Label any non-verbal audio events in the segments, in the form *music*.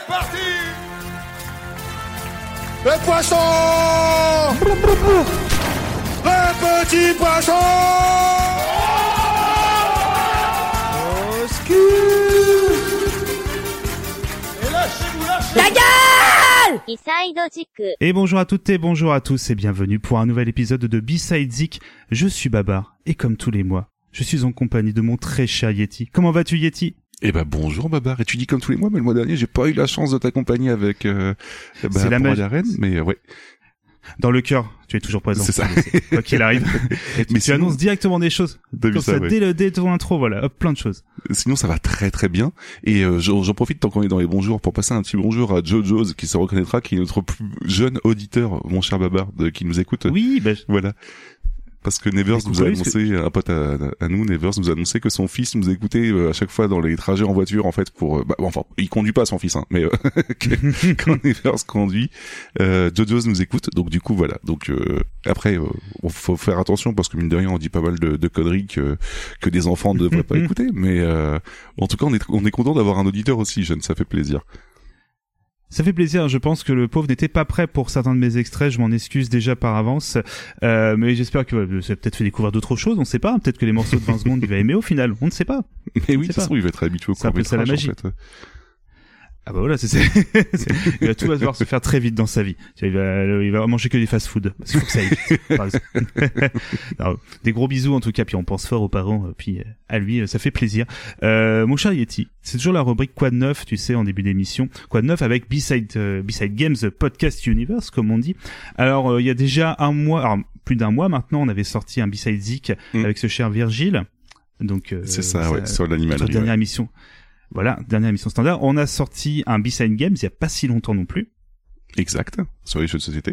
c'est parti! Le poisson! Le petit poisson! Au secours Et lâchez-vous, lâchez La gueule! Et bonjour à toutes et bonjour à tous et bienvenue pour un nouvel épisode de B-Side Zik. Je suis Babar et comme tous les mois, je suis en compagnie de mon très cher Yeti. Comment vas-tu Yeti? Eh ben bonjour Babar, et tu dis comme tous les mois, mais le mois dernier j'ai pas eu la chance de t'accompagner avec euh, bah, la pour mais euh, ouais. Dans le cœur, tu es toujours présent. C'est ça. Quoi qu'il *laughs* arrive. Et tu Mais tu sinon- annonces directement des choses. Comme ça, ça, ouais. dès, le, dès ton intro, voilà, hop, plein de choses. Sinon ça va très très bien, et euh, j'en profite tant qu'on est dans les bons jours pour passer un petit bonjour à Jojo's qui se reconnaîtra, qui est notre plus jeune auditeur, mon cher Babar, de, qui nous écoute. Oui, bah, Voilà. Parce que Nevers nous a annoncé, un pote à, à nous, Nevers nous a annoncé que son fils nous écoutait euh, à chaque fois dans les trajets en voiture, en fait, pour, euh, bah, enfin, il conduit pas son fils, hein, mais euh, *laughs* *laughs* quand Nevers conduit, euh, Jojo's nous écoute, donc du coup, voilà. Donc euh, après, euh, faut faire attention parce que mine de rien, on dit pas mal de, de conneries que que des enfants ne devraient pas *laughs* écouter, mais euh, en tout cas, on est on est content d'avoir un auditeur aussi jeune, ça fait plaisir. Ça fait plaisir, je pense que le pauvre n'était pas prêt pour certains de mes extraits, je m'en excuse déjà par avance, euh, mais j'espère que ouais, ça a peut-être fait découvrir d'autres choses, on ne sait pas, peut-être que les morceaux de 20 secondes il va aimer au final, on ne sait pas. Mais oui, toute façon, pas. il va être habitué au peu ça, la en fait. Ah bah voilà, *laughs* c'est, il va tout va devoir se faire très vite dans sa vie. Il va, il va manger que des fast-food. Ça *laughs* des gros bisous en tout cas, puis on pense fort aux parents, euh, puis euh, à lui, euh, ça fait plaisir. Euh, mon cher Yeti, c'est toujours la rubrique Quoi de neuf, tu sais, en début d'émission. Quoi de neuf avec B-Side, euh, B-Side Games Podcast Universe, comme on dit. Alors, euh, il y a déjà un mois, alors plus d'un mois maintenant, on avait sorti un B-Side Zik Mm. avec ce cher Virgile. Donc, euh, C'est ça, ouais, sur l'animalerie. dernière ouais. émission. Voilà, dernière émission standard. On a sorti un B-Side Games il y a pas si longtemps non plus, Exact, sur les jeux de société.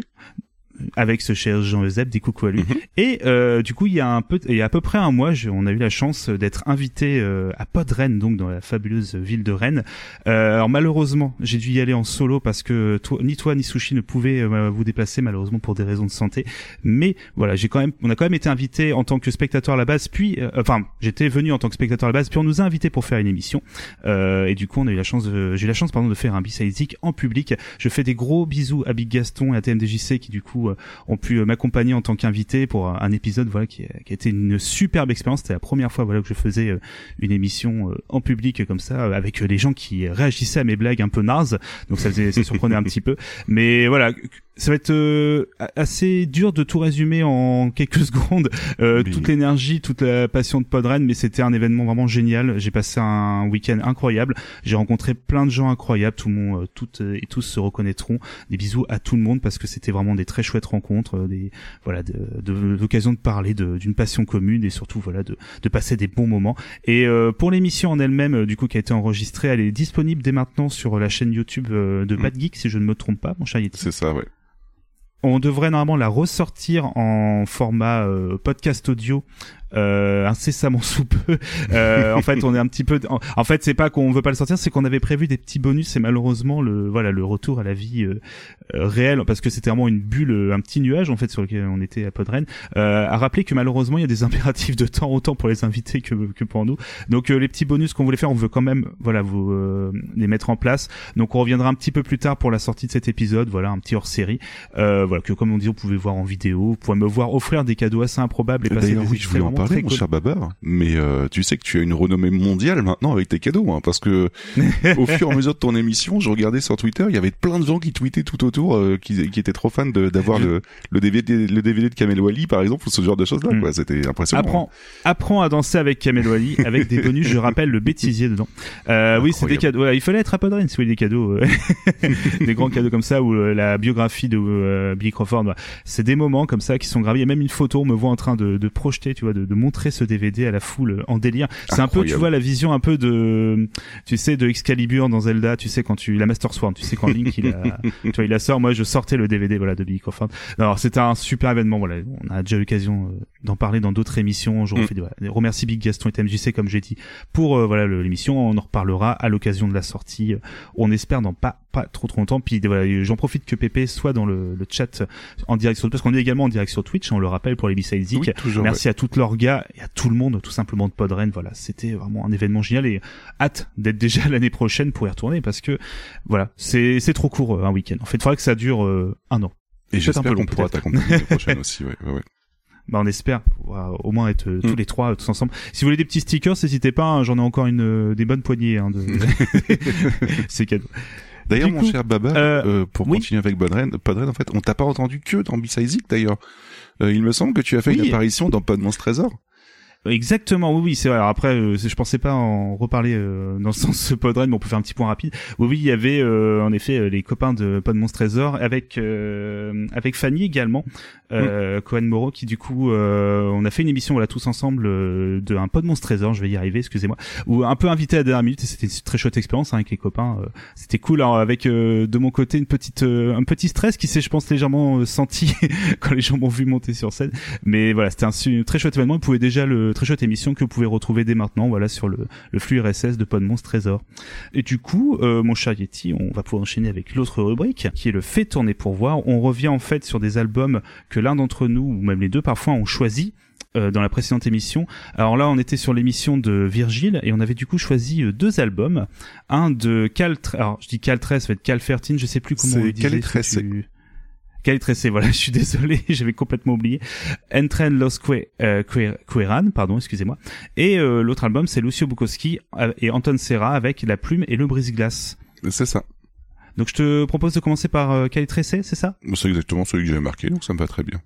Avec ce cher Jean-Euseb, des coucou à lui. Mhm. Et euh, du coup, il y a un peu, il y a à peu près un mois, je- on a eu la chance d'être invité euh, à Podrennes, donc dans la fabuleuse ville de Rennes. Euh, alors malheureusement, j'ai dû y aller en solo parce que toi, ni toi ni Sushi ne pouvaient euh, vous déplacer malheureusement pour des raisons de santé. Mais voilà, j'ai quand même, on a quand même été invité en tant que spectateur à la base, puis, euh, enfin, j'étais venu en tant que spectateur à la base, puis on nous a invités pour faire une émission. Euh, et du coup, on a eu la chance, de- j'ai eu la chance pardon de faire un Zik en public. Je fais des gros bisous à Big Gaston et à TMDJC qui du coup euh, ont pu euh, m'accompagner en tant qu'invité pour un épisode voilà qui, a- qui a été une superbe expérience. C'était la première fois voilà que je faisais euh, une émission euh, en public comme ça euh, avec euh, les gens qui réagissaient à mes blagues un peu nazes. Donc ça faisait ça surprenait un petit peu. Mais voilà, ça va être euh, assez dur de tout résumer en quelques *laughs* secondes. Euh, Toute l'énergie, toute la passion de Podren, mais c'était un événement vraiment génial. J'ai passé un week-end incroyable. J'ai rencontré plein de gens incroyables. Tout le monde, euh, toutes euh, et tous se reconnaîtront. Des bisous à tout le monde parce que c'était vraiment des très chouettes rencontres, euh, des voilà, de, de, l'occasion de parler d'une passion commune et surtout voilà de, de passer des bons moments. Et euh, pour l'émission en elle-même, euh, du coup, qui a été enregistrée, elle est disponible dès maintenant sur la chaîne YouTube de Mm. Bad Geek, si je ne me trompe pas, mon cher Yeti. C'est ça, ouais. On devrait normalement la ressortir en format euh, podcast audio incessamment sous peu. Euh, en fait, on est un petit peu. En, en fait, c'est pas qu'on veut pas le sortir, c'est qu'on avait prévu des petits bonus et malheureusement le voilà le retour à la vie euh, euh, réelle parce que c'était vraiment une bulle, euh, un petit nuage en fait sur lequel on était à Podren. Euh, à rappeler que malheureusement il y a des *laughs* impératifs de temps autant pour les invités que que pour nous. Donc euh, les petits bonus qu'on voulait faire, on veut quand même voilà vous euh, les mettre en place. Donc on reviendra un petit peu plus tard pour la sortie de cet épisode. Voilà un petit hors série. Euh, voilà que comme on dit, vous pouvez voir en vidéo, vous pouvez me voir offrir des cadeaux assez improbables et passer des oui, je voulais en parler, mon cher Babar, mais euh, tu sais que tu as une renommée mondiale maintenant avec tes cadeaux, hein, parce que *laughs* au fur et à mesure de ton émission, je regardais sur Twitter, il y avait plein de gens qui tweetaient tout autour, euh, qui, qui étaient trop fans d'avoir le, le DVD, le DVD de Kamel Wally, par exemple, ou ce genre de choses-là, Mm. C'était impressionnant. Apprends, apprends à danser avec Kamel Wally, avec des bonus, je rappelle le bêtisier dedans. Euh, oui, c'est des cadeaux. Ouais, il fallait être à Podren si des cadeaux, euh, *laughs* des grands cadeaux comme ça ou euh, la biographie de euh, Billy Crawford. voilà. C'est des moments comme ça qui sont gravés. Il y a même une photo, on me voit en train de, de projeter, tu vois, de, de montrer ce DVD à la foule en délire. C'est un peu, tu vois, la vision un peu de, tu sais, de Excalibur dans Zelda. Tu sais quand tu la Master Sword, tu sais quand Link il a, *laughs* tu vois, il la sort. Moi, je sortais le DVD, voilà, de Billy Crawford. Alors c'était un super événement. Voilà, on a déjà eu l'occasion euh, d'en parler dans d'autres émissions. Je Mm. refais voilà, remercie Big Gaston et TMJC comme j'ai dit pour euh, voilà l'émission. On en reparlera à l'occasion de la sortie. On espère dans pas pas trop trop longtemps. Puis voilà, j'en profite que Pépé soit dans le, le chat en direct sur parce qu'on est également en direct sur Twitch, on le rappelle pour les B-Side Oui, Merci à toutes leurs gars et à tout le monde, tout simplement de Podren. Voilà, c'était vraiment un événement génial et hâte d'être déjà *laughs* l'année prochaine pour y retourner parce que voilà, c'est c'est trop court euh, un week-end. En fait, il faudrait que ça dure euh, un an. Et j'espère qu'on pourra t'accompagner l'année *laughs* prochaine aussi, ouais, ouais, ouais. Bah, on espère pouvoir au moins être euh, tous Mm. les trois euh, tous ensemble. Si vous voulez des petits stickers, n'hésitez pas. hein, J'en ai encore une euh, des bonnes poignées. Hein, de... *laughs* c'est cadeau. D'ailleurs, mon coup, cher Baba, euh, euh, pour oui. continuer avec Podren, Podren, en fait, on t'a pas entendu que dans B-Sizic, d'ailleurs. Euh, il me semble que tu as fait Oui. une apparition dans Podmans Trésor. Exactement, oui, oui, c'est vrai. Alors après, euh, je pensais pas en reparler euh, dans le *laughs* sens Podren, mais on peut faire un petit point rapide. Oui, oui, il y avait euh, en effet euh, les copains de Pod Monstre Trésor avec euh, avec Fanny également, euh, Cohen Moreau, qui du coup, euh, on a fait une émission voilà tous ensemble euh, de un Pod Monstre Trésor, je vais y arriver, excusez-moi, ou un peu invité à la dernière minute. Et c'était une très chouette expérience hein, avec les copains. euh, c'était cool. Alors avec euh, de mon côté une petite euh, un petit stress qui s'est, je pense, légèrement senti *laughs* quand les gens m'ont vu monter sur scène. Mais voilà, c'était un très chouette événement. Vous pouvez déjà le très chouette émission que vous pouvez retrouver dès maintenant, voilà, sur le, le flux RSS de Pod Monstre Trésor. Et du coup, mon cher Yeti, on va pouvoir enchaîner avec l'autre rubrique, qui est le fait tourner pour voir. On revient en fait sur des albums que l'un d'entre nous, ou même les deux parfois, ont choisi euh, dans la précédente émission. Alors là, on était sur l'émission de Virgile et on avait du coup choisi euh, deux albums. Un de Cal, alors je dis Cal 13, ça va être Cal 13, je sais plus comment on le disait. Cal si 13, tu- Cal 13, voilà, *laughs* je suis désolé, *laughs* j'avais complètement oublié. Entren Los Que- euh, Que- Queran, pardon, excusez-moi. Et euh, l'autre album, c'est Lucio Bukowski et Anton Serra avec La Plume et le Brise-Glace. C'est ça. Donc je te propose de commencer par euh, Cal 13, c'est ça? C'est exactement celui que j'avais marqué, donc ça me va très bien.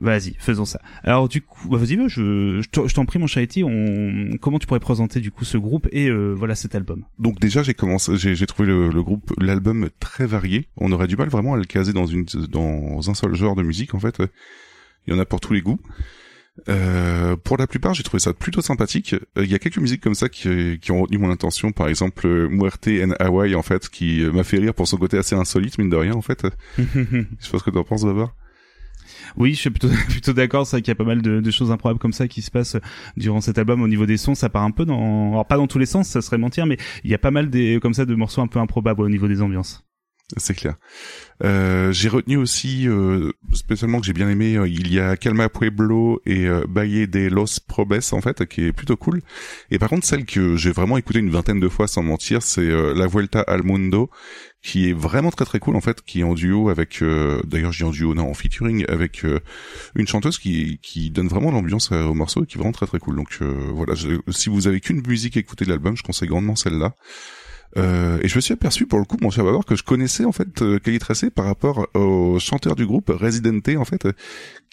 Vas-y, faisons ça. Alors du coup, bah, vas-y, je, je t'en- prie mon Charity, on... comment tu pourrais présenter du coup ce groupe et euh, voilà cet album? Donc déjà, j'ai commencé, j'ai, j'ai trouvé le, le groupe, l'album très varié. On aurait du mal vraiment à le caser dans une, dans un seul genre de musique, en fait. Il y en a pour tous les goûts. Euh, pour la plupart, j'ai trouvé ça plutôt sympathique. Euh, Il y a quelques musiques comme ça qui, qui ont retenu mon attention. Par exemple, Muerte en Hawaii, en fait, qui m'a fait rire pour son côté assez insolite, mine de rien, en fait. *laughs* Je sais pas ce que t'en penses, Babar. Oui, je suis plutôt, *laughs* plutôt d'accord. C'est vrai qu'il y a pas mal de, de choses improbables comme ça qui se passent durant cet album. Au niveau des sons, ça part un peu dans, alors pas dans tous les sens, ça serait mentir, mais il y a pas mal des, comme ça, de morceaux un peu improbables au niveau des ambiances. C'est clair. Euh, j'ai retenu aussi, euh, spécialement que j'ai bien aimé, euh, il y a Calma Pueblo et euh, Valle de los Probes, en fait, qui est plutôt cool. Et par contre, celle que j'ai vraiment écoutée une vingtaine de fois sans mentir, c'est euh, La Vuelta al Mundo, qui est vraiment très très cool, en fait, qui est en duo avec, d'ailleurs dis en duo, non, en featuring avec une chanteuse qui, qui donne vraiment l'ambiance au morceau et qui est vraiment très très cool. Donc voilà, je- si vous avez qu'une musique à écouter de l'album, je conseille grandement celle-là. Euh, et je me suis aperçu pour le coup, mon cher Babar, que je connaissais en fait euh, Kelly Tracé par rapport au chanteur du groupe Residente en fait,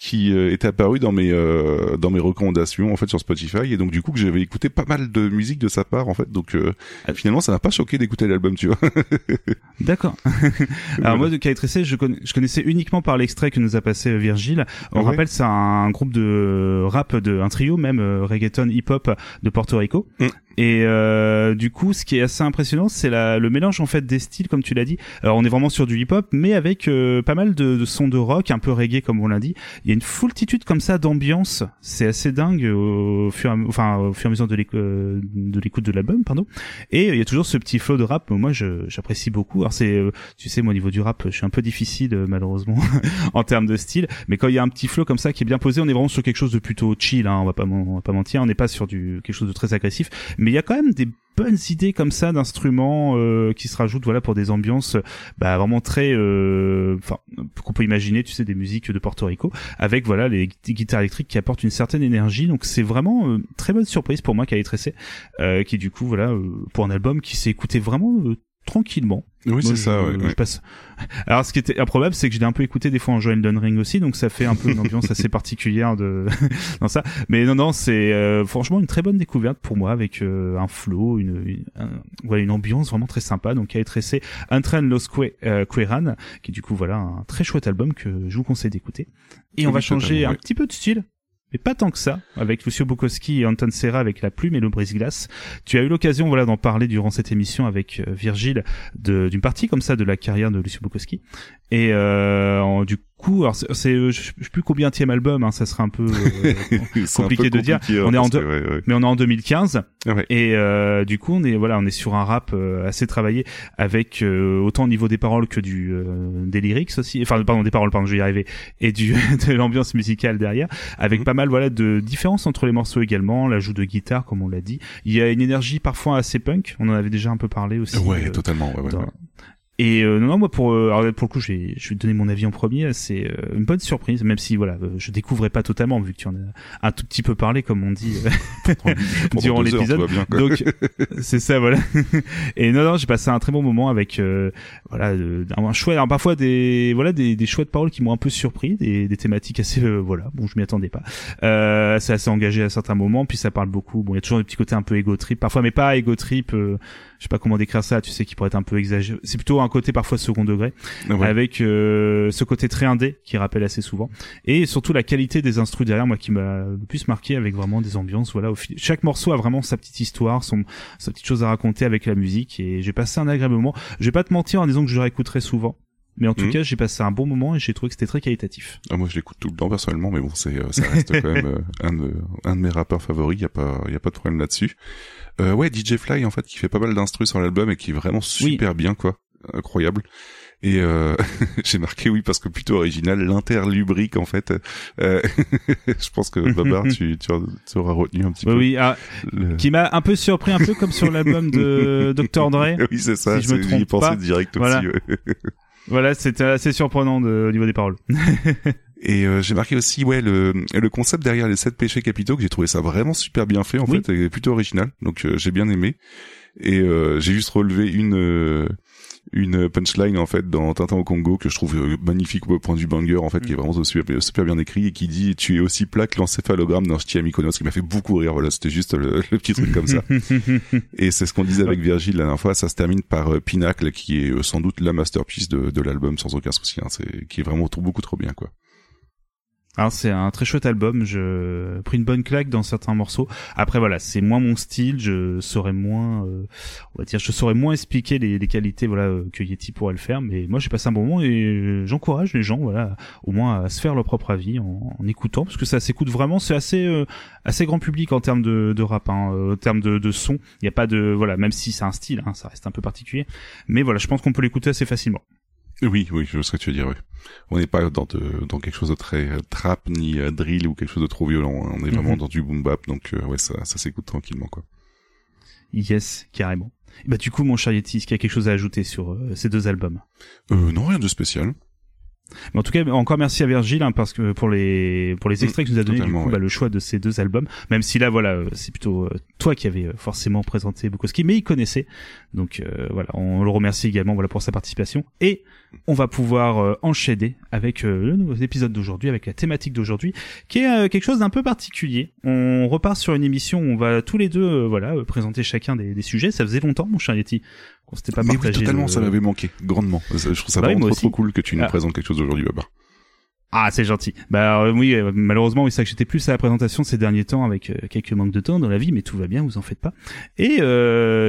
qui euh, était apparu dans mes euh, dans mes recommandations en fait sur Spotify et donc du coup que j'avais écouté pas mal de musique de sa part en fait. Donc euh, Ah. finalement ça m'a pas choqué d'écouter l'album, tu vois. *laughs* D'accord. *laughs* Alors moi de Kyle Tressé, je, je connaissais uniquement par l'extrait que nous a passé Virgile. On Ouais. rappelle c'est un groupe de rap de un trio même euh, reggaeton hip-hop de Porto Rico. Mm. Et euh, du coup, ce qui est assez impressionnant, c'est la- le mélange en fait des styles, comme tu l'as dit. Alors, on est vraiment sur du hip-hop, mais avec euh, pas mal de, de sons de rock, un peu reggae comme on l'a dit. Il y a une foultitude comme ça d'ambiance. C'est assez dingue au fur, enfin, au fur et à mesure euh, de l'écoute de l'album, pardon. Et il y a toujours ce petit flow de rap. Moi, j'apprécie beaucoup. Alors, c'est, euh, tu sais, moi, au niveau du rap, je suis un peu difficile euh, malheureusement *laughs* en termes de style. Mais quand il y a un petit flow comme ça qui est bien posé, on est vraiment sur quelque chose de plutôt chill. Hein, on va pas, on va pas mentir. On n'est pas sur du quelque chose de très agressif mais il y a quand même des bonnes idées comme ça d'instruments euh, qui se rajoutent voilà pour des ambiances bah vraiment très euh, enfin qu'on peut imaginer tu sais des musiques de Porto Rico avec voilà les gui- guitares électriques qui apportent une certaine énergie. Donc c'est vraiment euh, très bonne surprise pour moi qui Tressé euh, qui du coup voilà pour un album qui s'est écouté vraiment tranquillement Oui, c'est ça. Ouais, je ouais. passe. Alors, ce qui était improbable, c'est que je l'ai un peu écouté des fois en jouant Elden Ring aussi, donc ça fait un peu une ambiance assez particulière de *laughs* dans ça. Mais non, non, c'est euh, franchement une très bonne découverte pour moi avec euh, un flow, une, une, un- une ambiance vraiment très sympa. Donc, a été tressé Entren Los Que- euh, Queran, qui est du coup voilà un très chouette album que je vous conseille d'écouter. Et on Oui, va changer un petit peu de style. Mais pas tant que ça, avec Lucio Bukowski et Anton Serra avec la plume et le brise-glace. Tu as eu l'occasion, voilà, d'en parler durant cette émission avec euh, Virgile d'une partie comme ça de la carrière de Lucio Bukowski. Et euh, du coup, alors c'est, c'est je sais plus combien tième album, hein, ça serait un peu euh, *laughs* compliqué de dire. On est en deux, mais on est en 2015 ouais. et euh, du coup on est voilà, on est sur un rap euh, assez travaillé avec euh, autant au niveau des paroles que du des lyrics aussi, enfin pardon des paroles, pardon, je vais y arriver, et du *laughs* de l'ambiance musicale derrière, avec mhm. pas mal voilà de différences entre les morceaux également, l'ajout de guitare comme on l'a dit. Il y a une énergie parfois assez punk, on en avait déjà un peu parlé aussi. Ouais, totalement. Ouais, ouais, et euh, non, non, moi pour euh, pour le coup, je vais je vais te donner mon avis en premier. C'est euh, une bonne surprise, même si voilà, je découvrais pas totalement vu que tu en as un tout petit peu parlé, comme on dit *laughs* *laughs* durant l'épisode. Donc *laughs* c'est ça, voilà. Et non, non, j'ai passé un très bon moment avec voilà un choix, alors parfois des voilà des, des choix de paroles qui m'ont un peu surpris, des, des thématiques assez voilà, bon, je m'y attendais pas. c'est assez engagé à certains moments, puis ça parle beaucoup. Bon, il y a toujours des petits côtés un peu ego trip, parfois, mais pas ego trip je sais pas comment décrire ça, tu sais, qui pourrait être un peu exagéré. C'est plutôt un côté parfois second degré, avec euh, ce côté très indé qui rappelle assez souvent, et surtout la qualité des instrus derrière, moi qui m'a le plus marqué avec vraiment des ambiances. Voilà, au fil... chaque morceau a vraiment sa petite histoire, son sa petite chose à raconter avec la musique, et j'ai passé un agréable moment. Je vais pas te mentir en disant que je réécouterai souvent. Mais en tout mhm. cas, j'ai passé un bon moment et j'ai trouvé que c'était très qualitatif. Ah, moi, je l'écoute tout le temps personnellement, mais bon, c'est, euh, ça reste quand même *laughs* euh, un, de, un de mes rappeurs favoris. Il y a pas, il y a pas de problème là-dessus. Euh, ouais, DJ Fly en fait, qui fait pas mal d'instrus sur l'album et qui est vraiment super bien, quoi, incroyable. Et euh, *laughs* j'ai marqué oui parce que plutôt original, l'interlubrique en fait. Euh, *laughs* je pense que Babar, *laughs* tu, tu, auras retenu un petit peu. Oui, ah, qui m'a un peu surpris, un peu comme sur l'album de Dr Dre. oui, c'est ça. Si je me trompe pas. direct voilà. aussi. Voilà, c'était assez surprenant de, au niveau des paroles. Et euh, j'ai marqué aussi ouais le, le concept derrière les sept péchés capitaux que j'ai trouvé ça vraiment super bien fait en fait et plutôt original. Donc euh, j'ai bien aimé. Et euh, j'ai juste relevé une une punchline en fait dans Tintin au Congo que je trouve magnifique au point du banger en fait qui est mm. vraiment super, super bien écrit et qui dit tu es aussi plat que l'encéphalogramme d'un ch'ti à Mykonos qui m'a fait beaucoup rire voilà c'était juste le, petit truc comme ça. *laughs* Et c'est ce qu'on disait avec Virgile la dernière fois ça se termine par Pinacle qui est sans doute la masterpiece de, de l'album sans aucun souci hein, c'est qui est vraiment beaucoup trop bien quoi alors c'est un très chouette album, je pris une bonne claque dans certains morceaux. Après voilà, c'est moins mon style, je saurais moins, euh, on va dire, je saurais moins expliquer les, qualités voilà euh, que Yeti pourrait le faire. Mais moi j'ai passé un bon moment et j'encourage les gens voilà au moins à se faire leur propre avis en, écoutant parce que ça s'écoute vraiment, c'est assez euh, assez grand public en termes de, de rap, hein, en termes de, son. Il n'y a pas de voilà, même si c'est un style, hein, ça reste un peu particulier. Mais voilà, je pense qu'on peut l'écouter assez facilement. Oui, oui, je vois ce que tu veux dire. Oui. On n'est pas dans, de, dans quelque chose de très euh, trap ni euh, drill ou quelque chose de trop violent. Hein. On est vraiment mhm. dans du boom bap, donc euh, ouais, ça, ça s'écoute tranquillement, quoi. Yes, carrément. Bah du coup, mon cher Yeti, est-ce qu'il y a quelque chose à ajouter sur ces deux albums? Euh, Non, rien de spécial. Mais en tout cas, encore merci à Virgile hein, parce que pour les pour les mm, extraits que tu nous as donné du coup, bah, le choix de ces deux albums, même si là voilà, c'est plutôt euh, toi qui avais euh, forcément présenté Bukowski, mais il connaissait. Donc euh, voilà, on le remercie également voilà pour sa participation et on va pouvoir enchaîner avec le nouveau épisode d'aujourd'hui, avec la thématique d'aujourd'hui, qui est quelque chose d'un peu particulier. On repart sur une émission où on va tous les deux voilà présenter chacun des, des sujets. Ça faisait longtemps, mon cher Yeti, c'était pas Mais oui, totalement, ça m'avait manqué, grandement. Je trouve ça bah vraiment trop, trop, cool que tu nous ah. présentes quelque chose aujourd'hui, Babar. Ah, c'est gentil. Bah euh, oui, euh, malheureusement, oui, ça que j'étais plus à la présentation ces derniers temps avec euh, quelques manques de temps dans la vie, mais tout va bien, vous en faites pas. Et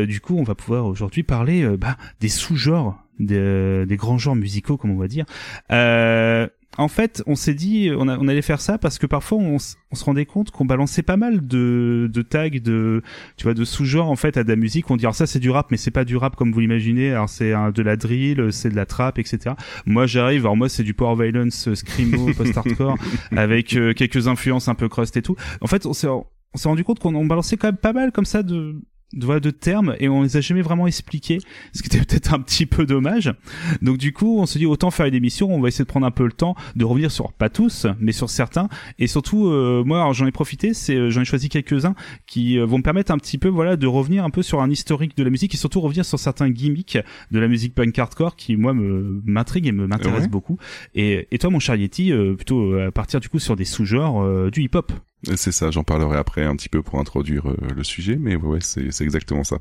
du coup, on va pouvoir aujourd'hui parler bah, des sous-genres, des, des, grands genres musicaux, comme on va dire. Euh, en fait, on s'est dit, on, on, allait faire ça parce que parfois on, se rendait compte qu'on balançait pas mal de, de tags, de, tu vois, de sous-genres en fait à de la musique. On dit alors ça c'est du rap, mais c'est pas du rap comme vous l'imaginez. Alors c'est de la drill, c'est de la trap, etc. Moi j'arrive, alors moi c'est du power violence, euh, screamo, *laughs* post-hardcore, avec euh, quelques influences un peu crust et tout. En fait, on s'est on s'est rendu compte qu'on balançait quand même pas mal comme ça de de, de termes et on les a jamais vraiment expliqués, ce qui était *laughs* peut-être un petit peu dommage. Donc du coup, on se dit autant faire une émission, on va essayer de prendre un peu le temps de revenir sur pas tous, mais sur certains et surtout euh, moi j'en ai profité, c'est euh, j'en ai choisi quelques-uns qui euh, vont me permettre un petit peu voilà de revenir un peu sur un historique de la musique et surtout revenir sur certains gimmicks de la musique punk hardcore qui moi me m'intrigue et me m'intéresse beaucoup. Et, et toi mon cher Yeti, plutôt à partir du coup sur des sous-genres du hip-hop. C'est ça, j'en parlerai après un petit peu pour introduire euh, le sujet, mais ouais, c'est, c'est exactement ça.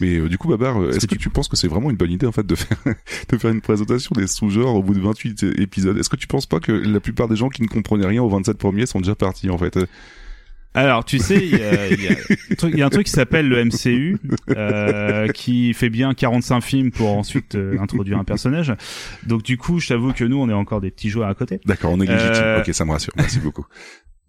Mais euh, du coup, Babar, est-ce que, tu penses que c'est vraiment une bonne idée en fait de faire *laughs* de faire une présentation des sous-genres au bout de 28 épisodes? Est-ce que tu penses pas que la plupart des gens qui ne comprenaient rien aux 27 premiers sont déjà partis en fait? Alors, tu sais, il y a, y a un truc- il y a un truc qui s'appelle le MCU, euh, qui fait bien 45 films pour ensuite euh, introduire un personnage. Donc, du coup, je t'avoue que nous, on est encore des petits joueurs à côté. D'accord, on est légitime. Euh, Ok, ça me rassure. Merci beaucoup.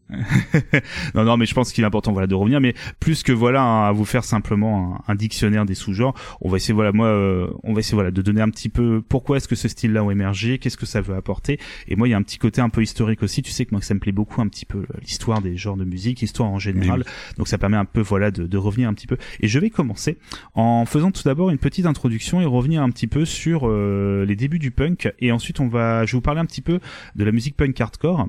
*laughs* non, non, mais je pense qu'il est important, voilà, de revenir. Mais plus que voilà, à vous faire simplement un, un dictionnaire des sous-genres, on va essayer, voilà, moi, euh, on va essayer, voilà, de donner un petit peu pourquoi est-ce que ce style-là a émergé, qu'est-ce que ça veut apporter. Et moi, il y a un petit côté un peu historique aussi. Tu sais que moi, ça me plaît beaucoup un petit peu euh, l'histoire des genres de musique, l'histoire en général. Donc, ça permet un peu, voilà, de, de revenir un petit peu. Et je vais commencer en faisant tout d'abord une petite introduction et revenir un petit peu sur euh, les débuts du punk. Et ensuite, on va, je vais vous parler un petit peu de la musique punk hardcore.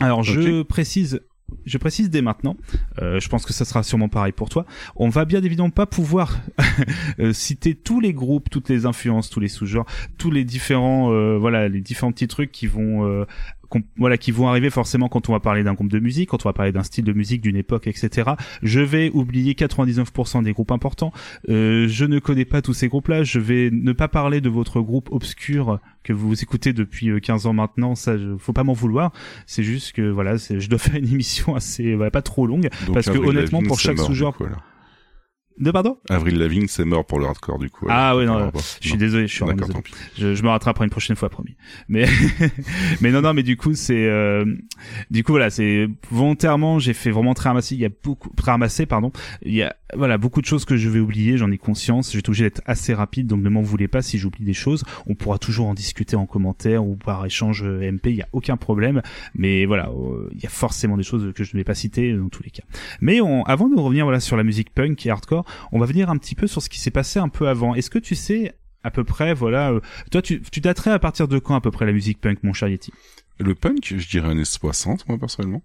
Alors, je précise je précise dès maintenant, euh, je pense que ça sera sûrement pareil pour toi. On va bien évidemment pas pouvoir *laughs* euh, citer tous les groupes, toutes les influences, tous les sous-genres, tous les différents, euh, voilà, les différents petits trucs qui vont, euh, voilà, qui vont arriver forcément quand on va parler d'un groupe de musique, quand on va parler d'un style de musique, d'une époque, etc. Je vais oublier 99% des groupes importants. Euh, je ne connais pas tous ces groupes-là. Je vais ne pas parler de votre groupe obscur que vous écoutez depuis euh, 15 ans maintenant. Ça, je, faut pas m'en vouloir. C'est juste que voilà, je dois faire une *laughs* émission assez, voilà, pas trop longue. Donc, Parce que honnêtement, pour chaque sous-genre-. De pardon? Avril Lavigne, c'est mort pour le hardcore du coup. Ah ouais, non. Je suis Non. désolé, je suis vraiment D'accord, désolé. tant pis. Je, je me rattraperai une prochaine fois, promis. Mais *laughs* mais non non, mais du coup c'est euh, du coup voilà, c'est volontairement j'ai fait vraiment très ramasser. Il y a beaucoup très ramassé pardon. Il y a voilà beaucoup de choses que je vais oublier, j'en ai conscience. Être obligé d'être assez rapide, donc ne m'en voulez pas si j'oublie des choses. On pourra toujours en discuter en commentaire ou par échange euh, MP. Il y a aucun problème. Mais voilà, euh, il y a forcément des choses que je ne vais pas citer dans tous les cas. Mais on, avant de revenir voilà sur la musique punk et hardcore, on va venir un petit peu sur ce qui s'est passé un peu avant. Est-ce que tu sais à peu près, voilà, euh, toi tu, tu daterais à partir de quand à peu près la musique punk, mon cher Yeti? Le punk, je dirais années 60, moi personnellement.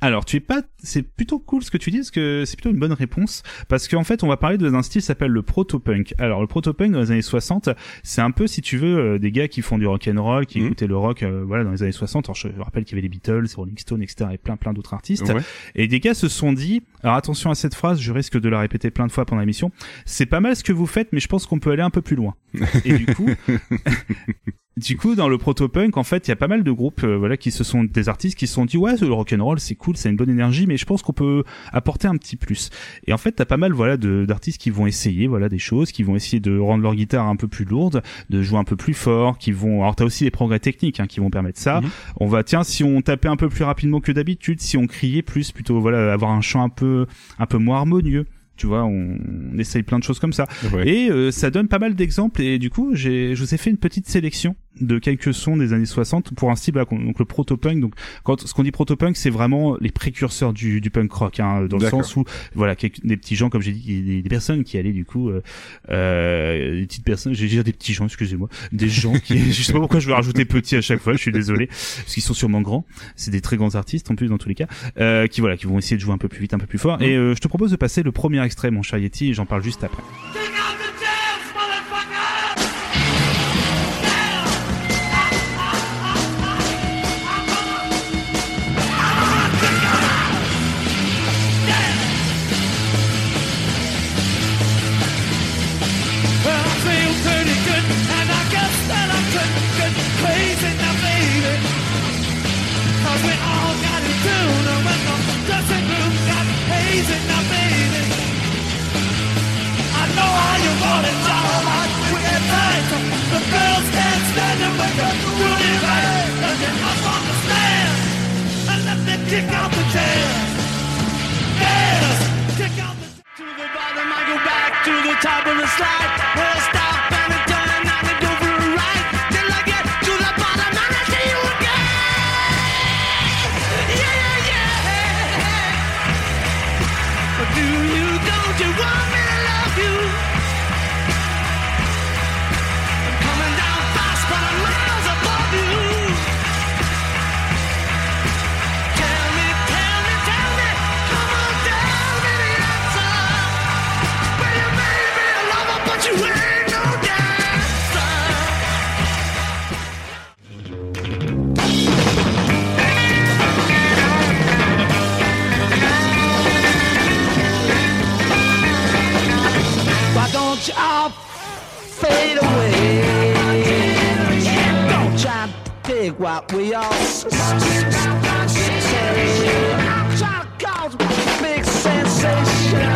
Alors, tu es pas, c'est plutôt cool ce que tu dis, parce que c'est plutôt une bonne réponse, parce qu'en fait, on va parler d'un style qui s'appelle le proto-punk. Alors, le proto-punk dans les années 60, c'est un peu, si tu veux, euh, des gars qui font du rock and roll, qui Mhm. écoutaient le rock, euh, voilà, dans les années 60. Alors, je rappelle qu'il y avait les Beatles, Rolling Stones, etc., et plein, plein d'autres artistes. Ouais. Et des gars se sont dit, alors attention à cette phrase, je risque de la répéter plein de fois pendant l'émission, c'est pas mal ce que vous faites, mais je pense qu'on peut aller un peu plus loin. Et du coup, *laughs* du coup, dans le proto-punk, en fait, il y a pas mal de groupes, euh, voilà, qui se sont des artistes qui se sont dit, ouais, le rock'n'roll, c'est cool, c'est une bonne énergie, mais je pense qu'on peut apporter un petit plus. Et en fait, t'as pas mal, voilà, d'artistes qui vont essayer, voilà, des choses, qui vont essayer de rendre leur guitare un peu plus lourde, de jouer un peu plus fort, qui vont, alors t'as aussi des progrès techniques, hein, qui vont permettre ça. Mhm. On va, tiens, si on tapait un peu plus rapidement que d'habitude, si on criait plus, plutôt, voilà, avoir un chant un peu, un peu moins harmonieux. Tu vois, on, on essaye plein de choses comme ça. Ouais. Et euh, ça donne pas mal d'exemples et du coup, j'ai je vous ai fait une petite sélection de quelques sons des années 60 pour un style là, donc le proto-punk. Donc quand ce qu'on dit proto-punk, c'est vraiment les précurseurs du, du punk rock hein, dans le sens où voilà, quelques- des petits gens comme j'ai dit des, des personnes qui allaient du coup euh, euh, des petites personnes, j'ai dire des petits gens, excusez-moi, des gens qui *laughs* je sais pas pourquoi je veux rajouter petit à chaque fois, je suis désolé parce qu'ils sont sûrement grands, c'est des très grands artistes en plus dans tous les cas euh, qui voilà, qui vont essayer de jouer un peu plus vite, un peu plus fort et euh, je te propose de passer le premier extrait mon cher Yeti et j'en parle juste après. To the bottom. I go back to the top of the slide. Why don't you all fade away? Don't try to dig what we all s- s- s- say. Try to cause conversation.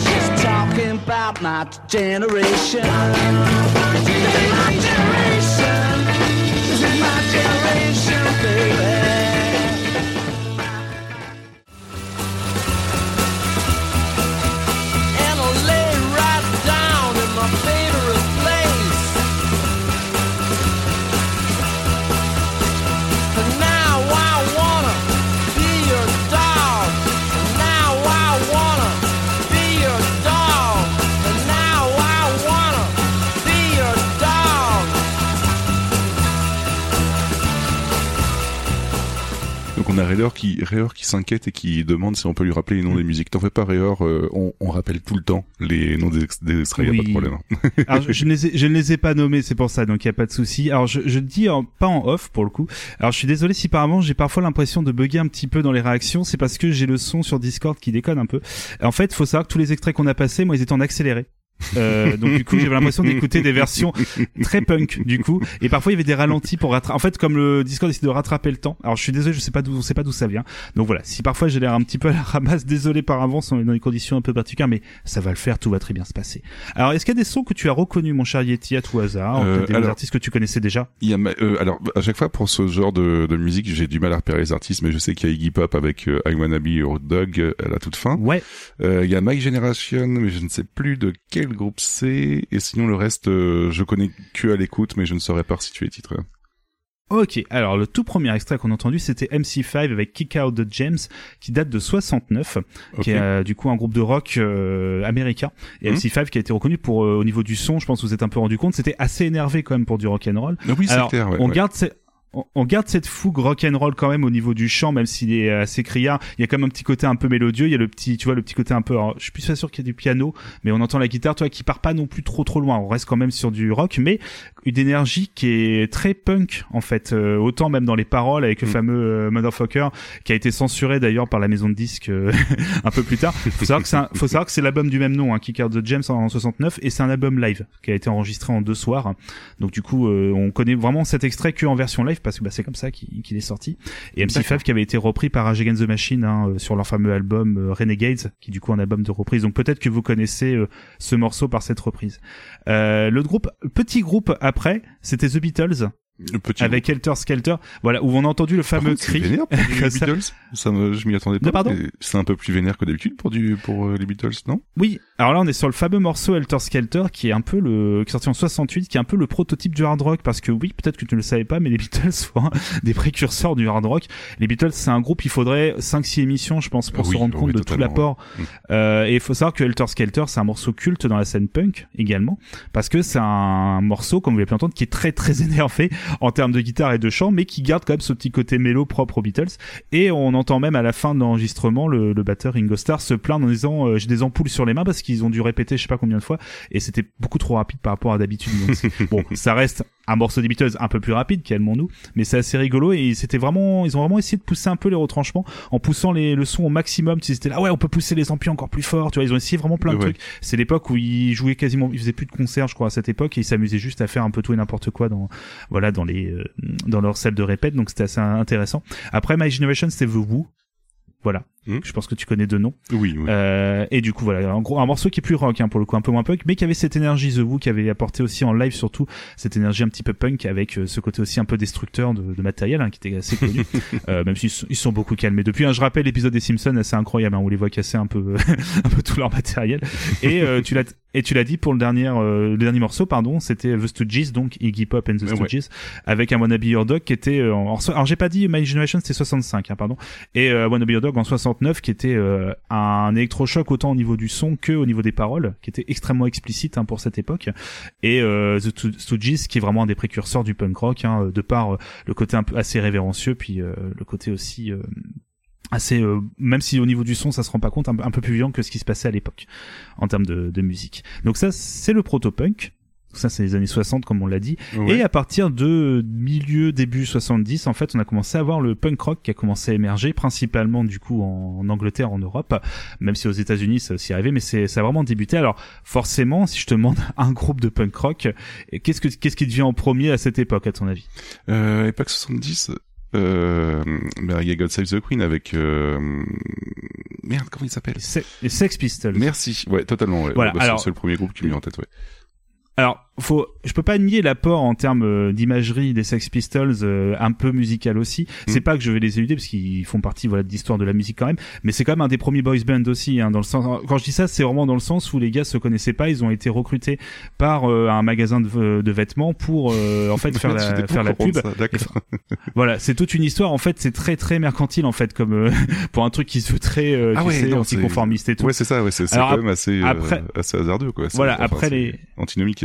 Just talking about my generation. This is my generation. Donc on a Rayor qui, qui s'inquiète et qui demande si on peut lui rappeler les noms des musiques. T'en fais pas Rayor, euh, on, on rappelle tout le temps les noms des, des extraits, y a pas de Oui. problème. hein. *laughs* Alors, je, je ne les ai, je ne les ai pas nommés, c'est pour ça, donc il y a pas de souci. Alors, je, je dis en- pas en off pour le coup. Alors, je suis désolé si par moment j'ai parfois l'impression de bugger un petit peu dans les réactions. C'est parce que j'ai le son sur Discord qui déconne un peu. En fait, faut savoir que tous les extraits qu'on a passés, moi, ils étaient en accéléré. Euh, donc du coup j'avais l'impression d'écouter des versions *laughs* très punk du coup. Et parfois il y avait des ralentis pour rattraper en fait comme le Discord essaie de rattraper le temps. Alors je suis désolé je sais pas d'où on sait pas d'où ça vient. Donc voilà. Si parfois j'ai l'air un petit peu à la ramasse désolé par avance on est dans des conditions un peu particulières mais ça va le faire tout va très bien se passer. Alors est-ce qu'il y a des sons que tu as reconnus mon cher Yeti à tout hasard? Euh, des alors- artistes que tu connaissais déjà? Il y a, euh, alors, à chaque fois pour ce genre de, de musique, j'ai du mal à repérer les artistes, mais je sais qu'il y a Iggy Pop avec euh, I Wanna Be Your Dog euh, à la toute fin. ouais. Euh, Il y a My Generation, mais je ne sais plus de quel groupe c'est. Et sinon le reste, euh, je connais que à l'écoute, mais je ne saurais pas situer les titres. Ok, alors le tout premier extrait qu'on a entendu c'était MC5 avec Kick Out the James qui date de 69, Ok. qui est euh, du coup un groupe de rock euh, américain. Et Mhm. MC5 qui a été reconnu pour euh, au niveau du son, je pense que vous êtes un peu rendu compte, c'était assez énervé quand même pour du rock and roll. Ah oui, c'est Alors clair. Ouais, on ouais. garde on- garde cette fougue rock and roll quand même au niveau du chant, même s'il est assez criard. Il y a quand même un petit côté un peu mélodieux. Il y a le petit, tu vois, le petit côté un peu. alors, je suis plus sûr qu'il y a du piano, mais on entend la guitare, toi, qui part pas non plus trop trop loin. On reste quand même sur du rock, mais une énergie qui est très punk en fait. Euh, autant même dans les paroles avec le Mm. fameux euh, motherfucker qui a été censuré d'ailleurs par la maison de disques euh, *laughs* un peu plus tard. Faut savoir que c'est un- faut savoir que c'est l'album du même nom, hein, Kick Out the James en 69, et c'est un album live qui a été enregistré en deux soirs. Donc du coup, euh, on connaît vraiment cet extrait que en version live parce que bah, c'est comme ça qu'il est sorti. Et MC5 qui avait été repris par Rage Against the Machine hein, euh, sur leur fameux album euh, Renegades, qui du coup est un album de reprise. Donc peut-être que vous connaissez euh, ce morceau par cette reprise. Euh, L'autre groupe, petit groupe après, c'était The Beatles Le petit avec Helter Skelter. Voilà où on a entendu le fameux contre, cri. vénère pour ça. Beatles. Ça me, je m'y attendais pas. De pardon C'est un peu plus vénère que d'habitude pour du, pour euh, les Beatles, non? Oui, alors là on est sur le fameux morceau Helter Skelter qui est un peu le qui est sorti en 68 qui est un peu le prototype du hard rock parce que oui, peut-être que tu ne le savais pas mais les Beatles *laughs* sont des précurseurs du hard rock. Les Beatles c'est un groupe, il faudrait 5 6 émissions je pense pour Ah oui, se rendre oui, compte de tout l'apport. ouais. Mm. Euh, et il faut savoir que Helter Skelter c'est un morceau culte dans la scène punk également parce que c'est un morceau comme vous l'avez pu entendre qui est très très *laughs* énervé en termes de guitare et de chant mais qui garde quand même ce petit côté mélo propre aux Beatles et on entend même à la fin de l'enregistrement le, le batteur Ringo Starr se plaindre en disant euh, j'ai des ampoules sur les mains parce qu'ils ont dû répéter je sais pas combien de fois et c'était beaucoup trop rapide par rapport à d'habitude. *laughs* Bon, ça reste un morceau des Beatles un peu plus rapide, calmons-nous, mais c'est assez rigolo et c'était vraiment ils ont vraiment essayé de pousser un peu les retranchements en poussant les, le son au maximum. Ils étaient là ouais on peut pousser les amplis encore plus fort. Tu vois ils ont essayé vraiment plein de Ouais. trucs. C'est l'époque où ils jouaient quasiment ils faisaient plus de concerts je crois à cette époque et ils s'amusaient juste à faire un peu tout et n'importe quoi dans voilà dans les euh, dans leur salle de répète donc c'était assez intéressant. Après My Generation c'était The Who. Voilà. Hmm. Je pense que tu connais deux noms. Oui, oui. Euh, et du coup voilà, en gros un morceau qui est plus rock hein, pour le coup, un peu moins punk, mais qui avait cette énergie The Who qui avait apporté aussi en live surtout cette énergie un petit peu punk avec euh, ce côté aussi un peu destructeur de, de matériel hein, qui était assez connu, *laughs* euh, même s'ils sont- ils sont beaucoup calmés depuis. Hein, je rappelle l'épisode des Simpsons, assez incroyable, hein, où on les voit casser un peu *laughs* un peu tout leur matériel. Et euh, tu l'as et tu l'as dit pour le dernier euh, le dernier morceau pardon, c'était The Stooges donc Iggy Pop and the Ouais. Stooges avec un Wanna Be Your Dog qui était euh, en, alors j'ai pas dit My Generation c'était 65 hein, pardon et euh, Wanna Be Your Dog en 69 qui était euh, un électrochoc autant au niveau du son que au niveau des paroles qui était extrêmement explicite hein, pour cette époque. Et euh, The Sto- Stooges qui est vraiment un des précurseurs du punk rock hein, de par euh, le côté un peu assez révérencieux puis le côté aussi assez même si au niveau du son ça se rend pas compte un, peu plus violent que ce qui se passait à l'époque en termes de, de musique. Donc ça c'est le proto-punk ça c'est les années 60 comme on l'a dit Ouais. et à partir de milieu début 70 en fait on a commencé à voir le punk rock qui a commencé à émerger principalement du coup en, en Angleterre en Europe même si aux États-Unis ça s'y arrivait mais c'est ça a vraiment débuté alors forcément si je te demande *laughs* un groupe de punk rock qu'est-ce que qu'est-ce qui devient en premier à cette époque à ton avis? Euh, époque 70, Euh, bah, il y a God Save the Queen avec euh, merde comment il s'appelle? Les Se- les Sex Pistols. Merci. Ouais, totalement. Ouais. Voilà, Bah, c'est- alors- c'est le premier groupe qui me vient en tête. Ouais. Alors, faut, je peux pas nier l'apport en termes euh, d'imagerie des Sex Pistols, euh, un peu musical aussi. C'est Mm. pas que je vais les éluder parce qu'ils font partie, voilà, de l'histoire de la musique quand même. Mais c'est quand même un des premiers boys band aussi, hein, dans le sens. Quand je dis ça, c'est vraiment dans le sens où les gars se connaissaient pas, ils ont été recrutés par euh, un magasin de, de vêtements pour euh, en fait *laughs* faire la, faire la pub. ça. Voilà, c'est toute une histoire. En fait, c'est très très mercantile en fait, comme euh, *laughs* pour un truc qui se veut très, euh, Ah ouais, sais, non, anticonformiste et tout. Ouais, c'est ça. Ouais, c'est c'est quand même assez euh, après- assez hasardeux quoi. C'est- Voilà, après c'est les- antinomique.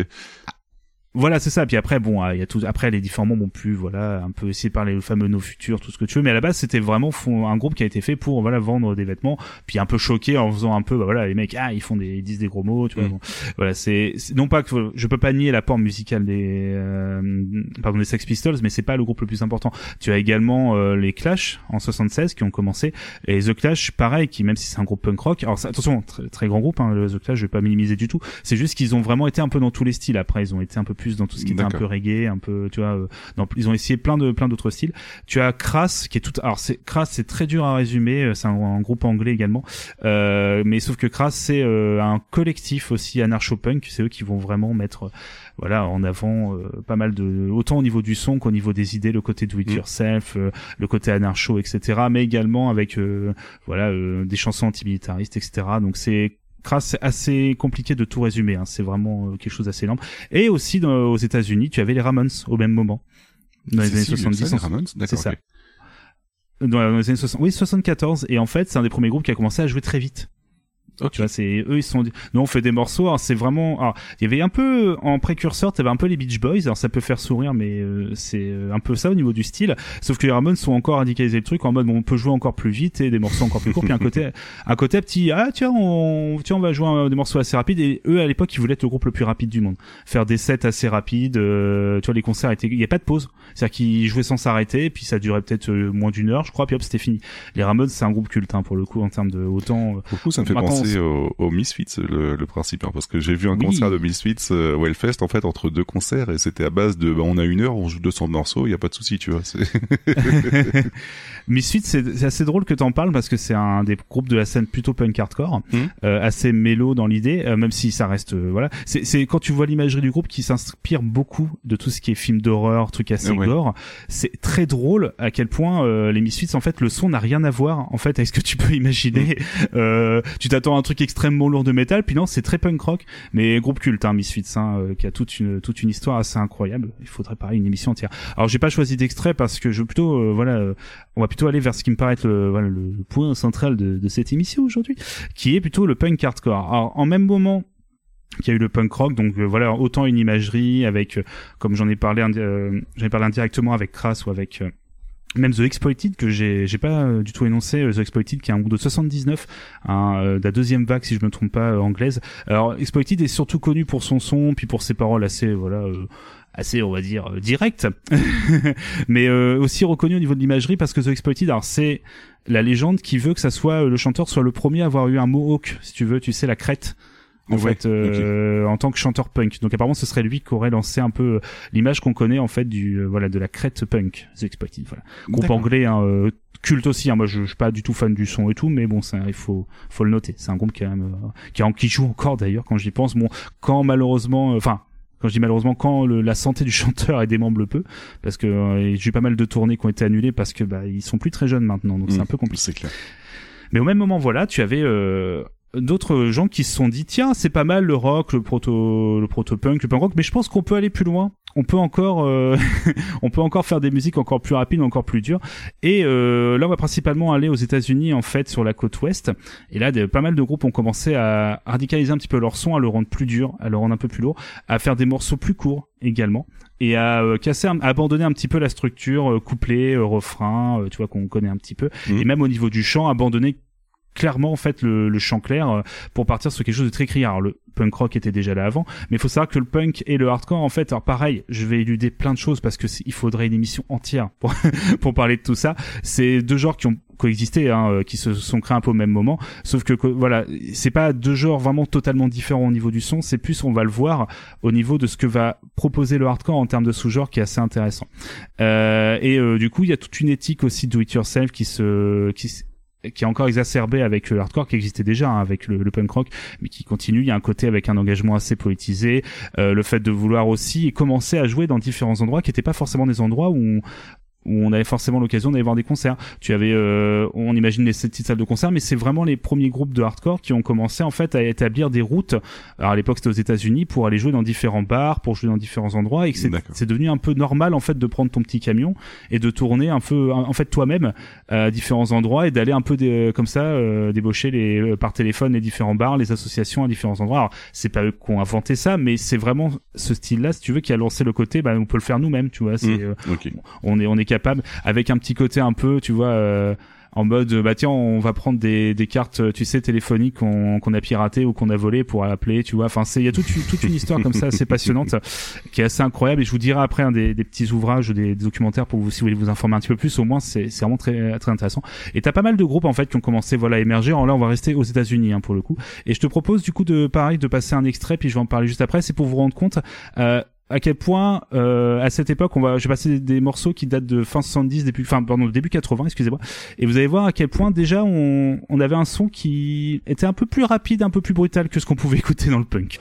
Voilà, c'est ça. Puis après, bon, il y a tout. Après, les différents membres ont pu, voilà, un peu essayer de parler le fameux nos futurs, tout ce que tu veux. Mais à la base, c'était vraiment un groupe qui a été fait pour, voilà, vendre des vêtements. Puis un peu choqué en faisant un peu, bah voilà, les mecs, ah, ils font des, ils disent des gros mots, tu vois. Mm. bon. Voilà, c'est non pas que je peux pas nier l'apport musical des, euh, pardon, des Sex Pistols, mais c'est pas le groupe le plus important. Tu as également euh, les Clash en 76 qui ont commencé et The Clash, pareil, qui même si c'est un groupe punk rock, alors attention, très, très grand groupe, hein, le The Clash, je vais pas minimiser du tout. C'est juste qu'ils ont vraiment été un peu dans tous les styles. Après, ils ont été un peu plus dans tout ce qui était un peu reggae, un peu, tu vois, euh, dans- ils ont essayé plein de plein d'autres styles. Tu as Crass qui est tout, alors c'est Crass, c'est très dur à résumer. euh, C'est un, un groupe anglais également, euh, mais sauf que Crass c'est euh, un collectif aussi anarcho-punk. C'est eux qui vont vraiment mettre, euh, voilà, en avant euh, pas mal de, autant au niveau du son qu'au niveau des idées, le côté do it Mm. yourself, euh, le côté anarcho, etc. Mais également avec, euh, voilà, euh, des chansons antimilitaristes, etc. Donc c'est c'est assez compliqué de tout résumer. Hein. C'est vraiment euh, quelque chose d'assez énorme. Et aussi dans- aux États-Unis, tu avais les Ramones au même moment. Dans les C'est années si, 70. ça, les Ramones D'accord. ça. Dans les années 60, oui, 74. Et en fait, c'est un des premiers groupes qui a commencé à jouer très vite. Ok. Tu vois, c'est eux, ils sont nous on fait des morceaux. Alors c'est vraiment, alors il y avait un peu en précurseur, t'avais un peu les Beach Boys. Alors ça peut faire sourire, mais euh, c'est euh, un peu ça au niveau du style. Sauf que les Ramones sont encore radicalisés le truc en mode bon, on peut jouer encore plus vite et des morceaux encore plus courts. Puis un côté, un côté petit, ah tiens, on, tiens, on va jouer un- des morceaux assez rapides. Et eux à l'époque, ils voulaient être le groupe le plus rapide du monde, faire des sets assez rapides. euh, tu vois, les concerts étaient, il y a pas de pause. C'est-à-dire qu'ils jouaient sans s'arrêter, puis ça durait peut-être euh, moins d'une heure, je crois. Puis hop, c'était fini. Les Ramones, c'est un groupe culte hein, pour le coup en termes de autant. euh, Pour le coup, ça me fait Maintenant, penser au, Misfits, le, le principe, hein, parce que j'ai vu un Oui. concert de Misfits euh, au Hellfest, en fait, entre deux concerts, et c'était à base de, bah, on a une heure, on joue 200 morceaux, il y a pas de souci, tu vois. c'est- *laughs* Misfits, c'est assez drôle que t'en parles parce que c'est un des groupes de la scène plutôt punk hardcore, Mhm. euh, assez mélo dans l'idée, euh, même si ça reste, euh, voilà. C'est quand tu vois l'imagerie du groupe qui s'inspire beaucoup de tout ce qui est film d'horreur, trucs assez ouais. gore. C'est très drôle à quel point euh, les Misfits, en fait, le son n'a rien à voir en fait avec ce que tu peux imaginer. Euh, tu t'attends un truc extrêmement lourd de métal, puis non, c'est très punk rock, mais groupe culte, hein, Misfits, hein, euh, qui a toute une toute une histoire assez incroyable. Il faudrait pareil une émission entière. Alors j'ai pas choisi d'extrait parce que je veux plutôt, euh, voilà, euh, on va plutôt aller vers ce qui me paraît être le, voilà, le point central de, de cette émission aujourd'hui, qui est plutôt le punk hardcore. Alors en même moment qu'il y a eu le punk rock, donc voilà, autant une imagerie avec, comme j'en ai parlé, euh, j'en ai parlé indirectement avec Crass ou avec même The Exploited que j'ai pas euh, du tout énoncé euh, The Exploited qui est un groupe de 79 un, euh, de la deuxième vague si je me trompe pas euh, anglaise. Alors Exploited est surtout connu pour son son puis pour ses paroles assez voilà euh, assez on va dire euh, directes *laughs* mais euh, aussi reconnu au niveau de l'imagerie parce que The Exploited alors c'est la légende qui veut que ça soit euh, le chanteur soit le premier à avoir eu un mohawk si tu veux tu sais la crête en Ouais, fait euh, en tant que chanteur punk. Donc apparemment ce serait lui qui aurait lancé un peu euh, l'image qu'on connaît en fait du euh, voilà de la crête punk The Exploited voilà. Groupe anglais hein, euh, culte aussi hein. moi je, je suis pas du tout fan du son et tout mais bon ça il faut faut le noter. C'est un groupe qui a, même, qui, a- qui joue encore d'ailleurs quand j'y pense. Bon quand malheureusement enfin quand je dis malheureusement quand le- la santé du *laughs* chanteur est démembre peu parce que j'ai eu pas mal de tournées qui ont été annulées parce que bah ils sont plus très jeunes maintenant donc c'est Mm, un peu compliqué. C'est clair. mais au même moment, voilà, tu avais euh, d'autres gens qui se sont dit tiens, c'est pas mal le rock, le proto, le proto punk, le punk rock, mais je pense qu'on peut aller plus loin. On peut encore, euh, *laughs* on peut encore faire des musiques encore plus rapides, encore plus dures. Et euh, là, on va principalement aller aux États-Unis en fait sur la côte ouest. Et là, des, pas mal de groupes ont commencé à radicaliser un petit peu leur son, à le rendre plus dur, à le rendre un peu plus lourd, à faire des morceaux plus courts également et à euh, casser, à abandonner un petit peu la structure euh, couplet, euh, refrain, tu vois qu'on connaît un petit peu, Mhm. et même au niveau du chant, abandonner clairement en fait le, le chant clair euh, pour partir sur quelque chose de très criard. Le punk rock était déjà là avant, mais il faut savoir que le punk et le hardcore en fait, alors pareil, je vais éluder plein de choses parce que il faudrait une émission entière pour *laughs* pour parler de tout ça. C'est deux genres qui ont coexisté, hein, euh, qui se sont créés un peu au même moment. Sauf que voilà, c'est pas deux genres vraiment totalement différents au niveau du son. C'est plus, on va le voir au niveau de ce que va proposer le hardcore en termes de sous-genre, qui est assez intéressant. Euh, et euh, du coup, il y a toute une éthique aussi do it yourself qui se qui qui est encore exacerbée avec le hardcore qui existait déjà hein, avec le, le punk rock mais qui continue. Il y a un côté avec un engagement assez politisé euh, le fait de vouloir aussi commencer à jouer dans différents endroits qui n'étaient pas forcément des endroits où on, où on avait forcément l'occasion d'aller voir des concerts. Tu avais, euh, on imagine les petites salles de concert, mais c'est vraiment les premiers groupes de hardcore qui ont commencé en fait à établir des routes. Alors à l'époque c'était aux États-Unis pour aller jouer dans différents bars, pour jouer dans différents endroits, et que c'est, devenu un peu normal en fait de prendre ton petit camion et de tourner un peu, en fait toi-même à différents endroits et d'aller un peu des- comme ça euh, débaucher les euh, par téléphone les différents bars, les associations à différents endroits. Alors c'est pas eux qui ont inventé ça, mais c'est vraiment ce style-là, si tu veux, qui a lancé le côté, bah on peut le faire nous-mêmes, tu vois. C'est, Mmh. euh, on est on est capable avec un petit côté un peu tu vois euh, en mode bah tiens on va prendre des, des cartes tu sais téléphoniques qu'on qu'on a piratées ou qu'on a volées pour appeler tu vois. Enfin c'est il y a toute une, toute une histoire comme ça assez passionnante *laughs* qui est assez incroyable. Et je vous dirai après un des, des petits ouvrages ou des, des documentaires pour vous si vous voulez vous informer un petit peu plus. Au moins c'est c'est vraiment très très intéressant. Et t'as pas mal de groupes en fait qui ont commencé voilà à émerger. Alors là on va rester aux États-Unis hein, pour le coup. Et je te propose du coup de pareil de passer un extrait puis je vais en parler juste après. C'est pour vous rendre compte euh, à quel point euh, à cette époque on va j'ai passé des, morceaux qui datent de fin 70 début pardon début 80 excusez-moi. Et vous allez voir à quel point déjà on, on avait un son qui était un peu plus rapide un peu plus brutal que ce qu'on pouvait *laughs* écouter dans le punk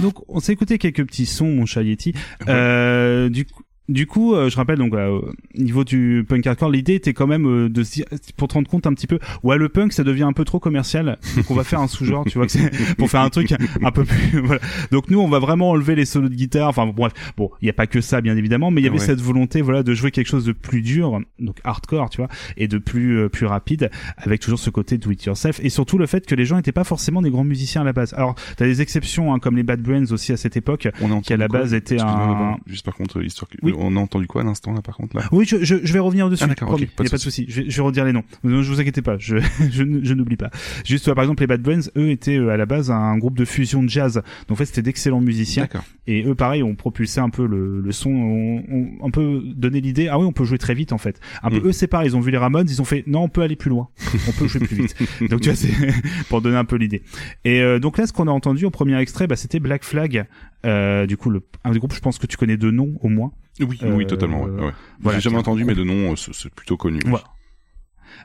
donc on s'est écouté quelques petits sons mon chat Yeti. Euh, du coup du coup, euh, je rappelle donc au niveau du punk hardcore, l'idée était quand même euh, de se dire, pour te rendre compte un petit peu, ouais le punk ça devient un peu trop commercial, donc on va faire un sous-genre, tu vois, que *laughs* pour faire un truc un peu plus, *laughs* voilà. Donc nous on va vraiment enlever les solos de guitare, enfin bon, bref, bon il y a pas que ça bien évidemment, mais il y avait Ouais. cette volonté voilà de jouer quelque chose de plus dur, donc hardcore, tu vois, et de plus euh, plus rapide, avec toujours ce côté do it yourself, et surtout le fait que les gens n'étaient pas forcément des grands musiciens à la base. Alors t'as des exceptions hein, comme les Bad Brains aussi à cette époque, On qui à la base était un Juste par contre, histoire que... Oui. On a entendu quoi à l'instant là par contre là? Oui, je, je, je vais revenir dessus. Ah, d'accord, promis. ok, pas de pas de souci. Je vais, je vais redire les noms. Ne je vous inquiétez pas. Je, *laughs* je, n'oublie pas. Juste, euh, par exemple, les Bad Brains, eux étaient euh, à la base un groupe de fusion de jazz. Donc en fait, c'était d'excellents musiciens. D'accord. Et eux, pareil, ont propulsé un peu le, le son, ont, ont un peu donné l'idée. Ah oui, on peut jouer très vite en fait. Un peu. Mm. Eux, c'est pareil. Ils ont vu les Ramones, ils ont fait non, on peut aller plus loin. On peut jouer plus vite. *laughs* donc tu vois, c'est *laughs* pour donner un peu l'idée. Et euh, donc là, ce qu'on a entendu au premier extrait, bah, c'était Black Flag. Euh, du coup, le, un des groupes, je pense que tu connais de nom au moins. Oui, Euh, oui, totalement. Ouais, ouais. voilà, J'ai jamais entendu, mais de nom, euh, c'est plutôt connu. Voilà.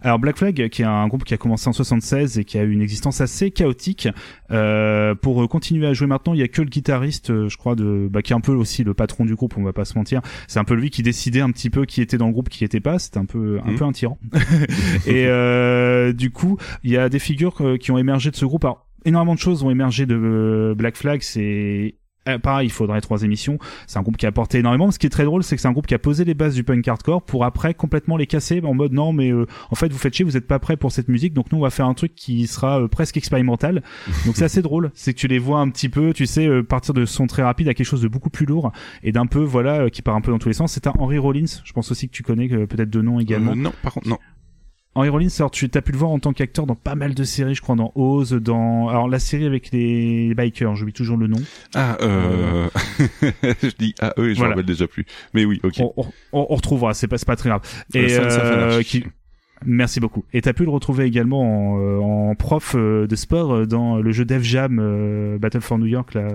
Alors Black Flag, qui est un groupe qui a commencé en 76 et qui a eu une existence assez chaotique, euh, pour euh, continuer à jouer maintenant, il y a que le guitariste, euh, je crois, de, bah, qui est un peu aussi le patron du groupe, on va pas se mentir. C'est un peu lui qui décidait un petit peu qui était dans le groupe, qui était pas. C'était un peu, un Mhm. peu un tyran. *laughs* et euh, du coup, il y a des figures euh, qui ont émergé de ce groupe. Alors, énormément de choses ont émergé de euh, Black Flag. C'est euh, pareil, il faudrait trois émissions. C'est un groupe qui a apporté énormément. Ce qui est très drôle, c'est que c'est un groupe qui a posé les bases du punk hardcore pour après complètement les casser en mode non, mais euh, en fait vous faites chier, vous êtes pas prêts pour cette musique, donc nous on va faire un truc qui sera euh, presque expérimental. Donc c'est assez drôle, c'est que tu les vois un petit peu, tu sais, euh, partir de son très rapide à quelque chose de beaucoup plus lourd et d'un peu voilà qui part un peu dans tous les sens. C'est un Henry Rollins, je pense aussi que tu connais peut-être de nom également. Non, par contre, non. Henry Rollins, alors tu as pu le voir en tant qu'acteur dans pas mal de séries, je crois, dans Oz, dans alors la série avec les bikers, j'oublie toujours le nom. Ah, euh... *laughs* je dis ah eux, et je Voilà. me rappelle déjà plus. Mais oui, ok. On, on- on- retrouvera, c'est pas, c'est pas très grave. Euh, Et euh, qui Merci beaucoup. Et t'as pu le retrouver également en, euh, en prof euh, de sport euh, dans le jeu Def Jam euh, Battle for New York. Là,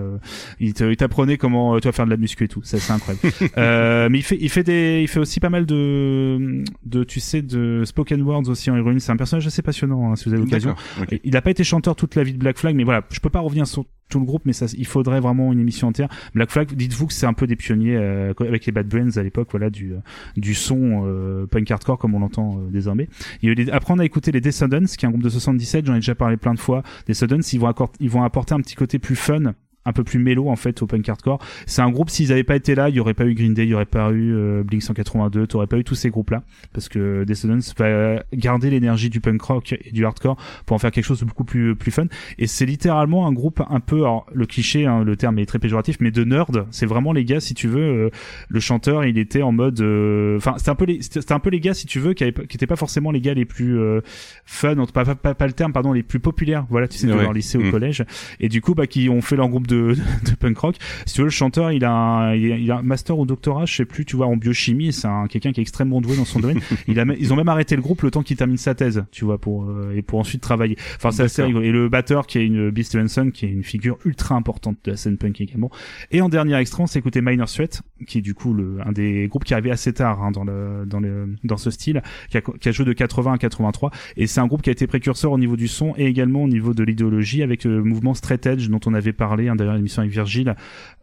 il t'apprenait comment tu vas faire de la muscu et tout. Ça, c'est incroyable. *laughs* euh, mais il fait, il fait des, il fait aussi pas mal de, de, tu sais, de spoken words aussi en héroïne. C'est un personnage assez passionnant hein, si vous avez l'occasion. Il n'a pas été chanteur toute la vie de Black Flag, mais voilà, je peux pas revenir sur tout le groupe, mais ça, il faudrait vraiment une émission entière. Black Flag, dites-vous que c'est un peu des pionniers euh, avec les Bad Brains à l'époque, voilà, du du son euh, punk hardcore comme on l'entend euh, désormais. Il y a eu les- Après, on a écouté les Descendants, qui est un groupe de 77, j'en ai déjà parlé plein de fois. Descendants, ils vont, accor- ils vont apporter un petit côté plus fun un peu plus mélo en fait au punk hardcore. C'est un groupe s'ils avaient pas été là, il y aurait pas eu Green Day, il y aurait pas eu euh, Blink 182, t'aurais pas eu tous ces groupes là parce que Descendants va garder l'énergie du punk rock et du hardcore pour en faire quelque chose de beaucoup plus plus fun et c'est littéralement un groupe un peu alors le cliché hein, le terme est très péjoratif mais de nerd, c'est vraiment les gars si tu veux euh, le chanteur, il était en mode euh, enfin c'était un peu les c'était un peu les gars si tu veux qui avaient pas- qui étaient pas forcément les gars les plus euh, fun, pas, pas, pas, pas le terme pardon, les plus populaires, voilà, tu sais Ouais. leur lycée ou Mm. collège et du coup bah qui ont fait leur groupe de, *laughs* de punk rock. Si tu veux le chanteur, il a un, il a, un master ou doctorat, je sais plus, tu vois en biochimie, c'est un quelqu'un qui est extrêmement doué dans son domaine. *laughs* Il a même- ils ont même arrêté le groupe le temps qu'il termine sa thèse, tu vois pour euh, et pour ensuite travailler. Enfin c'est assez rigolo. Et le batteur qui est une Bill Stevenson qui est une figure ultra importante de la scène punk également. Et en dernier extrait, on s'est écouté Minor Sweat, qui est du coup le, un des groupes qui arrivé assez tard hein, dans le dans le dans ce style, qui a, qui a joué de 80 à 83. Et c'est un groupe qui a été précurseur au niveau du son et également au niveau de l'idéologie avec le mouvement straight edge dont on avait parlé d'ailleurs l'émission avec Virgile.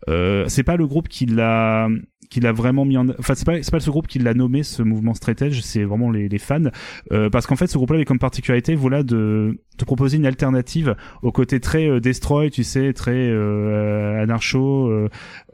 Euh, c'est pas le groupe qui l'a qui l'a vraiment mis en enfin c'est pas c'est pas ce groupe qui l'a nommé ce mouvement straight edge c'est vraiment les, les fans euh, parce qu'en fait ce groupe là avait comme particularité voilà de te proposer une alternative au côté très euh, destroy tu sais très euh, anarcho euh,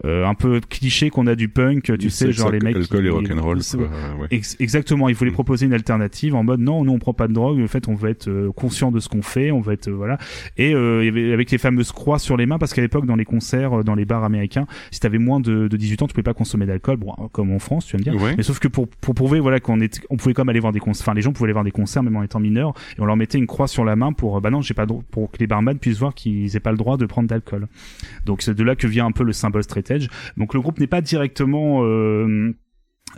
euh, un peu cliché qu'on a du punk tu sais genre les mecs alcool et rock'n'roll. ouais. Ex- exactement, il voulait Mm. proposer une alternative en mode non, nous on prend pas de drogue, en fait on va être euh, conscient de ce qu'on fait, on va être voilà. Et euh, avec les fameuses croix sur les mains parce qu'à l'époque dans les concerts, dans les bars américains, si t'avais moins de, de 18 ans, tu pouvais pas consommer d'alcool, bon comme en France, tu vas me dire. Ouais. Mais sauf que pour pour prouver voilà qu'on est on pouvait quand même aller voir des concerts, enfin les gens pouvaient aller voir des concerts même en étant mineurs et on leur mettait une croix sur la main pour euh, bah non, j'ai pas pour que les barman puissent voir qu'ils aient pas le droit de prendre d'alcool. Donc c'est de là que vient un peu le symbole straight edge. Donc le groupe n'est pas directement euh,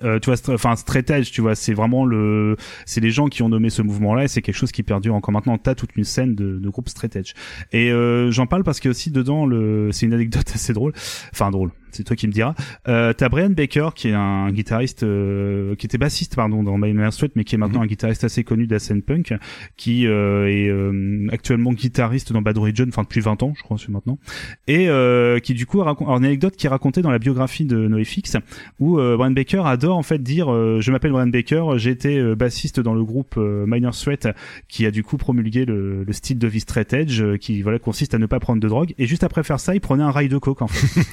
euh, tu vois, enfin straight edge, tu vois, c'est vraiment le, c'est les gens qui ont nommé ce mouvement-là et c'est quelque chose qui perdure encore maintenant. T'as toute une scène de, de groupe straight edge. Et euh, j'en parle parce que aussi dedans, le, c'est une anecdote *laughs* assez drôle, enfin drôle. C'est toi qui me diras. Euh, t'as Brian Baker qui est un guitariste, euh, qui était bassiste pardon dans My Man Sweat, mais qui est maintenant un guitariste assez connu scène punk, qui euh, est euh, actuellement guitariste dans Bad Religion, enfin depuis 20 ans, je crois, c'est maintenant, et euh, qui du coup raconte alors, une anecdote qui est racontée dans la biographie de NoFX où euh, Brian Baker adore en fait dire euh, je m'appelle Brian Baker, j'ai été euh, bassiste dans le groupe Minor Sweat qui a du coup promulgué le, le style de vie straight edge qui voilà consiste à ne pas prendre de drogue et juste après faire ça il prenait un rail de coke en fait.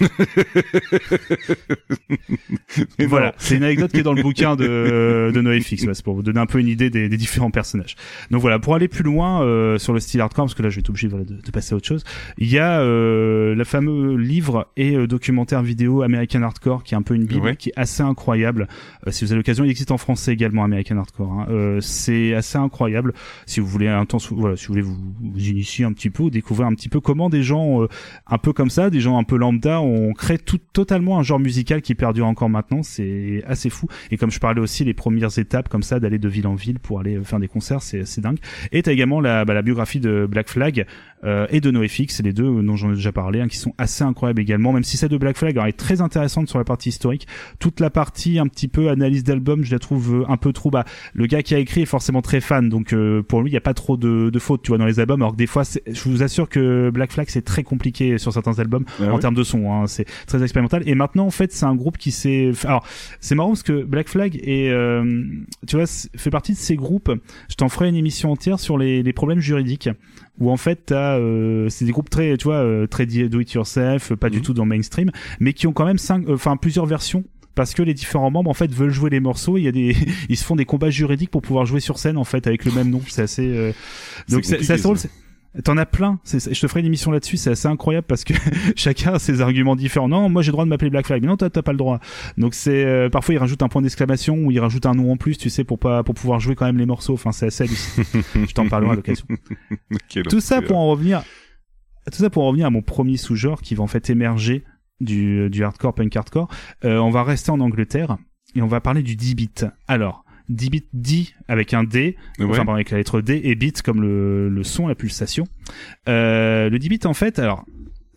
*laughs* *laughs* Voilà, c'est une anecdote qui est dans le bouquin de, de NoFX, ouais, c'est pour vous donner un peu une idée des, des différents personnages. Donc voilà, pour aller plus loin euh, sur le style hardcore, parce que là je vais être obligé voilà, de, de passer à autre chose, il y a euh, le fameux livre et euh, documentaire vidéo American Hardcore, qui est un peu une bible, Ouais. qui est assez incroyable. Euh, si vous avez l'occasion, il existe en français également American Hardcore. hein. Euh, c'est assez incroyable. Si vous voulez un temps, voilà, si vous voulez vous, vous initier un petit peu, découvrir un petit peu comment des gens euh, un peu comme ça, des gens un peu lambda, ont créé tout totalement un genre musical qui perdure encore maintenant. C'est assez fou. Et comme je parlais aussi les premières étapes comme ça d'aller de ville en ville pour aller faire des concerts, c'est c'est dingue. Et t'as également la, bah, la biographie de Black Flag euh, et de NoFX, c'est les deux dont j'en ai déjà parlé, hein, qui sont assez incroyables également. Même si celle de Black Flag alors, est très intéressante sur la partie historique, toute la partie un petit peu analyse d'album, je la trouve euh, un peu trop. Bah, le gars qui a écrit est forcément très fan, donc euh, pour lui il y a pas trop de, de fautes, tu vois, dans les albums. Alors que des fois, je vous assure que Black Flag c'est très compliqué sur certains albums Ah en ouais termes de son, hein, c'est très expérimental. Et maintenant, en fait, c'est un groupe qui s'est. Alors, c'est marrant parce que Black Flag est, euh, tu vois, fait partie de ces groupes. Je t'en ferai une émission entière sur les, les problèmes juridiques, où en fait, t'as, euh, c'est des groupes très, tu vois, euh, très do it yourself, pas du Mhm. tout dans le mainstream, mais qui ont quand même cinq, euh, enfin plusieurs versions. Parce que les différents membres en fait veulent jouer les morceaux, il y a des, *laughs* ils se font des combats juridiques pour pouvoir jouer sur scène en fait avec le même nom. C'est assez, euh, donc c'est assez drôle. T'en as plein. C'est- Je te ferai une émission là-dessus. C'est assez incroyable parce que *laughs* chacun a ses arguments différents. Non, moi j'ai le droit de m'appeler Black Flag. Mais non, toi t'as pas le droit. Donc c'est euh, parfois ils rajoutent un point d'exclamation ou ils rajoutent un nom en plus, tu sais, pour pas pour pouvoir jouer quand même les morceaux. Enfin c'est assez hallucinant. *laughs* Je t'en parlerai à l'occasion. Tout ça pour en revenir. Tout ça pour en revenir à mon premier sous-genre qui va en fait émerger du, du hardcore punk hardcore. Euh, on va rester en Angleterre et on va parler du 10 bit. Alors. D-beat D avec un D, Ouais. enfin pardon, avec la lettre D et beat comme le, le son, la pulsation. Euh, le D-beat en fait, alors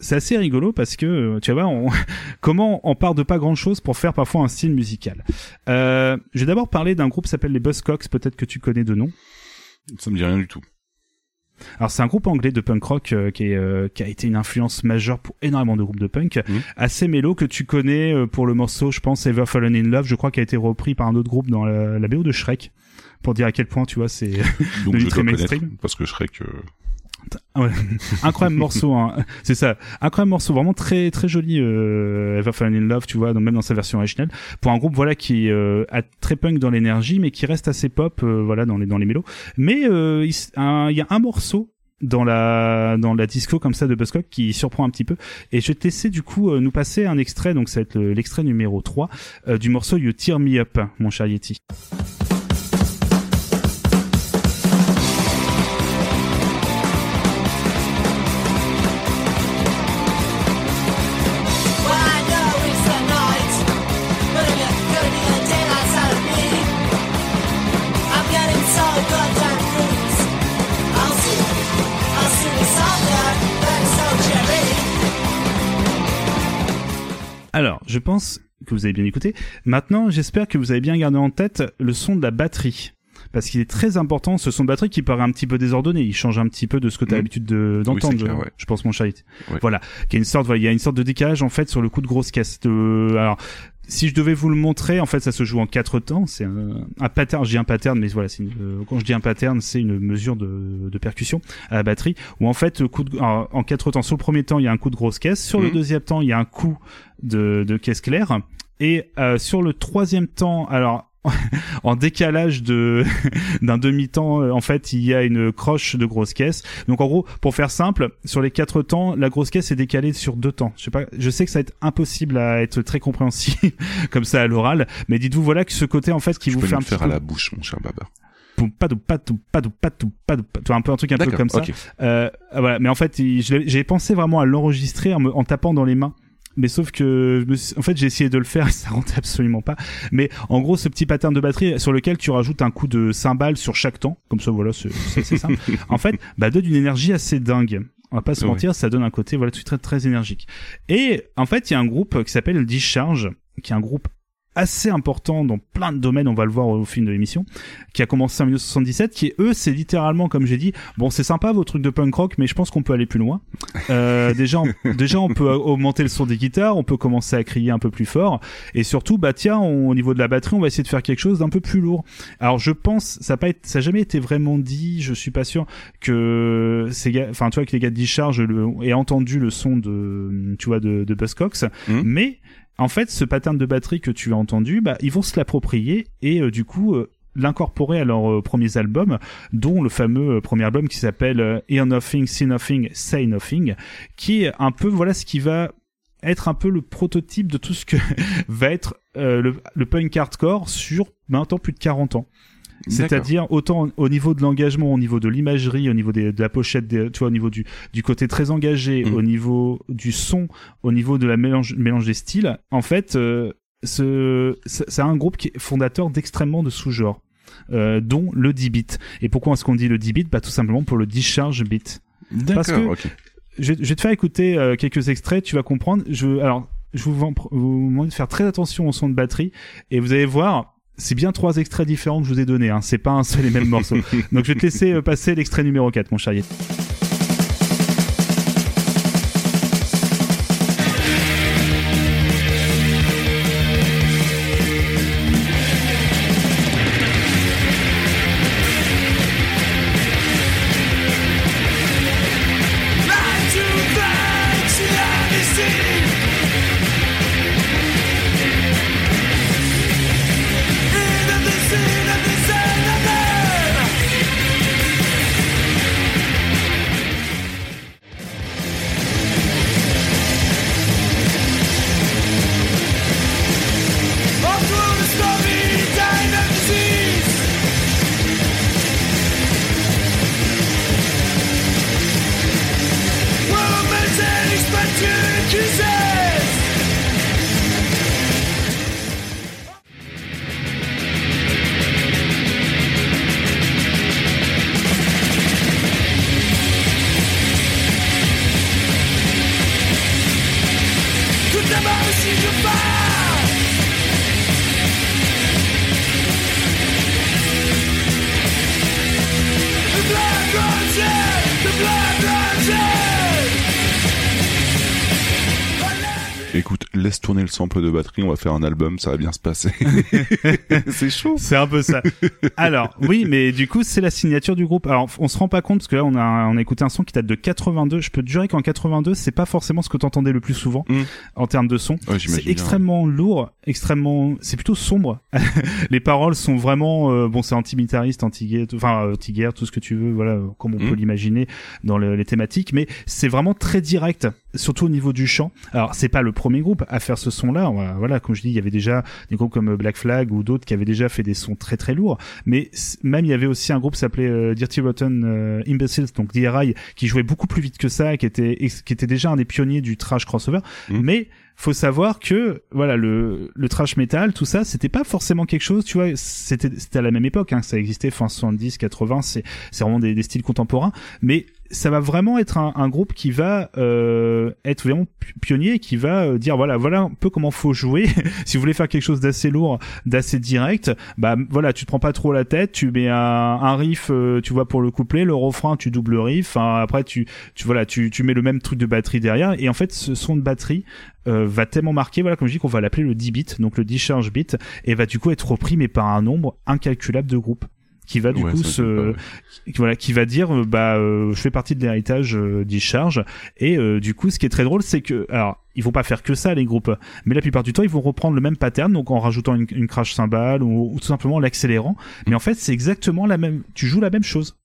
c'est assez rigolo parce que euh, tu vois on, *laughs* comment on part de pas grand chose pour faire parfois un style musical. Euh, je vais d'abord parler d'un groupe qui s'appelle les Buzzcocks, peut-être que tu connais de nom. Ça me dit rien du tout. Alors c'est un groupe anglais de punk rock euh, qui, est, euh, qui a été une influence majeure pour énormément de groupes de punk, Mhm. assez mélo que tu connais euh, pour le morceau, je pense Ever Fallen in Love, je crois qui a été repris par un autre groupe dans la, la BO de Shrek. Pour dire à quel point tu vois c'est Donc *laughs* je très dois mainstream. parce que Ah ouais. *laughs* incroyable morceau hein. c'est ça. Incroyable morceau vraiment très très joli euh, Ever Fallen in Love tu vois donc même dans sa version originale pour un groupe voilà qui euh, a très punk dans l'énergie mais qui reste assez pop euh, voilà dans les dans les mélos. Mais euh, il y a un morceau dans la dans la disco comme ça de Buzzcock qui surprend un petit peu. Et je vais te laisser du coup euh, nous passer un extrait. Donc ça va être le- l'extrait numéro 3 euh, du morceau You Tear Me Up mon cher Yeti Alors, je pense que vous avez bien écouté. Maintenant, j'espère que vous avez bien gardé en tête le son de la batterie. Parce qu'il est très important, ce son de batterie qui paraît un petit peu désordonné. Il change un petit peu de ce que tu as Mhm. l'habitude de- d'entendre, clair, je- ouais. je pense, mon. Ouais. Voilà. Qu'il y a une sorte, voilà, il y a une sorte de décalage, en fait, sur le coup de grosse caisse. De... Alors, si je devais vous le montrer, en fait, ça se joue en quatre temps. C'est un, un pattern, je dis un pattern, mais voilà, c'est une- euh, quand je dis un pattern, c'est une mesure de, de percussion à la batterie, où en fait, coup de, alors, en quatre temps, sur le premier temps, il y a un coup de grosse caisse, sur le Mhm. deuxième temps, il y a un coup de, de caisse claire, et euh, sur le troisième temps, alors en décalage de *laughs* d'un demi-temps, euh, en fait, il y a une croche de grosse caisse. Donc en gros, pour faire simple, sur les quatre temps, la grosse caisse est décalée sur deux temps. Je sais pas, je sais que ça va être impossible à être très compréhensible *laughs* comme ça à l'oral, mais dites-vous voilà que ce côté en fait qui je vous peux fait un faire à la bouche, mon cher Babar. poum, padou, padou, padou, padou, padou, padou, tu vois, un peu un truc un peu comme ça. Euh, voilà, mais en fait, j'ai pensé vraiment à l'enregistrer en, me- en tapant dans les mains. Mais sauf que, en fait, j'ai essayé de le faire et *laughs* ça rentre absolument pas. Mais en gros, ce petit pattern de batterie sur lequel tu rajoutes un coup de cymbale sur chaque temps, comme ça, voilà, c'est simple. *laughs* en fait, bah, donne une énergie assez dingue. On va pas se Ouais. mentir, ça donne un côté voilà tout très très énergique. Et en fait, il y a un groupe qui s'appelle Discharge, qui est un groupe assez important dans plein de domaines, on va le voir au fil de l'émission, qui a commencé en 1977, qui eux, c'est littéralement, comme j'ai dit, bon, c'est sympa vos trucs de punk rock, mais je pense qu'on peut aller plus loin. Euh, *laughs* déjà, on, déjà, on peut augmenter le son des guitares, on peut commencer à crier un peu plus fort, et surtout, bah tiens, on- au niveau de la batterie, on va essayer de faire quelque chose d'un peu plus lourd. Alors, je pense, ça a pas été, ça a jamais été vraiment dit, je suis pas sûr que ces gars, enfin, tu vois, que les gars de Discharge le, aient entendu le son de, tu vois, de, de Buzzcocks, Mhm. mais en fait, ce pattern de batterie que tu as entendu, bah, ils vont se l'approprier et euh, du coup euh, l'incorporer à leurs euh, premiers albums, dont le fameux premier album qui s'appelle Hear Nothing, See Nothing, Say Nothing, qui est un peu voilà ce qui va être un peu le prototype de tout ce que *laughs* va être le, le punk hardcore sur maintenant plus de 40 ans. C'est-à-dire autant au niveau de l'engagement, au niveau de l'imagerie, au niveau des- de la pochette, des- tu vois, au niveau du, du côté très engagé, Mm. au niveau du son, au niveau de la mélange, mélange des styles. En fait, euh, ce, c'est un groupe qui est fondateur d'extrêmement de sous-genres, euh, dont le D-beat. Et pourquoi est-ce qu'on dit le D-beat? Bah tout simplement pour le discharge beat. parce que-. Je, vais- je vais te faire écouter euh, quelques extraits, tu vas comprendre. Je, alors, je vous demande de faire très attention au son de batterie et vous allez voir. C'est bien trois extraits différents que je vous ai donnés, hein. c'est pas un seul et même morceau. *laughs* Donc je vais te laisser euh, passer l'extrait numéro 4, mon chariot. Le sample de batterie, on va faire un album, ça va bien se passer. *laughs* c'est chaud. C'est un peu ça. Alors, oui, mais du coup, c'est la signature du groupe. Alors, on se rend pas compte parce que là, on a, on a écouté un son qui date de 82. Je peux te jurer qu'en 82, c'est pas forcément ce que t'entendais le plus souvent Mm. en termes de son. Ouais, C'est extrêmement lourd, extrêmement, c'est plutôt sombre. *laughs* les paroles sont vraiment, euh, bon, c'est anti-militariste, anti-guerre, enfin, euh, anti-guerre, tout ce que tu veux, voilà, comme on Mm. peut l'imaginer dans le- les thématiques, mais c'est vraiment très direct, surtout au niveau du chant. Alors, c'est pas le premier groupe à faire ce son-là. Voilà, comme je dis, il y avait déjà des groupes comme Black Flag ou d'autres qui avaient déjà fait des sons très très lourds. Mais même il y avait aussi un groupe s'appelait euh, Dirty Rotten euh, Imbeciles, donc DRI, qui jouait beaucoup plus vite que ça, qui était qui était déjà un des pionniers du trash crossover. Mhm. Mais faut savoir que voilà le le trash metal, tout ça, c'était pas forcément quelque chose. Tu vois, c'était c'était à la même époque, hein, ça existait fin 70, 80. C'est c'est vraiment des, des styles contemporains, mais ça va vraiment être un, groupe qui va euh, être vraiment pi- pionnier, qui va euh, dire voilà voilà un peu comment faut jouer. *laughs* si vous voulez faire quelque chose d'assez lourd, d'assez direct, bah voilà, tu te prends pas trop la tête, tu mets un, riff, euh, tu vois pour le couplet, le refrain, tu doubles le riff, hein, après tu tu voilà, tu tu mets le même truc de batterie derrière, et en fait ce son de batterie va tellement marquer, voilà comme je dis qu'on va l'appeler le 10 bit, donc le discharge bit, et va du coup être repris mais par un nombre incalculable de groupes qui va du Ouais, coup se pas voilà qui va dire euh, bah euh, je fais partie de l'héritage euh, discharge et euh, du coup ce qui est très drôle c'est que alors ils vont pas faire que ça les groupes mais la plupart du temps ils vont reprendre le même pattern donc en rajoutant une, une crash cymbale ou, ou tout simplement l'accélérant. Mais en fait c'est exactement la même tu joues la même chose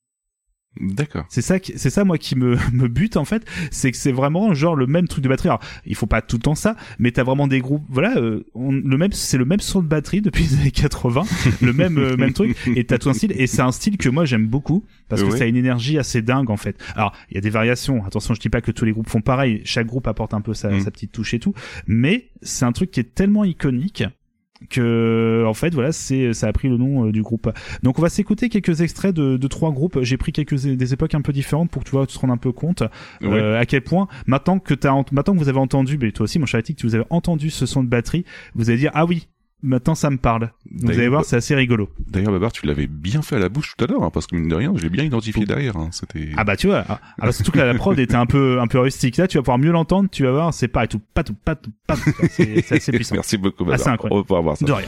D'accord. c'est ça, c'est ça moi qui me, *laughs* me bute en fait, c'est que c'est vraiment genre le même truc de batterie. Alors il faut pas tout le temps ça, mais t'as vraiment des groupes, voilà, euh, on- le même, c'est le même son de batterie depuis les années 80, *laughs* le même euh, même truc, et t'as tout un style, et c'est un style que moi j'aime beaucoup parce que Ouais. ça a une énergie assez dingue en fait. Alors il y a des variations, attention je dis pas que tous les groupes font pareil, chaque groupe apporte un peu sa, Mm. sa petite touche et tout, mais c'est un truc qui est tellement iconique que en fait voilà c'est ça a pris le nom euh, du groupe donc on va s'écouter quelques extraits de, de trois groupes j'ai pris quelques des époques un peu différentes pour que tu vois tu te rendes un peu compte Ouais. euh, à quel point maintenant que t'as maintenant que vous avez entendu mais toi aussi mon cher que vous avez entendu ce son de batterie vous allez dire ah oui maintenant ça me parle vous allez voir c'est assez rigolo D'ailleurs, Babar, tu l'avais bien fait à la bouche tout à l'heure, hein, parce que mine de rien, je l'ai bien identifié derrière. Hein, C'était. ah bah tu vois ah, ah bah, surtout que là, la prod était un peu un peu rustique là tu vas pouvoir mieux l'entendre tu vas voir c'est pas tout pas tout pas tout pas tout c'est assez puissant Merci beaucoup, Ah, Babar. c'est incroyable. On va pouvoir voir ça. de rien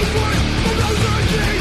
Those are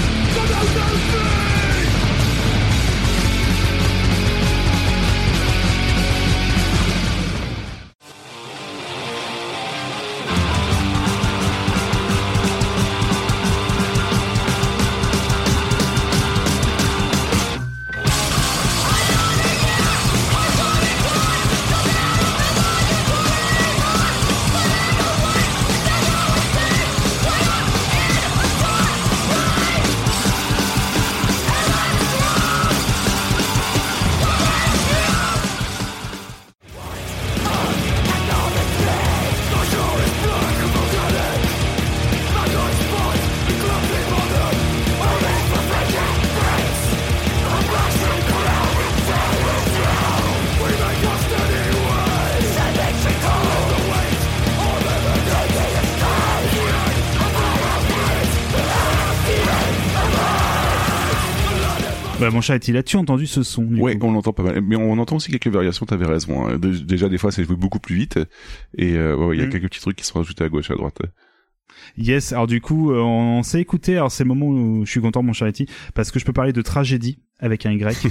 bah mon chat il a-tu entendu ce son coup on l'entend pas mal. Mais on entend aussi quelques variations, t'avais raison. hein. Dé- Déjà, des fois, c'est joué beaucoup plus vite. Et euh, ouais, ouais, il y a Mm. quelques petits trucs qui sont rajoutés à gauche, à droite. Yes, alors du coup, euh, on, s'est écouté, alors c'est le moment où je suis content, mon Charity, parce que je peux parler de tragédie avec un Y.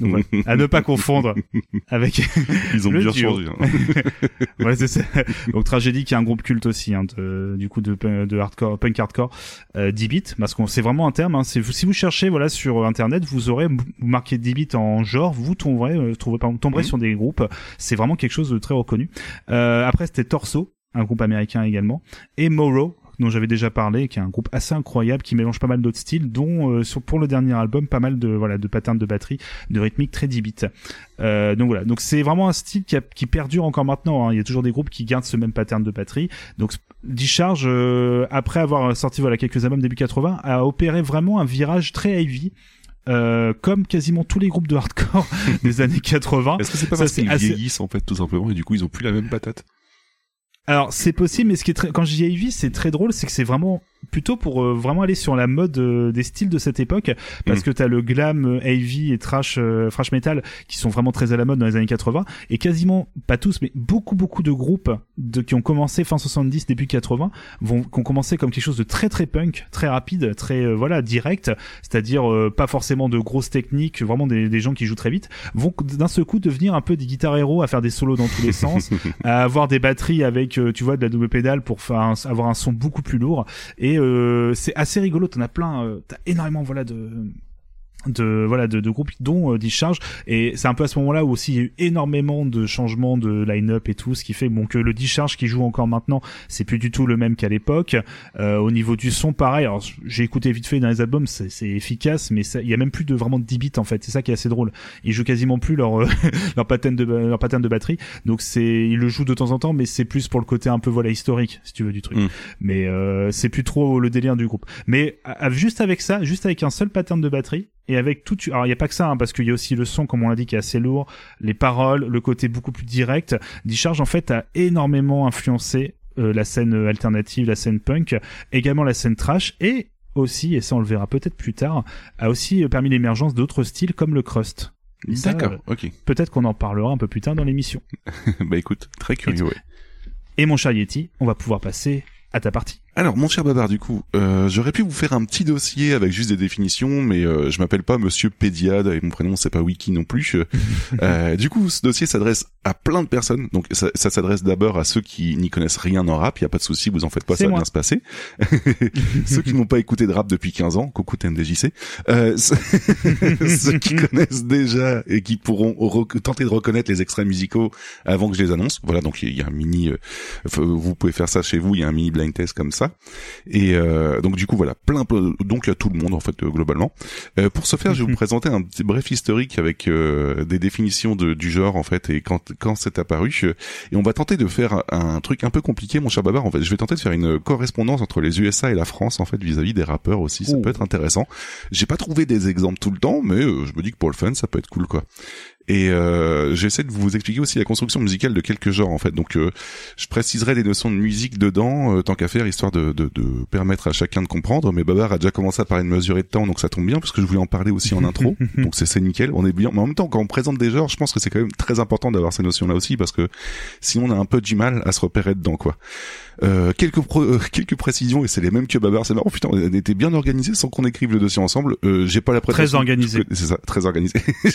Donc voilà, à ne pas confondre avec... *laughs* Ils ont Le bien duo. changé. hein. *laughs* ouais, c'est ça. Donc tragédie qui est un groupe culte aussi, hein, de, du coup de, de hardcore, punk hardcore, euh, 10 bits, parce qu'on c'est vraiment un terme. Hein, c'est, si vous cherchez voilà sur internet, vous aurez vous marqué 10 bits en genre, vous tomberez, euh, trouverez, pardon, tomberez Mhm. sur des groupes. C'est vraiment quelque chose de très reconnu. Euh, après c'était Torso, un groupe américain également, et Morrow dont j'avais déjà parlé, qui est un groupe assez incroyable, qui mélange pas mal d'autres styles, dont euh, sur, pour le dernier album, pas mal de voilà de patterns de batterie, de rythmique très 10 bits. Euh, donc voilà, donc c'est vraiment un style qui, a- qui perdure encore maintenant. hein. Il y a toujours des groupes qui gardent ce même pattern de batterie. Donc Discharge, euh, après avoir sorti voilà quelques albums début 80, a opéré vraiment un virage très heavy. Euh, comme quasiment tous les groupes de hardcore *laughs* des années 80. Est-ce que c'est pas parce qu'ils assez- vieillissent, en fait, tout simplement, et du coup, ils ont plus la même patate? Alors c'est possible, mais ce qui est très, quand je dis heavy, c'est très drôle, c'est que c'est vraiment plutôt pour euh, vraiment aller sur la mode euh, des styles de cette époque, parce Mm. que t'as le glam, euh, heavy et trash, euh, thrash metal qui sont vraiment très à la mode dans les années 80, et quasiment pas tous, mais beaucoup beaucoup de groupes de qui ont commencé fin 70 début 80 vont qui ont commencé comme quelque chose de très très punk, très rapide, très euh, voilà direct, c'est-à-dire euh, pas forcément de grosses techniques, vraiment des, des gens qui jouent très vite, vont d'un seul coup devenir un peu des guitares héros à faire des solos dans tous les sens, *laughs* à avoir des batteries avec euh, tu vois de la double pédale pour faire un- avoir un son beaucoup plus lourd et euh, c'est assez rigolo t'en as plein euh, t'as énormément voilà de de voilà de, de groupes dont euh, Discharge. Et c'est un peu à ce moment-là où aussi il y a eu énormément de changements de line-up et tout ce qui fait bon que le Discharge qui joue encore maintenant c'est plus du tout le même qu'à l'époque. Euh, au niveau du son pareil. Alors j'ai écouté vite fait dans les albums c'est c'est efficace mais ça- il y a même plus de vraiment de 10 bits en fait. C'est ça qui est assez drôle. Ils jouent quasiment plus leur euh, *laughs* leur pattern de leur pattern de batterie. Donc c'est ils le jouent de temps en temps mais c'est plus pour le côté un peu voilà historique si tu veux du truc. Mm. mais euh, c'est plus trop le délire du groupe. Mais à- juste avec ça juste avec un seul pattern de batterie et avec tout alors il y a pas que ça hein, parce qu'il y a aussi le son comme on l'a dit qui est assez lourd les paroles le côté beaucoup plus direct. Discharge en fait a énormément influencé euh, la scène alternative la scène punk également la scène trash et aussi et ça on le verra peut-être plus tard a aussi euh, permis l'émergence d'autres styles comme le crust. D'accord, euh, ok. peut-être qu'on en parlera un peu plus tard dans l'émission. *laughs* Bah écoute, très curieux, ouais. et mon cher Yeti on va pouvoir passer à ta partie Alors, mon cher Babar, du coup, euh, j'aurais pu vous faire un petit dossier avec juste des définitions, mais euh, je m'appelle pas Monsieur Pédiade et mon prénom c'est pas Wiki non plus. Euh, *laughs* du coup, ce dossier s'adresse à plein de personnes. Donc, ça, ça s'adresse d'abord à ceux qui n'y connaissent rien en rap. Il y a pas de souci, vous en faites pas, ça va moi. bien se passer. *laughs* ceux qui n'ont pas écouté de rap depuis 15 ans, coucou TMDJC. Euh, *laughs* ceux qui connaissent déjà et qui pourront tenter de reconnaître les extraits musicaux avant que je les annonce. Voilà, donc il y a un mini. euh, vous pouvez faire ça chez vous. Il y a un mini blind test comme ça. Et euh, donc du coup voilà, plein, plein- donc il y a tout le monde en fait euh, globalement. Euh, pour ce faire, je vais vous présenter un petit bref historique avec euh, des définitions de, du genre en fait et quand quand c'est apparu. Et on va tenter de faire un truc un peu compliqué, mon cher Babar. En fait, je vais tenter de faire une correspondance entre les USA et la France en fait vis-à-vis des rappeurs aussi. Ça Oh. peut être intéressant. J'ai pas trouvé des exemples tout le temps, mais euh, je me dis que pour le fun, ça peut être cool quoi. Et euh, j'essaie de vous expliquer aussi la construction musicale de quelques genres en fait. Donc euh, je préciserai des notions de musique dedans, euh, tant qu'à faire, histoire de, de, de permettre à chacun de comprendre. Mais Babar a déjà commencé à parler de mesurer de temps, donc ça tombe bien, parce que je voulais en parler aussi en *laughs* intro. donc c'est c'est nickel, on est bien. Mais en même temps, quand on présente des genres, je pense que c'est quand même très important d'avoir ces notions-là aussi, parce que sinon on a un peu du mal à se repérer dedans, quoi. Euh, quelques pro- euh, *laughs* quelques précisions et c'est les mêmes que Babar. C'est marrant, putain, on était bien organisé sans qu'on écrive le dossier ensemble. Euh, J'ai pas la prétention Très organisé. C'est ça, très organisé. *laughs*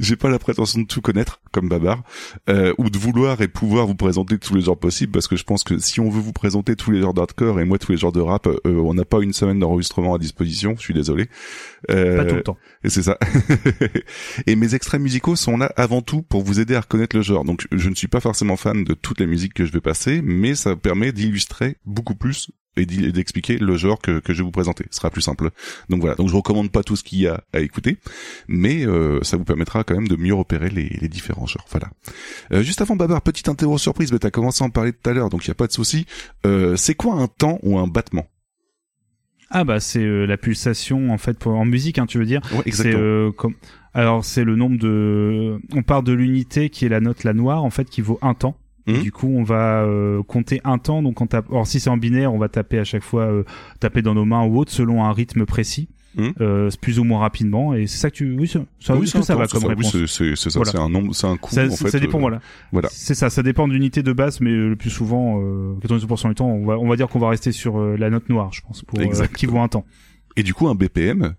J'ai pas la prétention de tout connaître comme Babar euh, ou de vouloir et pouvoir vous présenter tous les genres possibles parce que je pense que si on veut vous présenter tous les genres d'hardcore et moi tous les genres de rap, euh, on n'a pas une semaine d'enregistrement à disposition. Je suis désolé. Euh, pas tout le temps et c'est ça. *laughs* et mes extraits musicaux sont là avant tout pour vous aider à reconnaître le genre. Donc je ne suis pas forcément fan de toutes les musiques que je vais passer, mais ça permet d'illustrer beaucoup plus et d'expliquer le genre que, que je vais vous présenter. Ce sera plus simple. Donc voilà. Donc je recommande pas tout ce qu'il y a à écouter, mais euh, ça vous permettra quand même de mieux repérer les, les différents genres. Voilà. Euh, juste avant Babar, petite interro surprise, mais t'as commencé à en parler tout à l'heure, donc il y a pas de souci. Euh, c'est quoi un temps ou un battement? Ah bah c'est euh, la pulsation en fait pour, en musique hein, tu veux dire Ouais, euh, comme alors c'est le nombre de on part de l'unité qui est la note la noire en fait qui vaut un temps Mhm. Du coup, on va euh, compter un temps. Donc, on tape. Or, si c'est en binaire, on va taper à chaque fois, euh, taper dans nos mains ou autre, selon un rythme précis, Mhm. euh, plus ou moins rapidement. Et c'est ça que tu. Oui, ça, ça, est-ce que ça va comme c'est réponse Oui, c'est ça. Voilà. C'est un nombre, c'est un coup. ça, en fait, ça dépend, euh, voilà. voilà. C'est ça, ça dépend de l'unité de base, mais euh, le plus souvent, euh, 90% du temps, on va, on va dire qu'on va rester sur euh, la note noire, je pense, pour qui vaut un temps. Et du coup, un BPM,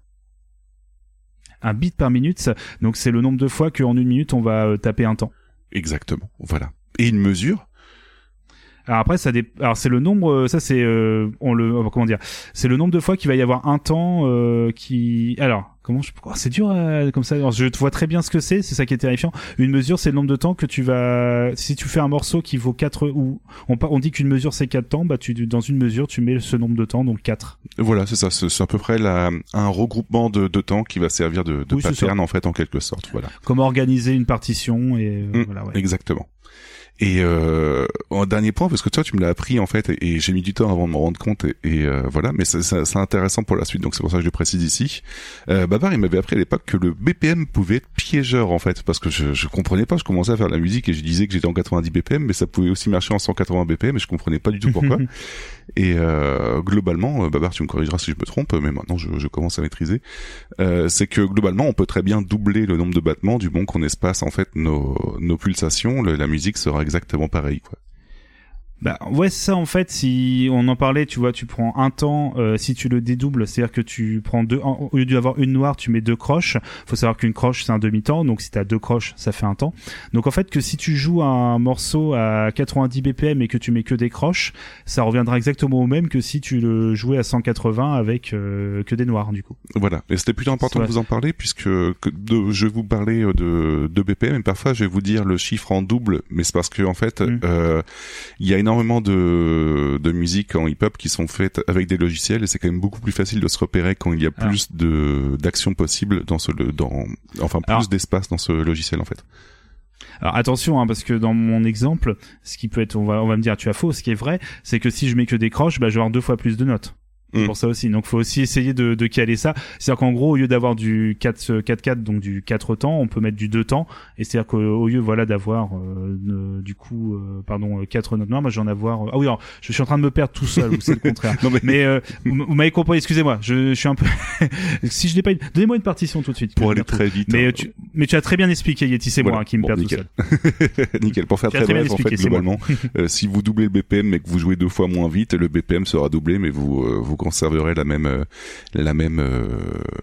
Un bit par minute, ça- donc c'est le nombre de fois qu'en une minute on va taper un temps. exactement. Voilà. Et une mesure, Alors après, ça dé... alors c'est le nombre, euh, ça c'est, euh, on le, comment dire, c'est le nombre de fois qu'il va y avoir un temps euh, qui, alors comment je, oh, c'est dur euh, comme ça. Alors, je te vois très bien ce que c'est, c'est ça qui est terrifiant. Une mesure, c'est le nombre de temps que tu vas, si tu fais un morceau qui vaut 4 ou on, on dit qu'une mesure c'est 4 temps, bah tu dans une mesure tu mets ce nombre de temps donc 4. voilà, c'est ça. C'est à peu près la, un regroupement de, de temps qui va servir de, de Oui, pattern en fait, en quelque sorte. Voilà. Comment organiser une partition et euh, Mm, voilà. Ouais. Exactement. Et euh, en dernier point, parce que toi tu me l'as appris en fait, et, j'ai mis du temps avant de me rendre compte, et, euh, voilà, mais c'est intéressant pour la suite, donc c'est pour ça que je le précise ici. Euh, Babar, il m'avait appris à l'époque que le BPM pouvait être piégeur en fait, parce que je, je comprenais pas, je commençais à faire de la musique et je disais que j'étais en 90 BPM, mais ça pouvait aussi marcher en 180 BPM, et je comprenais pas du tout pourquoi. *laughs* et euh, globalement, euh, Babar, tu me corrigeras si je me trompe, mais maintenant je, commence à maîtriser. Euh, c'est que globalement, on peut très bien doubler le nombre de battements du bon qu'on espace en fait nos, pulsations, la musique sera exactement pareille quoi. Bah ouais, ça en fait. Si on en parlait, tu vois, tu prends un temps, euh, si tu le dédoubles, c'est-à-dire que tu prends deux, en- au lieu d'avoir une noire, tu mets deux croches. Faut savoir qu'une croche c'est un demi-temps, donc si t'as deux croches, ça fait un temps. Donc en fait, que si tu joues un morceau à 90 BPM et que tu mets que des croches, ça reviendra exactement au même que si tu le jouais à 180 avec euh, que des noirs du coup. Voilà. Et c'était plutôt important de vous en parler puisque que de- je vais vous parler euh, de, de BPM et parfois je vais vous dire le chiffre en double, mais c'est parce que en fait, Mm. euh, il y a énormément de, de musique en hip-hop qui sont faites avec des logiciels et c'est quand même beaucoup plus facile de se repérer quand il y a Alors. plus de d'actions possibles dans ce dans enfin plus Alors. d'espace dans ce logiciel en fait. Alors attention, hein, parce que dans mon exemple, ce qui peut être, on va, on va me dire, tu as faux. Ce qui est vrai, c'est que si je mets que des croches, bah, je vais avoir deux fois plus de notes. Mm. Pour ça aussi. Donc, faut aussi essayer de, de caler ça. C'est-à-dire qu'en gros, au lieu d'avoir du 4 4 donc du 4 temps, on peut mettre du 2 temps. Et c'est-à-dire qu'au lieu, voilà, d'avoir euh, du coup, euh, pardon, 4 notes noires, moi, je vais en avoir. ah oui, alors, je suis en train de me perdre tout seul. ou c'est le contraire. *laughs* Non mais, Mais euh, vous vous m'avez compris. Excusez-moi. Je, je suis un peu. *laughs* si je n'ai pas, une... donnez-moi une partition tout de suite. pour aller très vite. Mais hein, euh, tu, mais tu as très bien expliqué, Yeti, c'est Voilà. moi hein, qui me Bon, perds tout seul. *laughs* Nickel. Pour faire très très bref, en fait, globalement, euh, si vous doublez le BPM mais que vous jouez deux fois moins vite, le BPM sera doublé, mais vous euh, vous conserverez la même euh, la même euh,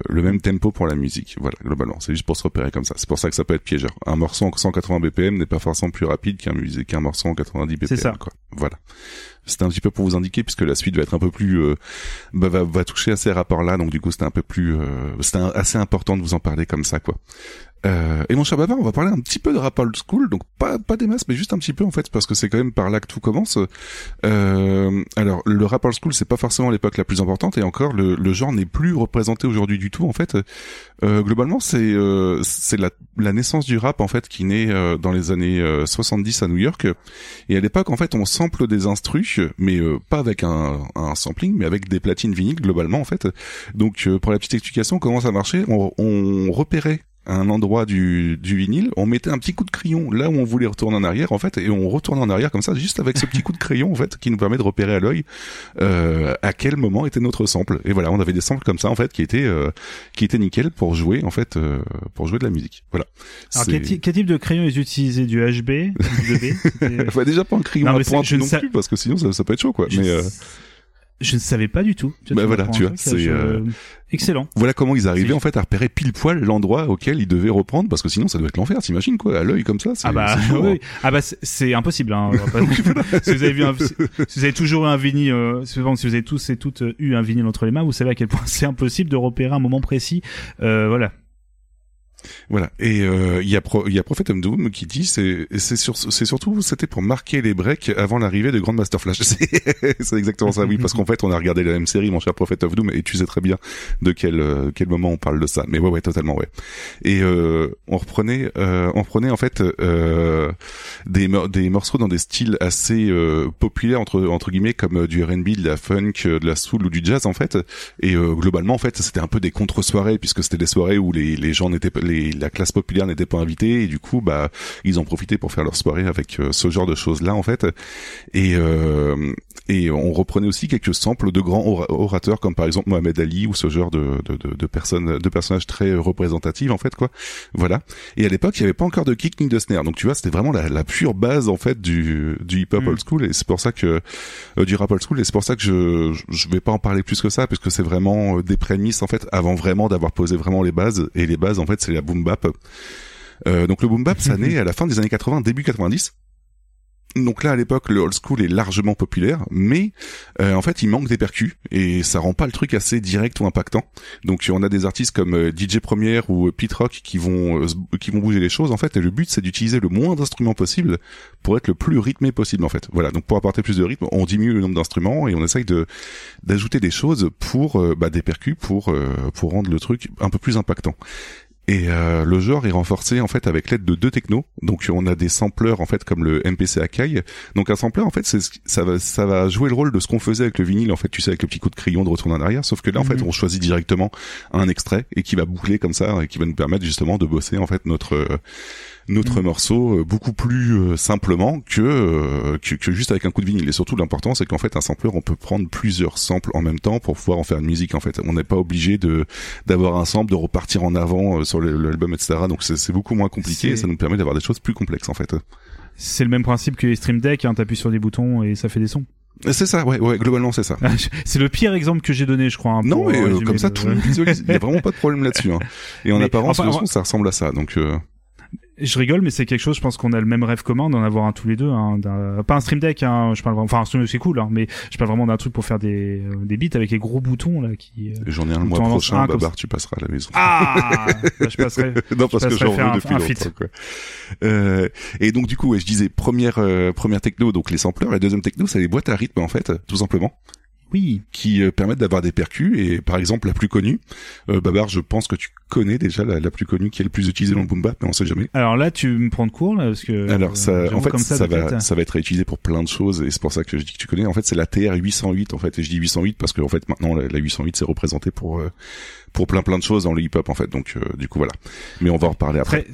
le même tempo pour la musique. Voilà, globalement, c'est juste pour se repérer comme ça. C'est pour ça que ça peut être piégeur. Un morceau en 180 BPM n'est pas forcément plus rapide qu'un qu'un morceau en 90 BPM. C'est ça. Quoi. Voilà. C'était un petit peu pour vous indiquer puisque la suite va être un peu plus euh, bah, va, va toucher à ces rapports-là, donc du coup c'était un peu plus euh, c'était assez important de vous en parler comme ça quoi. Euh, et mon cher Bavard, on va parler un petit peu de rap old school, donc pas pas des masses, mais juste un petit peu en fait, parce que c'est quand même par là que tout commence. Euh, alors le rap old school, c'est pas forcément l'époque la plus importante, et encore le, le genre n'est plus représenté aujourd'hui du tout en fait. Euh, globalement, c'est euh, c'est la, la naissance du rap en fait qui naît euh, dans les années euh, 70 à New York. Et à l'époque, en fait, on sample des instrus, mais euh, pas avec un, un sampling, mais avec des platines vinyles globalement en fait. Donc euh, pour la petite explication, comment ça marchait on, on repérait un endroit du, du vinyle, on mettait un petit coup de crayon là où on voulait retourner en arrière en fait, et on retournait en arrière comme ça, juste avec ce petit coup de crayon en fait, qui nous permet de repérer à l'œil euh, à quel moment était notre sample. Et voilà, on avait des samples comme ça en fait qui étaient euh, qui étaient nickel pour jouer en fait euh, pour jouer de la musique. Voilà. Alors, quel, type de crayon ils utilisaient? Du HB Du 2B *laughs* C'était- Enfin, déjà pas un crayon Non, à pointe non sais- plus parce que sinon ça, ça peut être chaud quoi. Je Mais euh, Je ne savais pas du tout. Bah voilà, tu vois, là, c'est, euh, Excellent. voilà comment ils arrivaient en fait à repérer pile poil l'endroit auquel ils devaient reprendre parce que sinon ça doit être l'enfer. T'imagines quoi à l'œil comme ça c'est- Ah bah oui, hein. ah bah c'est- impossible. Hein. on va pas- *laughs* si vous avez vu, un, si vous avez toujours eu un vinyle, euh, si vous avez tous et toutes eu un vinyle entre les mains, vous savez à quel point *laughs* c'est impossible de repérer un moment précis. Euh, voilà. Voilà. Et euh, il y a y a Prophet of Doom qui dit c'est c'est sur surtout c'était pour marquer les breaks avant l'arrivée de Grandmaster Flash. *laughs* C'est exactement ça oui parce qu'en fait on a regardé la même série mon cher Prophet of Doom et tu sais très bien de quel euh, quel moment on parle de ça. Mais ouais ouais totalement ouais. Et euh, on reprenait euh, on prenait en fait euh, des des morceaux dans des styles assez euh, populaires entre entre guillemets comme euh, du R&B, de la funk, euh, de la soul ou du jazz en fait. Et euh, globalement en fait c'était un peu des contre-soirées puisque c'était des soirées où les les gens n'étaient pas les la classe populaire n'était pas invitée et du coup bah ils ont profité pour faire leur soirée avec euh, ce genre de choses là en fait. Et euh, et on reprenait aussi quelques samples de grands ora- orateurs comme par exemple Mohamed Ali ou ce genre de de, de, de personnes de personnages très représentatifs en fait quoi. Voilà. Et à l'époque, il y avait pas encore de kick ni de snare. Donc tu vois, c'était vraiment la, la pure base en fait du du hip hop Mm. old school et c'est pour ça que euh, du rap old school et c'est pour ça que je je vais pas en parler plus que ça parce que c'est vraiment des prémices en fait avant vraiment d'avoir posé vraiment les bases et les bases en fait c'est la boom bap. Euh, donc le boom bap ça *laughs* naît à la fin des années 80 début 90. Donc là, à l'époque, le old school est largement populaire, mais euh, en fait, il manque des percus et ça rend pas le truc assez direct ou impactant. Donc, on a des artistes comme euh, DJ Première ou euh, Pete Rock qui vont qui vont bouger les choses en fait. Et le but, c'est d'utiliser le moins d'instruments possible pour être le plus rythmé possible en fait. Voilà. Donc, pour apporter plus de rythme, on diminue le nombre d'instruments et on essaye de d'ajouter des choses pour bah, des percus pour euh, pour rendre le truc un peu plus impactant. Et euh, le genre est renforcé en fait avec l'aide de deux technos. Donc on a des sampleurs en fait comme le MPC Akai. Donc un sampler en fait c'est ça va ça va jouer le rôle de ce qu'on faisait avec le vinyle en fait tu sais avec le petit coup de crayon de retour en arrière. Sauf que là en fait Mhm. on choisit directement un extrait et qui va boucler comme ça et qui va nous permettre justement de bosser en fait notre euh, notre Mhm. morceau euh, beaucoup plus euh, simplement que, euh, que que juste avec un coup de vinyle. Et surtout l'important c'est qu'en fait un sampler on peut prendre plusieurs samples en même temps pour pouvoir en faire une musique en fait. On n'est pas obligé de d'avoir un sample, de repartir en avant euh, sur l'album, etc. Donc c'est beaucoup moins compliqué et ça nous permet d'avoir des choses plus complexes en fait. C'est le même principe que les Stream Deck, hein, t'appuies sur des boutons et ça fait des sons. C'est ça, ouais, ouais, globalement c'est ça. *laughs* c'est le pire exemple que j'ai donné, je crois. hein, Non, mais euh, comme ça tout le monde visualise. Il y a vraiment pas de problème là-dessus. Hein. Et en *laughs* Mais, apparence, enfin, le son, ça ressemble à ça. Donc euh, Je rigole, mais c'est quelque chose, je pense qu'on a le même rêve commun d'en avoir un tous les deux. Hein, pas un Stream Deck, hein, je parle vraiment, enfin un Stream Deck c'est cool, hein, mais je parle vraiment d'un truc pour faire des, euh, des beats avec les gros boutons là qui. euh, j'en ai un le mois prochain, un Babar, tu passeras à la maison. Ah *laughs* Bah, Je passerai. *laughs* non parce que passerai j'en veux un- depuis un longtemps. Quoi. Euh, et donc du coup, ouais, je disais première euh, première techno, donc les sampleurs. La deuxième techno, c'est les boîtes à rythme en fait, tout simplement. Oui. qui euh, permettent d'avoir des percus et par exemple la plus connue euh, Babar je pense que tu connais déjà la, la plus connue qui est le plus utilisée dans le boom bap mais on sait jamais Alors là, tu me prends de court là, parce que. alors euh, ça j'avoue, en fait ça, va tête. ça va être utilisé pour plein de choses et c'est pour ça que je dis que tu connais en fait c'est la TR 808 en fait et je dis 808 parce que en fait maintenant la, la 808 c'est représenté pour euh, pour plein plein de choses dans le hip hop en fait donc euh, du coup voilà mais on va en reparler après Très...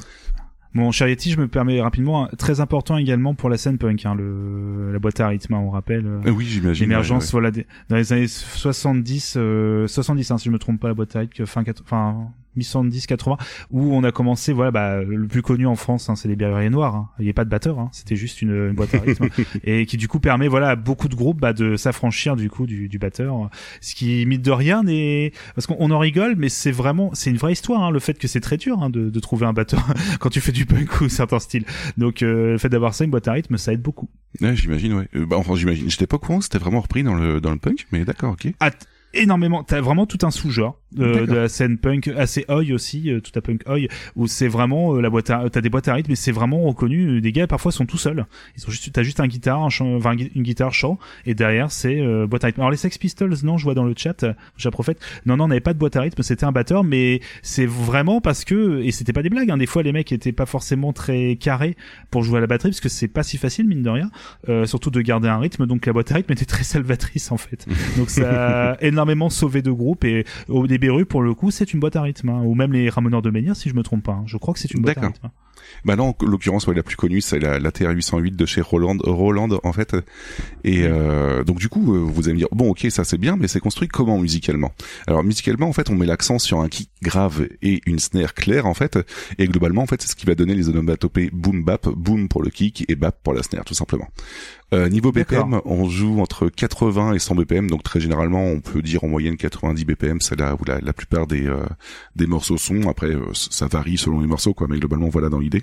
Mon cher Yeti, je me permets rapidement, hein, très important également pour la scène punk, hein, le, la boîte à rythme, hein, on rappelle. euh, Euh, oui j'imagine L'émergence, ouais, voilà, des- dans les années 70, euh, 70, hein, si je me trompe pas, la boîte à rythme, fin, enfin, 70, 80, où on a commencé, voilà, bah, le plus connu en France, hein, c'est les Berruriers Noirs. hein. Il n'y a pas de batteur, hein, c'était juste une, une boîte à rythme, *laughs* et qui du coup permet, voilà, à beaucoup de groupes, bah, de s'affranchir du coup du, du batteur, ce qui mine de rien n'est, parce qu'on on en rigole, mais c'est vraiment, c'est une vraie histoire, hein, le fait que c'est très dur hein, de, de trouver un batteur *laughs* quand tu fais du punk ou certains styles. Donc, euh, le fait d'avoir ça, une boîte à rythme, ça aide beaucoup. Ouais, j'imagine ouais Euh, bah enfin j'imagine j'étais pas courant c'était vraiment repris dans le dans le punk mais d'accord ok Ah, énormément t'as vraiment tout un sous-genre euh, de la scène punk assez oi aussi euh, tout à punk oi où c'est vraiment euh, la boîte à t'as des boîtes à rythme mais c'est vraiment reconnu euh, des gars parfois sont tout seuls. Ils sont juste t'as juste un guitare un chant, enfin, une guitare chant et derrière c'est euh, boîte à rythme. Alors les Sex Pistols non je vois dans le chat euh, Chat Prophète non non on n'avait pas de boîte à rythme c'était un batteur mais c'est vraiment parce que et c'était pas des blagues hein, des fois les mecs étaient pas forcément très carrés pour jouer à la batterie parce que c'est pas si facile mine de rien euh, surtout de garder un rythme. Donc la boîte à rythme était très salvatrice en fait. *laughs* Donc ça a énormément sauvé de groupes et au DBRU pour le coup c'est une boîte à rythme hein, ou même les Ramoneurs de Menhir si je me trompe pas hein. je crois que c'est une boîte à rythme hein. Bah non, en l'occurrence, ouais, la plus connue, c'est la, la TR-808 de chez Roland, Roland en fait. Et euh, donc du coup, euh, vous allez me dire, bon, ok, ça c'est bien, mais c'est construit comment musicalement? Alors musicalement, en fait, on met l'accent sur un kick grave et une snare claire, en fait. Et globalement, en fait, c'est ce qui va donner les onomatopées boom bap, boom pour le kick et bap pour la snare, tout simplement. Euh, niveau BPM, on joue entre 80 et 100 BPM, donc très généralement, on peut dire en moyenne 90 BPM, c'est là où la, la plupart des euh, des morceaux sont. Après, euh, ça varie selon les morceaux, quoi, mais globalement, voilà dans l'idée.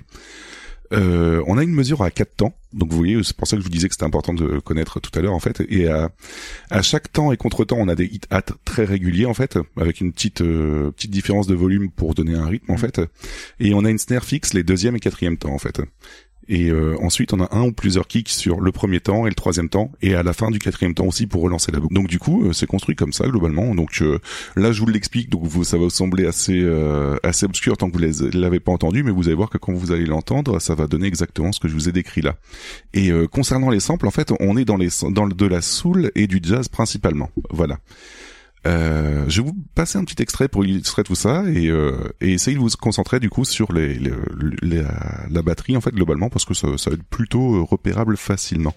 Euh, on a une mesure à quatre temps, donc vous voyez, c'est pour ça que je vous disais que c'était important de connaître tout à l'heure en fait. Et à, à chaque temps et contre-temps, on a des hit hats très réguliers en fait, avec une petite euh, petite différence de volume pour donner un rythme en fait. Et on a une snare fixe les deuxième et quatrième temps en fait. Et euh, ensuite, on a un ou plusieurs kicks sur le premier temps et le troisième temps, et à la fin du quatrième temps aussi pour relancer la boucle. Donc du coup, euh, c'est construit comme ça globalement. Donc euh, là, je vous l'explique, donc vous, ça va vous sembler assez euh, assez obscur tant que vous l'avez pas entendu, mais vous allez voir que quand vous allez l'entendre, ça va donner exactement ce que je vous ai décrit là. Et euh, concernant les samples, en fait, on est dans les dans le- de la soul et du jazz principalement. Voilà. Euh, je vais vous passer un petit extrait pour illustrer tout ça et, euh, et essayer de vous concentrer du coup sur les, la batterie en fait globalement parce que ça, ça va être plutôt euh, repérable facilement.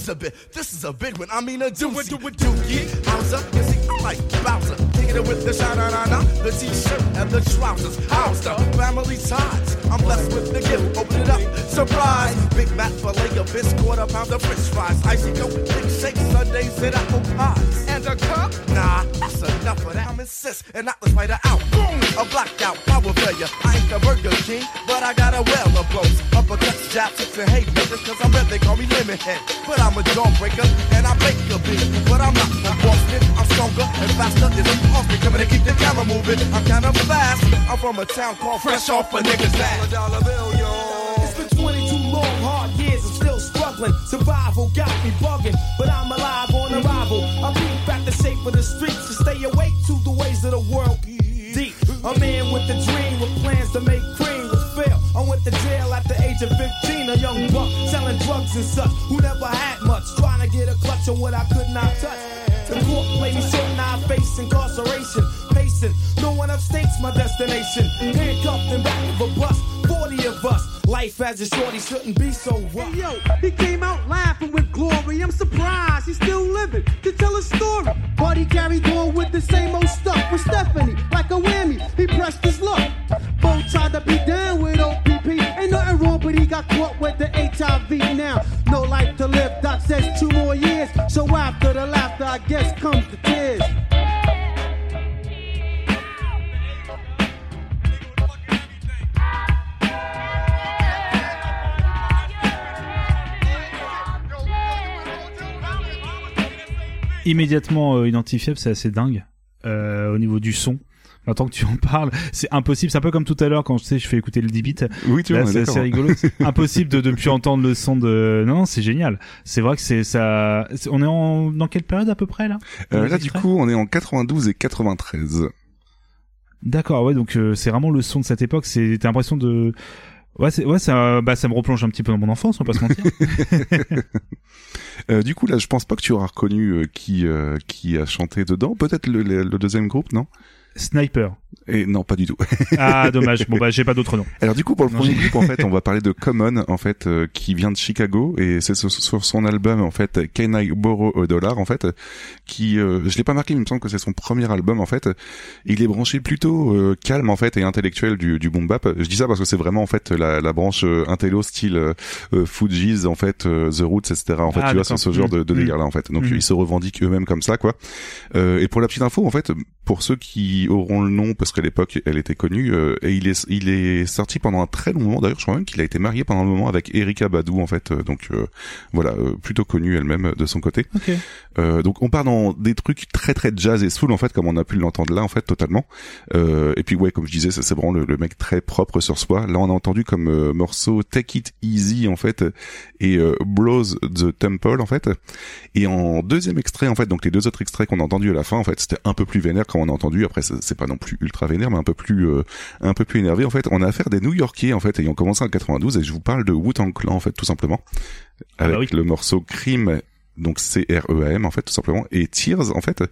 Come on a smooth tip. You know what? Be yourself and just take it easy. You know what I'm saying? Easy, easy, easy like Sunday morning. I can kick your stupid nervous jump when I'm yawning. Ah, coming is coming in with the oh, excuse me, Elizabeth. This is a big one. I mean a doozy. Do it, dookie. Howser, you see, I like Bowser. Taking it with the shine on, on, the t-shirt and the trousers. How's the family ties? I'm blessed with the gift. Open it up, surprise. Big Mac fillet of fish, quarter pound of French fries. Icy go, big shake Sundays and apple pies. And a cup? Nah, that's enough of that. I'm insist, and not the spider out. Boom, a blackout power failure. I ain't the Burger King, but I got a well of blows. Uppercuts, jabs, hits, and haymakers, cause I'm red, they call me lemon head. But I'm a jawbreaker, and I beat. But I'm not a Boston, I'm stronger and faster. Is a Austin coming to keep the camera moving. I'm kind of fast. I'm from a town called Fresh Off a Niggas Ass. It's been 22 long hard years and still struggling. Survival got me bugging, but I'm alive on arrival. I beat back the shape of the streets to stay awake to the ways of the world. Deep, a man with a dream with plans to make to jail at the age of 15, a young buck selling drugs and such who never had much, trying to get a clutch on what I could not touch. The court played me short and I face incarceration. Pacing, no one upstates my destination. Handcuffed in back of a bus, 40 of us. Life as a shorty shouldn't be so rough. Yo, he came out laughing with glory. I'm surprised he's still living to tell a story. But he carried on with the same old stuff with Stephanie, like a whammy. He pressed his luck. Both tried to be down with OPP. Got caught with the HIV now. No life to live. Doc says two more years. So after the laughter, I guess comes the tears. Immédiatement euh, identifiable, c'est assez dingue euh, au niveau du son. Maintenant que tu en parles, c'est impossible. C'est un peu comme tout à l'heure quand tu sais, je fais écouter le 10 bits. Oui, tu vois, c'est assez rigolo. *laughs* Impossible de ne plus entendre le son de. Non, non, c'est génial. C'est vrai que c'est ça. On est en dans quelle période à peu près là? Euh, là, du coup, on est en 92 et 93. D'accord, ouais. Donc euh, c'est vraiment le son de cette époque. C'est t'as l'impression de. Ouais, ouais, ça, bah, ça me replonge un petit peu dans mon enfance, on va pas se mentir. *laughs* Euh, du coup, là, je pense pas que tu auras reconnu euh, qui euh, qui a chanté dedans. Peut-être le, le, le deuxième groupe, non? Sniper. Et non, pas du tout. Ah, *laughs* dommage. Bon bah, j'ai pas d'autres noms. Alors du coup, pour le Non, premier groupe, en fait, on va parler de Common, en fait, euh, qui vient de Chicago, et c'est sur, sur son album, en fait, Can I Borrow a Dollar, en fait, qui, euh, je l'ai pas marqué, mais il me semble que c'est son premier album, en fait. Il est branché plutôt euh, calme, en fait, et intellectuel du, du boom bap. Je dis ça parce que c'est vraiment, en fait, la, la branche euh, intello style euh, euh, Fugees, en fait, euh, The Roots, etc. En fait, Ah, tu vois, c'est ce genre de, de Mm. délire-là, en fait. Donc, Mm. ils se revendiquent eux-mêmes comme ça, quoi. Euh, et pour la petite info, en fait, pour ceux qui auront le nom, parce qu'à l'époque, elle était connue, euh, et il est, il est sorti pendant un très long moment. D'ailleurs, je crois même qu'il a été marié pendant un moment avec Erika Badou, en fait. Euh, donc, euh, voilà, plutôt connue elle-même de son côté. Euh, donc, on part dans des trucs très très jazz et soul, en fait, comme on a pu l'entendre là, en fait, totalement. Euh, et puis, ouais, comme je disais, ça, c'est vraiment le, le mec très propre sur soi. Là, on a entendu comme euh, morceau Take It Easy, en fait, et euh, Blows the Temple, en fait. Et en deuxième extrait, en fait, donc les deux autres extraits qu'on a entendus à la fin, en fait, c'était un peu plus vénère quand on a entendu. Après, c'est pas non plus ultra vénère, mais un peu plus, euh, un peu plus énervé. En fait, on a affaire des New-Yorkais, en fait, ayant commencé en 92, et je vous parle de Wu-Tang Clan, en fait, tout simplement, avec bah oui. le morceau Crime. Donc C-R-E-A-M en fait tout simplement et Tears en fait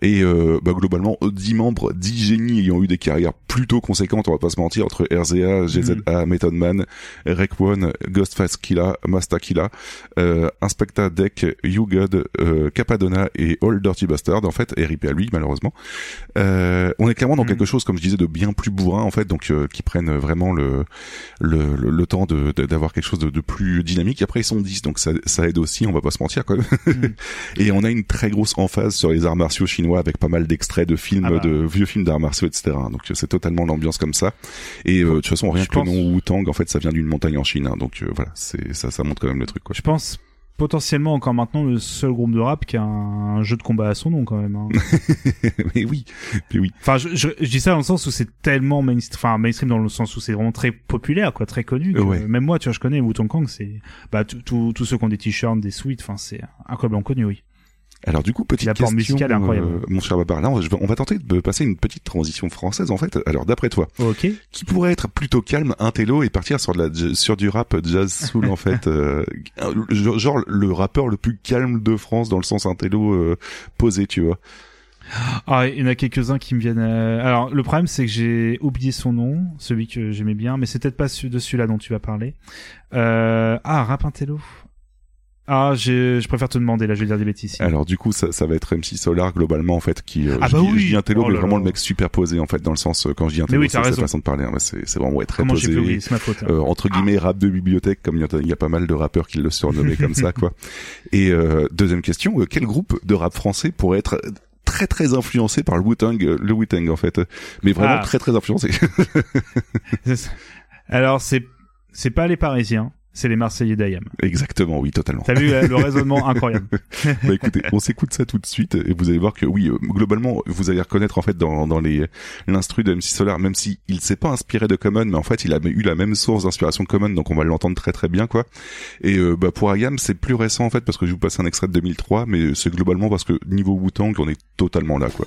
et euh, bah, globalement 10 membres 10 génies ayant eu des carrières plutôt conséquentes on va pas se mentir entre RZA, GZA, Method Man, Rek One, Ghostface Killa, Masta Killa, euh, Inspecta Deck, You God, euh, Capadonna et All Dirty Bastard en fait et RIP à lui malheureusement. Euh, on est clairement dans Mhm. quelque chose comme je disais de bien plus bourrin en fait donc euh, qui prennent vraiment le le, le, le temps de d'avoir quelque chose de, de plus dynamique. Après ils sont 10 donc ça, ça aide aussi on va pas se mentir même. *laughs* et on a une très grosse emphase sur les arts martiaux chinois avec pas mal d'extraits de films Ah bah. de vieux films d'arts martiaux etc. Donc euh, c'est totalement l'ambiance comme ça. Et euh, de toute façon rien Je que le nom Wu-Tang en fait ça vient d'une montagne en Chine hein. donc euh, voilà c'est ça ça montre quand même le truc quoi. Je pense potentiellement encore maintenant le seul groupe de rap qui a un jeu de combat à son nom quand même. hein. *laughs* mais oui mais oui Enfin, je, je, je dis ça dans le sens où c'est tellement mainstream, enfin mainstream dans le sens où c'est vraiment très populaire, quoi, très connu. que Ouais. Même moi, tu vois, je connais Wu-Tang Kang, c'est bah tous ceux qui ont des t-shirts, des suites, enfin c'est incroyablement connu, oui. Alors du coup, petite question, musical est incroyable. euh, mon cher Babar. Là, on va, on va tenter de passer une petite transition française en fait. Alors d'après toi, Ok. qui pourrait être plutôt calme, intello et partir sur de la sur du rap jazz soul en fait, *laughs* euh, genre le rappeur le plus calme de France dans le sens intello euh, posé, tu vois. Ah, il y en a quelques-uns qui me viennent. euh, Alors, le problème, c'est que j'ai oublié son nom, celui que j'aimais bien, mais c'est peut-être pas de celui-là dont tu vas parler. Euh... Ah, Rap Intello. Ah, je préfère te demander, là, je vais dire des bêtises. ici. Alors du coup, ça, ça va être MC Solar globalement en fait qui. euh, Ah je, bah dis, oui. je dis Oh mais là vraiment là. le mec super posé en fait dans le sens euh, quand je dis oui, t'as c'est sa raison. façon de parler. hein, c'est vraiment ouais, très Comment posé. ma faute. hein. euh, entre guillemets rap de bibliothèque comme il y, a- il y a pas mal de rappeurs qui le surnommaient comme ça quoi. *laughs* Et euh, deuxième question, euh, quel groupe de rap français pourrait être très très influencé par le Wu-Tang, euh, le Wu-Tang en fait, mais vraiment Ah. très très influencé. *laughs* Alors, c'est c'est pas les Parisiens. C'est les Marseillais d'Ayam. Exactement, oui, totalement. T'as vu euh, le *laughs* raisonnement incroyable. *laughs* bah écoutez, on s'écoute ça tout de suite et vous allez voir que oui, euh, globalement, vous allez reconnaître en fait dans, dans les l'instru de MC Solar, même si il s'est pas inspiré de Common, mais en fait il a eu la même source d'inspiration Common, donc on va l'entendre très très bien quoi. Et euh, bah pour Ayam, c'est plus récent en fait parce que je vous passe un extrait de 2003, mais c'est globalement parce que niveau Wu-Tang, on est totalement là quoi.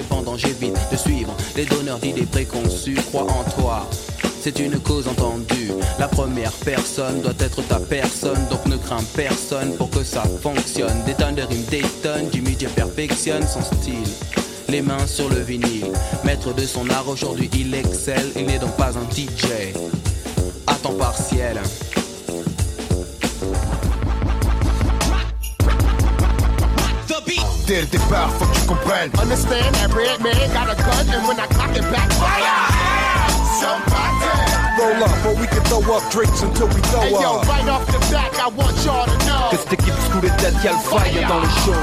Cependant j'évite de suivre les donneurs d'idées préconçues. Crois en toi, c'est une cause entendue. La première personne doit être ta personne, donc ne crains personne pour que ça fonctionne. Des tonnes de rimes détonnent, Jimmy perfectionne son style. Les mains sur le vinyle, maître de son art aujourd'hui il excelle. Il n'est donc pas un DJ à temps partiel. Dès le départ, faut que tu comprennes. Understand every man got a gun, and when I cock it back, fire! Somebody! Roll up, or we can throw up drinks until we throw Hey yo, up. right off the back, I want y'all to know. Que cette équipe sous les têtes, y'a le fire dans le show.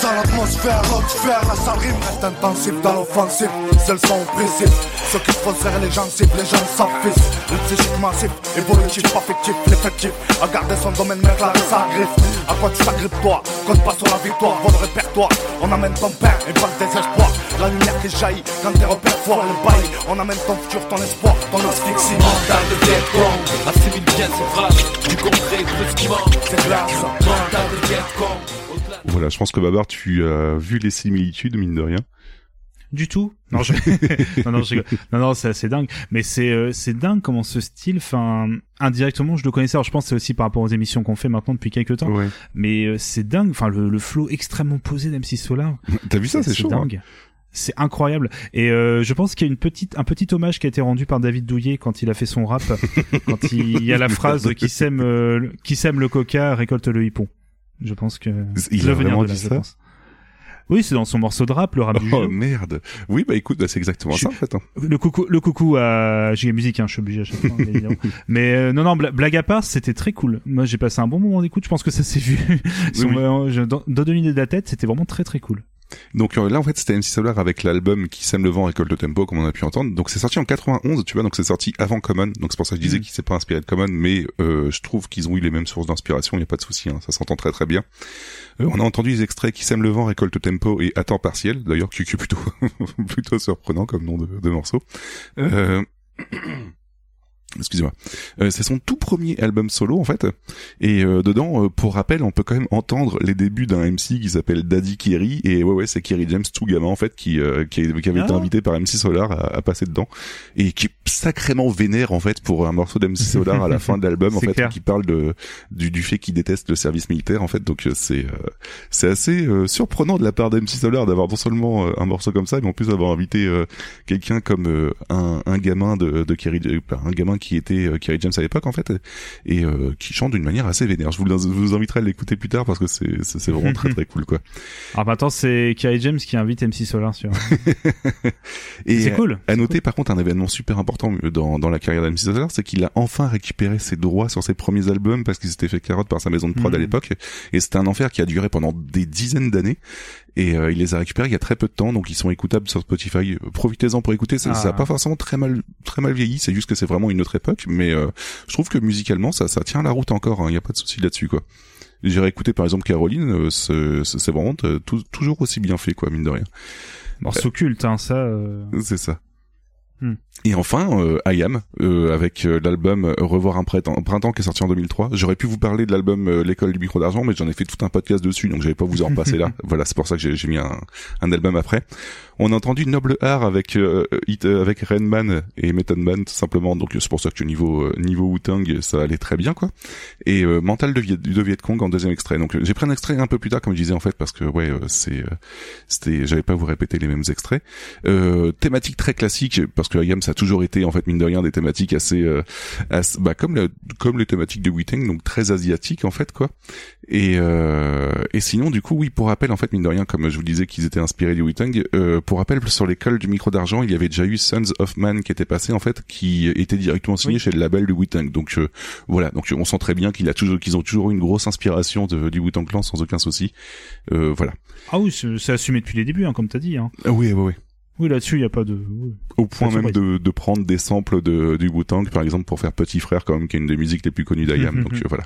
Sans l'atmosphère, l'atmosphère, la salle rime reste intensive dans l'offensive. C'est le son principe. Ceux qui font serrer les gens cibles, les gens s'affichent. Le psychique massif, évolutif, pas fictif, l'effectif. À garder son domaine, mettre la sa griffe. À quoi tu t'agrippes toi? Compte pas sur la victoire, vol répertoire. On amène ton pain et pas le désespoir. La lumière qui jaillit quand tes repères foirent le bail. On amène ton futur, ton espoir, ton asphyxie. Mental de Vietcong, assimile bien ces phrases. Du concret, ce qui manque, C'est glace. Mental de Vietcong. Voilà, je pense que Babar, tu as vu les similitudes mine de rien. Du tout. Non, je... *laughs* non, non, je non, non, c'est assez dingue. Mais c'est, euh, c'est dingue comment ce style, enfin, indirectement, je le connaissais. Alors, je pense que c'est aussi par rapport aux émissions qu'on fait maintenant depuis quelques temps. Ouais. Mais euh, c'est dingue. Enfin, le, le flow extrêmement posé d'MC Solar. T'as vu ça, c'est chaud. hein. dingue. C'est incroyable. Et euh, je pense qu'il y a une petite, un petit hommage qui a été rendu par David Douillet quand il a fait son rap, *laughs* quand il y a la phrase qui sème, euh, qui sème le coca récolte le hippon. Je pense que Il a vraiment de là, dit ça pense. Oui, c'est dans son morceau de rap, le rap du Oh merde. Oui, bah écoute, bah, c'est exactement Je- ça en fait. hein. Le coucou, le coucou à Giga Musique, hein, je suis obligé à chaque fois, évidemment. *laughs* Mais euh, non, non, bla- blague à part, c'était très cool. Moi, j'ai passé un bon moment d'écoute. Je pense que ça s'est vu. Oui, *laughs* oui. je donne donne une idée de la tête, c'était vraiment très très cool. Donc euh, là en fait c'était MC Solar avec l'album qui sème le vent récolte le tempo comme on a pu entendre. Donc c'est sorti en 91, tu vois, donc c'est sorti avant Common. Donc c'est pour ça que je disais Mm. qu'il s'est pas inspiré de Common, mais euh, je trouve qu'ils ont eu les mêmes sources d'inspiration, il y a pas de souci, hein, ça s'entend très très bien. Euh, on a entendu les extraits qui sème le vent récolte le tempo et à temps partiel, d'ailleurs est plutôt *laughs* plutôt surprenant comme nom de, de morceau. Euh... *clears throat* Excusez-moi. Euh, c'est son tout premier album solo en fait. Et euh, dedans, euh, pour rappel, on peut quand même entendre les débuts d'un MC qui s'appelle Daddy Kerry. Et ouais, ouais, c'est Kerry James, tout gamin en fait, qui, euh, qui, qui avait été Ah. invité par MC Solar à, à passer dedans et qui est sacrément vénère en fait pour un morceau d'MC *laughs* Solar à la fin de l'album en fait, clair. qui parle de du, du fait qu'il déteste le service militaire en fait. Donc euh, c'est euh, c'est assez euh, surprenant de la part d'MC Solar d'avoir non seulement un morceau comme ça, mais en plus d'avoir invité euh, quelqu'un comme euh, un, un gamin de, de Kerry, un gamin qui était euh, Kerry James à l'époque en fait, et euh, qui chante d'une manière assez vénère. Je vous, inviterai à l'écouter plus tard parce que c'est vraiment très très cool quoi. *laughs* Alors maintenant, c'est Kerry James qui invite MC Solar sur. *laughs* Et C'est cool. À noter par contre un événement super important dans, dans la carrière d'MC Solar, c'est qu'il a enfin récupéré ses droits sur ses premiers albums parce qu'ils s'étaient fait carotte par sa maison de prod à l'époque. Et c'était un enfer qui a duré pendant des dizaines d'années. Et euh, il les a récupérés il y a très peu de temps, donc ils sont écoutables sur Spotify. Euh, Profitez-en pour écouter. Ça, Ah. ça a pas forcément très mal, très mal vieilli. C'est juste que c'est vraiment une autre époque. Mais euh, je trouve que musicalement, ça, ça tient la route encore. Il n'y a pas de souci là-dessus, quoi. J'ai réécouté par exemple Caroline. euh, c'est vraiment euh, tou- toujours aussi bien fait, quoi, mine de rien. Morceau culte, hein, ça. euh, C'est ça. Hmm. Et enfin, euh, I Am, euh, avec euh, l'album euh, Revoir un printemps, un printemps qui est sorti en 2003. J'aurais pu vous parler de l'album euh, L'école du micro d'argent, mais j'en ai fait tout un podcast dessus, donc j'avais pas vous en passer là. *laughs* Voilà, c'est pour ça que j'ai mis un, un album après. On a entendu Noble Art avec euh, Hit- euh, avec Rainman et Method Man tout simplement, donc c'est pour ça que niveau euh, niveau Wu-Tang ça allait très bien quoi. Et euh, Mental de, Viet, de Viet Cong en deuxième extrait. Donc euh, j'ai pris un extrait un peu plus tard comme je disais en fait parce que ouais euh, c'est euh, c'était j'avais pas à vous répéter les mêmes extraits. Euh, thématique très classique parce que IAM ça a toujours été en fait mine de rien des thématiques assez, euh, assez- bah comme la- comme les thématiques de Wu-Tang donc très asiatiques en fait quoi. Et euh, et sinon du coup oui pour rappel en fait mine de rien comme je vous disais qu'ils étaient inspirés du Wu-Tang euh, pour rappel sur l'école du micro d'argent il y avait déjà eu Sons of Man qui était passé en fait qui était directement signé chez le label du Wu-Tang donc euh, voilà donc on sent très bien qu'il a toujours qu'ils ont toujours eu une grosse inspiration de, du Wu-Tang Clan sans aucun souci euh, voilà Ah oui, c'est assumé depuis les débuts, hein, comme t'as dit. Hein. Oui oui oui Oui, là-dessus, il y a pas de. oui. au point même de, de prendre des samples de, du Wu-Tang par exemple pour faire Petit Frère quand même qui est une des musiques les plus connues d'Ayam Mhm. donc euh, voilà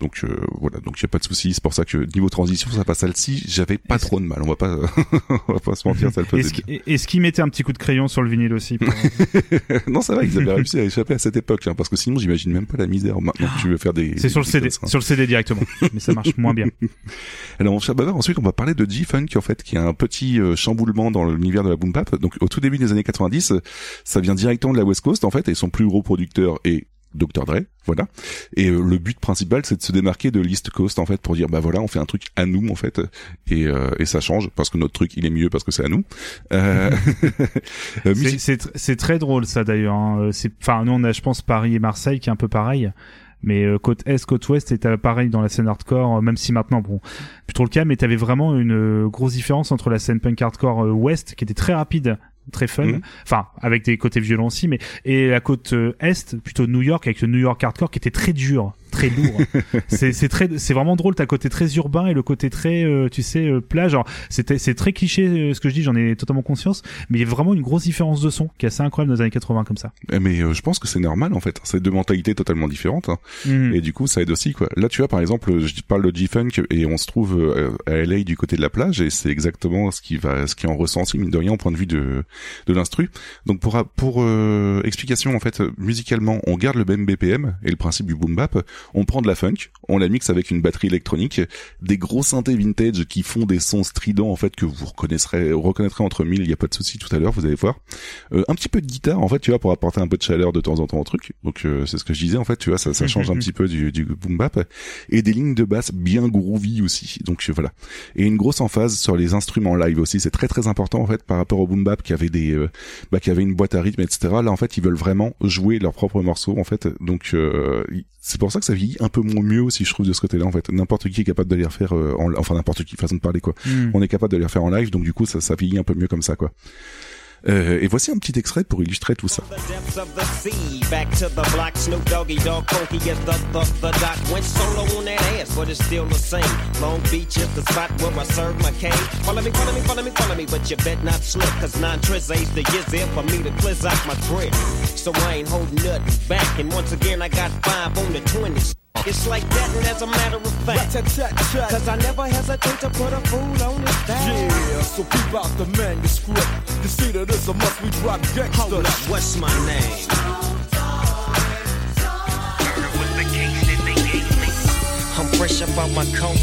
donc euh, voilà donc il y a pas de souci c'est pour ça que niveau transition ça passe celle-ci j'avais pas trop de mal on va pas *laughs* on va pas se mentir ça le faisait Est-ce qu'il- Est-ce qu'il mettait un petit coup de crayon sur le vinyle aussi pour- bien. *laughs* non ça va ils avaient réussi à échapper à cette époque hein, parce que sinon j'imagine même pas la misère maintenant tu veux faire des C'est sur le CD, ça. sur le CD directement, mais ça marche moins bien. *laughs* Alors on bah, ensuite on va parler de G-Funk en fait qui a un petit euh, chamboulement dans l'univers de la boom Donc au tout début des années 90, euh, ça vient directement de la West Coast en fait et son plus gros producteur est Dr Dre, voilà. Et euh, le but principal c'est de se démarquer de l'East Coast en fait pour dire bah voilà on fait un truc à nous en fait et, euh, et ça change parce que notre truc il est mieux parce que c'est à nous. Euh... *laughs* euh, C'est- très drôle ça d'ailleurs. hein. C'est, enfin, nous on a, je pense, Paris et Marseille qui est un peu pareil. Mais euh, côte est, côte ouest, c'était pareil dans la scène hardcore. euh, Même si maintenant, bon, plus trop le cas, mais t'avais vraiment une euh, grosse différence entre la scène punk hardcore ouest, qui était très rapide, très fun, Mhm. enfin avec des côtés violents aussi, mais et la côte est, plutôt New York, avec le New York hardcore, qui était très dur, très lourd. c'est c'est très, c'est vraiment drôle. T'as côté très urbain et le côté très, euh, tu sais, euh, plat. Genre, c'était, c'est très cliché euh, ce que je dis. J'en ai totalement conscience mais il y a vraiment une grosse différence de son qui est assez incroyable dans les années 80 comme ça. mais euh, je pense que c'est normal en fait. C'est deux mentalités totalement différentes. hein. Mhm. Et du coup, ça aide aussi, quoi. Là, tu vois, par exemple, je parle de G-Funk et on se trouve à LA du côté de la plage et c'est exactement ce qui va, ce qui en ressenti, mine de rien, au point de vue de, de l'instru. Donc, pour, pour explication, en fait, musicalement, on garde le même BPM et le principe du boom bap. On prend de la funk, on la mixe avec une batterie électronique, des gros synthés vintage qui font des sons stridents, en fait, que vous reconnaîtrez, reconnaîtrez entre mille, il y a pas de souci tout à l'heure, vous allez voir. Euh, un petit peu de guitare, en fait, tu vois, pour apporter un peu de chaleur de temps en temps au truc. Donc, euh, c'est ce que je disais, en fait, tu vois, ça, ça change un *laughs* petit peu du, du boom bap et des lignes de basse bien groovy aussi. Donc euh, voilà. Et une grosse emphase sur les instruments live aussi. C'est très très important en fait par rapport au boom bap qui avait des, euh, bah, qui avait une boîte à rythme etc. Là en fait ils veulent vraiment jouer leurs propres morceaux en fait. Donc euh, c'est pour ça que ça vieillit un peu moins mieux aussi je trouve de ce côté-là en fait. N'importe qui est capable de les refaire en, enfin n'importe qui façon de parler quoi. Mhm. On est capable de les refaire en live donc du coup ça, ça vieillit un peu mieux comme ça quoi. Euh, et voici un petit extrait pour illustrer tout ça. It's like that, and as a matter of fact, cause I never hesitate to put a fool on his back. Yeah, so keep out the manuscript. You see that it's a must we drop gangsta. Hold up, what's my name? I'm fresh up out my coma.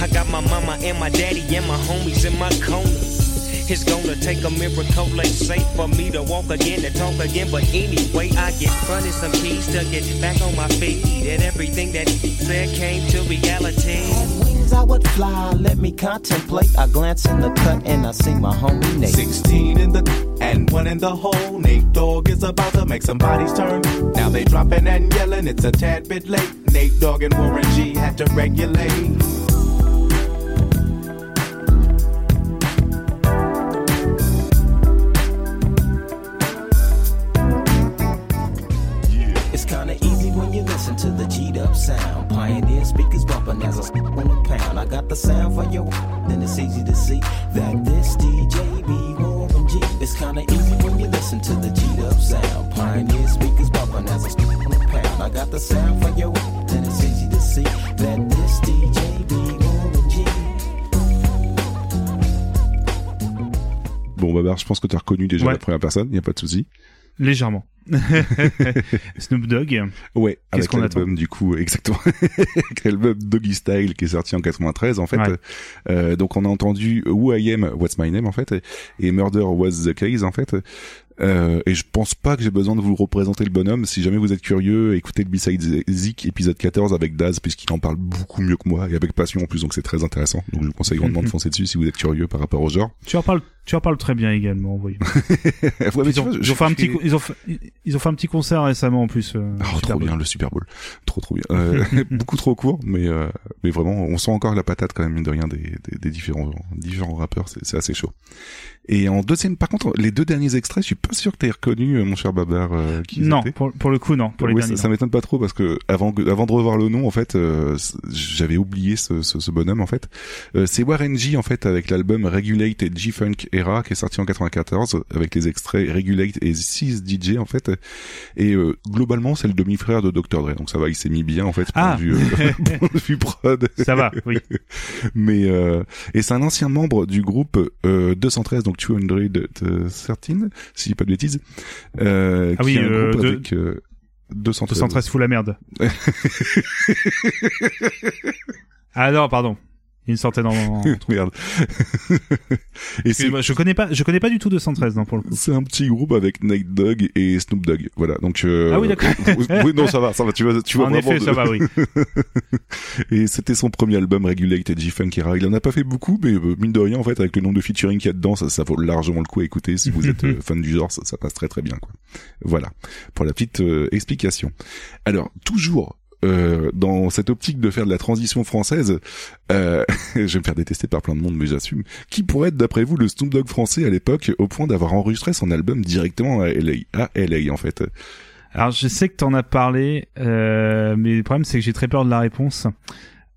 I got my mama and my daddy and my homies in my corner. It's gonna take a miracle, like safe for me to walk again and talk again. But anyway, I get fronted some keys to get back on my feet. And everything that he said came to reality. Wings I would fly, let me contemplate. I glance in the cut and I see my homie Nate. 16 in the and one in the hole. Nate Dogg is about to make somebody's turn. Now they dropping and yelling, it's a tad bit late. Nate Dogg and Warren G had to regulate. You listen to the G'd up sound. Pioneer speakers bumping as I on the pound. I got the sound for your then it's easy to see that this DJ be Warren G. It's kinda easy when you listen to the G'd up sound. Pioneer speakers bumping as I on the pound. I got the sound for your then it's easy to see that this DJ be. Bon Babar, je pense que tu as reconnu déjà Ouais. la première personne, il y a pas de souci. Légèrement. *laughs* Snoop Dogg. Ouais, Qu'est-ce avec qu'on attend l'album du coup exactement, *laughs* l'album Doggy Style qui est sorti en 93 en fait. Ouais. Euh, donc on a entendu Who I Am, What's My Name en fait, et Murder Was the Case en fait. Euh, et je pense pas que j'ai besoin de vous représenter le bonhomme. Si jamais vous êtes curieux, écoutez le B-Side Zik épisode 14 avec Daz puisqu'il en parle beaucoup mieux que moi et avec passion en plus, donc c'est très intéressant. Donc je vous conseille grandement de *laughs* foncer dessus si vous êtes curieux par rapport au genre. Tu en parles, tu en parles très bien également. *laughs* Ouais, mais ils, ont, vois, ils je- ont fait un petit, ils ont fait, ils ont fait un petit concert récemment en plus. euh, Oh, trop bien le Super Bowl, trop trop bien. Euh, *laughs* beaucoup trop court, mais euh, mais vraiment, on sent encore la patate quand même mine de rien des, des, des différents différents rappeurs, c'est assez chaud. Et en deuxième, par contre, les deux derniers extraits, je suis pas sûr que t'aies reconnu euh, mon cher Babar. euh, qui Non, pour, pour le coup, non. Pour les Ouais, derniers, ça, ça m'étonne pas trop parce que avant avant de revoir le nom en fait euh, j'avais oublié ce, ce, ce bonhomme en fait Euh, c'est Warren G en fait avec l'album Regulate et G-Funk Era qui est sorti en 94 avec les extraits Regulate et 6 DJ en fait et euh, globalement c'est le demi-frère de Dr Dre donc ça va il s'est mis bien en fait Ah. de vue, euh, *laughs* prod Ça va, oui. *laughs* mais euh, et c'est un ancien membre du groupe euh, 213 donc 213 si je dis pas de bêtises euh, Ah qui oui, est un euh, groupe de- avec euh, 213 213 fout la merde. *laughs* ah non, pardon. Une centaine en... *laughs* Merde. *laughs* et c'est je connais pas, je connais pas du tout 213, non, pour le coup. c'est un petit groupe avec Nate Dogg et Snoop Dogg. Voilà. Donc euh, Ah oui, d'accord. oui, non, ça va, ça va. Tu vois, tu vois En vraiment effet, de- ça va, oui. *laughs* et c'était son premier album Regulated G-Funk Era. Il en a pas fait beaucoup, mais euh, mine de rien, en fait, avec le nombre de featuring qu'il y a dedans, ça, ça vaut largement le coup à écouter. Si vous êtes euh, fan du genre, ça, ça passe très très bien, quoi. Voilà. Pour la petite euh, explication. Alors, toujours euh, dans cette optique de faire de la transition française, euh, *laughs* je vais me faire détester par plein de monde, mais j'assume. Qui pourrait être, d'après vous, le Snoop français à l'époque, au point d'avoir enregistré son album directement à LA, à LA en fait? Alors, je sais que t'en as parlé, euh, mais le problème, c'est que j'ai très peur de la réponse.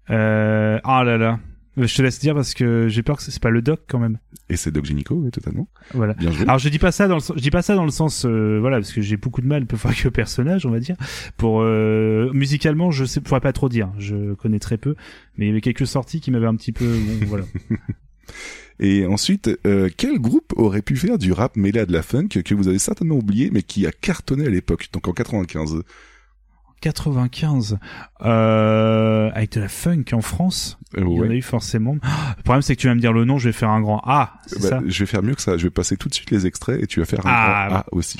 Ah là là. Je te laisse dire parce que j'ai peur que c'est pas le doc quand même. Et c'est Doc Gynéco, oui, totalement. Voilà. Bien joué. Alors je dis pas ça dans le, je dis pas ça dans le sens euh, voilà parce que j'ai beaucoup de mal peu fois *laughs* que personnage on va dire. Pour euh, musicalement je sais pourrais pas trop dire, je connais très peu, mais il y avait quelques sorties qui m'avaient un petit peu bon, voilà. *laughs* Et ensuite, euh, quel groupe aurait pu faire du rap mêlé à de la funk que vous avez certainement oublié, mais qui a cartonné à l'époque, donc en 95 95 euh, avec de la funk en France. Euh, Il y en a eu forcément. Ah, *gasps* Le problème c'est que tu vas me dire le nom, je vais faire un grand A, c'est Bah, je vais faire mieux que ça. Je vais passer tout de suite les extraits et tu vas faire un Ah. grand A aussi.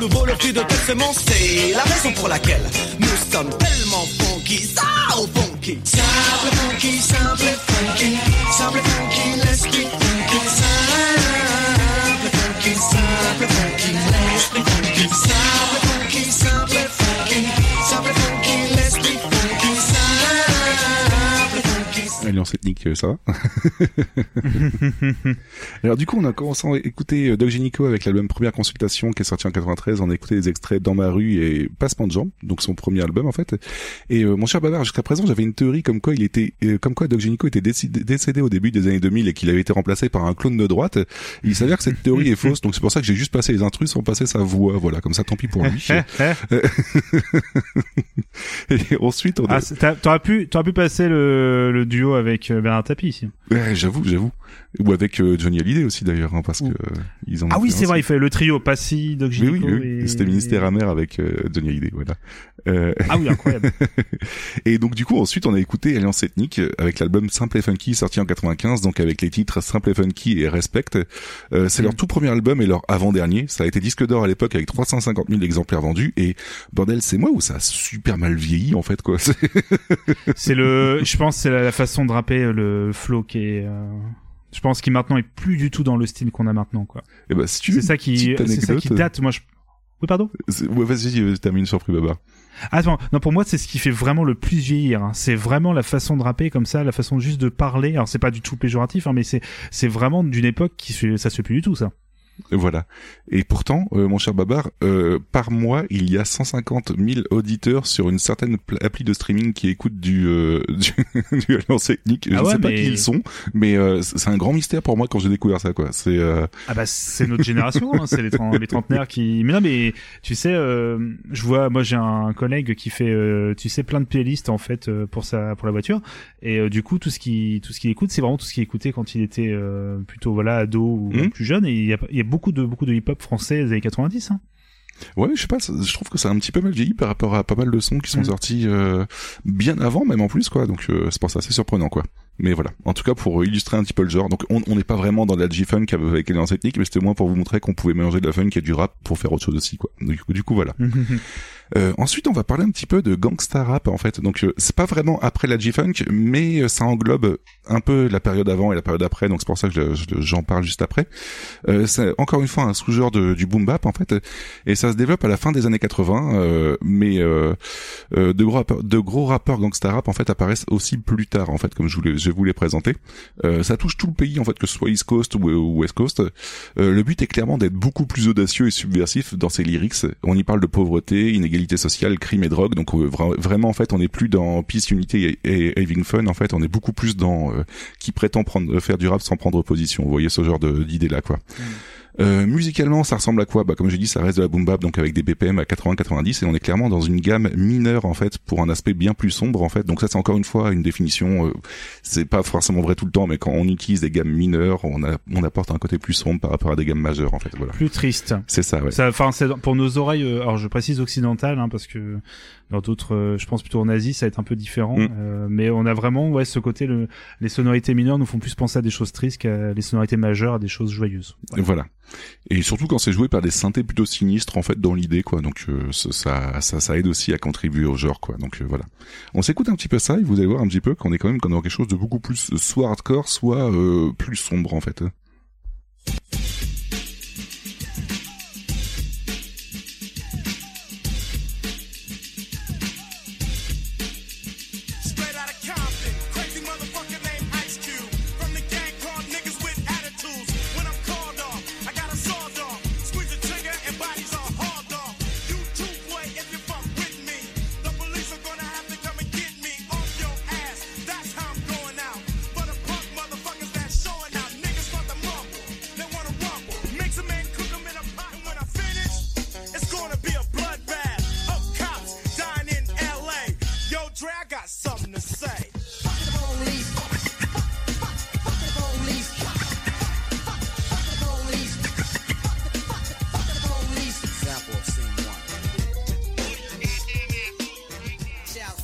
Le fruit de semence. C'est la raison pour laquelle Ça va *laughs* Alors du coup, on a commencé à écouter euh, Doc Gynéco avec l'album Première Consultation qui est sorti en 93. On a écouté des extraits Dans ma rue et Passement de jambes, donc son premier album en fait. Et euh, mon cher Bavard, jusqu'à présent, j'avais une théorie comme quoi il était, euh, comme quoi Doc Gynéco était décédé au début des années 2000 et qu'il avait été remplacé par un clone de droite. Il s'avère que cette théorie est *laughs* fausse, donc c'est pour ça que j'ai juste passé les intrus sans passer sa voix. Voilà, comme ça, tant pis pour lui. *laughs* et ensuite, on a... Ah, t'aurais pu t'aurais pu passer le, le duo avec euh, Tapie ici. Ouais, j'avoue, j'avoue. Ou avec euh, Johnny Hallyday aussi d'ailleurs, hein, parce que euh, ils ont. Ah oui, c'est vrai, il fait le trio Passy, Doc Mais oui, Gynéco oui, et... c'était Ministère amer avec euh, Johnny Hallyday, voilà. Euh, Ah oui, incroyable. *laughs* et donc du coup ensuite on a écouté Alliance Ethnique avec l'album Simple et Funky sorti en 95, donc avec les titres Simple et Funky et Respect. Euh, c'est Mm. leur tout premier album et leur avant-dernier. Ça a été disque d'or à l'époque avec 350 000 exemplaires vendus et bordel c'est moi où ça a super mal vieilli en fait quoi. *laughs* C'est- le, je pense, c'est la, façon de rapper, le flow qui est. euh, Je pense qu'il maintenant est plus du tout dans le style qu'on a maintenant, quoi. Et bah si tu C'est ça qui, petite c'est ça qui anecdote. date. Moi, je. Oui, pardon. Ouais, vas-y, euh, termine sur Free Baba. Attends, non pour moi c'est ce qui fait vraiment le plus vieillir. hein. C'est vraiment la façon de rapper comme ça, la façon juste de parler. Alors c'est pas du tout péjoratif, hein, mais c'est c'est vraiment d'une époque qui ça se fait plus du tout ça. Voilà. Et pourtant, euh, mon cher Babar, euh, par mois, il y a 150 000 auditeurs sur une certaine appli de streaming qui écoutent du, euh, *laughs* du, du Alliance Ethnique. Je Ah ne ouais, sais pas mais- qui ils sont, mais euh, c'est un grand mystère pour moi quand j'ai découvert ça, quoi. C'est euh, Ah bah c'est notre génération, hein, c'est les, les trentenaires qui. Mais non mais tu sais, euh, je vois, moi j'ai un collègue qui fait, euh, tu sais, plein de playlists en fait euh, pour sa pour la voiture et euh, du coup tout ce qui tout ce qu'il écoute, c'est vraiment tout ce qu'il écoutait quand il était euh, plutôt voilà ado ou Mhm. plus jeune et il y a, y a beaucoup de beaucoup de hip hop français des années 90. Hein. Ouais, je sais pas, je trouve que c'est un petit peu mal vieilli par rapport à pas mal de sons qui sont Mm. sortis euh, bien avant, même en plus, quoi. Donc euh, c'est pour ça assez surprenant, quoi. Mais voilà, en tout cas pour illustrer un petit peu le genre. Donc on on n'est pas vraiment dans la G-Funk avec Alliance Ethnique, mais c'était moins pour vous montrer qu'on pouvait mélanger de la funk et du rap pour faire autre chose aussi, quoi. Du coup, du coup voilà. *laughs* Euh, ensuite, on va parler un petit peu de gangsta rap en fait. Donc, euh, c'est pas vraiment après la G-Funk, mais euh, ça englobe un peu la période avant et la période après. Donc, c'est pour ça que je- je- j'en parle juste après. Euh, c'est encore une fois un sous-genre du boom bap en fait, et ça se développe à la fin des années 80. euh, mais euh, de gros de gros rappeurs gangsta rap en fait apparaissent aussi plus tard en fait, comme je voulais, je vous les présenter. Ça touche tout le pays en fait, que ce soit East Coast ou, West Coast. Le but est clairement d'être beaucoup plus audacieux et subversif dans ses lyrics. On y parle de pauvreté, inégalité sociale, crime et drogue. Donc euh, vra- vraiment en fait, on n'est plus dans peace, unity et, having fun. En fait, on est beaucoup plus dans euh, qui prétend prendre faire du rap sans prendre position. Vous voyez ce genre d'idée là quoi. Euh, musicalement, ça ressemble à quoi? Bah comme j'ai dit, ça reste de la boom bap, donc avec des BPM à 80-90, et on est clairement dans une gamme mineure en fait, pour un aspect bien plus sombre en fait. Donc ça, c'est encore une fois une définition. euh, c'est pas forcément vrai tout le temps, mais quand on utilise des gammes mineures, on, a, on apporte un côté plus sombre par rapport à des gammes majeures en fait. Voilà. Plus triste. C'est ça, ouais. Ça, enfin, c'est pour nos oreilles. euh, alors, je précise occidentales, hein, parce que dans d'autres, euh, je pense plutôt en Asie, ça va être un peu différent. Mm. euh, mais on a vraiment, ouais, ce côté, le, les sonorités mineures nous font plus penser à des choses tristes qu'à les sonorités majeures à des choses joyeuses. Voilà. Et surtout quand c'est joué par des synthés plutôt sinistres en fait dans l'idée quoi. Donc euh, ça, ça ça aide aussi à contribuer au genre quoi. Donc euh, voilà. On s'écoute un petit peu ça et vous allez voir un petit peu qu'on est quand même dans quelque chose de beaucoup plus soit hardcore soit euh, plus sombre en fait.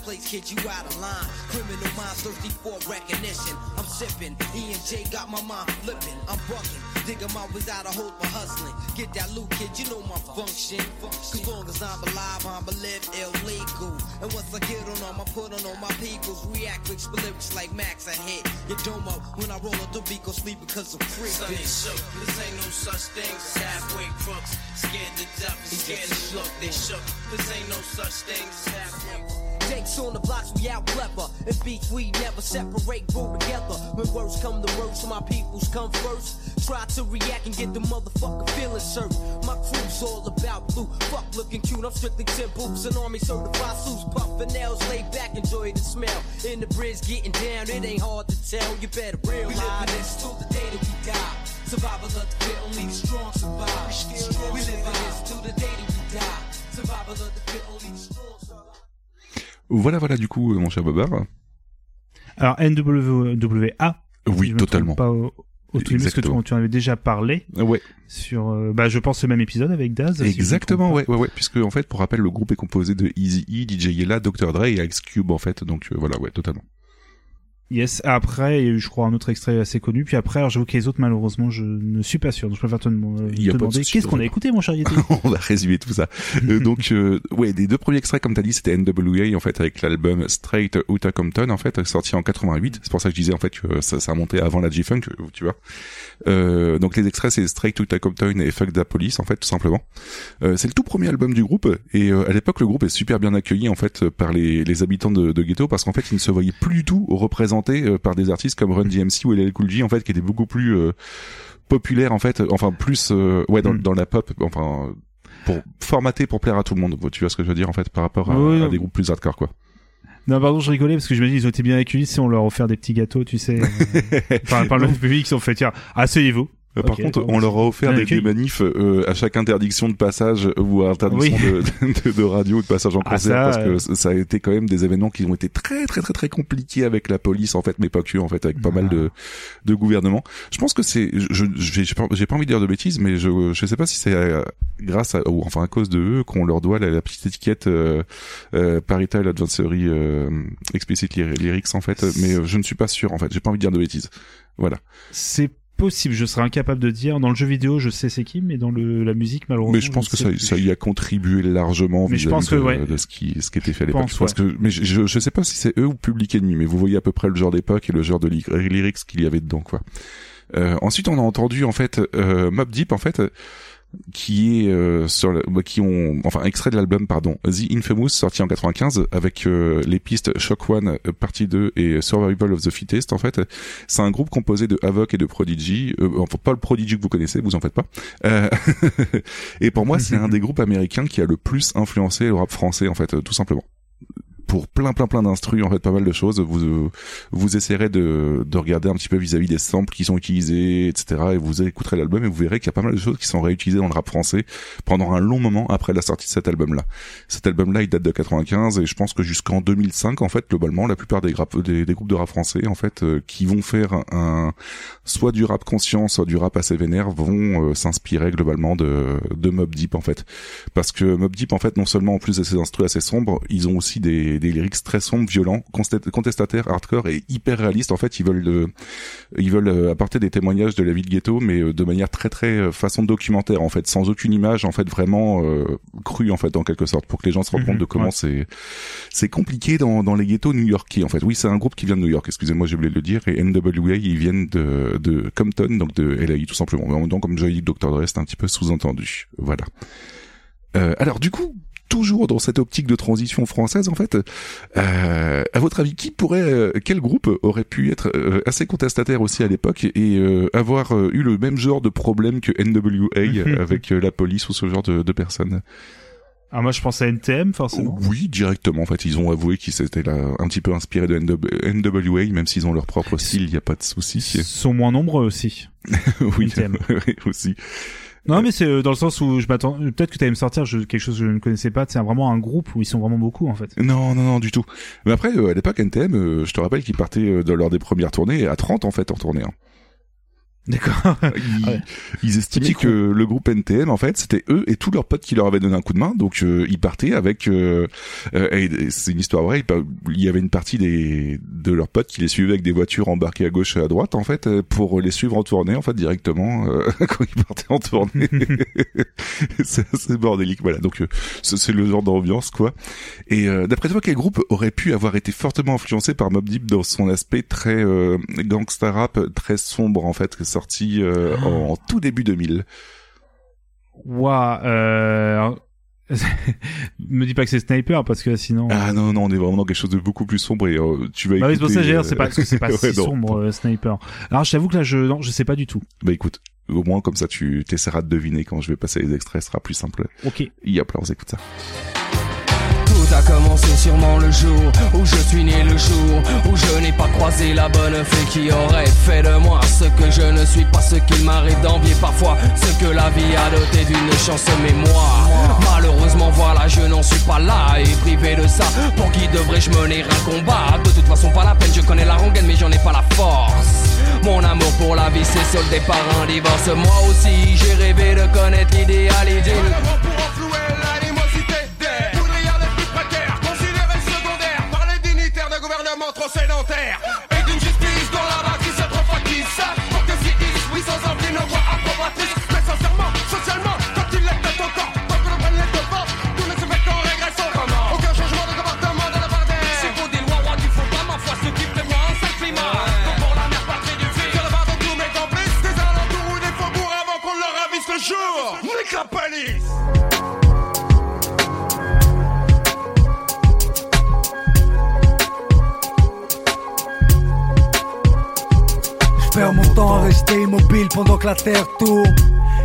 Place kid you out of line. Criminal minds thirsty for recognition. I'm sipping. E and J got my mind flipping. I'm bucking. Digging my ways out of hope for hustling. Get that loot, kid. You know my function. Cause long as I'm alive, I'm a live illegal. And once I get on them, I put on all my peoples. React with lyrics like Max. I hit your dome up when I roll up the beat. Go sleep because I'm free. Son shook. This ain't no such thing as halfway crooks. Scared to death scared to look. They shook. This ain't no such thing as halfway Jakes on the blocks, we out clever. And beats we never separate, grow together. When words come to words, my peoples come first. Try to react and get the motherfucker feeling served. My crew's all about blue. Fuck looking cute, I'm strictly 10 boots and army certified suits. Puffin' nails, laid back, enjoy the smell. In the bridge, getting down, it ain't hard to tell. You better realize. We live this till the day that we die. Survival of the fit, only the strong survive. We live this till the day that we die. Survival of the fit, only the strong. Voilà voilà du coup euh, mon cher Babar. Alors NWA. Oui, si totalement. Pas au, au parce que tu, en avais déjà parlé. Ouais. Sur, euh, bah, je pense ce même épisode avec Daz. si Exactement, trompe ouais, ouais, ouais, puisque en fait, pour rappel, le groupe est composé de Easy-E, DJ Yella, Dr. Dre et Ice Cube, en fait, donc euh, voilà, ouais, totalement. Yes. Après, il y a eu, je crois, un autre extrait assez connu. Puis après, alors j'avoue que les autres, malheureusement, je ne suis pas sûr. Donc je préfère te, demander souci, qu'est-ce qu'on a écouté, mon cher *laughs* On va résumer tout ça. Euh, *laughs* donc, euh, ouais, des deux premiers extraits, comme t'as dit, c'était NWA, en fait, avec l'album Straight Outta Compton, en fait, sorti en 88. C'est pour ça que je disais, en fait, que ça, ça montait avant la G-Funk, tu vois. Euh, donc les extraits, c'est Straight Outta Compton et Fuck the Police, en fait, tout simplement. Euh, c'est le tout premier album du groupe, et euh, à l'époque, le groupe est super bien accueilli, en fait, par les, les habitants de, de ghetto, parce qu'en fait, ils ne se voyaient plus du tout représentés euh, par des artistes comme Run DMC ou LL Cool J, en fait, qui étaient beaucoup plus euh, populaires, en fait, enfin, plus, euh, ouais, dans, dans la pop, enfin, pour formater pour plaire à tout le monde. Tu vois ce que je veux dire, en fait, par rapport à, Oui, à non. des groupes plus hardcore, quoi. Non, pardon, je rigolais parce que je me dis, ils ont été bien accueillis si on leur a offert des petits gâteaux, tu sais, *laughs* euh, par, par le public, ils ont fait, tiens, asseyez-vous. Euh, Par contre, on leur a offert bien des, manifs euh, à chaque interdiction de passage ou à interdiction Oui. de, de, de radio ou de passage en Ah, concert ça, parce que euh. ça- a été quand même des événements qui ont été très très très très compliqués avec la police en fait, mais pas que en fait avec pas mal Ah. de de gouvernements. Je pense que c'est, je j'ai pas, envie de dire de bêtises, mais je je sais pas si c'est euh, grâce à ou enfin à cause de eux qu'on leur doit la, la petite étiquette euh, euh, Parental Advisory euh, Explicit Lyri- Lyrics en fait, mais je ne suis pas sûr en fait. J'ai pas envie de dire de bêtises. Voilà. C'est possible, je serais incapable de dire. Dans le jeu vidéo, je sais c'est qui, mais dans le, la musique, malheureusement. Mais je pense que ça, ça y a contribué largement Mais je pense que, ouais. de ce qui, ce qui était fait à l'époque. ouais. que, mais je, je, sais pas si c'est eux ou Public Enemy, mais vous voyez à peu près le genre d'époque et le genre de ly- lyrics qu'il y avait dedans, quoi. Euh, ensuite, on a entendu en fait euh, Mob Deep, en fait, qui est euh, sur, le- bah, qui ont, enfin, extrait de l'album, pardon, The Infamous, sorti en 95, avec euh, les pistes Shock One, euh, partie 2 et Survival of the Fittest. En fait, c'est un groupe composé de Havoc et de Prodigy. Euh, enfin, pas le Prodigy que vous connaissez, vous en faites pas. Euh, *laughs* et pour moi, *laughs* c'est un des groupes américains qui a le plus influencé le rap français, en fait, euh, tout simplement pour plein plein plein d'instrus en fait pas mal de choses. Vous euh, vous essayerez de, de regarder un petit peu vis-à-vis des samples qui sont utilisés etc et vous écouterez l'album et vous verrez qu'il y a pas mal de choses qui sont réutilisées dans le rap français pendant un long moment après la sortie de cet album là cet album là il date de 95 et je pense que jusqu'en 2005 en fait globalement la plupart des, grap- des, groupes de rap français en fait euh, qui vont faire un soit du rap conscient soit du rap assez vénère vont euh, s'inspirer globalement de de Mob Deep en fait. Parce que Mob Deep en fait non seulement en plus de ces instruments assez sombres ils ont aussi des, des lyrics très sombres violents contestataires hardcore et hyper réalistes. En fait ils veulent euh, ils veulent euh, apporter des témoignages de la vie de ghetto mais euh, de manière très très euh, façon documentaire en fait sans aucune image en fait vraiment euh, crue en fait en quelque sorte pour que les gens se rendent Mhm, compte de comment ouais. c'est c'est compliqué dans, dans les ghettos new-yorkais en fait. Oui c'est un groupe qui vient de New York excusez-moi j'ai oublié de le dire et NWA ils viennent de, de Compton donc de LA tout simplement. Mais en même temps comme j'ai dit Dr Dre c'est un petit peu sous-entendu. Voilà. Euh, alors du coup toujours dans cette optique de transition française en fait euh, à votre avis qui pourrait euh, quel groupe aurait pu être euh, assez contestataire aussi à l'époque et euh, avoir euh, eu le même genre de problème que NWA *laughs* avec la police ou ce genre de, de personnes? Ah, moi, je pense à NTM, forcément. oui, directement. En fait, ils ont avoué qu'ils s'étaient là un petit peu inspirés de NWA, même s'ils ont leur propre style, il n'y a pas de souci. Ils sont moins nombreux aussi. *laughs* oui, NTM. *laughs* oui, aussi. Non, mais c'est euh, dans le sens où je m'attends. Peut-être que tu allais me sortir quelque chose que je ne connaissais pas. C'est vraiment un groupe où ils sont vraiment beaucoup en fait. Non, non, non, du tout. Mais après, euh, à l'époque, NTM, euh, je te rappelle qu'ils partaient lors des premières tournées à 30 en fait en tournée. hein. D'accord. *laughs* Ils, ils estimaient que le groupe NTM, en fait, c'était eux et tous leurs potes qui leur avaient donné un coup de main. Donc, euh, ils partaient avec. euh, euh, c'est une histoire vraie. Il y avait une partie des de leurs potes qui les suivaient avec des voitures embarquées à gauche et à droite, en fait, euh, pour les suivre en tournée, en fait, directement euh, *laughs* quand ils partaient en tournée. *laughs* c'est assez bordélique, voilà. Donc, euh, c'est c'est le genre d'ambiance, quoi. Et euh, d'après toi, quel groupe aurait pu avoir été fortement influencé par Mob Deep dans son aspect très euh, gangsta rap, très sombre, en fait, sorti euh, en tout début 2000 Waouh. Euh... *laughs* me dis pas que c'est Sniper parce que sinon. Ah non, non, on est vraiment dans quelque chose de beaucoup plus sombre et euh, tu vas Bah oui, c'est pour ça écouter, c'est pas, parce que c'est pas *laughs* si sombre, euh, Sniper. Alors, je t'avoue que là, je, non, je sais pas du tout. Bah écoute, au moins comme ça tu t'essaieras de deviner quand je vais passer les extraits, ce sera plus simple. Ok. Yep, là on s'écoute ça. A commencé sûrement le jour où je suis né le jour où je n'ai pas croisé la bonne fée qui aurait fait de moi ce que je ne suis pas, ce qu'il m'arrive d'envier parfois, ce que la vie a doté d'une chance, mais moi, malheureusement voilà, je n'en suis pas là et privé de ça. Pour qui devrais-je mener un combat? De toute façon, pas la peine, je connais la rengaine, mais j'en ai pas la force. Mon amour pour la vie s'est soldé par un divorce. Moi aussi, j'ai rêvé de connaître l'idéalité. Pour trop sédentaire. Et d'une justice dont la bâtisse est trop factice. Pour que si oui, sans envie, nos voix approbatrices. Mais sincèrement, socialement, quand il est peut-être encore, tant que l'on prenne les devants, tout ne se fait qu'en régressant. Aucun changement de comportement de la part des. C'est pour des lois, rois du faux pas, ma foi, ce qui fait moi un sale climat. Donc pour la mère patrie du fils. Sur la barre de tous mes complices, des alentours ou des faubourgs avant qu'on leur ravisse le jour. Nique la police! Que la terre tourne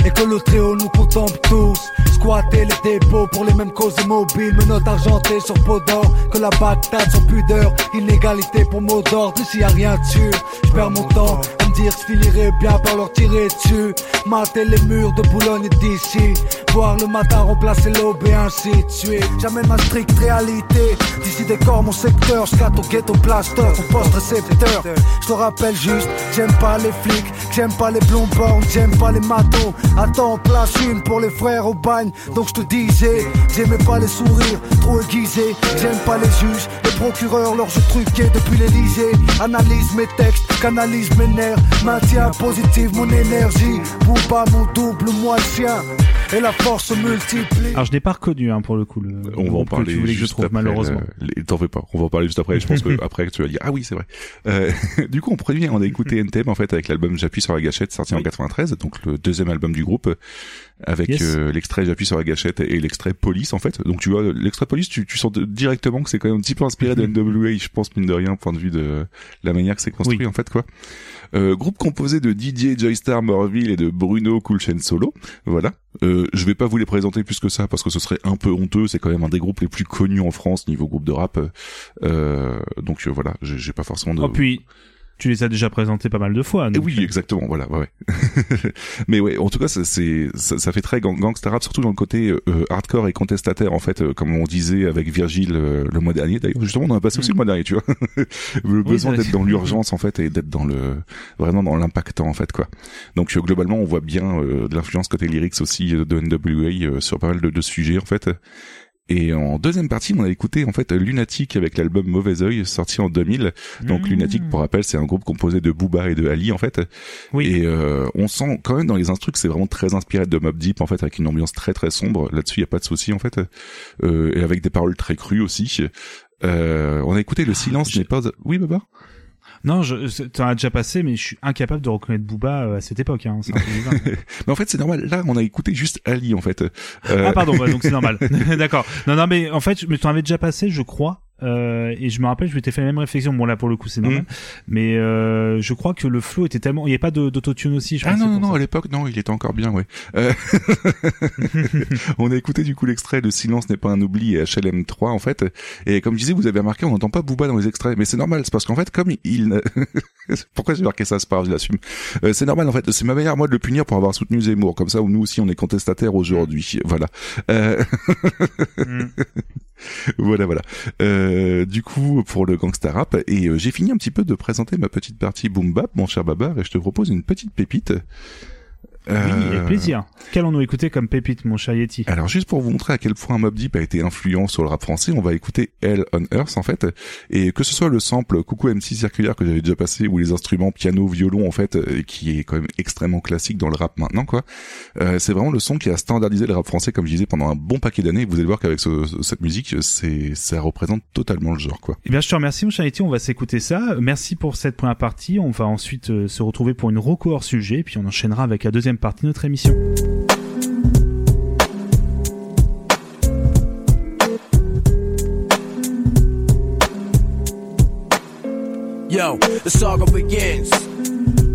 Et que le tréau nous contemple tous. Squatter les dépôts pour les mêmes causes immobiles. Menottes argentées sur peau d'or. Que la Bagdad sans pudeur. Inégalité pour mot d'ordre. Ici y a rien dessus Je perds mon temps à me dire que je bien par leur tirer dessus. Mater les murs de Boulogne d'ici Le matin remplacer l'aube et ainsi J'amène ma stricte réalité. D'ici décor mon secteur J'cate au ghetto plaster Ton poste récepteur. Je te rappelle juste J'aime pas les flics J'aime pas les blonds bornes J'aime pas les matos. Attends place une pour les frères au bagne. Donc je te disais J'aimais pas les sourires Trop aiguisés. J'aime pas les juges Les procureurs Leurs jeux truqués depuis l'Elysée. Analyse mes textes Canalise mes nerfs. Maintiens positive mon énergie. Bouba mon double moi Et la force se multiplie Alors je n'ai pas reconnu hein, pour le coup. Le, On le va en que parler tu voulais que je juste trouve après, malheureusement. euh, T'en fais pas. On va en parler juste après. Je pense que *laughs* après tu vas dire ah oui c'est vrai. Euh, *laughs* du coup on prévient. On a écouté NTM en fait avec l'album J'appuie sur la gâchette sorti en 93, donc le deuxième album du groupe avec Yes. euh, l'extrait J'appuie sur la gâchette et l'extrait Police en fait. Donc tu vois l'extrait Police, tu, tu sens directement que c'est quand même un petit peu inspiré de NWA, je pense mine de rien, point de vue de la manière que c'est construit en fait quoi. Euh, groupe composé de Didier Joystar Morville et de Bruno Coolchen Solo. Voilà. Euh, je vais pas vous les présenter plus que ça parce que ce serait un peu honteux. C'est quand même un des groupes les plus connus en France niveau groupe de rap. Euh, donc euh, voilà, j'ai j'ai pas forcément de. Oh puis tu les as déjà présentés pas mal de fois. Donc, oui, exactement, voilà, ouais, ouais. *laughs* Mais ouais, en tout cas, ça, c'est, ça, ça fait très gang- gangsta rap, surtout dans le côté euh, hardcore et contestataire, en fait, euh, comme on disait avec Virgile euh, le mois dernier. D'ailleurs, justement, on en a passé aussi le mois dernier, tu vois. *laughs* le besoin d'être dans l'urgence, en fait, et d'être dans le, vraiment dans l'impactant, en fait, quoi. Donc, euh, globalement, on voit bien euh, de l'influence côté lyrics aussi euh, de NWA euh, sur pas mal de, de sujets, en fait. Et en deuxième partie, on a écouté en fait Lunatic avec l'album Mauvais Oeil sorti en 2000. Donc Mmh. Lunatic, pour rappel, c'est un groupe composé de Booba et de Ali en fait. Et euh, on sent quand même dans les instrus que c'est vraiment très inspiré de Mob Deep en fait, avec une ambiance très très sombre. Là-dessus, il y a pas de souci en fait, euh, et avec des paroles très crues aussi. Euh, on a écouté Le silence n'est pas. Oui, Baba? Non, je, t'en as déjà passé, mais je suis incapable de reconnaître Booba euh, à cette époque. Hein. C'est un peu bizarre. *laughs* Mais en fait, c'est normal. Là, on a écouté juste Ali en fait. Euh, Ah pardon, bah, donc c'est *laughs* normal. *laughs* D'accord. Non, non, mais en fait, me t'en avais déjà passé, je crois. Euh, et je me rappelle, je m'étais fait la même réflexion. Bon là, pour le coup, c'est normal. Mais euh, je crois que le flow était tellement, il n'y avait pas d'autotune aussi. Je Ah non, non, non, à l'époque, non, il était encore bien, ouais. Euh, *laughs* on a écouté du coup l'extrait de Silence n'est pas un oubli et HLM3 en fait. Et comme je disais, vous avez remarqué, on n'entend pas Booba dans les extraits. Mais c'est normal, c'est parce qu'en fait, comme il... *laughs* Pourquoi j'ai marqué ça C'est pas grave, je l'assume. Euh, c'est normal en fait, c'est ma manière moi de le punir pour avoir soutenu Zemmour. Comme ça, nous aussi, on est contestataires aujourd'hui. Voilà. Euh... *laughs* *laughs* voilà, voilà. Euh, du coup, pour le gangsta rap, et euh, j'ai fini un petit peu de présenter ma petite partie boom bap, mon cher Babar, et je te propose une petite pépite. Oui, Euh, avec plaisir. Qu'allons-nous écouter comme pépite, mon cher Yeti? Alors juste pour vous montrer à quel point Mob Deep a été influent sur le rap français, on va écouter Hell on Earth en fait, et que ce soit le sample Coucou MC circulaire que j'avais déjà passé, ou les instruments piano, violon en fait, euh, qui est quand même extrêmement classique dans le rap maintenant quoi. Euh, c'est vraiment le son qui a standardisé le rap français comme je disais pendant un bon paquet d'années. Vous allez voir qu'avec ce- ce- cette musique, c'est ça représente totalement le genre quoi. Eh bien, je te remercie, mon cher Yeti. On va s'écouter ça. Merci pour cette première partie. On va ensuite euh, se retrouver pour une reco hors sujet, puis on enchaînera avec la deuxième partie de notre émission. Yo, the saga begins.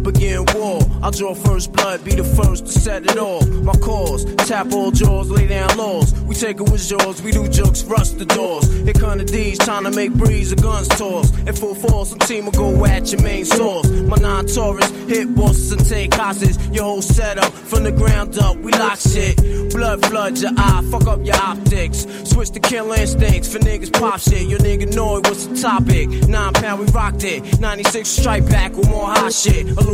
Begin war. I'll draw first blood, be the first to set it off. My cause, tap all jaws, lay down laws. We take it with yours, we do jokes, rust the doors. Here come the D's, trying to make breeze, the guns toss. In full force, some team will go at your main source. My non Taurus, hit bosses and take hostages. Your whole setup, from the ground up, we lock shit. Blood flood your eye, fuck up your optics. Switch to kill instincts for niggas pop shit. Your nigga know it, what's the topic? Nine pound, we rocked it. 96 strike back with more hot shit.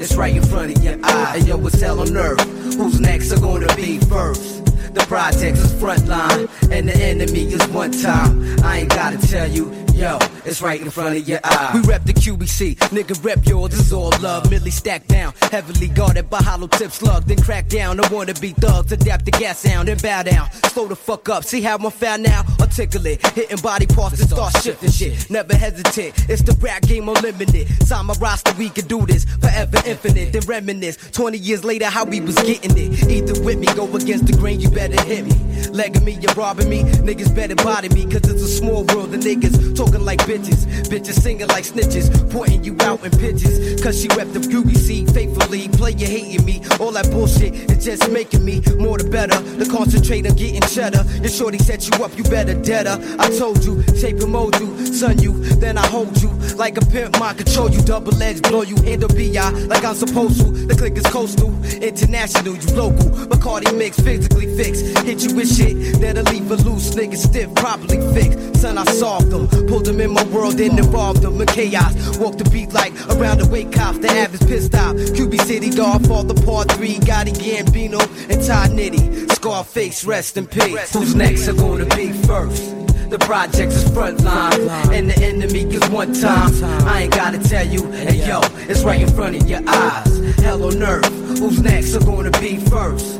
It's right in front of your eye. Hey yo, it's hell on earth. Who's next are gonna be first? The project's is front line, and the enemy is one time. I ain't gotta tell you. Yo, it's right in front of your eye. We rep the QBC, nigga rep yours, it's all love. Millie stacked down, heavily guarded by hollow tips, slug. Then crack down, I wanna be thugs, adapt the gas sound and bow down. Slow the fuck up, see how I'm found now? Articulate, hitting body parts and start shifting shit. Never hesitate, it's the rap game unlimited. Sign my roster, we can do this forever infinite. Then reminisce, 20 years later, how we was getting it. Either with me, go against the grain, you better hit me. Legging me, you're robbing me, niggas better body me, cause it's a small world, the niggas talking like bitches. Bitches singing like snitches, pointing you out in pitches. Cause she rep the QBC faithfully, play you hating me. All that bullshit is just making me more the better. The concentrate on getting cheddar. Your shorty set you up, you better deader. I told you, shape and mold you, son you, then I hold you. Like a pimp, my control you, double edge, blow you, handle BI like I'm supposed to. The click is coastal, international, you local. Bacardi mix, physically fixed. Hit you with shit that'll leave a loose nigga stiff, properly fixed. Son, I solved them, pulled them in my world and involved them in chaos. Walk the beat like around the wake cops, the average pissed out. QB City dog, fall the part three, Gotti Gambino and Ty Nitty. Scarface, rest in peace. Who's next are gonna be first? The projects is front line, and the enemy is one time. I ain't gotta tell you, hey yo, it's right in front of your eyes. Hell on earth, who's next are gonna be first?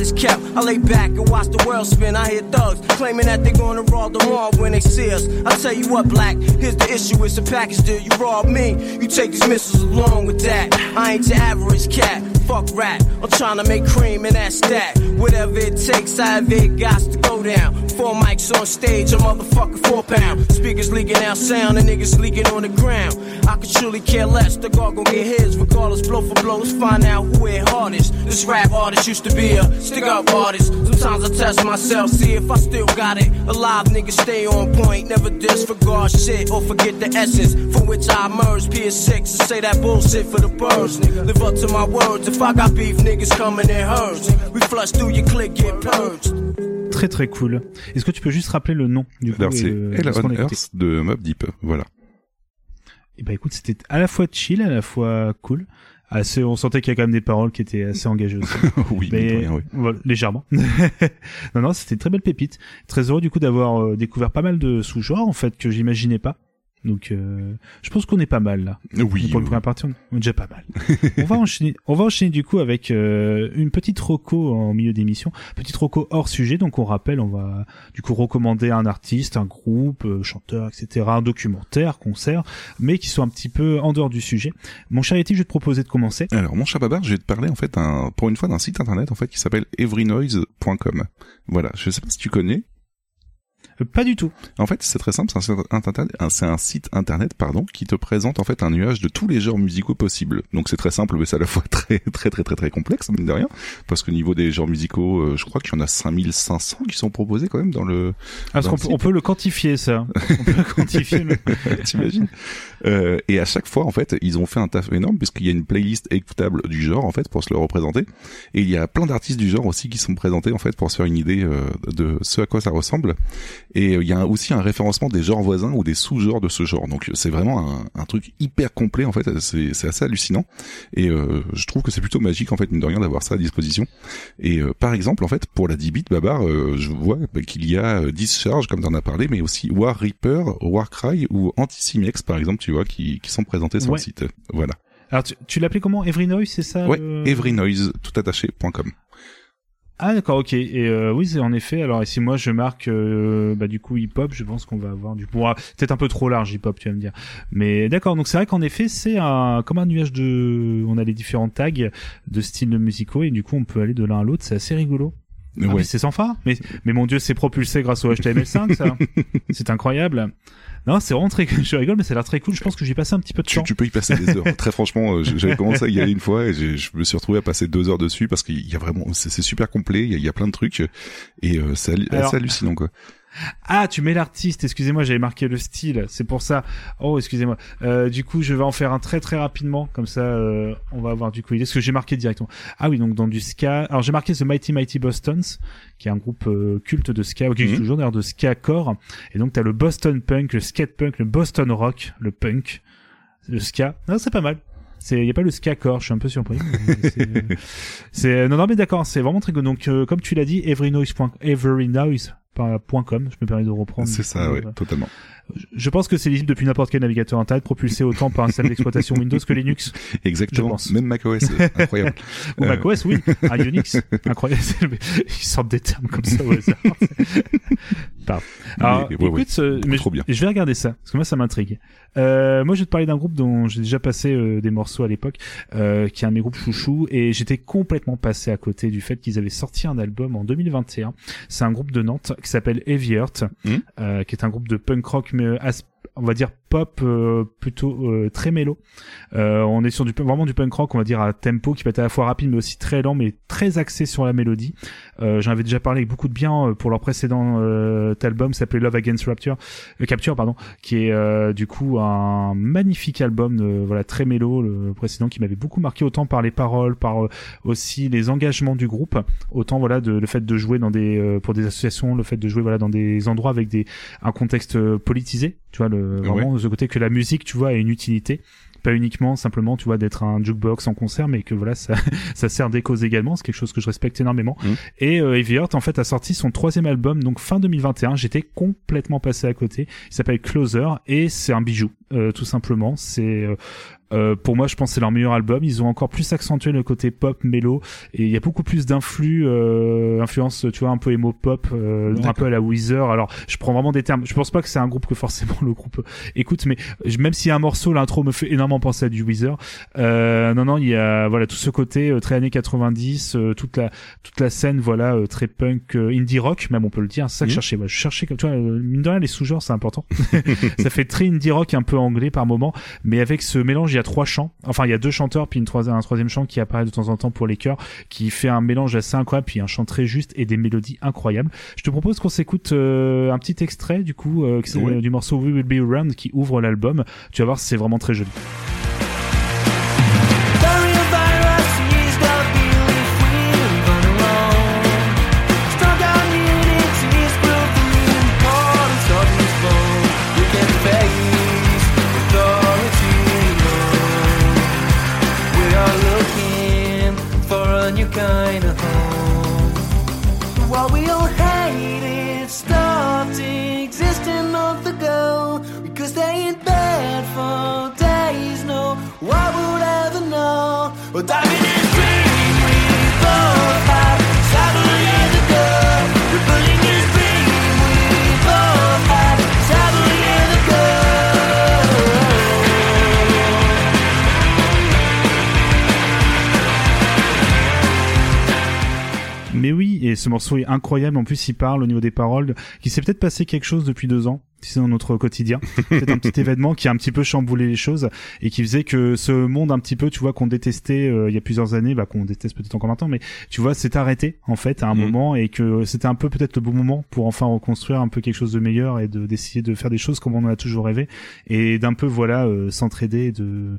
is kept. I lay back and watch the world spin. I hear thugs claiming that they're gonna rob the mall when they see us. I tell you what, black, here's the issue. It's a package deal. You rob me, you take these missiles along with that. I ain't your average cat. Fuck rat. I'm trying to make cream and that's that. Whatever it takes, I have it got to go down. Four mics on stage, a motherfucker four pound. Speakers leaking out sound, and niggas leaking on the ground. I could truly care less. The guard gon' get his, regardless, blow for blows, find out who hit hardest. This rap artist used to be a stick up artist. Sometimes I test myself, see if I still got it. Alive niggas stay on point, never disregard shit or forget the essence from which I emerged. PS6 and say that bullshit for the birds. Live up to my words. If I got beef, niggas coming in herds. We flush through your click, get purged. Très très cool. Est-ce que tu peux juste rappeler le nom du coup Alors c'est Earth de Mob Deep, voilà. Et bah écoute, c'était à la fois chill, à la fois cool. Assez, on sentait qu'il y a quand même des paroles qui étaient assez engagées aussi. *laughs* oui, mais mine de rien, oui. voilà, légèrement. *laughs* non, non, c'était une très belle pépite. Très heureux du coup d'avoir euh, découvert pas mal de sous-genres en fait que j'imaginais pas. Donc, euh, je pense qu'on est pas mal là. Oui. Pour une première partie, on est déjà pas mal. *laughs* on va enchaîner. On va enchaîner du coup avec euh, une petite roco en milieu d'émission, petite roco hors sujet. Donc, on rappelle, on va du coup recommander un artiste, un groupe, euh, chanteur, etc., un documentaire, concert, mais qui soit un petit peu en dehors du sujet. Mon cher Yeti, je vais te proposer de commencer. Alors, mon chat babar, je vais te parler en fait un, pour une fois d'un site internet en fait qui s'appelle everynoise.com. Voilà, je sais pas si tu connais. Pas du tout. En fait, c'est très simple, c'est un, site internet- un- c'est un site internet pardon qui te présente en fait un nuage de tous les genres musicaux possibles. Donc c'est très simple, mais c'est à la fois *laughs* très très très très très complexe mine de rien, parce qu'au niveau des genres musicaux, euh, je crois qu'il y en a 5500 qui sont proposés quand même dans le. Ah, Parce qu'on peut, on peut le quantifier ça. On peut le *laughs* quantifier. le- *laughs* T'imagines euh, Et à chaque fois, en fait, ils ont fait un taf énorme puisqu'il y a une playlist écoutable du genre, en fait, pour se le représenter. Et il y a plein d'artistes du genre aussi qui sont présentés, en fait, pour se faire une idée euh, de ce à quoi ça ressemble. Et euh, il y a aussi un référencement des genres voisins ou des sous-genres de ce genre. Donc c'est vraiment un, un truc hyper complet, en fait. C'est c'est assez hallucinant. Et euh, je trouve que c'est plutôt magique, en fait, mine de rien, d'avoir ça à disposition. Et euh, par exemple, en fait, pour la 10 bits, Babar, euh, je vois bah, qu'il y a euh, Discharge, comme tu en as parlé, mais aussi War Reaper, Warcry ou Anticimex, par exemple, tu vois, qui, qui sont présentés sur Ouais. le site. Voilà. Alors, tu, tu l'appelais comment? Every Noise, c'est ça Ouais, le- everynoise, tout attaché.com. Ah d'accord, ok. Et euh, oui, c'est en effet. Alors, et si moi je marque, euh, bah du coup hip-hop, je pense qu'on va avoir du. Bon, ah, peut-être un peu trop large hip-hop, tu vas me dire. Mais d'accord. Donc c'est vrai qu'en effet, c'est un comme un nuage de. On a les différents tags de styles musicaux et du coup on peut aller de l'un à l'autre. C'est assez rigolo. Ah, Ouais. c'est sans fin. Mais mais mon dieu, c'est propulsé grâce au HTML5, ça. *laughs* c'est incroyable. Non, c'est vraiment très. *laughs* Je rigole, mais ça a l'air très cool. Je pense que j'y passé un petit peu de Tu, temps. tu peux y passer des heures. *laughs* Très franchement, euh, j'avais commencé à y aller une fois et j'ai- je me suis retrouvé à passer deux heures dessus parce qu'il y a vraiment, c'est super complet. Il y, a, il y a plein de trucs et euh, c'est hallucinant quoi. Ah, tu mets l'artiste, excusez-moi, j'avais marqué le style, c'est pour ça. Oh, excusez-moi. Euh, du coup, je vais en faire un très très rapidement, comme ça, euh, on va avoir du coup idée, ce que j'ai marqué directement. Ah oui, donc dans du ska. Alors j'ai marqué The Mighty Mighty Bostons, qui est un groupe euh, culte de ska, qui existe Mhm. toujours d'ailleurs de ska core. Et donc t'as le Boston Punk, le skate punk, le Boston Rock, le punk, le ska. Non, c'est pas mal. C'est, y a pas le ska core, je suis un peu surpris. c'est- *laughs* c'est, non, non, mais d'accord, c'est vraiment très good. Donc, euh, comme tu l'as dit, everynoise.com, everynoise.com, je me permets de reprendre. C'est ça, euh, totalement. Je pense que c'est lisible depuis n'importe quel navigateur internet, propulsé autant par un système d'exploitation Windows que Linux. Exactement. Même macOS, c'est incroyable. *laughs* Ou Euh, macOS, oui. Un Unix. Incroyable. *laughs* Ils sortent des termes comme ça au hasard. *laughs* Pardon. Alors, Mais, ouais, écoute, ouais, euh, beaucoup mais trop je- bien. je vais regarder ça, parce que moi, ça m'intrigue. Euh, moi, je vais te parler d'un groupe dont j'ai déjà passé euh, des morceaux à l'époque, euh, qui est un de mes groupes chouchou, et j'étais complètement passé à côté du fait qu'ils avaient sorti un album en 2021. C'est un groupe de Nantes qui s'appelle Heavy Heart, euh, qui est un groupe de punk rock, mais euh, on va dire pop euh, plutôt euh, très mélo. Euh, on est sur du vraiment du punk rock, on va dire à tempo qui peut être à la fois rapide mais aussi très lent, mais très axé sur la mélodie. Euh, J'en avais déjà parlé avec beaucoup de bien euh, pour leur précédent euh, album, s'appelait Love Against Rapture, Capture pardon, qui est du coup un magnifique album, euh, voilà très mélo, le précédent qui m'avait beaucoup marqué autant par les paroles, par aussi les engagements du groupe, autant voilà de le fait de jouer dans des pour des associations, le fait de jouer voilà dans des endroits avec des un contexte politisé, tu vois le vraiment de ce côté que la musique, tu vois, a une utilité. Pas uniquement simplement tu vois d'être un jukebox en concert mais que voilà ça *laughs* ça sert des causes également. C'est quelque chose que je respecte énormément. Mhm. et euh, Heavy Heart en fait a sorti son troisième album donc fin 2021 j'étais complètement passé à côté. Il s'appelle Closer et c'est un bijou euh, tout simplement c'est euh, euh, pour moi, je pense c'est leur meilleur album. Ils ont encore plus accentué le côté pop, mélo, et il y a beaucoup plus d'influx, euh, influence, tu vois, un peu emo pop, euh, un peu à la Weezer. Alors, je prends vraiment des termes. Je pense pas que c'est un groupe que forcément *laughs* le groupe écoute, mais je- même s'il y a un morceau, l'intro me fait énormément penser à du Weezer. Non, non, il y a voilà tout ce côté très années 90, euh, toute la toute la scène, voilà, très punk, indie rock, même on peut le dire. C'est ça que je cherchais. Moi, je cherchais comme tu vois, mine de rien, les sous-genres, c'est important. *laughs* ça fait très indie rock, un peu anglais par moment, mais avec ce mélange, il y a trois chants. Enfin, il y a deux chanteurs, puis une troisième, un troisième chant qui apparaît de temps en temps pour les chœurs, qui fait un mélange assez incroyable, puis un chant très juste et des mélodies incroyables. Je te propose qu'on s'écoute euh, un petit extrait du coup euh, du morceau We Will Be Around qui ouvre l'album. Tu vas voir, c'est vraiment très joli. For days. No one would ever know. Well, diving in Et ce morceau est incroyable. En plus, il parle au niveau des paroles qu'il s'est peut-être passé quelque chose depuis deux ans. Sais, dans notre quotidien. *laughs* Peut-être un petit événement qui a un petit peu chamboulé les choses et qui faisait que ce monde un petit peu, tu vois, qu'on détestait euh, il y a plusieurs années, bah, qu'on déteste peut-être encore maintenant, mais tu vois, s'est arrêté, en fait, à un Mhm. moment et que c'était un peu peut-être le bon moment pour enfin reconstruire un peu quelque chose de meilleur et de, d'essayer de faire des choses comme on en a toujours rêvé et d'un peu, voilà, euh, s'entraider de,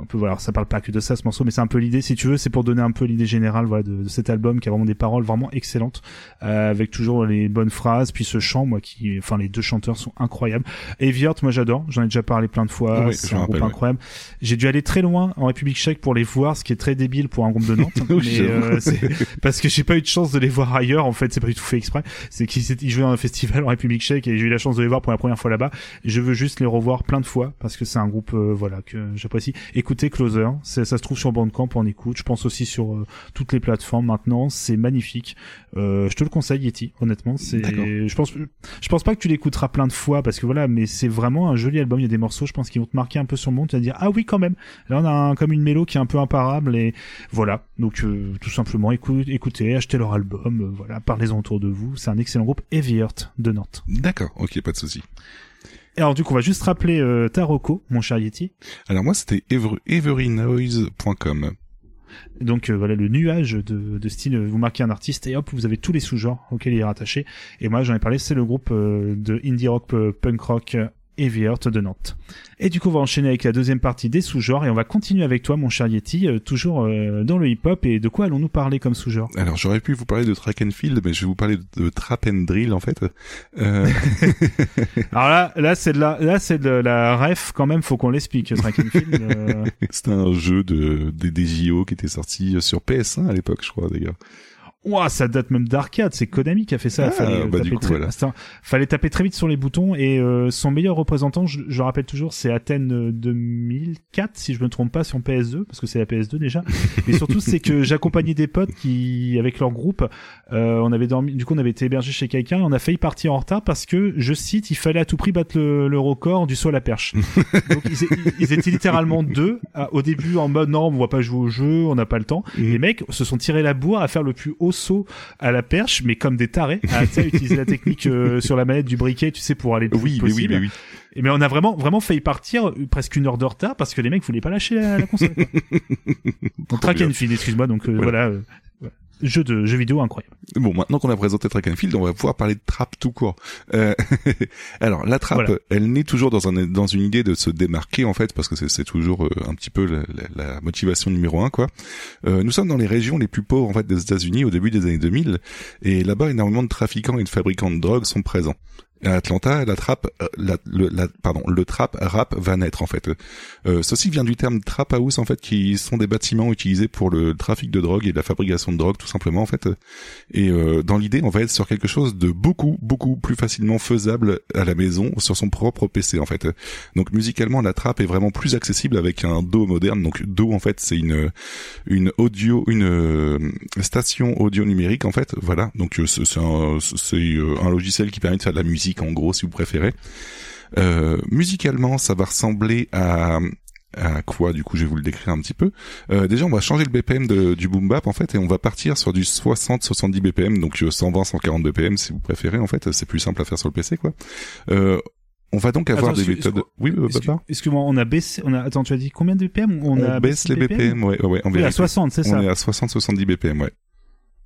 un peu voilà ça parle pas que de ça ce morceau mais c'est un peu l'idée si tu veux c'est pour donner un peu l'idée générale voilà de, de cet album qui a vraiment des paroles vraiment excellentes euh, avec toujours les bonnes phrases puis ce chant moi qui enfin les deux chanteurs sont incroyables. Eviort moi j'adore j'en ai déjà parlé plein de fois Oui, c'est un groupe rappelle, incroyable. J'ai dû aller très loin en République Tchèque pour les voir ce qui est très débile pour un groupe de Nantes *laughs* mais euh, *laughs* parce que j'ai pas eu de chance de les voir ailleurs en fait c'est pas du tout fait exprès. C'est qu'ils jouaient dans un festival en République Tchèque et j'ai eu la chance de les voir pour la première fois là-bas. Je veux juste les revoir plein de fois parce que c'est un groupe euh, voilà que j'apprécie écoutez Closer ça se trouve sur Bandcamp on écoute. Je pense aussi sur euh, toutes les plateformes maintenant. C'est magnifique. Euh, je te le conseille Yeti honnêtement. C'est je pense je pense pas que tu l'écouteras plein de fois parce que voilà mais c'est vraiment un joli album. Il y a des morceaux je pense qui vont te marquer un peu sur le monde. Tu vas dire ah oui quand même. Là on a un- comme une mélo qui est un peu imparable et voilà. Donc euh, tout simplement écoute, écoutez achetez leur album. Euh, voilà. Parlez-en autour de vous. C'est un excellent groupe Heavy Heart de Nantes. D'accord, ok, pas de souci. Alors du coup on va juste rappeler euh, Taroko mon cher Yeti Alors moi, c'était ever- everynoise.com. Donc euh, voilà le nuage de, de style, vous marquez un artiste et hop vous avez tous les sous-genres auxquels il est rattaché. Et moi j'en ai parlé, c'est le groupe euh, de indie rock, punk rock, Heavy Heart de Nantes. Et du coup on va enchaîner avec la deuxième partie des sous-genres et on va continuer avec toi mon cher Yeti, euh, toujours euh, dans le hip-hop et de quoi allons-nous parler comme sous-genre? Alors j'aurais pu vous parler de track and field, mais je vais vous parler de, trap and drill en fait. Euh, *laughs* Alors là, là c'est de la, là c'est de la ref quand même, faut qu'on l'explique. Track and Field, *laughs* C'était un jeu de des, des JO qui était sorti sur PS1 à l'époque, je crois d'ailleurs. Ouah, ça date même d'arcade, c'est Konami qui a fait ça. Ah, fallait, bah, taper coup, très, voilà. Fallait taper très vite sur les boutons et euh, son meilleur représentant, je, je le rappelle toujours, c'est Athènes euh, 2004 si je me trompe pas sur PS2 parce que c'est la PS2 déjà. *laughs* Mais surtout c'est que j'accompagnais des potes qui avec leur groupe, euh, on avait dormi, du coup on avait été hébergé chez quelqu'un et on a failli partir en retard parce que je cite, il fallait à tout prix battre le, le record du saut à la perche. *laughs* Donc ils, ils étaient littéralement deux à- au début en mode non on va pas jouer au jeu, on n'a pas le temps. Les mecs se sont tirés la bourre à faire le plus haut saut à la perche, mais comme des tarés, à utiliser la technique euh, sur la manette du briquet, tu sais, pour aller le plus Oui, vite mais oui, possible. mais oui. Et mais on a vraiment vraiment failli partir euh, presque une heure de retard parce que les mecs voulaient pas lâcher la, la console. quoi. donc *laughs* track and field, excuse-moi. Donc euh, Voilà. voilà, euh, voilà. Jeu de jeu vidéo incroyable. Bon, maintenant qu'on a présenté Track and Field, on va pouvoir parler de trap tout court. Euh, *laughs* alors, la trap, Voilà. elle naît toujours dans, un, dans une idée de se démarquer, en fait, parce que c'est c'est toujours euh, un petit peu la, la- la motivation numéro un, quoi. Euh, nous sommes dans les régions les plus pauvres, en fait, des États-Unis au début des années 2000, et là-bas, énormément de trafiquants et de fabricants de drogue sont présents. À Atlanta, la trap, euh, la, le, la- pardon, le trap rap va naître en fait. Euh, ceci vient du terme trap house en fait, qui sont des bâtiments utilisés pour le trafic de drogue et la fabrication de drogue tout simplement en fait. Et euh, dans l'idée, on va être sur quelque chose de beaucoup, beaucoup plus facilement faisable à la maison sur son propre PC en fait. Donc musicalement, la trap est vraiment plus accessible avec un DAW moderne. Donc DAW en fait, c'est une une audio, une euh, station audio numérique en fait. Voilà. Donc euh, c'est un, un logiciel qui permet de faire de la musique en gros, si vous préférez. Euh, musicalement, ça va ressembler à à quoi du coup je vais vous le décrire un petit peu. Euh, déjà on va changer le BPM de, du boom bap en fait et on va partir sur du 60-70 BPM donc 120-140 BPM si vous préférez en fait c'est plus simple à faire sur le PC quoi. Euh, on va donc avoir Attends, des méthodes. Oui, euh, papa. Excuse-moi, on a baissé, on a, attends, tu as dit combien de BPM On, On, a baisse les BPM, ouais, ouais, ouais, en Oui, à vérité. 60, c'est ça. On est à 60-70 BPM, ouais.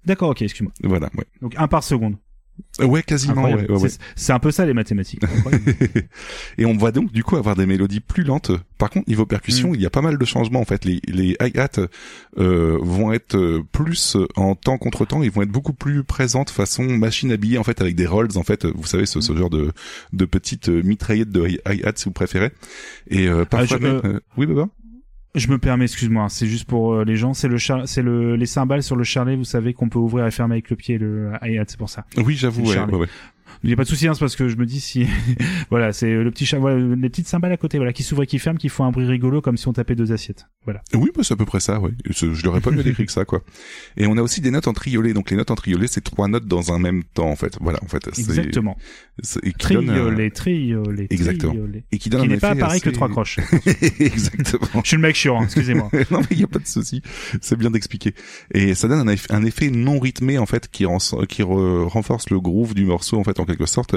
D'accord, ok, excuse-moi. Voilà, ouais. Donc un par seconde. Euh, Ouais, quasiment, ouais, ouais. C'est- un peu ça les mathématiques. *laughs* Et on va donc du coup avoir des mélodies plus lentes. Par contre, niveau Mm. percussion, il y a pas mal de changements en fait. Les, les hi-hats euh, vont être euh, plus en temps contre temps, ils vont être beaucoup plus présentes façon machine habillée en fait avec des rolls en fait. Vous savez ce, Mm. ce genre de de petites euh, mitraillettes de hi-hats si vous préférez. Et euh, parfois je- même, euh, euh, oui, Baba? Je me permets, excuse-moi, c'est juste pour euh, les gens, c'est le char... c'est le les cymbales sur le charlet, vous savez qu'on peut ouvrir et fermer avec le pied le c'est pour ça. Oui, j'avoue, ouais, ouais, ouais. Il n'y a pas de souci, hein, parce que je me dis si, *laughs* voilà, c'est le petit chat, voilà, les petites cymbales à côté, voilà, qui s'ouvrent et qui ferment, qui font un bruit rigolo comme si on tapait deux assiettes. Voilà. Oui, bah, c'est à peu près ça, ouais. Je, l'aurais pas mieux décrit que ça, quoi. Et on a aussi des notes en triolet. Donc les notes en triolet, c'est trois notes dans un même temps, en fait. Voilà, en fait. Exactement. et qui Triolet, triolet, Exactement. triolet. Et qui donne un n'est pas pareil que trois croches. *laughs* Exactement. Je suis le mec chiant, hein, excusez-moi. *laughs* non mais il y a pas de souci, c'est bien d'expliquer. Et ça donne un, eff- un effet non rythmé en fait qui, qui re- renforce le groove du morceau en fait en quelque sorte.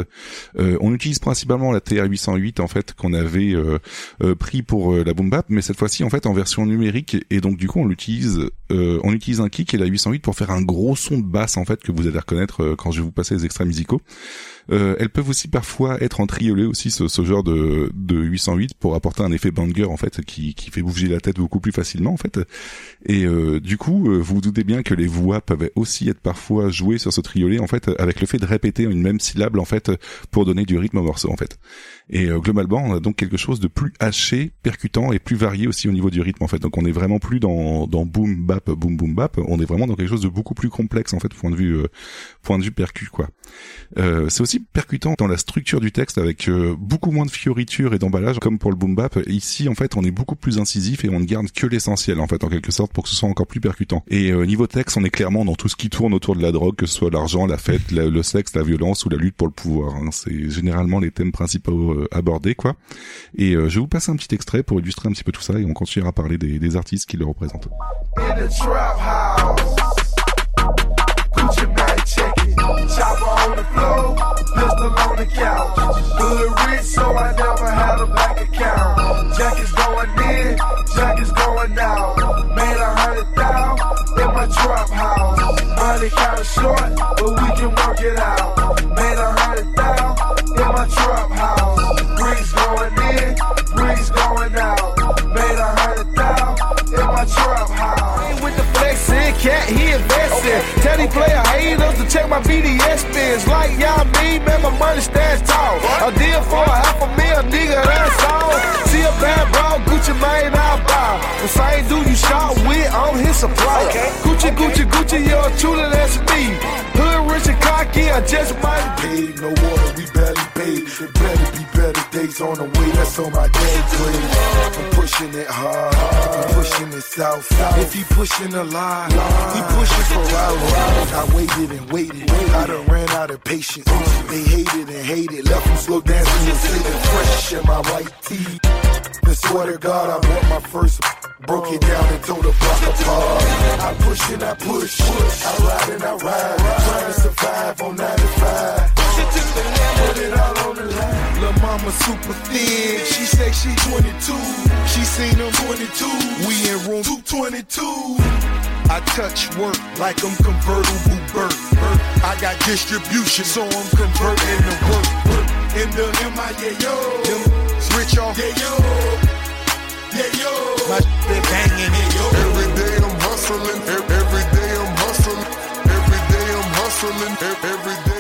Euh, on utilise principalement la TR-808 en fait qu'on avait euh, euh, pris pour la boom bap, mais cette fois-ci en fait en version numérique et donc du coup on l'utilise, on utilise un kick et la 808 pour faire un gros son de basse en fait que vous allez reconnaître quand je vais vous passer les extraits musicaux. Euh, elles peuvent aussi parfois être en triolet aussi ce, ce genre de, de 808 pour apporter un effet banger en fait qui, qui fait bouger la tête beaucoup plus facilement en fait. Et euh, du coup euh, vous vous doutez bien que les voix peuvent aussi être parfois jouées sur ce triolet en fait avec le fait de répéter une même syllabe en fait pour donner du rythme au morceau en fait. Et euh, globalement on a donc quelque chose de plus haché percutant et plus varié aussi au niveau du rythme en fait. Donc on est vraiment plus dans, dans boom bap boom boom bap. On est vraiment dans quelque chose de beaucoup plus complexe en fait point de vue euh, point de vue percu quoi. Euh, c'est aussi percutant dans la structure du texte avec euh, beaucoup moins de fioritures et d'emballage comme pour le boom bap. Ici, en fait, on est beaucoup plus incisif et on ne garde que l'essentiel, en fait, en quelque sorte, pour que ce soit encore plus percutant. Et euh, niveau texte, on est clairement dans tout ce qui tourne autour de la drogue, que ce soit l'argent, la fête, la- le sexe, la violence ou la lutte pour le pouvoir. hein. C'est généralement les thèmes principaux euh, abordés, quoi. Et euh, je vais vous passer un petit extrait pour illustrer un petit peu tout ça et on continuera à parler des, des artistes qui le représentent. in the trap house. On the floor, pistol on the couch. Good rich, so I never had a bank account. Jack is going in, Jack is going out. Made a hundred thousand in my trap house. Money kinda short, but we can work it out. My BDS spins. Like y'all mean, man, my money stands tall. A deal for a half a mil, nigga, that's all. See a bad bro, Gucci Mane, I buy. The same dude you shot with, I'm his supplier. Gucci, Gucci, Gucci, you're truly that's me. Hood rich and cocky, I just might paid. No water, we barely paid. There better be better days on the way, that's on my dad grade. Pushing it hard, I'm pushing it south. If he pushing a lie, he pushing for hours. I waited and waited, I done ran out of patience. They hated and hated, left them slow dancing and sitting fresh in my white tee. And swear to God, I bought my first. Broke it down and told the block apart. I push and I push, I ride and I ride. Trying to survive on 95. Put it all line. Lil' mama super thin. She say she 22. She seen them 22. We in room 222. I touch work like I'm convertible bird. I got distribution, so I'm converting the work. In the MIA, yo. Them rich off, yeah, yo. Yeah, yo. My they banging it, yo. Every day I'm hustling. Every day I'm hustling. Every day I'm hustling. Every day.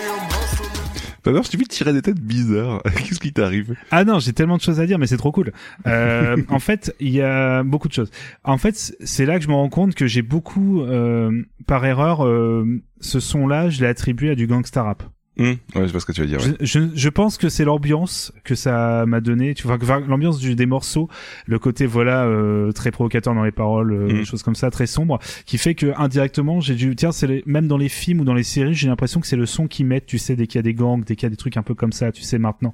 Je t'ai vu tirer des têtes bizarres. *laughs* Qu'est-ce qui t'arrive Ah non, j'ai tellement de choses à dire, mais c'est trop cool. Euh, *laughs* en fait, il y a beaucoup de choses. En fait, c'est là que je me rends compte que j'ai beaucoup, euh, par erreur, euh, ce son-là, je l'ai attribué à du gangsta rap. Ouais, je vois ce que tu veux dire. ouais. Je, je, je pense que c'est l'ambiance que ça m'a donné, tu vois, l'ambiance du- des morceaux, le côté voilà euh, très provocateur dans les paroles, euh, Mm. des choses comme ça, très sombre, qui fait que indirectement j'ai dû, tiens, c'est les- même dans les films ou dans les séries, j'ai l'impression que c'est le son qu'ils mettent, tu sais, dès qu'il y a des gangs, dès qu'il y a des trucs un peu comme ça, tu sais maintenant.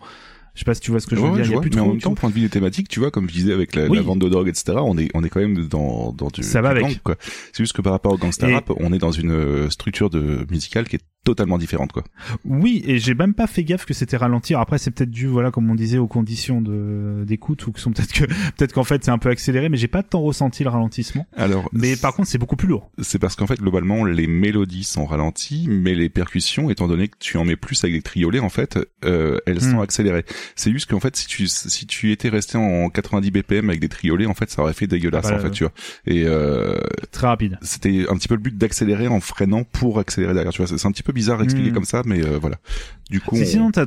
Je sais pas si tu vois ce que je veux Ouais, dire. je il y a vois, plus mais trop, en même temps, point de vue des thématiques, tu vois, comme je disais avec la, Oui. la vente de drogue, etc., on est, on est quand même dans, dans du, Ça va du avec. gang, quoi. C'est juste que par rapport au gangsta Et- rap, on est dans une euh, structure de musicale qui est totalement différente, quoi. Oui, et j'ai même pas fait gaffe que c'était ralentir. Après, c'est peut-être dû, voilà, comme on disait, aux conditions de d'écoute ou que sont peut-être que *laughs* peut-être qu'en fait c'est un peu accéléré, mais j'ai pas tant ressenti le ralentissement. Alors, Mais par contre, c'est beaucoup plus lourd. c'est parce qu'en fait, globalement, les mélodies sont ralenties, mais les percussions, étant donné que tu en mets plus avec des triolets, en fait, euh, elles sont Hmm. accélérées. C'est juste qu'en fait, si tu, si tu étais resté en 90 BPM avec des triolets, en fait, ça aurait fait dégueulasse, Ah bah, en fait, tu vois. Et, euh, Très rapide. c'était un petit peu le but d'accélérer en freinant pour accélérer derrière, tu vois. C'est un petit peu bizarre à expliquer Hmm. comme ça, mais euh, voilà. Du coup, Si, on- sinon, t'as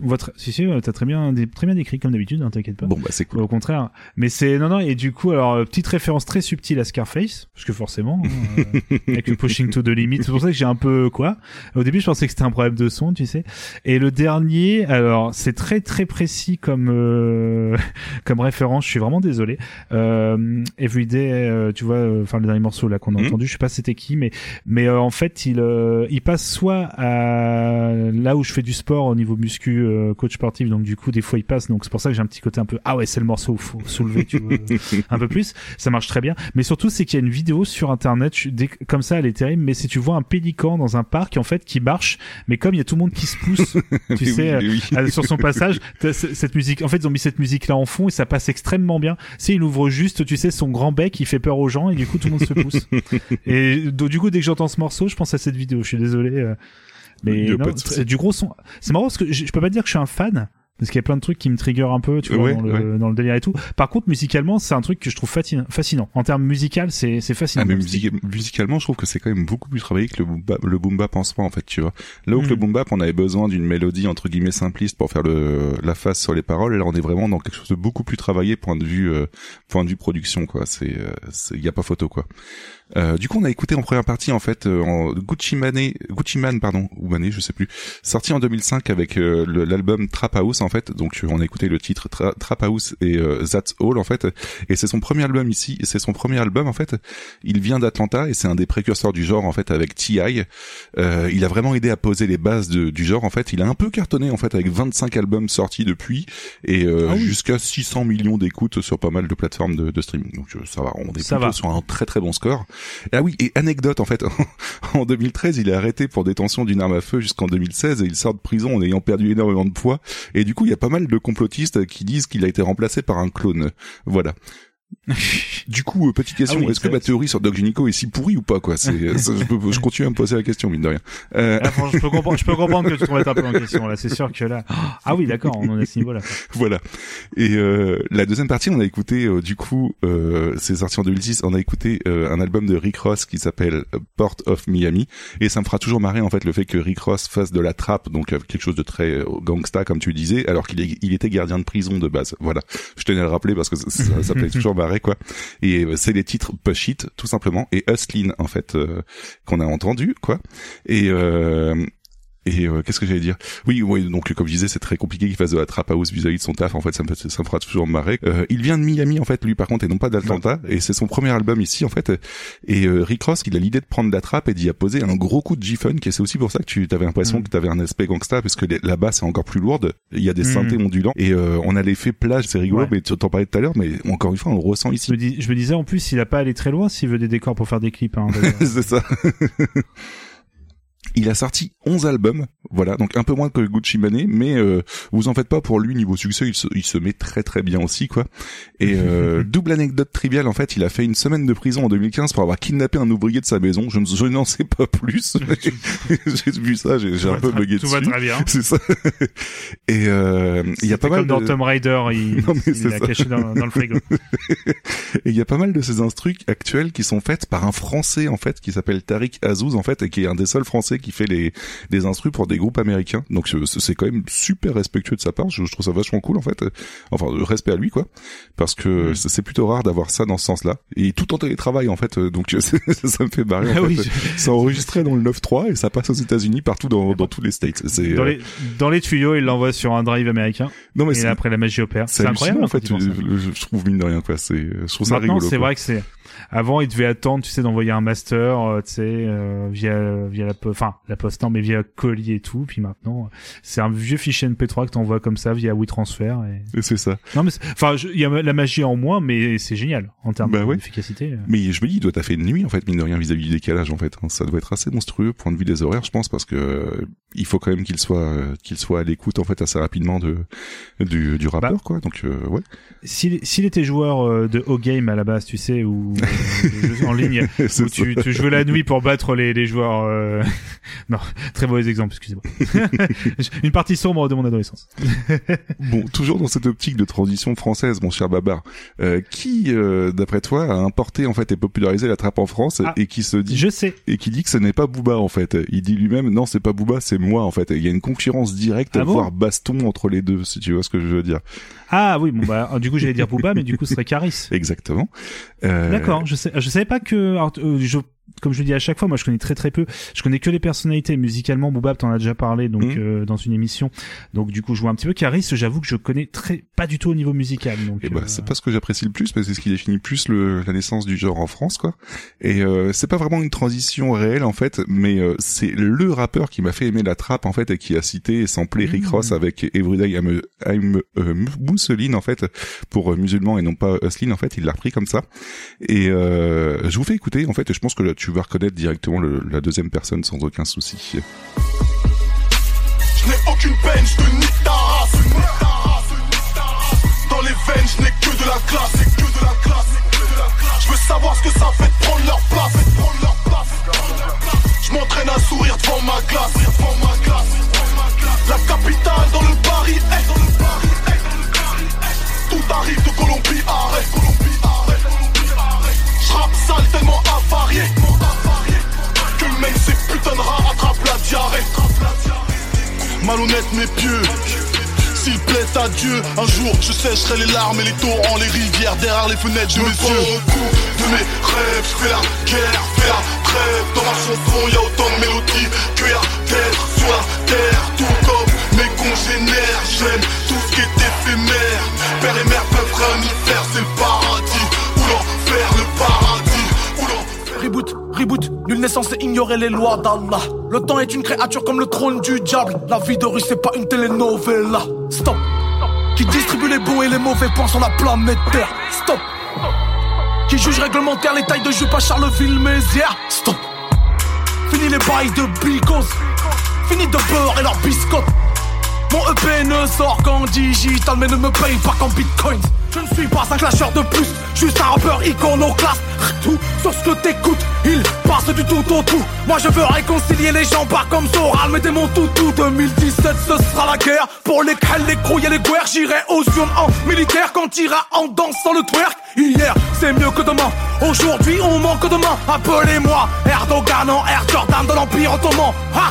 votre, si si, euh, t'as très bien, très bien décrit comme d'habitude, hein, t'inquiète pas. Bon bah c'est cool. Au contraire. Mais c'est non non et du coup alors euh, petite référence très subtile à Scarface parce que forcément euh, *laughs* avec le pushing to the limit c'est pour ça que j'ai un peu quoi. Au début je pensais que c'était un problème de son tu sais. Et le dernier alors c'est très très précis comme euh, *laughs* comme référence. Je suis vraiment désolé. Euh, Everyday euh, tu vois enfin le dernier morceau là qu'on a Mhm. entendu je sais pas c'était qui mais mais euh, en fait il euh, il passe soit à là où je fais du sport au niveau muscu euh, coach sportif donc du coup des fois il passe. Donc c'est pour ça que j'ai un petit côté un peu ah ouais c'est le morceau faut soulever tu vois *laughs* un peu plus. Ça marche très bien. Mais surtout c'est qu'il y a une vidéo sur internet comme ça elle est terrible. Mais si tu vois un pélican dans un parc en fait qui marche mais comme il y a tout le monde qui se pousse *laughs* tu sais oui, oui. euh, sur son passage cette musique en fait ils ont mis cette musique là en fond et ça passe extrêmement bien. C'est il ouvre juste tu sais son grand bec il fait peur aux gens et du coup tout le monde se pousse. *laughs* Et du coup dès que j'entends ce morceau je pense à cette vidéo. Je suis désolé euh, mais Il c'est du gros son. C'est marrant parce que je, je peux pas dire que je suis un fan parce qu'il y a plein de trucs qui me trigger un peu tu vois Ouais, dans, le, dans le délire et tout. Par contre musicalement c'est un truc que je trouve fascinant, en termes musical c'est fascinant. Ah, mais musicalement, je trouve que c'est quand même beaucoup plus travaillé que le boom bap, le boom bap en soi, en fait, tu vois. Là où que le boom bap, on avait besoin d'une mélodie, entre guillemets, simpliste pour faire le, la face sur les paroles, là, on est vraiment dans quelque chose de beaucoup plus travaillé, point de vue, euh, point de vue production, quoi. C'est, euh, c'est, y a pas photo, quoi. Euh, du coup, on a écouté en première partie, en fait, euh, en Gucci Mane, Gucci Man, pardon, ou Mane, je sais plus, sorti en 2005 avec euh, l'album Trap House, en fait. Donc, on a écouté le titre Tra- Trap House et euh, That's All, en fait. Et c'est son premier album ici. Et c'est son premier album, en fait. Il vient d'Atlanta et c'est un des précurseurs du genre, en fait, avec T.I. Euh, il a vraiment aidé à poser les bases de- du genre, en fait. Il a un peu cartonné, en fait, avec 25 albums sortis depuis et euh, Ah oui. jusqu'à 600 millions d'écoutes sur pas mal de plateformes de, de streaming. Donc, ça va, on est Ça plutôt va. sur un très très bon score. Ah oui, et anecdote en fait, *laughs* en 2013, il est arrêté pour détention d'une arme à feu jusqu'en 2016 et il sort de prison en ayant perdu énormément de poids. Et du coup, il y a pas mal de complotistes qui disent qu'il a été remplacé par un clone. Voilà. *laughs* Du coup, euh, petite question, Ah oui, est-ce que ma théorie sur Doc Gynéco est si pourrie ou pas quoi *laughs* ça, je, peux- je continue à me poser la question mine de rien. Euh, Ah, je peux comprendre, je peux comprendre que tu te remettes un peu en question là. C'est sûr que là, *gasps* ah oui, d'accord, on en est à ce niveau-là. voilà. Et euh, la deuxième partie, on a écouté euh, du coup, euh, c'est sorti en 2006, on a écouté un album de Rick Ross qui s'appelle Port of Miami, et ça me fera toujours marrer en fait le fait que Rick Ross fasse de la trappe, donc quelque chose de très gangsta comme tu disais, alors qu'il il était gardien de prison de base. Voilà, je tenais à le rappeler parce que ça, ça, fait *laughs* toujours marrer quoi. Et euh, c'est les titres Push It tout simplement et Hustlin en fait euh, qu'on a entendu quoi. Et euh, et euh, qu'est-ce que j'allais dire? Oui, oui. Donc comme je disais, c'est très compliqué qu'il fasse de la trap house vis-à-vis de son taf. En fait, ça me, fait- ça me fera toujours marrer. Euh, il vient de Miami en fait, lui par contre, et non pas d'Atlanta. Et c'est son premier album ici en fait. Et euh, Rick Ross, il a l'idée de prendre la trap et d'y apposer un gros coup de G-funk. Et c'est aussi pour ça que tu avais l'impression Mm. que tu avais un aspect gangsta, parce que les- la basse est encore plus lourde. Il y a des Mm. synthés ondulants. Et euh, on a l'effet plage, c'est rigolo. Ouais. Mais tu t'en parlais tout à l'heure, mais encore une fois, on le ressent ici. Je me, dis, je me disais en plus, il a pas allé très loin s'il veut des décors pour faire des clips. Hein, *laughs* c'est ça. *laughs* Il a sorti 11 albums, voilà, donc un peu moins que Gucci Mane, mais euh, vous en faites pas pour lui niveau succès, il se, il se met très très bien aussi quoi. Et euh, *laughs* double anecdote triviale, en fait, il a fait une semaine de prison en 2015 pour avoir kidnappé un ouvrier de sa maison. Je, ne- je n'en sais pas plus. *laughs* *laughs* j'ai vu ça, j'ai un peu bugué Tout dessus. va très bien. C'est ça. Et euh, il y a pas mal comme dans de... Tomb Raider, il, Non, il l'a caché dans, dans le frigo. Et il y a pas mal de ces instrus actuels qui sont faites par un Français en fait qui s'appelle Tariq Azouz en fait et qui est un des seuls Français qui fait les des instrus pour des groupes américains. Donc c'est- c'est quand même super respectueux de sa part. Je, je trouve ça vachement cool en fait. Enfin euh, respect à lui quoi, parce que Mm. c'est plutôt rare d'avoir ça dans ce sens-là. Et tout en télétravail en fait. euh, Donc *laughs* ça me fait marrer. En Ah fait. oui, C'est enregistré dans le 9.3 et ça passe aux États-Unis partout dans dans tous les states. C'est Dans euh, les, dans les tuyaux, il l'envoie sur un drive américain. Non, mais et après la magie opère. C'est incroyable en quand fait. Je, je- trouve mine de rien quoi. C'est je trouve ça Maintenant, rigolo. c'est vrai que c'est. Avant, il devait attendre, tu sais, d'envoyer un master, euh, tu sais, euh, via via la, po- enfin la poste, non, mais via colis et tout. Puis maintenant, c'est un vieux fichier MP3 que t'envoies comme ça via WeTransfer. Et... Et c'est ça. Non, mais enfin, je- il y a la magie en moins, mais c'est génial en termes Bah ouais. d'efficacité. Mais je me dis, il doit taffer une nuit, en fait, mine de rien, vis-à-vis du décalage, en fait. hein. Ça doit être assez monstrueux, point de vue des horaires, je pense, parce que euh, il faut quand même qu'il soit, euh, qu'il soit à l'écoute, en fait, assez rapidement de, du, du rappeur, Bah. quoi. Donc, euh, ouais. S'il s'il était joueur euh, de haut game à la base, tu sais, ou euh, *laughs* de en ligne, où tu, tu jouais la nuit pour battre les, les joueurs. euh, *laughs* non, très mauvais exemple, excusez-moi. *laughs* Une partie sombre de mon adolescence. *laughs* Bon, toujours dans cette optique de transition française, mon cher Babar, euh, qui, euh, d'après toi, a importé en fait et popularisé la trappe en France et qui se dit, je sais, et qui dit que ce n'est pas Booba en fait. Il dit lui-même, non, c'est pas Booba, c'est moi en fait. Il y a une concurrence directe, Ah bon voire baston entre les deux, si tu vois ce que je veux dire. Ah oui, bon bah du coup j'allais dire Booba, mais du coup ce serait Caris. Exactement. Euh, D'accord, je sais, je savais pas que, alors, euh, je, comme je le dis à chaque fois, moi je connais très très peu. Je connais que les personnalités. Musicalement, Booba, t'en as déjà parlé donc Mhm. euh, dans une émission. Donc du coup, je vois un petit peu. Caris, j'avoue que je connais très pas du tout au niveau musical. Donc Et bah, euh, c'est pas ce que j'apprécie le plus, mais c'est ce qui définit plus le, la naissance du genre en France, quoi. Et euh, c'est pas vraiment une transition réelle en fait, mais euh, c'est le rappeur qui m'a fait aimer la trappe en fait et qui a cité et samplé Rick Ross avec Everyday I'm, I'm euh, Mousseline en fait pour musulman et non pas Hustlin en fait, il l'a repris comme ça. Et euh, je vous fais écouter en fait, je pense que tu vas reconnaître directement la deuxième personne sans aucun souci. Je n'ai aucune peine, je te nique ta race. Dans les veines, je n'ai que de la classe, c'est que de la classe. Je veux savoir ce que ça fait de prendre leur place. Prendre leur place. Je m'entraîne à sourire devant ma classe. Devant ma classe. La capitale dans le Paris est. Dans le Paris est. Tout arrive de Colombie, arrête. Colombie, arrête. Rappe sale tellement avarié. Que le mec ces putains de rats attrape la diarrhée. Malhonnête mais pieux. S'il plaît à Dieu, un jour je sécherai les larmes et les torrents, les rivières derrière les fenêtres de mes yeux. De mes rêves, je fais la guerre, fais la trêve. Dans ma chanson, y a autant de mélodies que y a sur la terre. Tout comme mes congénères, j'aime tout ce qui est éphémère. Père et mère peuvent rien y faire, c'est le paradis. Reboot, reboot, nul n'est censé ignorer les lois d'Allah. Le temps est une créature comme le trône du diable. La vie de rue, c'est pas une telenovela. Stop. Qui distribue les bons et les mauvais points sur la planète Terre. Stop. Qui juge réglementaire les tailles de jupe à Charleville-Mézières. Stop. Fini les bails de bigos. Fini de beurre et leur biscotte. Mon EP ne sort qu'en digital mais ne me paye pas qu'en bitcoins Je ne suis pas un clasheur de plus, juste un rappeur iconoclaste. Tout sur ce que t'écoutes, il passe du tout au tout. Moi je veux réconcilier les gens, pas comme Soral mais mon toutou. 2017 ce sera la guerre Pour les crêles, les crocs et les guerres. J'irai aux urnes en militaire quand t'iras en dansant le twerk. Hier c'est mieux que demain, aujourd'hui on manque de main. Appelez-moi Erdogan en Air Jordan de l'Empire Ottoman. Ha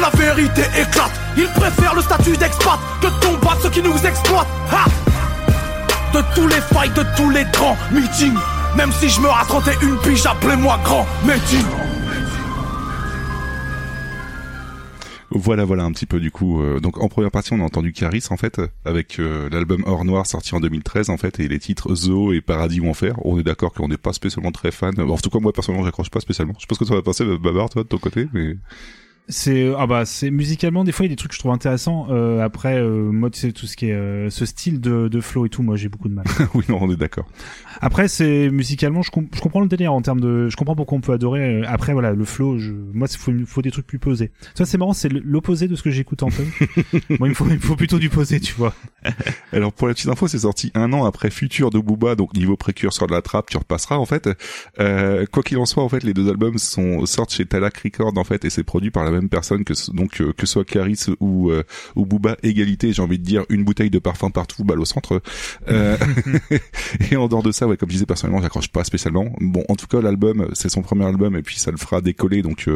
la vérité éclate. Ils préfèrent le statut d'expat que de combattre ceux qui nous exploitent. De tous les fights, de tous les grands meetings. Même si je me rate 31 piges, appelez-moi grand meeting. Voilà, voilà un petit peu du coup. euh, donc en première partie, on a entendu Caris en fait avec euh, l'album Or Noir sorti en 2013 en fait et les titres Zoo et Paradis ou Enfer. On est d'accord qu'on n'est pas spécialement très fan. Bon, en tout cas, moi personnellement, j'accroche pas spécialement. Je ce que ça va passer, Babar, toi de ton côté, mais C'est ah bah c'est musicalement des fois il y a des trucs que je trouve intéressants. Euh, après euh, moi tu sais tout ce qui est euh, ce style de de flow et tout moi j'ai beaucoup de mal. *laughs* oui non on est d'accord. Après c'est musicalement je, com- je comprends le délire en termes de je comprends pourquoi on peut adorer. Euh, Après voilà le flow je moi il faut faut des trucs plus posés. Ça c'est marrant c'est l'opposé de ce que j'écoute en punk. *laughs* moi il me faut il me faut plutôt du posé tu vois. *laughs* Alors pour la petite info, c'est sorti un an après Futur de Booba, donc niveau précurseur de la trappe, tu repasseras en fait. Euh, quoi qu'il en soit, en fait, les deux albums sont sortent chez Talak Records en fait, et c'est produit par la même personne que donc euh, que soit Caris ou euh, ou Booba égalité. J'ai envie de dire une bouteille de parfum partout, balle au centre. Euh, *laughs* *laughs* et en dehors de ça, ouais, comme je disais personnellement, j'accroche pas spécialement. Bon, en tout cas, l'album, c'est son premier album et puis ça le fera décoller. Donc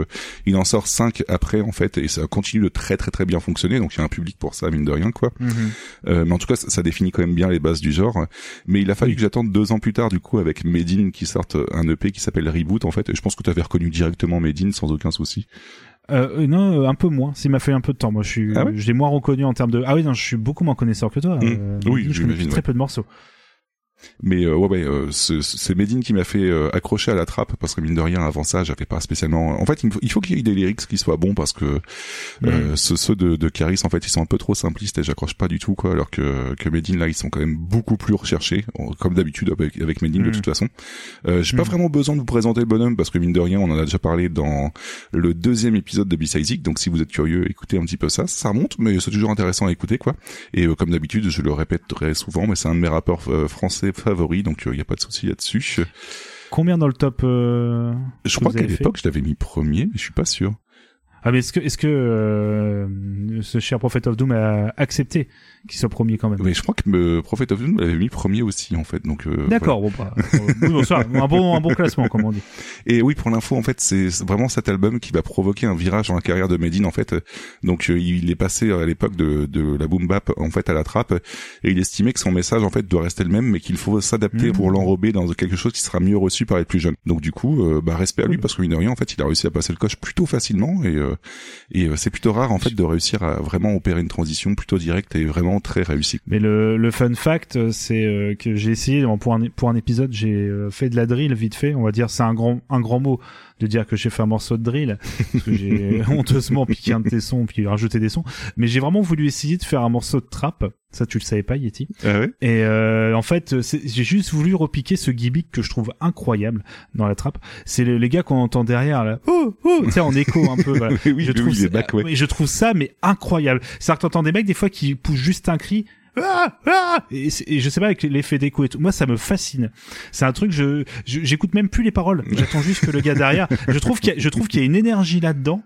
il en sort cinq après en fait, et ça continue de très très très bien fonctionner. Donc il y a un public pour ça, mine de rien quoi. Mhm. Mais en tout cas, ça, ça définit quand même bien les bases du genre. Mais il a fallu que j'attende deux ans plus tard, du coup, avec Medine qui sorte un EP qui s'appelle Reboot, en fait. Et je pense que tu avais reconnu directement Medine sans aucun souci. Euh, euh, non, euh, un peu moins. Ça m'a fait un peu de temps. Moi, je suis, Ah ouais j'ai moins reconnu en termes de. Ah oui, non, je suis beaucoup moins connaisseur que toi. Mmh. Euh, Oui, je connais Très peu de morceaux. Mais euh, ouais, ouais, euh, c'est Medine qui m'a fait euh, accrocher à la trappe parce que mine de rien, avant ça, j'avais pas spécialement. En fait, il, faut- il faut qu'il y ait des lyrics qui soient bons parce que euh, ceux, ceux de, de Caris, en fait, ils sont un peu trop simplistes et j'accroche pas du tout quoi. Alors que que Medine là, ils sont quand même beaucoup plus recherchés, comme d'habitude avec, avec Medine de Mm. toute façon. Euh, J'ai pas Mm. vraiment besoin de vous présenter le bonhomme parce que mine de rien, on en a déjà parlé dans le deuxième épisode de B-Sizic. Donc si vous êtes curieux, écoutez un petit peu ça. Ça remonte, mais c'est toujours intéressant à écouter quoi. Et euh, comme d'habitude, je le répète très souvent, mais c'est un de mes rappeurs euh, français favoris, donc il y a pas de souci là-dessus. Combien dans le top euh, Je crois qu'à l'époque, je l'avais mis premier, mais je suis pas sûr. Ah mais est-ce que est-ce que euh, ce cher Prophet of Doom a accepté qu'il soit premier quand même Mais je crois que euh, Prophet of Doom l'avait mis premier aussi en fait. Donc euh, D'accord, bon bah, euh, oui, bonsoir, un bon un bon classement comme on dit. *laughs* Et oui, pour l'info, en fait, c'est vraiment cet album qui va provoquer un virage dans la carrière de Medine, en fait. Donc, euh, il est passé à l'époque de, de la boom bap, en fait, à la trappe, et il estimait que son message, en fait, doit rester le même, mais qu'il faut s'adapter Mhm. pour l'enrober dans quelque chose qui sera mieux reçu par les plus jeunes. Donc, du coup, euh, bah, respect à lui, parce que mine de rien, en fait, il a réussi à passer le coche plutôt facilement, et, euh, et euh, c'est plutôt rare, en fait, de réussir à vraiment opérer une transition plutôt directe et vraiment très réussie. Mais le, le fun fact, euh, c'est euh, que j'ai essayé pour un pour un épisode, j'ai euh, fait de la drill vite fait. On va dire c'est un grand un grand mot de dire que j'ai fait un morceau de drill parce que j'ai *laughs* honteusement piqué un de tes sons puis rajouté des sons. Mais j'ai vraiment voulu essayer de faire un morceau de trap. Ça tu le savais pas Yeti. Ah ouais? Et euh, en fait, j'ai juste voulu repiquer ce gimmick que je trouve incroyable dans la trappe. C'est le- les gars qu'on entend derrière là. Oh oh, tu sais en écho un peu. Voilà. Oui, *laughs* oui, je oui, trouve oui, ouais. oui, je trouve ça mais incroyable. C'est-à-dire que t'entends des mecs des fois qui poussent juste un cri. Ah, ah et, je sais pas avec l'effet d'écho et tout. Moi, ça me fascine. C'est un truc. Je j'écoute même plus les paroles. J'attends juste que le gars derrière. Je trouve qu'il y a, je trouve qu'il y a une énergie là-dedans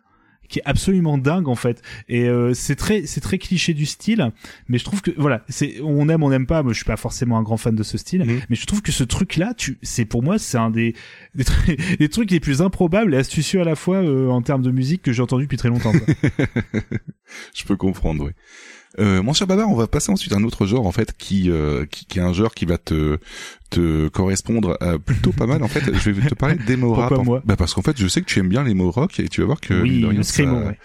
qui est absolument dingue en fait et euh, c'est très c'est très cliché du style mais je trouve que voilà c'est on aime on n'aime pas moi je suis pas forcément un grand fan de ce style mais je trouve que ce truc là tu c'est pour moi c'est un des des, tru- *laughs* des trucs les plus improbables et astucieux à la fois euh, en termes de musique que j'ai entendu depuis très longtemps. *laughs* Je peux comprendre, oui. Euh, mon cher Babar, on va passer ensuite à un autre genre en fait qui, euh, qui qui est un genre qui va te te correspondre à plutôt pas mal en fait. Je vais te parler *laughs* rap. Pourquoi en- moi Bah parce qu'en fait, je sais que tu aimes bien les mots rock et tu vas voir que Oui, rien, ça, ouais.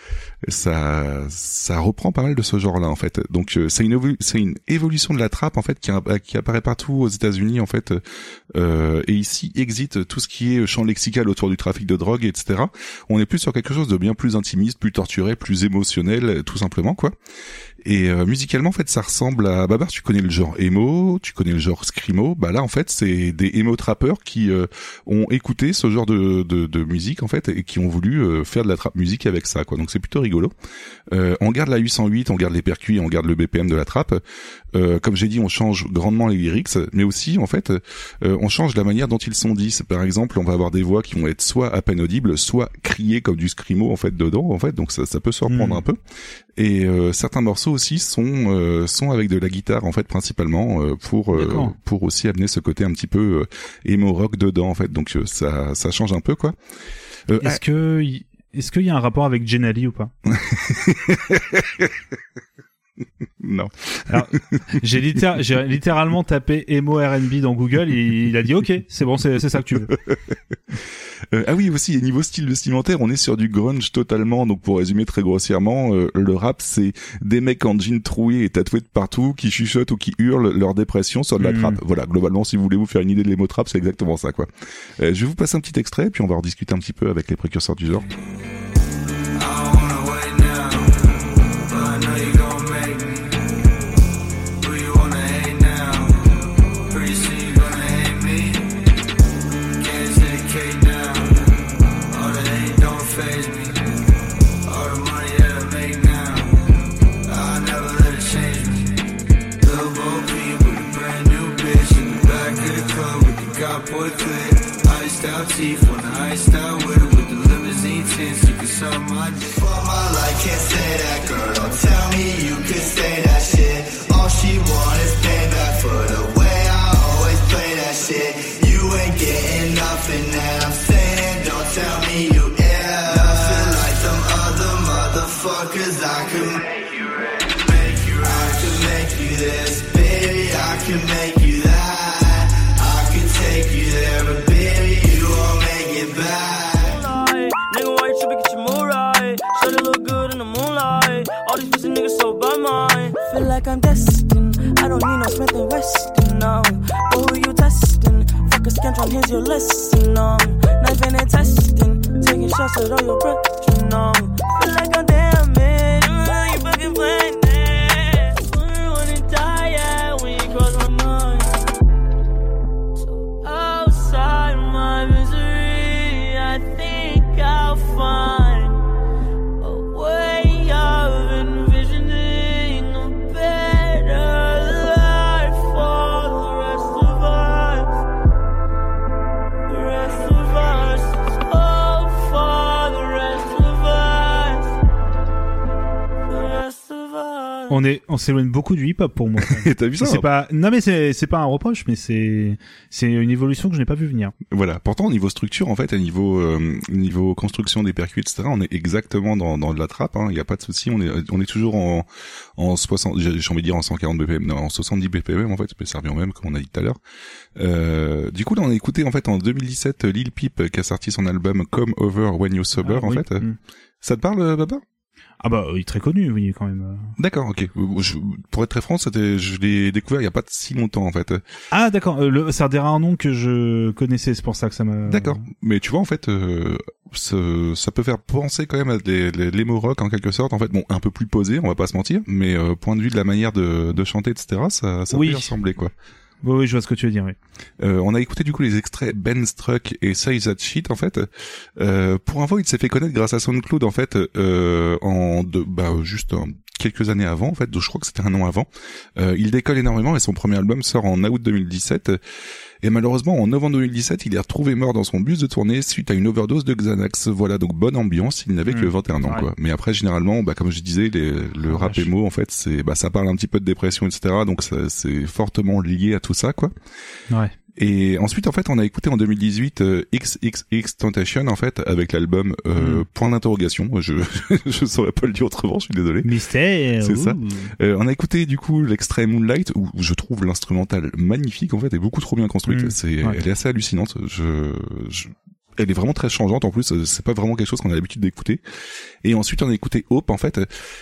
ça ça reprend pas mal de ce genre-là en fait. Donc euh, c'est une c'est une évolution de la trappe en fait qui, apparaît partout aux États-Unis en fait euh, et ici exit tout ce qui est champ lexical autour du trafic de drogue etc. On est plus sur quelque chose de bien plus intimiste, plus torturé, plus émotionnel tout simplement quoi. Et euh, musicalement, en fait, ça ressemble à Babar. Tu connais le genre emo, tu connais le genre screamo. Bah là, en fait, c'est des emo trappeurs qui euh, ont écouté ce genre de, de, de musique en fait et qui ont voulu euh, faire de la trap musique avec ça. Quoi. Donc c'est plutôt rigolo. Euh, on garde la 808, on garde les percus, on garde le BPM de la trappe. Euh, comme j'ai dit, on change grandement les lyrics, mais aussi en fait, euh, on change la manière dont ils sont dits. Par exemple, on va avoir des voix qui vont être soit à peine audibles, soit criées comme du screamo en fait dedans. En fait, donc ça, ça peut surprendre Mm. un peu. Et euh, certains morceaux aussi sont euh, sont avec de la guitare en fait principalement euh, pour euh, pour aussi amener ce côté un petit peu euh, emo rock dedans en fait. Donc euh, ça ça change un peu quoi. Euh, est-ce que y- est-ce qu'il y a un rapport avec Jenali ou pas? *laughs* *laughs* non. J'ai littér- j'ai littéralement tapé emo R&B dans Google et il a dit ok c'est bon c'est ça que tu veux. *laughs* Euh, ah oui aussi niveau style vestimentaire on est sur du grunge totalement. Donc pour résumer très grossièrement euh, le rap c'est des mecs en jean troué et tatoués de partout qui chuchotent ou qui hurlent leur dépression sur de la Mm. trappe. Voilà globalement si vous voulez vous faire une idée de l'émo trap c'est exactement ça quoi. Euh, je vais vous passer un petit extrait puis on va en discuter un petit peu avec les précurseurs du genre All these pussy niggas so by mine. Feel like I'm destined. I don't need no Smith and Weston, no. But who you testing? Fuck a scantron, here's your lesson, no. Knife and testing. Taking shots at all your breath, you um. On est, on s'éloigne beaucoup du hip-hop pour moi. *laughs* T'as vu ça C'est pas, non mais c'est, c'est pas un reproche, mais c'est, c'est une évolution que je n'ai pas vu venir. Voilà. Pourtant, au niveau structure, en fait, à niveau euh, niveau construction des percus, etc., on est exactement dans, dans de la trappe. Il hein. n'y a pas de souci. On est on est toujours en en 60, j'ai envie de dire en 140 BPM, non, en 70 BPM en fait, mais ça revient même comme on a dit tout à l'heure. Euh, du coup, là, on a écouté en fait en 2017 Lil Peep qui a sorti son album Come Over When You Sober. Ah, en oui. fait, Mm. ça te parle, Baba? Ah bah, il est très connu, oui, quand même. D'accord, ok. Je- pour être très franc, c'était, je l'ai découvert il y a pas si longtemps en fait. Ah d'accord, euh, c'est un des rares noms que je connaissais, c'est pour ça que ça m'a. D'accord. Mais tu vois, en fait, euh, ça peut faire penser quand même à des, les, l'emo rock en quelque sorte. En fait, bon, un peu plus posé, on va pas se mentir, mais euh, point de vue de la manière de, de chanter, etc., ça, ça Oui. peut y ressembler, quoi. Oui, oui, je vois ce que tu veux dire, oui. Euh, on a écouté du coup les extraits Ben Struck et Say That Shit en fait. Euh, pour info, il s'est fait connaître grâce à SoundCloud en fait euh, en de, bah juste quelques années avant en fait. Je crois que c'était un an avant. Euh, il décolle énormément et son premier album sort en août 2017. Et malheureusement, en novembre 2017, il est retrouvé mort dans son bus de tournée suite à une overdose de Xanax. Voilà, donc bonne ambiance. Il n'avait que Mm. 21 ans, Ouais. quoi. Mais après, généralement, bah, comme je disais, les- le rap émo, en fait, c'est, bah, ça parle un petit peu de dépression, etc. Donc, c'est fortement lié à tout ça, quoi. Ouais. Et ensuite, en fait, on a écouté en 2018 euh, XXX Temptation, en fait, avec l'album euh, Point d'interrogation. Je *laughs* je saurais pas le dire autrement, je suis désolé. Mystère. C'est ça. Euh, on a écouté du coup l'extrait Moonlight où je trouve l'instrumental magnifique en fait et beaucoup trop bien construite. Mm. C'est, Ouais. elle est assez hallucinante. Je, je- elle est vraiment très changeante en plus. euh, C'est pas vraiment quelque chose qu'on a l'habitude d'écouter. Et ensuite on a écouté Hope en fait.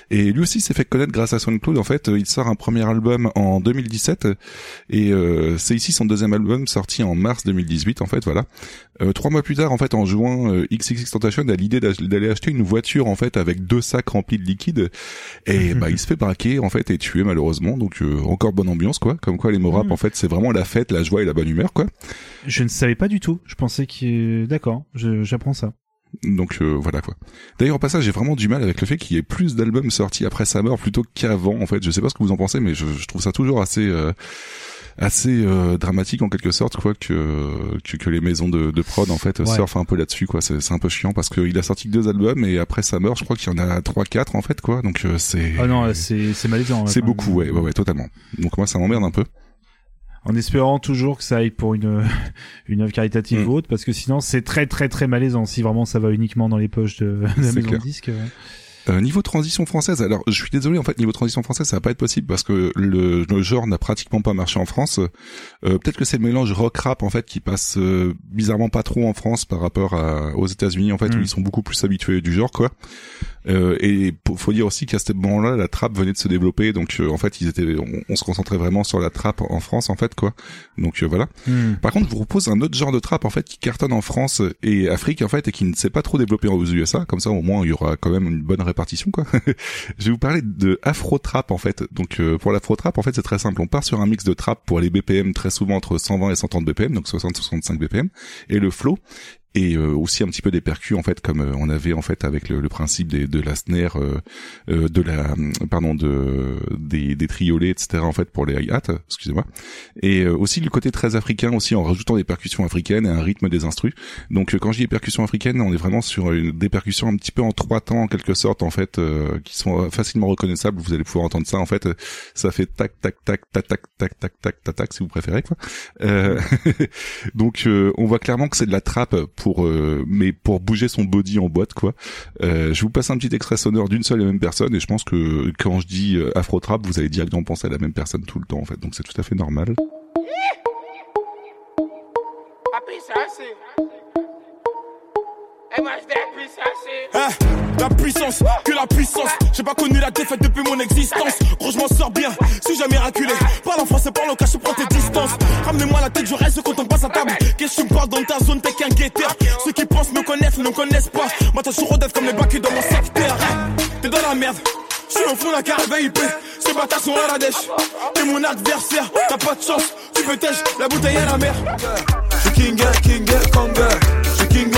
Et lui aussi s'est fait connaître grâce à SoundCloud. En fait, il sort un premier album en 2017 et euh, c'est ici son deuxième album sorti en mars 2018 en fait. Voilà. Euh, trois mois plus tard, en fait, en juin, euh, XXX Tentation a l'idée d'aller acheter une voiture en fait avec deux sacs remplis de liquide et *laughs* bah il se fait braquer en fait et tuer malheureusement. Donc euh, encore bonne ambiance quoi. Comme quoi les mots rap en fait c'est vraiment la fête, la joie et la bonne humeur quoi. Je ne savais pas du tout. Je pensais qu'il. D'accord, j'apprends ça. Donc euh, voilà quoi. D'ailleurs au passage j'ai vraiment du mal avec le fait qu'il y ait plus d'albums sortis après sa mort plutôt qu'avant en fait. Je sais pas ce que vous en pensez mais je, je trouve ça toujours assez euh, assez euh, dramatique en quelque sorte quoi que que, que les maisons de, de prod en fait Ouais. surfent un peu là-dessus quoi. C'est un peu chiant parce qu'il a sorti que deux albums et après sa mort je crois qu'il y en a trois quatre en fait quoi. Donc euh, c'est Ah non, c'est c'est malaisant. c'est beaucoup ouais, ouais ouais totalement. Donc moi ça m'emmerde un peu. En espérant toujours que ça aille pour une *laughs* une œuvre caritative Mm. ou autre, parce que sinon c'est très très très malaisant si vraiment ça va uniquement dans les poches de, *laughs* de la maison de disque. ouais. Euh, niveau transition française, alors je suis désolé en fait niveau transition française ça va pas être possible parce que le, le genre n'a pratiquement pas marché en France. Euh, Peut-être que c'est le mélange rock rap en fait qui passe euh, bizarrement pas trop en France par rapport à, aux États-Unis en fait où Mm. ils sont beaucoup plus habitués du genre quoi. Euh, et faut dire aussi qu'à ce moment-là la trappe venait de se développer donc euh, en fait ils étaient on, on se concentrait vraiment sur la trappe en France en fait quoi. Donc euh, voilà. Hmm. Par contre, je vous propose un autre genre de trap en fait qui cartonne en France et Afrique en fait et qui ne s'est pas trop développé aux USA. Comme ça, au moins, il y aura quand même une bonne répartition quoi. *laughs* je vais vous parler de Afro Trap en fait. Donc euh, pour l'Afro Trap, en fait, c'est très simple. On part sur un mix de trap pour les BPM très souvent entre 120 et 130 BPM, donc 60-65 BPM, et le flow et euh, aussi un petit peu des percus en fait comme euh, on avait en fait avec le, le principe des, de la snare euh, euh, de la pardon de des, des triolets etc en fait pour les hi-hat excusez-moi et euh, aussi le côté très africain aussi en rajoutant des percussions africaines et un rythme des instrus donc euh, quand je dis percussions africaines on est vraiment sur une, des percussions un petit peu en trois temps en quelque sorte en fait euh, qui sont euh, facilement reconnaissables vous allez pouvoir entendre ça en fait ça fait tac tac tac tac tac tac tac tac tac tac si vous préférez quoi euh, donc euh, on voit clairement que c'est de la trappe pour euh, mais pour bouger son body en boîte quoi. Euh, je vous passe un petit extrait sonore d'une seule et même personne et je pense que quand je dis euh, afro trap vous allez directement penser à la même personne tout le temps en fait. Donc c'est tout à fait normal *laughs* Hein, la puissance, que la puissance. J'ai pas connu la défaite depuis mon existence. Gros, je m'en sors bien, si j'ai miraculé. Parle en français, parle au cas, je prends tes distances. Ramenez-moi la tête, je reste quand on passe à table. Qu'est-ce que tu me parles dans ta zone, t'es qu'un guetteur. Ceux qui pensent me connaissent, ne connaissent pas. Moi, t'as toujours comme les bacs dans mon secteur. T'es dans la merde. Je suis au fond la carte VIP, ces bâtards sont à la dèche. T'es mon adversaire, t'as pas de chance, tu peux la bouteille à la mer. Je king king Kanga, je king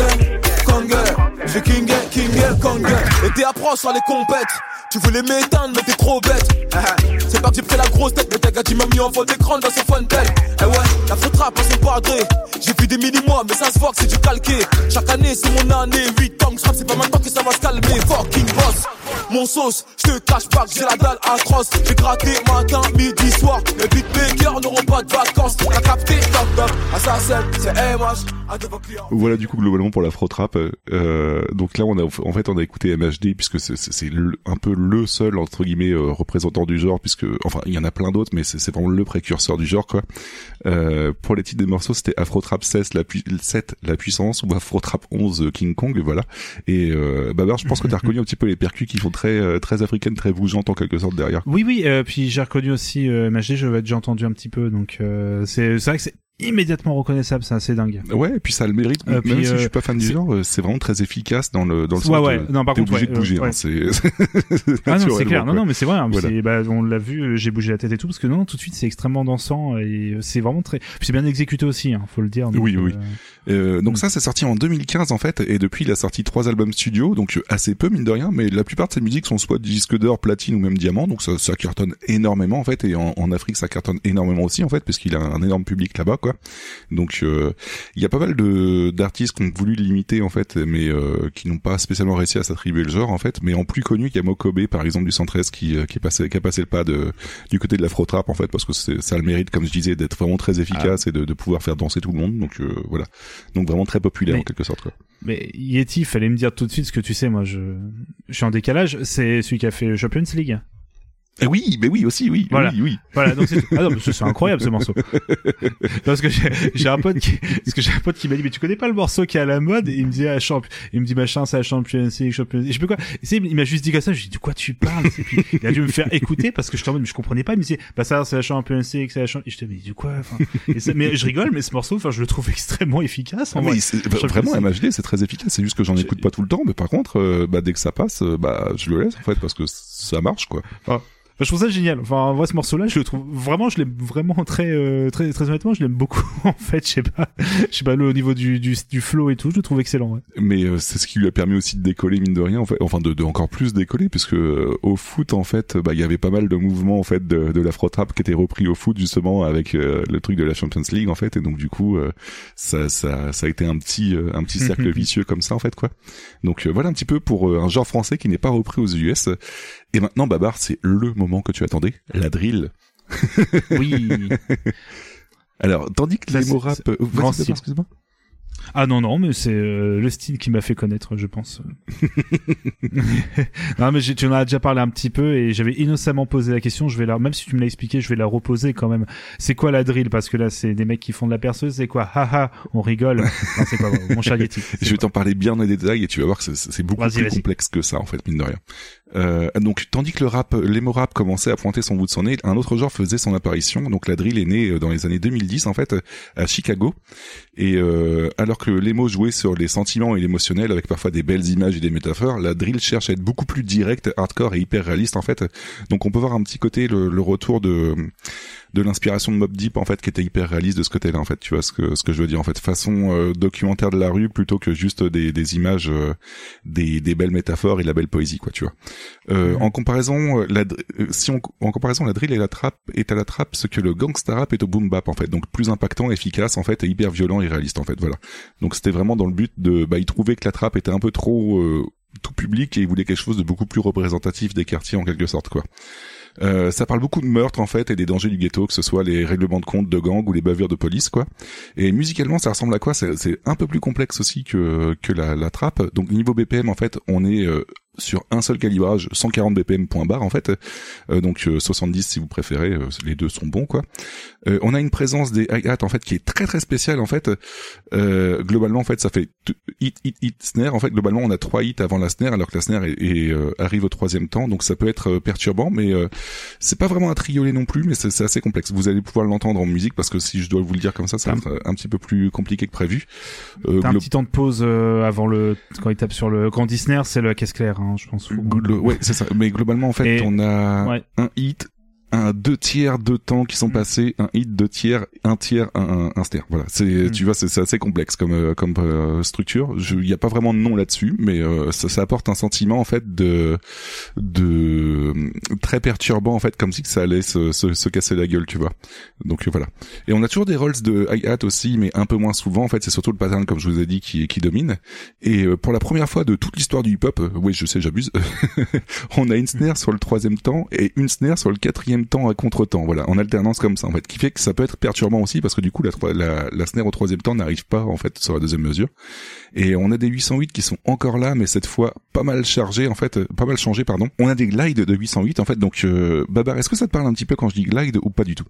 게 je king king Kanga. Et t'es approche sur les compètes. Tu voulais m'éteindre, mais t'es trop bête. *laughs* C'est pas que j'ai pris la grosse tête, mais t'as tu m'as mis en fond d'écran dans ce fun tel. Eh ouais, la faute rap, c'est pas adré. J'ai vu des mini-mois, mais ça se voit que c'est du calqué. Chaque année, c'est mon année. 8 ans que c'est pas maintenant que ça va se calmer. Fucking boss. Mon sauce, je te cache pas que j'ai la dalle atroce. J'ai gratté matin, midi, soir. Les beatmakers n'auront pas de vacances. T'as capté, toc toc. Assassin, c'est MH. Voilà du coup globalement pour l'afro trap. Euh, donc là on a en fait on a écouté MHD puisque c'est- un peu le seul entre guillemets euh, représentant du genre puisque enfin il y en a plein d'autres mais c'est vraiment le précurseur du genre quoi. Euh, pour les titres des morceaux c'était Afro Trap 16 la, pui- 7 la puissance ou Afro Trap 11 euh, King Kong voilà. Et euh, Babar je pense que t'as reconnu un petit peu les percus qui font très euh, très africaines très bougeantes en quelque sorte derrière. Oui, oui, euh, puis j'ai reconnu aussi euh, MHD, je l'avais déjà entendu un petit peu, donc euh, c'est vrai que c'est immédiatement reconnaissable, c'est assez dingue. Ouais, et puis ça a le mérite. Euh, même puis, si euh, je suis pas fan du genre, euh, c'est vraiment très efficace dans le dans le Ouais, sens ouais. de- Non, par t'es contre, obligé ouais, de bouger. euh, hein, ouais. c'est *laughs* *laughs* Ah non, c'est clair. Non, non, mais c'est vrai. hein, Voilà. c'est- bah, on l'a vu, euh, j'ai bougé la tête et tout, parce que non, tout de suite, c'est extrêmement dansant et euh, c'est vraiment très. Puis c'est bien exécuté aussi, hein, faut le dire. donc, Oui, oui. Euh, donc ça, c'est sorti en 2015 en fait, et depuis, il a sorti trois albums studio, donc euh, assez peu mine de rien, mais la plupart de ses musiques sont soit disque d'or, platine ou même diamant, donc ça, ça cartonne énormément en fait, et en, en Afrique, ça cartonne énormément aussi en fait, parce qu'il a un énorme public là-bas, quoi. Donc euh, il y a pas mal de d'artistes qui ont voulu l'imiter en fait, mais euh, qui n'ont pas spécialement réussi à s'attribuer le genre en fait. Mais en plus connu, il y a Mokobe par exemple du 113 qui qui est passé qui a passé le pas de du côté de l'afro trap en fait, parce que ça a le mérite, comme je disais, d'être vraiment très efficace et de, de pouvoir faire danser tout le monde. Donc euh, voilà, donc vraiment très populaire Mais- en quelque sorte quoi. Mais Yeti, fallait me dire tout de suite ce que tu sais. Moi, je, je suis en décalage. C'est celui qui a fait Champions League. Eh oui, mais oui aussi, oui, Voilà. oui, oui. Voilà, donc c'est *laughs* ah non, mais c'est incroyable ce morceau. *laughs* parce que j'ai un pote qui parce que j'ai un pote qui m'a dit mais tu connais pas le morceau qui est à la mode? Et il me dit ah, champ il me dit machin c'est la Champions League Champions League. je sais quoi. Et il m'a juste dit comme ça, je lui dit de quoi tu parles? Et puis, il a dû me faire écouter parce que je mais je comprenais pas, il me disait bah ça c'est la Champions League, c'est la Champions et je te mais du quoi enfin? Et ça- mais je rigole mais ce morceau enfin je le trouve *laughs* extrêmement efficace en Ah, vrai. vraiment. MHD c'est très efficace c'est juste que j'en écoute pas tout le temps mais par contre euh, bah dès que ça passe euh, bah je le laisse en fait parce que ça marche quoi Enfin, je trouve ça génial. Enfin, moi, ce morceau-là, je le trouve vraiment, je l'aime vraiment très, euh, très, très honnêtement, je l'aime beaucoup. *laughs* En fait, je sais pas, je sais pas, le, au niveau du, du, du flow et tout, je le trouve excellent. Ouais. mais euh, c'est ce qui lui a permis aussi de décoller mine de rien en fait enfin de, de encore plus décoller puisque euh, au foot en fait bah il y avait pas mal de mouvements en fait de, de l'afro trap qui étaient repris au foot justement avec euh, le truc de la Champions League en fait et donc du coup euh, ça ça ça a été un petit euh, un petit *laughs* cercle vicieux comme ça en fait quoi donc euh, voilà un petit peu pour euh, un genre français qui n'est pas repris aux US et maintenant Babar c'est le moment que tu attendais la drill *laughs* Oui. Alors, tandis que les mots rap... euh, excuse-moi. Ah non non, mais c'est euh, le style qui m'a fait connaître, je pense. *laughs* non mais tu en as déjà parlé un petit peu et j'avais innocemment posé la question. Je vais la, même si tu me l'as expliqué, je vais la reposer quand même. C'est quoi la drill? Parce que là, c'est des mecs qui font de la perceuse. C'est quoi? Haha, on rigole. Non, c'est quoi mon cher Yeti *laughs* Je vais t'en parler bien en détail et tu vas voir que c'est- c'est beaucoup Vas-y, plus vas-y. complexe que ça en fait mine de rien. Euh, donc tandis que le rap, l'émo rap commençait à pointer son bout de son nez, un autre genre faisait son apparition. Donc la drill est née euh, dans les années 2010 en fait à Chicago. Et euh, alors que l'émo jouait sur les sentiments et l'émotionnel avec parfois des belles images et des métaphores, la drill cherche à être beaucoup plus directe, hardcore et hyper réaliste en fait. Donc on peut voir un petit côté le, le retour de de l'inspiration de Mob Deep en fait qui était hyper réaliste de ce côté-là en fait. Tu vois ce que ce que je veux dire en fait. Façon euh, documentaire de la rue plutôt que juste des, des images euh, des, des belles métaphores et la belle poésie quoi tu vois. Euh, en comparaison euh, la, euh, si on en comparaison la drill et la trap est à la trap ce que le gangsta rap est au boom bap en fait. Donc plus impactant efficace en fait et hyper violent et réaliste en fait. Voilà. Donc c'était vraiment dans le but de bah il trouvait que la trap était un peu trop euh, tout public et il voulait quelque chose de beaucoup plus représentatif des quartiers en quelque sorte quoi euh, ça parle beaucoup de meurtres en fait et des dangers du ghetto, que ce soit les règlements de compte de gang ou les bavures de police quoi. Et musicalement, ça ressemble à quoi? C'est c'est un peu plus complexe aussi que que la, la trappe. Donc niveau BPM en fait, on est euh, sur un seul calibrage, 140 BPM point barre en fait. Euh, donc euh, 70 si vous préférez, euh, les deux sont bons quoi. Euh, on a une présence des hi-hat en fait qui est très très spéciale en fait. Euh, globalement en fait ça fait hit hit hit snare. En fait globalement on a trois hits avant la snare alors que la snare est, est, euh, arrive au troisième temps. Donc ça peut être perturbant, mais euh, c'est pas vraiment un triolet non plus, mais c'est assez complexe. Vous allez pouvoir l'entendre en musique parce que si je dois vous le dire comme ça, ça va être un petit peu plus compliqué que prévu. Euh, T'as un petit temps de pause euh, avant le quand il tape sur le grand Disney, c'est la caisse claire, hein, je pense. Glo- ouais, c'est ça. Mais globalement, en fait, Et- on a Ouais. un hit, un deux tiers, deux temps qui sont passés, un hit, deux tiers, un tiers, un, un, un snare. Voilà, c'est tu vois, c'est c'est assez complexe comme euh, comme euh, structure. Il y a pas vraiment de nom là-dessus, mais euh, ça, ça apporte un sentiment en fait de de très perturbant en fait, comme si que ça allait se, se, se casser la gueule, tu vois. Donc voilà. Et on a toujours des rolls de hi-hat aussi, mais un peu moins souvent. En fait, c'est surtout le pattern, comme je vous ai dit, qui qui domine. Et euh, pour la première fois de toute l'histoire du hip-hop, euh, oui, je sais, j'abuse. *laughs* on a une snare sur le troisième temps et une snare sur le quatrième temps à contre-temps. Voilà, en alternance comme ça, en fait, qui fait que ça peut être perturbant aussi parce que du coup, la, la, la snare au troisième temps n'arrive pas en fait sur la deuxième mesure. Et on a des 808 qui sont encore là, mais cette fois pas mal chargés en fait, euh, pas mal changés pardon. On a des glides de 808 en fait. Donc euh, Babar, est-ce que ça te parle un petit peu quand je dis glide ou pas du tout?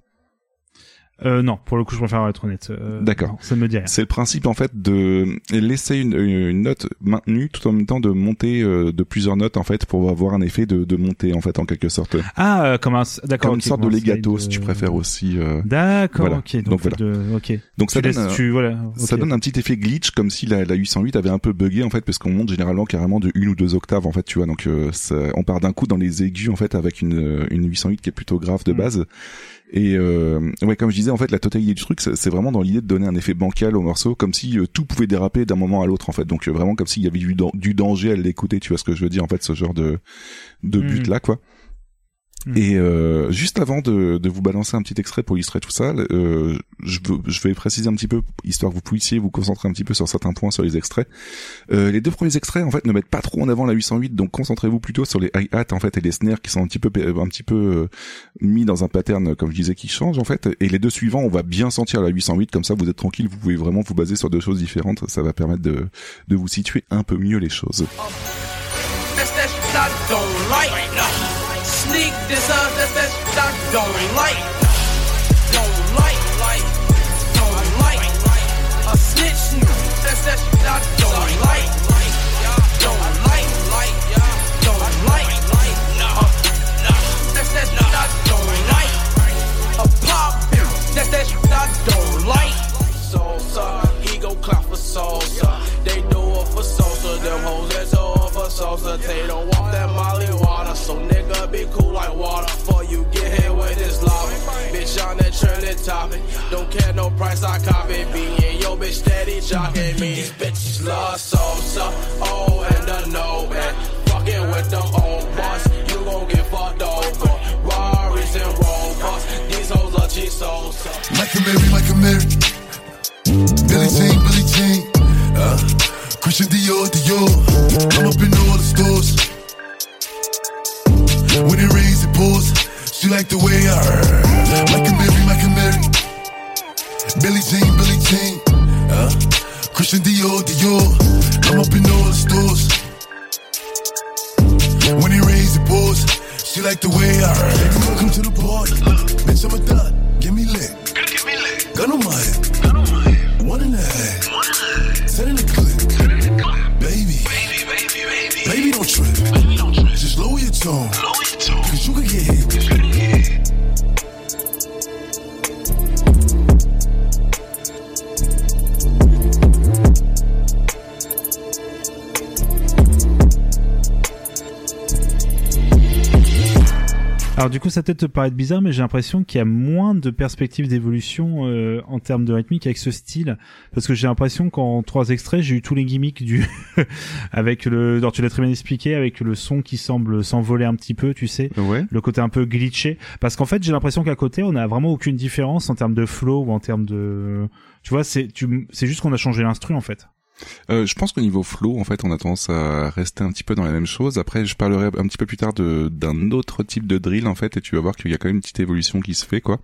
Euh, non, pour le coup, je préfère être honnête. Euh, D'accord. Ça me dit rien. C'est le principe en fait de laisser une, une note maintenue tout en même temps de monter euh, de plusieurs notes en fait pour avoir un effet de, de montée en fait en quelque sorte. Ah, euh, comme un, d'accord. Comme une sorte de legato si tu préfères aussi. euh, D'accord, voilà. ok. Donc, Donc voilà. de- ok. Donc ça Tu donne, laisses- un- tu- voilà, ça donne un petit effet glitch comme si la, la 808 avait un peu buggé en fait parce qu'on monte généralement carrément de une ou deux octaves en fait tu vois donc euh, ça- on part d'un coup dans les aigus en fait avec une, une 808 qui est plutôt grave de base et euh, ouais comme je disais en fait la totalité du truc c'est vraiment dans l'idée de donner un effet bancal au morceau comme si euh, tout pouvait déraper d'un moment à l'autre en fait donc euh, vraiment comme s'il y avait du, du danger à l'écouter tu vois ce que je veux dire en fait ce genre de de Mhm. but là quoi et euh, juste avant de, de vous balancer un petit extrait pour illustrer tout ça, euh, je, veux- je vais préciser un petit peu, histoire que vous puissiez vous concentrer un petit peu sur certains points sur les extraits. Euh, les deux premiers extraits en fait ne mettent pas trop en avant la 808, donc concentrez-vous plutôt sur les hi-hats en fait et les snares qui sont un petit peu un petit peu euh, mis dans un pattern comme je disais qui change en fait. Et les deux suivants, on va bien sentir la 808, comme ça vous êtes tranquille, vous pouvez vraiment vous baser sur deux choses différentes. Ça va permettre de de vous situer un peu mieux les choses. This up, that's that I don't like. Don't like, like, don't like. A snitch, mm, nigga, that's that I don't like. Don't like, like, don't like. That's that I don't like. A pop, that's that I don't like. Sosa, he go clap for Sosa. They do it for Sosa, them hoes Sosa. They don't want that Molly water, so nigga be cool like water. For you get hit with this lava. Bitch on that trending topic. Don't care no price, I copy. Being your bitch steady jocking me. These bitches love Sosa, oh and the no and fucking with them own boss. You gon' get fucked over. Rarries and Rovers, these hoes are cheap Sosa. Michael Mary, Michael Mary. Billy Jean, Billy Jean. Uh, Christian Dior, Dior. I'm up in all the stores. When it rains, it pours. She like the way I heard. Michael Mary, Michael Mary. Billy Jean, Billy Jean. Uh, Christian Dior, Dior. I'm up in all the stores. When it rains, it pours. She like the way I heard. Come, to the party. Bitch, I'm a thot. Get me lit. Gun on my head. One and a half. Just lower your tone. Cause you could get hit. Alors du coup, ça peut-être te paraître bizarre, mais j'ai l'impression qu'il y a moins de perspectives d'évolution euh, en termes de rythmique avec ce style, parce que j'ai l'impression qu'en trois extraits, j'ai eu tous les gimmicks du *laughs* avec le, alors tu l'as très bien expliqué, avec le son qui semble s'envoler un petit peu, tu sais, Ouais. le côté un peu glitché, parce qu'en fait, j'ai l'impression qu'à côté, on a vraiment aucune différence en termes de flow ou en termes de, tu vois, c'est tu, c'est juste qu'on a changé l'instru en fait. Euh, je pense qu'au niveau flow, en fait, on a tendance à rester un petit peu dans la même chose. Après, je parlerai un petit peu plus tard de d'un autre type de drill, en fait, et tu vas voir qu'il y a quand même une petite évolution qui se fait, quoi.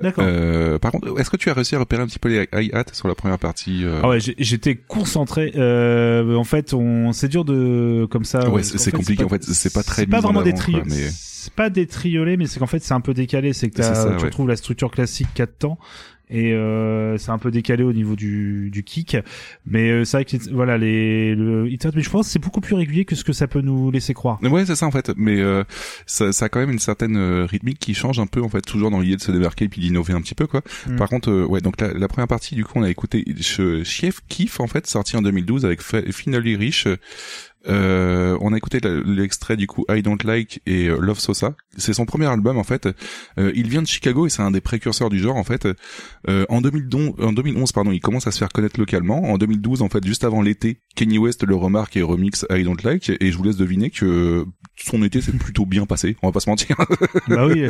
D'accord. Euh, par contre, est-ce que tu as réussi à repérer un petit peu les hi-hats sur la première partie euh, Ah ouais, j'étais concentré. Euh, en fait, on, c'est dur de comme ça. Ouais, c'est- compliqué, pas- en fait, c'est pas très C'est pas en vraiment des trios. mais- C'est pas des triolés, mais c'est qu'en fait c'est un peu décalé. C'est que ça, tu ouais. retrouves la structure classique 4 temps et euh, c'est un peu décalé au niveau du, du kick. Mais euh, c'est vrai que voilà les le hit out, mais je pense c'est beaucoup plus régulier que ce que ça peut nous laisser croire. Ouais, c'est ça en fait, mais euh, ça, ça a quand même une certaine euh, rythmique qui change un peu en fait, toujours dans l'idée de se démarquer et puis d'innover un petit peu quoi. Mm. Par contre, euh, ouais, donc la, la première partie du coup on a écouté Ch- Chef Kiff en fait, sorti en 2012 avec Finally Rich. Euh, on a écouté l'extrait du coup I Don't Like et euh, Love Sosa. C'est son premier album en fait. Euh, il vient de Chicago et c'est un des précurseurs du genre en fait. Euh, en 2011, en 2011 pardon, il commence à se faire connaître localement. En 2012 en fait, juste avant l'été, Kanye West le remarque et remix I Don't Like et je vous laisse deviner que son été s'est plutôt bien passé. On va pas se mentir. Bah oui.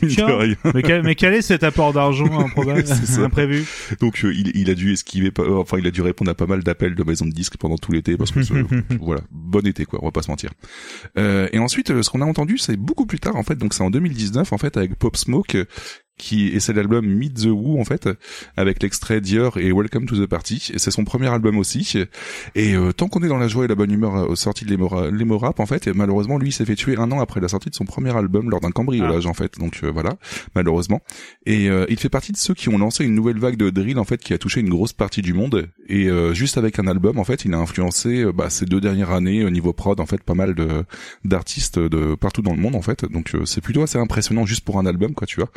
*laughs* Tiens, mais, quel, mais quel est cet apport d'argent improbable, *laughs* imprévu Donc euh, il, il a dû esquiver, enfin il a dû répondre à pas mal d'appels de maisons de disques pendant tout l'été parce que *laughs* voilà, bon été quoi, on va pas se mentir. Euh, et ensuite, euh, ce qu'on a entendu, c'est beaucoup plus tard en fait, donc c'est en 2019 en fait avec Pop Smoke. Euh, Qui, et c'est l'album Meet the Who en fait avec l'extrait Dior et Welcome to the Party. Et c'est son premier album aussi. Et euh, tant qu'on est dans la joie et la bonne humeur euh, aux sorties de l'emo l'emo rap en fait et malheureusement lui s'est fait tuer un an après la sortie de son premier album lors d'un cambriolage en fait. Donc euh, voilà malheureusement. Et euh, il fait partie de ceux qui ont lancé une nouvelle vague de drill en fait qui a touché une grosse partie du monde. Et euh, juste avec un album en fait il a influencé euh, bah, ces deux dernières années au niveau prod en fait pas mal de d'artistes de partout dans le monde en fait. Donc euh, c'est plutôt assez impressionnant juste pour un album quoi tu vois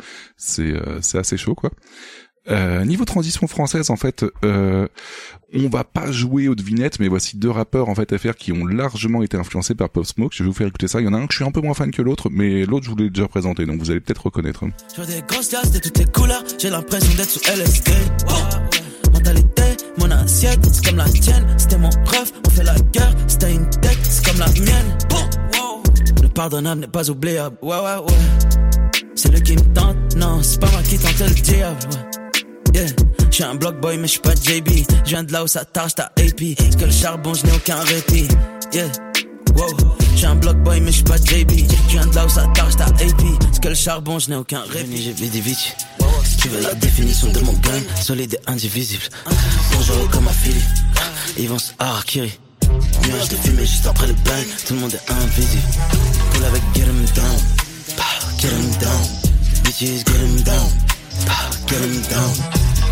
c'est euh, c'est assez chaud quoi euh, niveau transition française, en fait, euh, on va pas jouer aux devinettes, mais voici deux rappeurs en fait FR qui ont largement été influencés par Pop Smoke. Je vais vous faire écouter ça. Il y en a un que je suis un peu moins fan que l'autre, mais l'autre je vous l'ai déjà présenté, donc vous allez peut-être reconnaître. Je vois des grosses de toutes les couleurs, j'ai l'impression d'être sous LSD. Mentalité, mon assiette, c'est comme la tienne. C'était mon rêve, on fait la guerre. C'était une tête, c'est comme la mienne. Le pardonnable n'est pas oubliable. Ouais, ouais, ouais. C'est lui qui me tente, non, c'est pas moi qui tente le diable. Ouais. Yeah. Je suis un block boy, mais je suis pas JB. Je viens de là où ça tâche ta AP. Parce que le charbon, je n'ai aucun répit. Yeah. Wow. Suis un block boy, mais je suis pas JB. Je viens de là où ça tâche ta AP. Parce que le charbon, je n'ai aucun répit. J'ai des bitches. Si tu veux la définition de mon gang, solide et indivisible. Dangereux comme Philippe. Ils vont se harakiri. Nuage de fumée juste après le bang. Tout le monde est invisible. Pull avec get 'em down. Get 'em down. Bitches get 'em down. Get 'em down.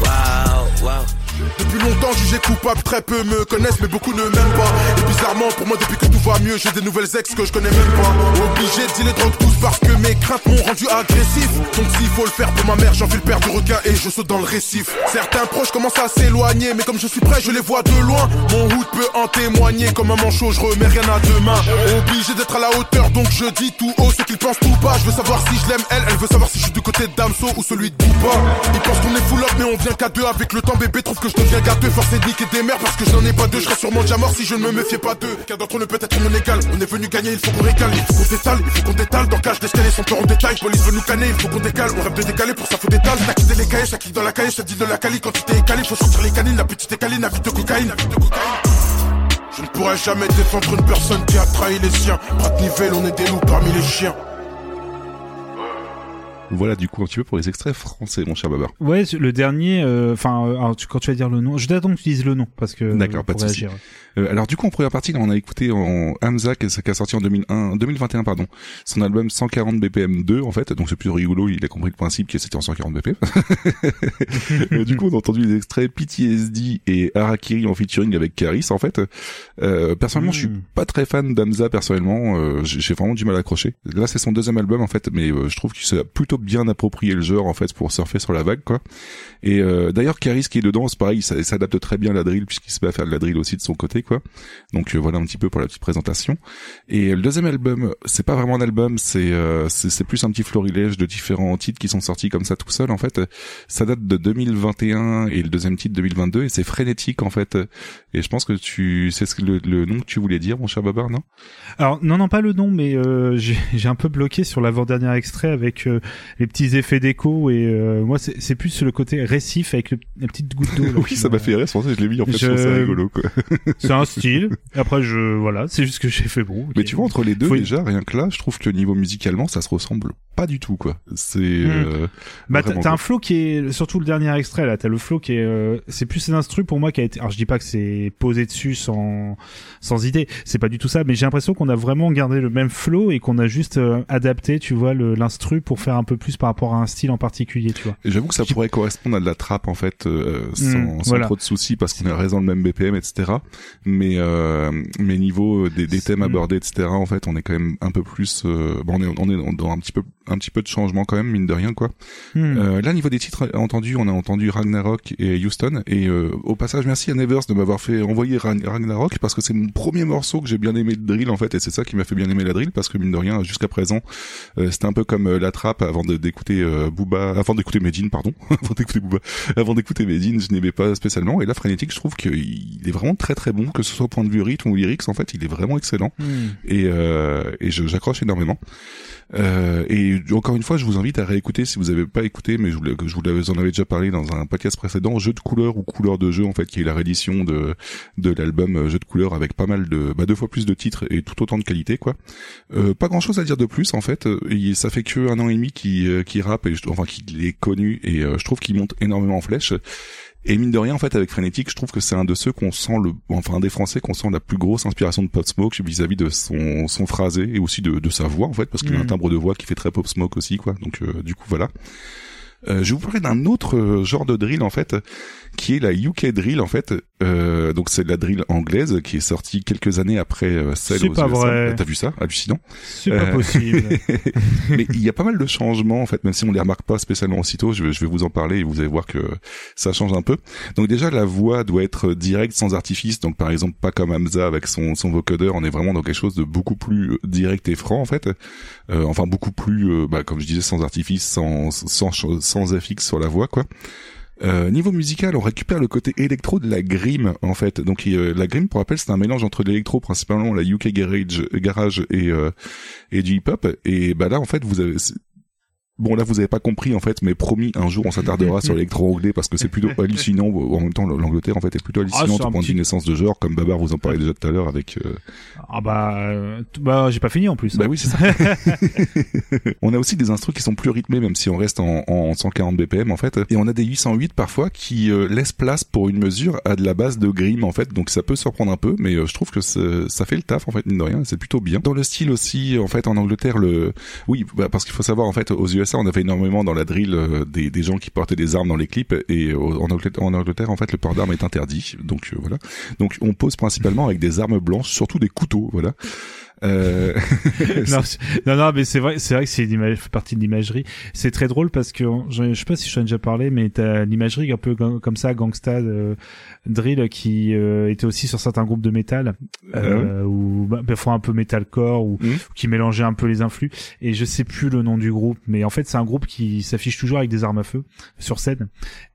Wow, wow. Depuis longtemps jugé coupable, très peu me connaissent mais beaucoup ne m'aiment pas. Et bizarrement pour moi depuis que tout va mieux j'ai des nouvelles ex que je connais même pas. Obligé de les drogues tous parce que mes craintes m'ont rendu agressif. Donc s'il faut le faire pour ma mère j'enfile le père du requin et je saute dans le récif. Certains proches commencent à s'éloigner mais comme je suis prêt je les vois de loin. Mon hood peut en témoigner comme un manchot je remets rien à demain. Obligé d'être à la hauteur donc je dis tout haut ce qu'ils pensent tout bas Je veux savoir si je l'aime elle, elle veut savoir si je suis du côté Damso ou celui de Booba. Ils pensent qu'on est full up mais on vient qu'à deux. Avec le temps bébé trouve que je deviens gâteux Forcé de niquer des mères parce que je n'en ai pas deux. Je serais sûrement déjà mort si je ne me méfiais pas d'eux. Qu'un d'entre ne peut être mon égal. On est venu gagner, il faut qu'on régale. Il faut qu'on s'étale, il faut qu'on détale. Dans cage d'escalier son peur en détail. Police veut nous canner, il faut qu'on décale. On rêve de décaler pour ça faut d'étale T'as quitté les cahiers, chaque clic dans la cahier. Te dis de la cali quand tu t'es écalé Faut sortir les canines, la petite écaline, la vie de cocaïne. De cocaïne. Je ne pourrais jamais défendre une personne qui a trahi les siens. De nivelle, on est des loups parmi les chiens Voilà du coup un petit peu pour les extraits français, mon cher Babar. Ouais, le dernier, euh, enfin, euh, quand tu vas dire le nom, je t'attends que tu dises le nom parce que D'accord, pas de. Euh, alors du coup en première partie, on a écouté en Hamza qui qui a sorti en 2001, 2021 pardon, son album 140 BPM 2 en fait, donc c'est plus rigolo, il a compris le principe que c'était en 140 BPM. *laughs* Euh, du coup on a entendu les extraits PTSD et Harakiri en featuring avec Karis en fait. Euh, personnellement je suis pas très fan d'Hamza personnellement, euh, j'ai j'ai vraiment du mal à accrocher. Là c'est son deuxième album en fait, mais euh, je trouve qu'il s'est plutôt bien approprié le genre en fait pour surfer sur la vague quoi. Et euh, d'ailleurs Karis qui est dedans, c'est pareil, ça s'adapte très bien à la drill puisqu'il se met à faire de la drill aussi de son côté quoi. Donc euh, voilà un petit peu pour la petite présentation. Et le deuxième album, c'est pas vraiment un album, c'est euh, c'est c'est plus un petit florilège de différents titres qui sont sortis comme ça tout seul en fait. Ça date de 2021 et le deuxième titre 2022 et c'est frénétique en fait. Et je pense que tu c'est ce le, le nom que tu voulais dire mon cher Babar, non? Alors non non pas le nom mais euh, j'ai un peu bloqué sur l'avant-dernier extrait avec euh, les petits effets d'écho et euh, moi c'est c'est plus le côté récif avec le, la petite goutte d'eau. *laughs* Oui, ça m'a fait rire, c'est pour ça que je l'ai mis en fait, je ça rigolo quoi. *laughs* c'est un style. Après je voilà, c'est juste que j'ai fait bon. Mais tu vois entre les deux Faut- déjà rien que là, je trouve que niveau musicalement ça se ressemble pas du tout quoi. C'est Hmm. euh, Bah t'as un flow qui est surtout le dernier extrait là, t'as le flow qui est euh, c'est plus un instru pour moi qui a été alors je dis pas que c'est posé dessus sans sans idée, c'est pas du tout ça mais j'ai l'impression qu'on a vraiment gardé le même flow et qu'on a juste euh, adapté, tu vois l'instru pour faire un peu plus par rapport à un style en particulier, tu vois. J'avoue que ça pourrait correspondre à de la trappe en fait euh, sans, Mm, sans voilà. trop de soucis parce qu'on est dans le même BPM etc. Mais euh, mais niveau des, des thèmes abordés etc. En fait on est quand même un peu plus euh, bon on est on est dans un petit peu un petit peu de changement quand même mine de rien quoi. Hmm. Euh, là niveau des titres entendus on a entendu Ragnarok et Houston et euh, au passage merci à Nevers de m'avoir fait envoyer Ragn- Ragnarok parce que c'est mon premier morceau que j'ai bien aimé de drill en fait et c'est ça qui m'a fait bien aimer la drill parce que mine de rien jusqu'à présent euh, c'était un peu comme la trappe avant d'écouter euh, Booba avant d'écouter Medine pardon *laughs* avant d'écouter Booba avant d'écouter Medine je n'aimais pas spécialement et là Frénétique je trouve qu'il est vraiment très très bon que ce soit au point de vue rythme ou lyrics en fait il est vraiment excellent Hmm. et, euh, et je- j'accroche énormément euh, et encore une fois, je vous invite à réécouter si vous n'avez pas écouté, mais je vous, je vous en avais déjà parlé dans un podcast précédent, Jeu de couleurs ou couleurs de jeu en fait, qui est la réédition de de l'album euh, Jeu de couleurs avec pas mal de bah, deux fois plus de titres et tout autant de qualité quoi. Euh, pas grand chose à dire de plus en fait. Euh, il- ça fait que un an et demi qui euh, qui rappe et je, enfin qu'il est connu et je trouve qu'il monte énormément en flèche. Et mine de rien, en fait, avec Frénétique, je trouve que c'est un de ceux qu'on sent le, enfin, un des Français qu'on sent la plus grosse inspiration de Pop Smoke vis-à-vis de son, son phrasé et aussi de, de sa voix, en fait, parce qu'il a un Mhm. timbre de voix qui fait très Pop Smoke aussi, quoi. Donc, euh, du coup, voilà. Euh, je vais vous parler d'un autre euh, genre de drill en fait, qui est la UK drill en fait. Euh, donc c'est la drill anglaise qui est sortie quelques années après euh, celle aux pas USA. vrai. T'as vu ça Hallucinant. C'est pas possible. mais il y a pas mal de changements en fait, même si on les remarque pas spécialement aussitôt. Je vais, je vais vous en parler et vous allez voir que ça change un peu. Donc déjà la voix doit être directe sans artifice. Donc par exemple pas comme Hamza avec son son vocodeur. On est vraiment dans quelque chose de beaucoup plus euh, direct et franc en fait. Euh, enfin beaucoup plus, euh, bah, comme je disais, sans artifice, sans sans ch- sans FX sur la voix quoi. Euh, niveau musical, on récupère le côté électro de la grime en fait. Donc euh, la grime, pour rappel, c'est un mélange entre l'électro, principalement la UK garage, garage et euh, et du hip hop. Et bah là, en fait, vous avez Bon là vous avez pas compris en fait mais promis un jour on s'attardera sur l'électro anglais parce que c'est plutôt *laughs* hallucinant en même temps l'Angleterre en fait est plutôt hallucinante un au point de petit- vue naissance de genre comme Babar vous en parlait déjà tout à l'heure avec euh, Ah bah, euh, bah j'ai pas fini en plus. bah oui, c'est ça. *laughs* on a aussi des instrus qui sont plus rythmés, même si on reste en, en 140 BPM en fait. Et on a des 808 parfois qui euh, laissent place pour une mesure à de la base de grime en fait. Donc ça peut surprendre un peu, mais euh, je trouve que ça fait le taf en fait mine de rien. C'est plutôt bien. Dans le style aussi, en fait, en Angleterre, le oui, bah, parce qu'il faut savoir en fait, aux USA, on avait énormément dans la drill euh, des, gens qui portaient des armes dans les clips, et euh, en Angleterre, en fait, le port d'armes est interdit. Donc euh, voilà. Donc on pose principalement avec des armes blanches, surtout des couteaux, voilà. Euh... *laughs* non, non, mais c'est vrai, c'est vrai que c'est une image, fait partie de l'imagerie. C'est très drôle parce que j'en- je sais pas si je t'en ai déjà parlé, mais t'as l'imagerie un peu comme ça, gangsta, drill, qui euh, était aussi sur certains groupes de métal, euh, ou bah, parfois un peu metalcore, ou qui mélangeait un peu les influx. Et je sais plus le nom du groupe, mais en fait c'est un groupe qui s'affiche toujours avec des armes à feu sur scène.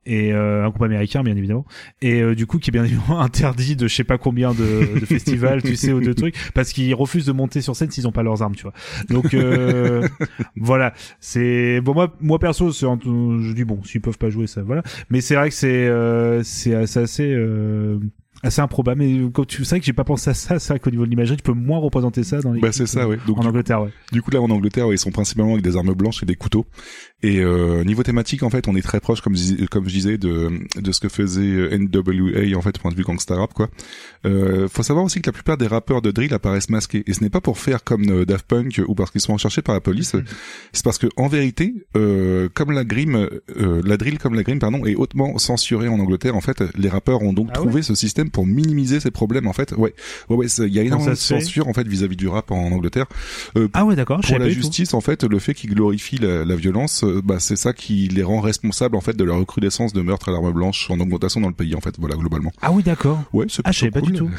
Et euh, un groupe américain bien évidemment. Et euh, du coup qui est bien évidemment *laughs* interdit de je sais pas combien de, de festivals tu sais ou de trucs parce qu'ils refusent de monter sur scène s'ils ont pas leurs armes tu vois. Donc euh, *laughs* voilà. C'est bon moi moi perso c'est je dis bon s'ils peuvent pas jouer ça voilà. Mais c'est vrai que c'est euh, c'est assez euh, assez improbable mais quand tu c'est vrai que j'ai pas pensé à ça c'est vrai qu'au niveau de l'imagerie tu peux moins représenter ça dans les Bah c'est ça, ouais. Donc, en du- Angleterre ouais Du coup là en Angleterre, ouais, ils sont principalement avec des armes blanches et des couteaux. Et euh, niveau thématique, en fait, on est très proche, comme je, dis- comme je disais, de, de ce que faisait NWA en fait, point de vue gangsta rap, quoi. Euh, faut savoir aussi que la plupart des rappeurs de drill apparaissent masqués, et ce n'est pas pour faire comme euh, Daft Punk ou parce qu'ils sont recherchés par la police. C'est parce que en vérité, euh, comme la grime, euh, la drill comme la grime, pardon, est hautement censurée en Angleterre. En fait, les rappeurs ont donc Ah trouvé ce système pour minimiser ces problèmes. En fait, ouais, ouais, ouais, il y a énormément de censure en fait vis-à-vis du rap en Angleterre. Euh, ah ouais d'accord pour la justice, en fait, le fait qu'ils glorifient la, la violence, euh, bah, c'est ça qui les rend responsables, en fait, de la recrudescence de meurtres à l'arme blanche en augmentation dans le pays, en fait, voilà, globalement. ah oui d'accord Ouais, c'est ah savais pas du cool. tout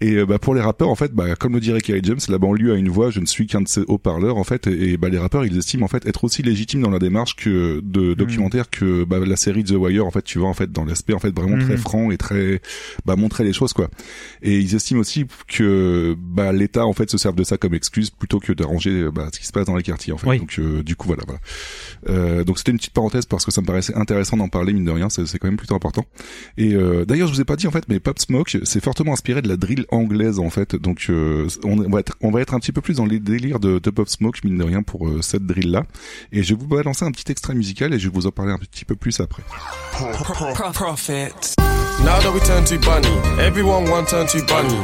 Et euh, bah, pour les rappeurs, en fait, bah, comme le dirait Kerry James, la banlieue a une voix, je ne suis qu'un de ces haut-parleurs, en fait, et, et, bah, les rappeurs, ils estiment, en fait, être aussi légitimes dans la démarche que Hmm. de documentaire que bah, la série The Wire, en fait, tu vois, en fait, dans l'aspect, en fait, vraiment très Mhm. franc et très, bah, montrer les choses, quoi. Et ils estiment aussi que, bah, l'État, en fait, se serve de ça comme excuse plutôt que d'arranger, euh, bah, ce qui se passe dans les quartiers, en fait. Oui. Donc, euh, du coup, voilà, voilà. Euh, donc, c'était une petite parenthèse parce que ça me paraissait intéressant d'en parler, mine de rien, c'est c'est quand même plutôt important. Et euh, d'ailleurs, je vous ai pas dit en fait, mais Pop Smoke, c'est fortement inspiré de la drill anglaise en fait. Donc, euh, on, va être, on va être un petit peu plus dans les délires de, de Pop Smoke, mine de rien, pour euh, cette drill là. Et je vais vous balancer un petit extrait musical et je vais vous en parler un petit peu plus après. Profits. Now that we turn to bunny, everyone want turn to bunny.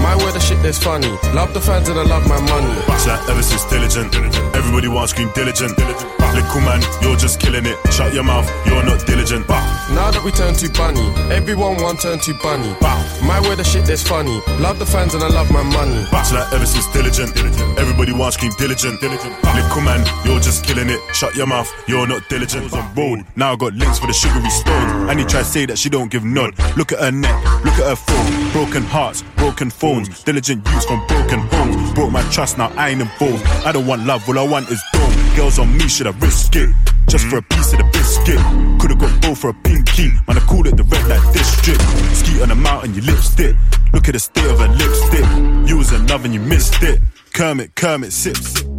My way the shit that's funny. Love the fans and I love my money. Backshot ever since diligent. Every Everybody wants scream diligent. Little man, you're just killing it. Shut your mouth, you're not diligent. Now that we turn too bunny, everyone want turn too bunny. My way the shit that's funny. Love the fans and I love my money. It's like ever since diligent. Everybody wants scream diligent. Little man, you're just killing it. Shut your mouth, you're not diligent. On road, now I got links for the sugary stones. And he try to say that she don't give none. Look at her neck, look at her phone. Broken hearts, broken phones. Diligent youths from broken homes. Broke my trust, now I ain't involved. I don't want love, all I want is dough. Girls on me, should I risk it? Just for a piece of the biscuit. Could've got both for a pinky. Man, I called it the red light district. Ski on the mountain, you lipstick. Look at the state of her lipstick. You was in love and you missed it. Kermit, Kermit, sip, sip.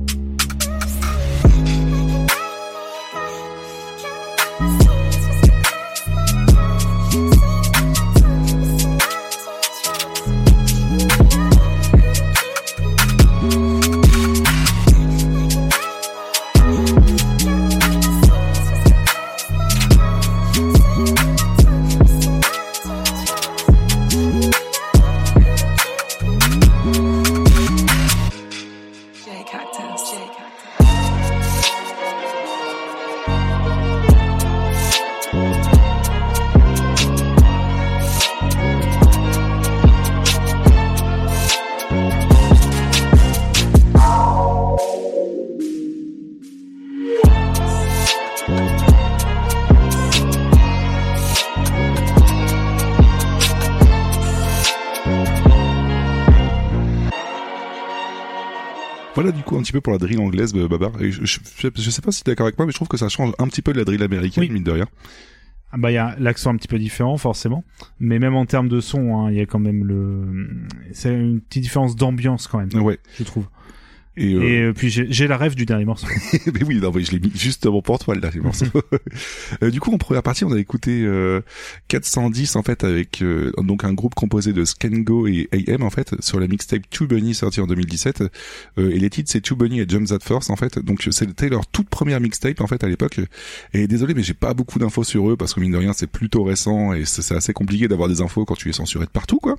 Voilà du coup un petit peu pour la drill anglaise, euh, Babar. Je, je, sais pas si t'es d'accord avec moi, mais je trouve que ça change un petit peu de la drill américaine, mine de rien. Ah bah il y a l'accent un petit peu différent forcément, mais même en termes de son, hein, il y a quand même le, c'est une petite différence d'ambiance quand même. Ouais. Je trouve. Et, euh, Et euh, puis j'ai la rêve du dernier morceau. *laughs* mais oui, non, mais je l'ai mis justement pour toi, là, les morceaux. Euh, du coup, en première partie, on a écouté euh, 410, en fait, avec euh, donc un groupe composé de Skengo et AM, en fait, sur la mixtape Too Bunny, sortie en 2017. Euh, et les titres, c'est Too Bunny et Jump That Force, en fait. Donc, c'était leur toute première mixtape, en fait, à l'époque. Et désolé, mais j'ai pas beaucoup d'infos sur eux, parce que mine de rien, c'est plutôt récent, et c'est assez compliqué d'avoir des infos quand tu es censuré de partout, quoi.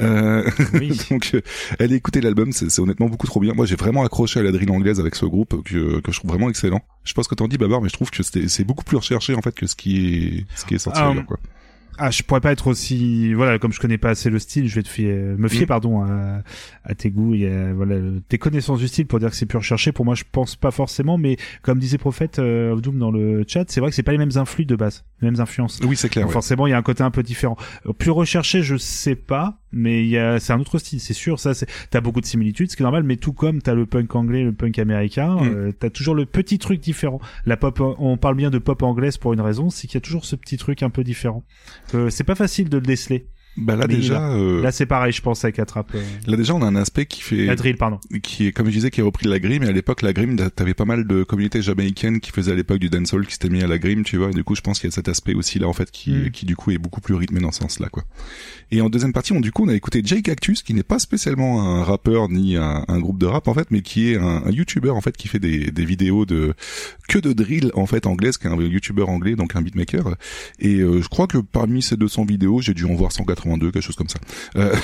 Euh, *laughs* donc, euh, allez écouter l'album, c'est honnêtement beaucoup trop bien. Moi, j'ai vraiment accroché à la drill anglaise avec ce groupe que, que je trouve vraiment excellent. Je sais pas ce que t'en dis, Babar, mais je trouve que c'est beaucoup plus recherché en fait que ce qui est ce qui est sorti Ah, ailleurs, quoi. Ah, je pourrais pas être aussi, voilà, comme je connais pas assez le style, je vais te fier, me fier, Mm. pardon, à, à tes goûts et à, voilà, tes connaissances du style pour dire que c'est plus recherché. Pour moi, je pense pas forcément, mais comme disait Prophète euh, of Doom dans le chat, c'est vrai que c'est pas les mêmes influx de base, les mêmes influences. Oui, c'est clair. Donc ouais. Forcément, il y a un côté un peu différent. Euh, Plus recherché, je sais pas, mais il y a, c'est un autre style, c'est sûr. Ça, c'est, t'as beaucoup de similitudes, ce qui est normal, mais tout comme t'as le punk anglais, le punk américain, Mm. euh, t'as toujours le petit truc différent. La pop, on parle bien de pop anglaise pour une raison, c'est qu'il y a toujours ce petit truc un peu différent. Euh, c'est pas facile de le déceler. Bah là Mais déjà, euh, là, c'est pareil, je pense avec Attrape. euh, Là déjà on a un aspect qui fait La drill, pardon. qui est comme je disais qui est repris de la grime et à l'époque la grime t'avais pas mal de communautés jamaïcaines qui faisaient à l'époque du dancehall qui s'étaient mis à la grime tu vois et du coup je pense qu'il y a cet aspect aussi là en fait qui Mm. qui du coup est beaucoup plus rythmé dans ce sens là quoi et en deuxième partie on du coup on a écouté Jay Cactus qui n'est pas spécialement un rappeur ni un, un groupe de rap en fait mais qui est un, un youtuber en fait qui fait des, des vidéos de que de drill en fait anglaise qui est un youtuber anglais donc un beatmaker et euh, je crois que parmi ces 200 vidéos j'ai dû en voir 182 quelque chose comme ça euh,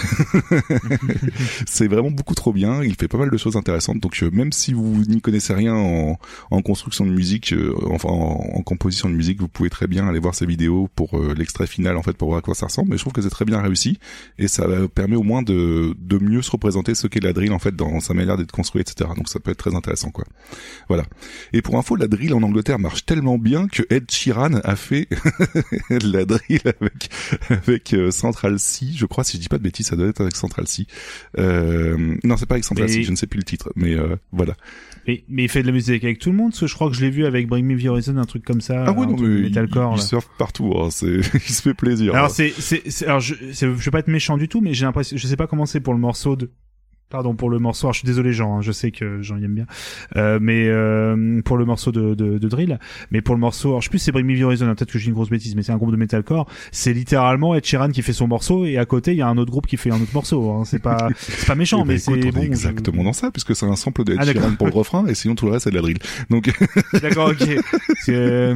*laughs* c'est vraiment beaucoup trop bien. Il fait pas mal de choses intéressantes. Donc euh, même si vous n'y connaissez rien en, en construction de musique, euh, enfin en, composition de musique, vous pouvez très bien aller voir ces vidéos pour l'extrait final en fait pour voir à quoi ça ressemble. Mais je trouve que c'est très bien réussi et ça permet au moins de, de mieux se représenter ce qu'est la drill en fait dans sa manière d'être construite, etc. Donc ça peut être très intéressant quoi. Voilà. Et pour info, la drill en Angleterre marche tellement bien que Ed Sheeran a fait *laughs* la drill avec avec euh, Central je crois si je dis pas de bêtises, ça doit être avec Central C. Euh, non, c'est pas avec Central Mais- je ne sais plus le titre, mais euh, voilà. Mais, mais il fait de la musique avec tout le monde, parce que je crois que je l'ai vu avec Bring Me The Horizon, un truc comme ça. Ah un non, mais il, metalcore, il là. surfe partout, hein, c'est, *laughs* il se fait plaisir. Alors hein. c'est, c'est, c'est- alors je, c'est- je vais pas être méchant du tout, mais j'ai l'impression, je sais pas comment c'est pour le morceau de, pardon pour le morceau. Alors je suis désolé Jean, hein, je sais que Jean y aime bien, euh, mais euh, pour le morceau de, de, de drill, mais pour le morceau, alors je sais plus c'est Bring Me The Horizon, hein, peut-être que j'ai une grosse bêtise, mais c'est un groupe de metalcore. C'est littéralement Ed Sheeran qui fait son morceau et à côté il y a un autre groupe qui fait un autre morceau. Hein. C'est pas, *laughs* c'est pas méchant, Eh ben, mais c'est on est bon. je- exactement dans ça, puisque c'est un sample de Ed Ah. Sheeran pour le refrain, et sinon tout le reste c'est de la drill. Donc, *laughs* D'accord, ok. C'est, euh,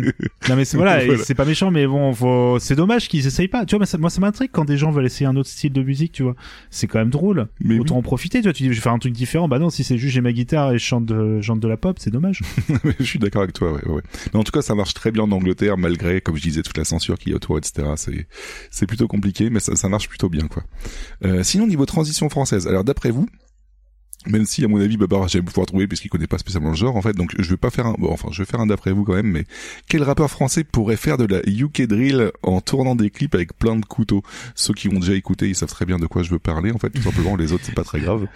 Non mais c'est *laughs* voilà, c'est pas méchant, mais bon, faut... c'est dommage qu'ils essayent pas. Tu vois, moi ça, moi, ça m'intrigue quand des gens veulent essayer un autre style de musique, tu vois. C'est quand même drôle. Mais Autant en profiter. Tu dis, je vais faire un truc différent. Bah non, si c'est juste j'ai ma guitare et je chante de, de la pop, c'est dommage. *laughs* je suis d'accord avec toi, ouais, ouais. Mais en tout cas, ça marche très bien en Angleterre, malgré, comme je disais, toute la censure qu'il y a autour, etc. C'est, c'est plutôt compliqué, mais ça, ça marche plutôt bien, quoi. Euh, sinon, niveau transition française, alors d'après vous, même si à mon avis Babar j'aime pouvoir trouver puisqu'il connaît pas spécialement le genre en fait donc je vais pas faire un bon, enfin je vais faire un d'après vous quand même mais quel rappeur français pourrait faire de la UK drill en tournant des clips avec plein de couteaux? Ceux qui ont déjà écouté ils savent très bien de quoi je veux parler en fait tout simplement. Les autres c'est pas très grave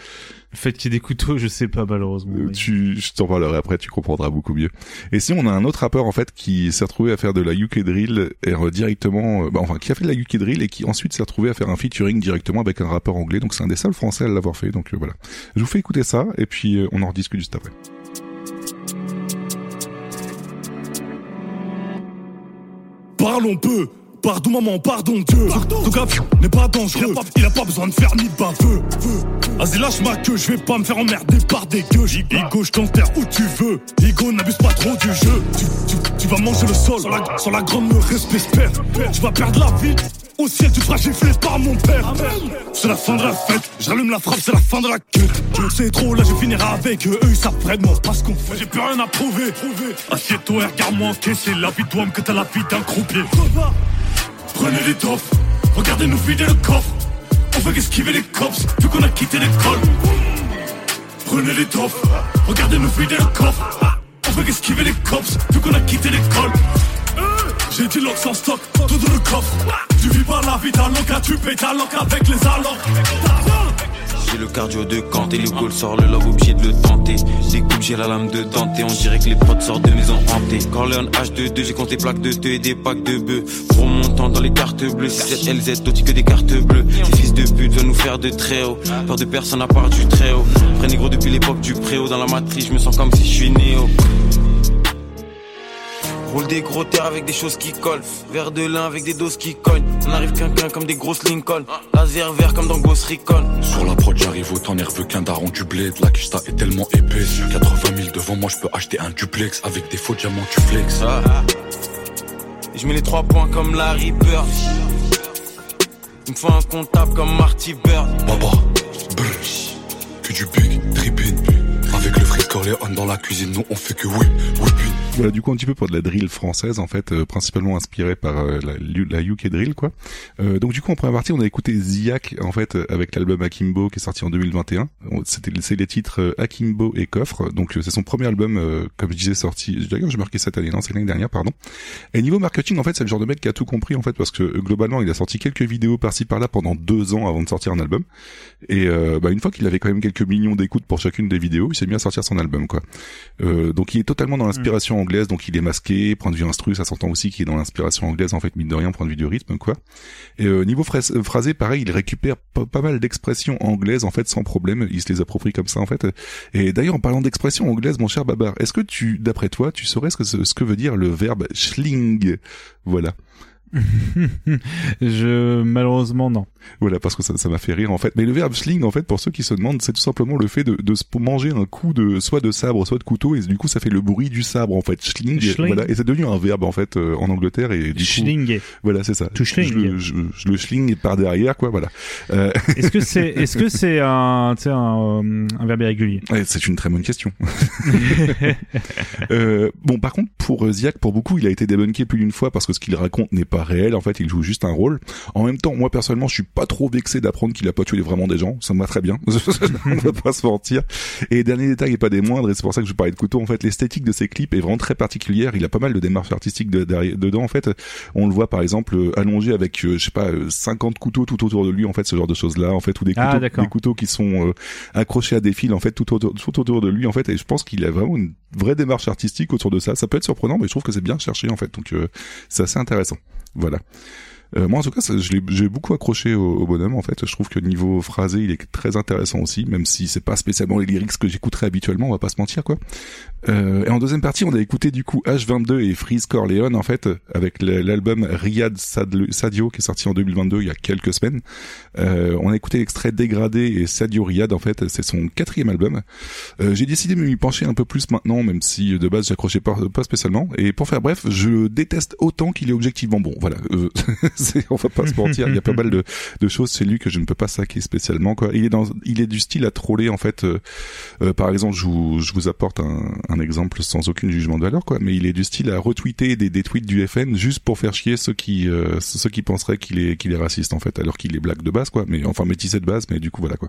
Le fait qu'il y ait des couteaux, je sais pas malheureusement. Euh, tu, je t'en parlerai après, tu comprendras beaucoup mieux. Et si on a un autre rappeur en fait qui s'est retrouvé à faire de la UK drill et euh, directement, euh, bah, enfin qui a fait de la UK drill et qui ensuite s'est retrouvé à faire un featuring directement avec un rappeur anglais. Donc c'est un des seuls français à l'avoir fait. Donc euh, voilà. Je vous fais écouter ça et puis euh, on en rediscute juste après. Parlons peu. Pardon maman, pardon Dieu. Ton gars n'est pas dangereux. Il a pas besoin de faire ni de baveux. Vas-y lâche ma queue, je vais pas me faire emmerder par des gueux. Igo, je t'enterre où tu veux. Igo, n'abuse pas trop du jeu. Tu, tu, tu vas manger le sol. Sur la, la grande me respect. Tu vas perdre la vie. Au ciel, tu te feras gifler par mon père. C'est la fin de la fête. J'allume la frappe, c'est la fin de la le sais trop, là je finirai avec eux. Ils savent vraiment pas ce qu'on fait. J'ai plus rien à prouver. Assieds-toi et regarde-moi encaisser la vie d'homme que t'as la vie d'un croupier. Prenez les toffes, regardez nous vider le coffre. On veut esquiver les cops, vu qu'on a quitté l'école. Prenez les toffes, regardez nous vider le coffre. On veut esquiver les cops, vu qu'on a quitté l'école. J'ai dit l'ox en stock, tout dans le coffre. Tu vis pas la vie d'un loca, tu payes ta loc avec les allocs. J'ai le cardio de Kant et le goal sort le love obligé de le tenter. Découpe, j'ai la lame de Dante on dirait que les potes sortent de maison hantée. Corleone H22, j'ai compté plaques de 2 et des packs de bœufs. Gros montant dans les cartes bleues, 6 LZ, aussi que des cartes bleues. Ces fils de pute veulent nous faire de très haut. Peur de personne à part du très haut. Prenez gros depuis l'époque du préau. Dans la matrice, je me sens comme si je suis néo. Roule des gros terres avec des choses qui collent. Verre de lin avec des doses qui cognent. On arrive quinquin comme des grosses Lincoln. Laser vert comme dans Ghost Recon. Sur la prod, j'arrive autant nerveux qu'un daron du bled. La kista est tellement épaisse. 80 000 devant moi, je peux acheter un duplex. Avec des faux diamants, tu flex. Ah. Et je mets les trois points comme Larry Bird. Il me faut un comptable comme Marty Bird. Baba, brr, que du big, tripping. Avec le frisco Corleone dans la cuisine, nous on fait que oui, oui, oui. Voilà, du coup, un petit peu pour de la drill française, en fait, euh, principalement inspirée par euh, la, la UK drill, quoi. Euh, donc, du coup, en première partie, on a écouté Ziak, en fait, euh, avec l'album Akimbo, qui est sorti en 2021. On- C'était, c'est les titres euh, Akimbo et Coffre. Donc, c'est son premier album, euh, comme je disais, sorti. D'ailleurs, j'ai marqué cette année, non, c'est l'année dernière, pardon. Et niveau marketing, en fait, c'est le genre de mec qui a tout compris, en fait, parce que globalement, il a sorti quelques vidéos par-ci par-là pendant deux ans avant de sortir un album. Et euh, bah, une fois qu'il avait quand même quelques millions d'écoutes pour chacune des vidéos, il s'est mis à sortir son album, quoi. Euh, donc, il est totalement dans l'inspiration anglaise, donc il est masqué, point de vue instru, ça s'entend aussi qu'il est dans l'inspiration anglaise, en fait, mine de rien, point de vue du rythme, quoi. Et euh, niveau euh, phrasé, pareil, il récupère pas mal d'expressions anglaises, en fait, sans problème. Il se les approprie comme ça, en fait. Et d'ailleurs, en parlant d'expressions anglaises, mon cher Babar, est-ce que tu, d'après toi, tu saurais ce que, ce que veut dire le verbe schling? Voilà. *laughs* je malheureusement non. Voilà, parce que ça, ça m'a fait rire en fait. Mais le verbe schling, en fait, pour ceux qui se demandent, c'est tout simplement le fait de, de se manger un coup de soit de sabre, soit de couteau, et du coup, ça fait le bruit du sabre en fait. Schling, Schling. voilà, et c'est devenu un verbe en fait euh, en Angleterre et du coup, Schlinguer. voilà, c'est ça. To schling. Je, le- je, je le schling par derrière, quoi, voilà. Euh, Est-ce que c'est *laughs* est-ce que c'est un euh, un verbe irrégulier? Ouais, c'est une très bonne question. *laughs* Euh, bon, par contre, pour Ziak, pour beaucoup, il a été débunké plus d'une fois parce que ce qu'il raconte n'est pas réel. En fait, il joue juste un rôle. En même temps, moi personnellement, je suis pas trop vexé d'apprendre qu'il a pas tué vraiment des gens. Ça me va très bien. *laughs* On va pas se mentir. Et dernier détail et pas des moindres, et c'est pour ça que je parlais de couteau. En fait, l'esthétique de ses clips est vraiment très particulière. Il a pas mal de démarches artistiques de- dedans. En fait, on le voit par exemple euh, allongé avec, euh, je sais pas, euh, 50 couteaux tout autour de lui. En fait, ce genre de choses là. En fait, ou des Ah, couteaux, d'accord. des couteaux qui sont euh, accrochés à des fils. En fait, tout autour, tout autour de lui. En fait, et je pense qu'il a vraiment une vraie démarche artistique autour de ça. Ça peut être surprenant, mais je trouve que c'est bien cherché en fait. Donc, euh, c'est assez intéressant. Voilà. Euh, moi en tout cas je j'ai beaucoup accroché au, au bonhomme en fait. Je trouve que niveau phrasé il est très intéressant aussi même si c'est pas spécialement les lyrics que j'écouterais habituellement on va pas se mentir quoi. Euh, et en deuxième partie on a écouté du coup H22 et Freeze Corleone en fait avec l'album Riyad Sadio qui est sorti en 2022 il y a quelques semaines. Euh, on a écouté l'extrait Dégradé et Sadio Riyad en fait c'est son quatrième album. Euh, j'ai décidé de m'y pencher un peu plus maintenant même si de base j'accrochais pas, pas spécialement. Et pour faire bref je déteste autant qu'il est objectivement bon. Voilà. Euh, *laughs* *laughs* on va pas se mentir, il y a pas *laughs* mal de, de choses chez lui que je ne peux pas saquer spécialement quoi. Il est dans, il est du style à troller en fait. euh, euh, par exemple, je vous, je vous apporte un, un exemple sans aucun jugement de valeur quoi, mais il est du style à retweeter des, des tweets du FN juste pour faire chier ceux qui, euh, ceux qui penseraient qu'il est, qu'il est raciste en fait, alors qu'il est black de base quoi, mais enfin métissé de base, mais du coup voilà quoi.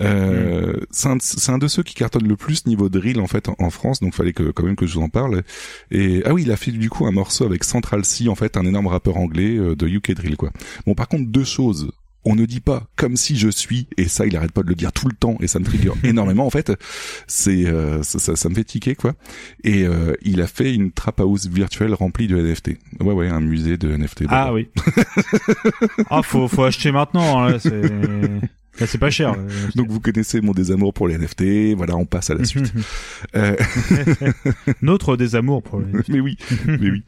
Euh, c'est un, un de ceux qui cartonne le plus niveau drill en fait en, en France, donc fallait que quand même que je vous en parle. Et ah oui, il a fait du coup un morceau avec Central C en fait, un énorme rappeur anglais euh, de UK drill quoi. Bon par contre deux choses. On ne dit pas comme si je suis et ça il arrête pas de le dire tout le temps et ça me trigger *laughs* énormément en fait. C'est euh, ça, ça, ça me fait tiquer quoi. Et euh, il a fait une trap house virtuelle remplie de NFT. Ouais ouais, un musée de NFT. Ah oui. *laughs* ah faut faut acheter maintenant. hein, Là, là, c'est pas cher. euh. *laughs* Donc vous connaissez mon désamour pour les NFT. Voilà, on passe à la suite. *laughs* Euh, *laughs* Notre désamour pour les. mais oui, mais oui.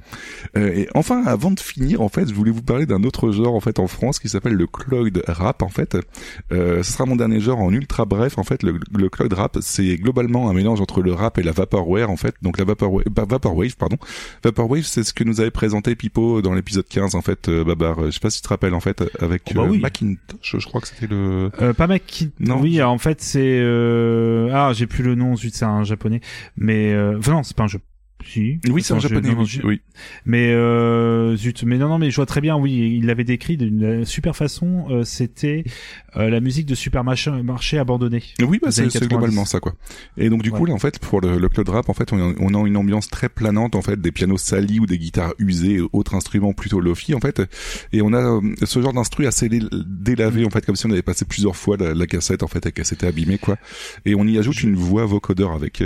Euh, et enfin, avant de finir, en fait, je voulais vous parler d'un autre genre en fait en France qui s'appelle le cloud rap. En fait, euh, ce sera mon dernier genre en ultra bref. En fait, le, le cloud rap, c'est globalement un mélange entre le rap et la vaporware. En fait, donc la vaporwave, vaporwave, pardon. Vaporwave, c'est ce que nous avait présenté Pipo dans l'épisode 15. En fait, euh, Babar, je sais pas si tu te rappelles en fait avec Oh bah euh, oui. Macintosh, je crois que c'était le. Euh, pas mec qui Non. oui en fait c'est euh... ah j'ai plus le nom zut c'est un japonais mais euh... enfin non c'est pas un jeu si Oui, c'est je- japonais. non, oui, je- oui. mais euh, zut mais non non mais je vois très bien oui il l'avait décrit d'une super façon euh, c'était euh, la musique de supermarché marché abandonné Oui, bah c'est années c'est 90. globalement ça quoi. Et donc du coup là en fait pour le, le cloud rap en fait on, a- on a une ambiance très planante en fait des pianos salis ou des guitares usées autres instruments plutôt lofi en fait et on a euh, ce genre d'instru assez dé- délavé en fait comme si on avait passé plusieurs fois la, la cassette en fait et qu'elle s'était abîmée quoi. Et on y ajoute une voix vocodeur avec.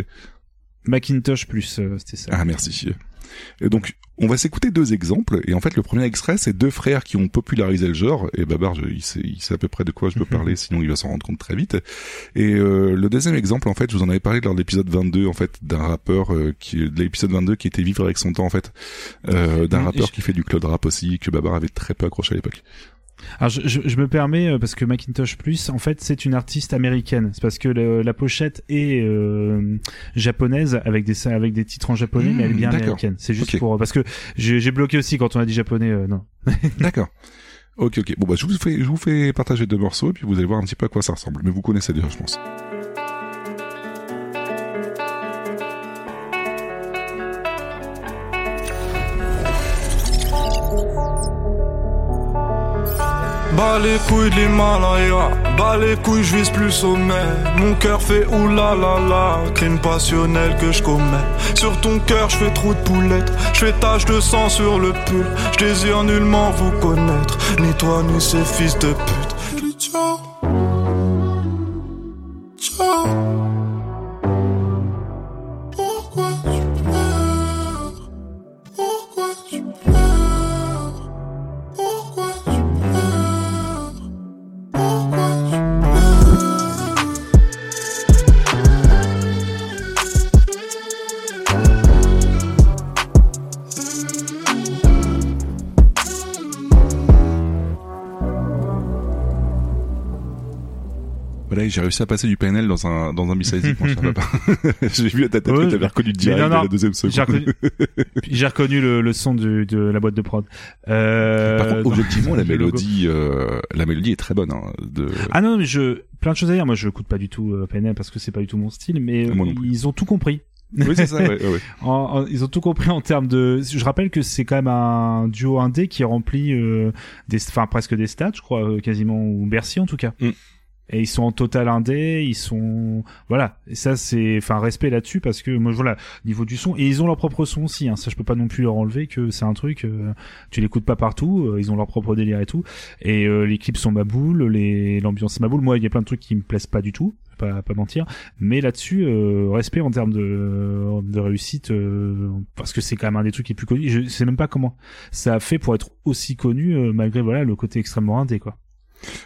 Macintosh plus euh, c'était ça. Ah merci. Et donc on va s'écouter deux exemples. Et en fait le premier extrait c'est deux frères qui ont popularisé le genre. Et Babar je- il sait, il sait à peu près de quoi je veux parler sinon il va s'en rendre compte très vite. Et euh, le deuxième exemple en fait je vous en avais parlé lors de l'épisode 22 en fait d'un rappeur euh, qui de l'épisode 22 qui était vivre avec son temps en fait. Euh, d'un Mm, rappeur je- qui fait du cloud rap aussi que Babar avait très peu accroché à l'époque Alors je, je, je me permets euh, parce que Macintosh Plus, en fait, c'est une artiste américaine. C'est parce que le- la pochette est euh, japonaise avec des avec des titres en japonais, Mmh, mais elle est bien d'accord. américaine. C'est juste pour parce que j'ai j'ai bloqué aussi quand on a dit japonais. euh, non. *laughs* d'accord ok ok bon bah je vous fais je vous fais partager deux morceaux et puis vous allez voir un petit peu à quoi ça ressemble mais vous connaissez déjà je pense Bas les couilles de l'Himalaya, bas les couilles, je vise plus sommet. Mon cœur fait oulala, crime passionnel que je commets. Sur ton cœur, je fais trou de poulette, je fais tache de sang sur le pull. Je désire nullement vous connaître, ni toi ni ces fils de pute. J'ai réussi à passer du PNL dans un dans un Missile mon cher papa. J'ai vu à ta tête Ouais, que t'avais reconnu direct non, à non, la deuxième J'ai seconde. reconnu, *laughs* puis j'ai reconnu le, le son du, de la boîte de prod. Euh, Par contre, objectivement, la *laughs* mélodie, euh, la mélodie est très bonne. Hein, de... Ah non, mais je plein de choses à dire. Moi, je écoute pas du tout euh, PNL parce que c'est pas du tout mon style, mais ils ont tout compris. Oui, c'est ça, ouais, *laughs* ouais, ouais. En- en- ils ont tout compris en termes de. Je rappelle que c'est quand même un duo indé qui remplit euh, des, enfin presque des stats, je crois, euh, quasiment ou Bercy en tout cas. Mm. Et ils sont en total indé, ils sont voilà. Et ça c'est, enfin respect là-dessus parce que moi voilà niveau du son et ils ont leur propre son aussi. Hein, ça je peux pas non plus leur enlever que c'est un truc. euh, tu l'écoutes pas partout, euh, ils ont leur propre délire et tout. Et euh, les clips sont ma boule, les l'ambiance ma boule. Moi il y a plein de trucs qui me plaisent pas du tout pas, pas mentir. Mais là-dessus, euh, respect en termes de, de réussite, euh, parce que c'est quand même un des trucs les plus connus. Je sais même pas comment ça a fait pour être aussi connu, euh, malgré voilà le côté extrêmement indé, quoi.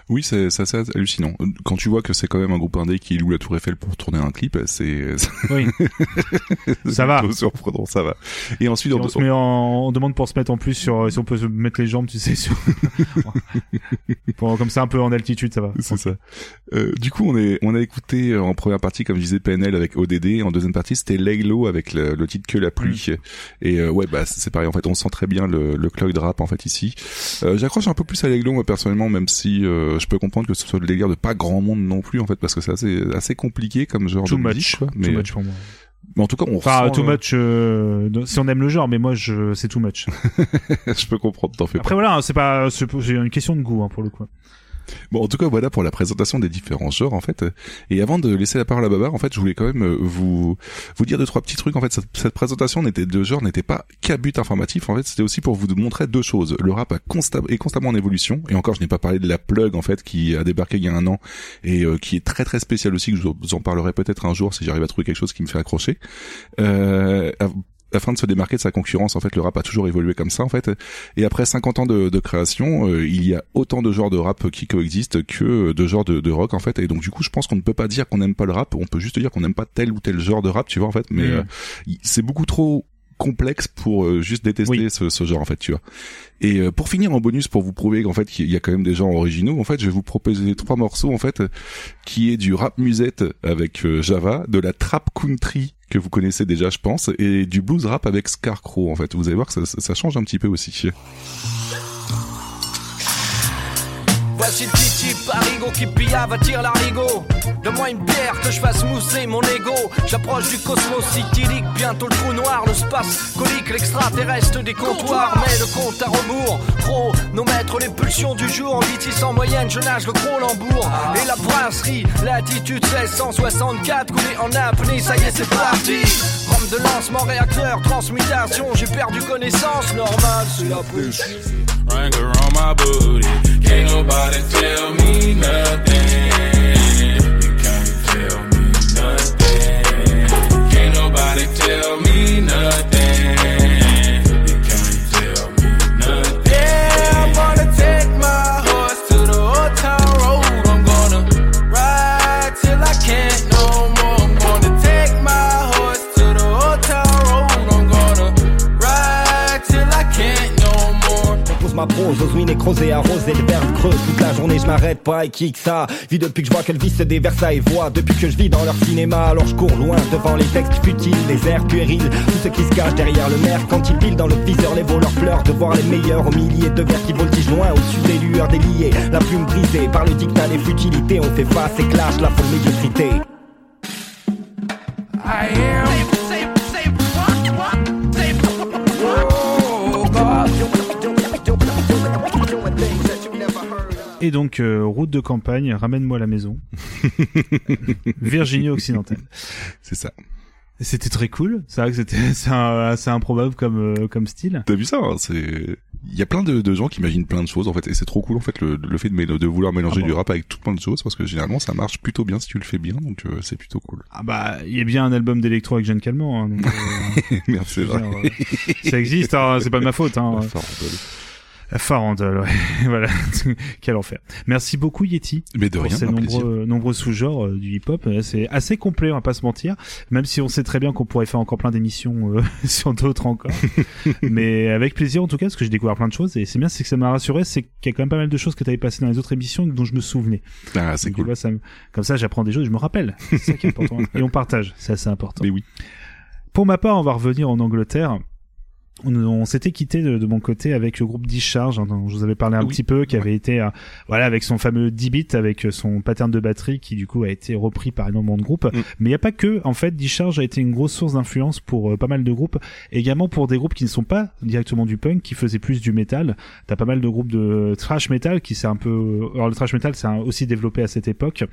Oui, c'est c'est assez hallucinant. Quand tu vois que c'est quand même un groupe indé qui loue la Tour Eiffel pour tourner un clip, c'est Oui. *laughs* Ça va. surprenant, ça va. Et ensuite, Si on, se met en, on demande pour se mettre en plus sur, si on peut se mettre les jambes, tu sais, sur, *laughs* pour, comme ça un peu en altitude, ça va. C'est ça. Euh, du coup, on est, on a écouté euh, en première partie, comme je disais, PNL avec ODD. En deuxième partie, c'était Laylo avec le, le titre que la pluie. Et euh, ouais, bah c'est pareil. En fait, on sent très bien le, le cloud rap en fait ici. Euh, J'accroche un peu plus à Laylo moi personnellement, même si euh, je peux comprendre que ce soit le délire de pas grand monde non plus en fait, parce que c'est assez, assez compliqué comme genre Too de much. musique. quoi. Too Mais, much pour moi. mais en tout cas, on Enfin, too euh, much, euh, si on aime le genre, mais moi, je, c'est too much. *laughs* je peux comprendre, t'en fais Après, voilà, hein, c'est pas, c'est une question de goût, hein, pour le coup. Bon, en tout cas, voilà pour la présentation des différents genres, en fait. Et avant de laisser la parole à Babar, en fait, je voulais quand même euh, vous vous dire deux trois petits trucs. En fait, cette, présentation n'était de genre n'était pas qu'à but informatif. En fait, c'était aussi pour vous montrer deux choses. Le rap est constamment en évolution. Et encore, je n'ai pas parlé de la plug, en fait, qui a débarqué il y a un an et euh, qui est très très spécial aussi. Que je vous en parlerai peut-être un jour si j'arrive à trouver quelque chose qui me fait accrocher. Euh, afin de se démarquer de sa concurrence, en fait, le rap a toujours évolué comme ça, en fait. Et après 50 ans de, de création, euh, il y a autant de genres de rap qui coexistent que de genres de, de rock, en fait. Et donc, du coup, je pense qu'on ne peut pas dire qu'on n'aime pas le rap. On peut juste dire qu'on n'aime pas tel ou tel genre de rap, tu vois, en fait. Mais Mm. euh, c'est beaucoup trop complexe pour euh, juste détester ce, ce genre en fait tu vois et euh, pour finir en bonus pour vous prouver qu'en fait qu'il y a quand même des gens originaux en fait je vais vous proposer trois morceaux en fait qui est du rap musette avec euh, Java de la trap country que vous connaissez déjà je pense et du blues rap avec Scarecrow en fait. Vous allez voir que ça change un petit peu aussi Voici le petit parigo qui pillave attire l'arigot. Donne-moi une bière que je fasse mousser mon ego. J'approche du cosmos idyllique, bientôt le trou noir, le space colique, l'extraterrestre des comptoirs. Mais le compte à rebours, chronomètre les pulsions du jour. En litis en moyenne, je nage le gros lambourg. Et la brasserie, latitude 1664, coulé en apnée, ça y est, c'est parti. De lancement, réacteur, transmutation. J'ai perdu connaissance, normal, c'est la bouche. Ring around my booty. Can't nobody tell me nothing. You can't tell me nothing. Can't nobody tell me nothing. Ma prose, ose mine nécrosé, arrosé le verbe creux. Toute la journée je m'arrête pas et que ça. Vis depuis que je vois que le vice se déverse et voit. Depuis que je vis dans leur cinéma Alors je cours loin devant les textes futiles Les airs puérils, tout ce qui se cache derrière le maire Quand ils pilent dans le viseur les voleurs pleurent De voir les meilleurs au milliers de vers qui voltigent loin Au-dessus des lueurs déliées, la plume brisée Par le dictat des futilités On fait face et clash la folle médiocrité. I. Et donc, euh, route de campagne, ramène-moi à la maison. *laughs* Virginie occidentale. C'est ça. C'était très cool. C'est vrai que c'était *laughs* c'est assez improbable comme euh, comme style. T'as vu ça hein, C'est il y a plein de, de gens qui imaginent plein de choses en fait et c'est trop cool en fait le, le fait de, vouloir mélanger Ah bon du rap avec tout plein de choses parce que généralement ça marche plutôt bien si tu le fais bien donc euh, c'est plutôt cool. Ah bah, il y a bien un album d'électro avec Jeanne Calment. Hein, donc, euh, *laughs* dire, euh, ça existe, hein, c'est pas de ma faute. Hein. Farandole. Ouais. *laughs* voilà. Quel enfer. Merci beaucoup Yeti. Mais de pour rien, ces plaisir. nombreux, nombreux sous-genres euh, du hip-hop. Euh, C'est assez complet, on va pas se mentir. Même si on sait très bien qu'on pourrait faire encore plein d'émissions euh, *laughs* sur d'autres encore. *laughs* Mais avec plaisir en tout cas, parce que j'ai découvert plein de choses. Et c'est bien, c'est que ça m'a rassuré, c'est qu'il y a quand même pas mal de choses que tu avais passées dans les autres émissions dont je me souvenais. Ah, c'est cool. vois, ça me- Comme ça, j'apprends des choses, je me rappelle. C'est ça qui est important. Et on partage, c'est assez important. Mais oui. Pour ma part, on va revenir en Angleterre. On, on s'était quitté de, de mon côté avec le groupe Discharge, hein, dont je vous avais parlé un Oui. petit peu, qui avait été, euh, voilà, avec son fameux 10 bits, avec son pattern de batterie, qui du coup a été repris par énormément de groupes. Mm. Mais il n'y a pas que, en fait, Discharge a été une grosse source d'influence pour euh, pas mal de groupes, également pour des groupes qui ne sont pas directement du punk, qui faisaient plus du métal. T'as pas mal de groupes de thrash metal qui s'est un peu, alors le thrash metal c'est aussi développé à cette époque,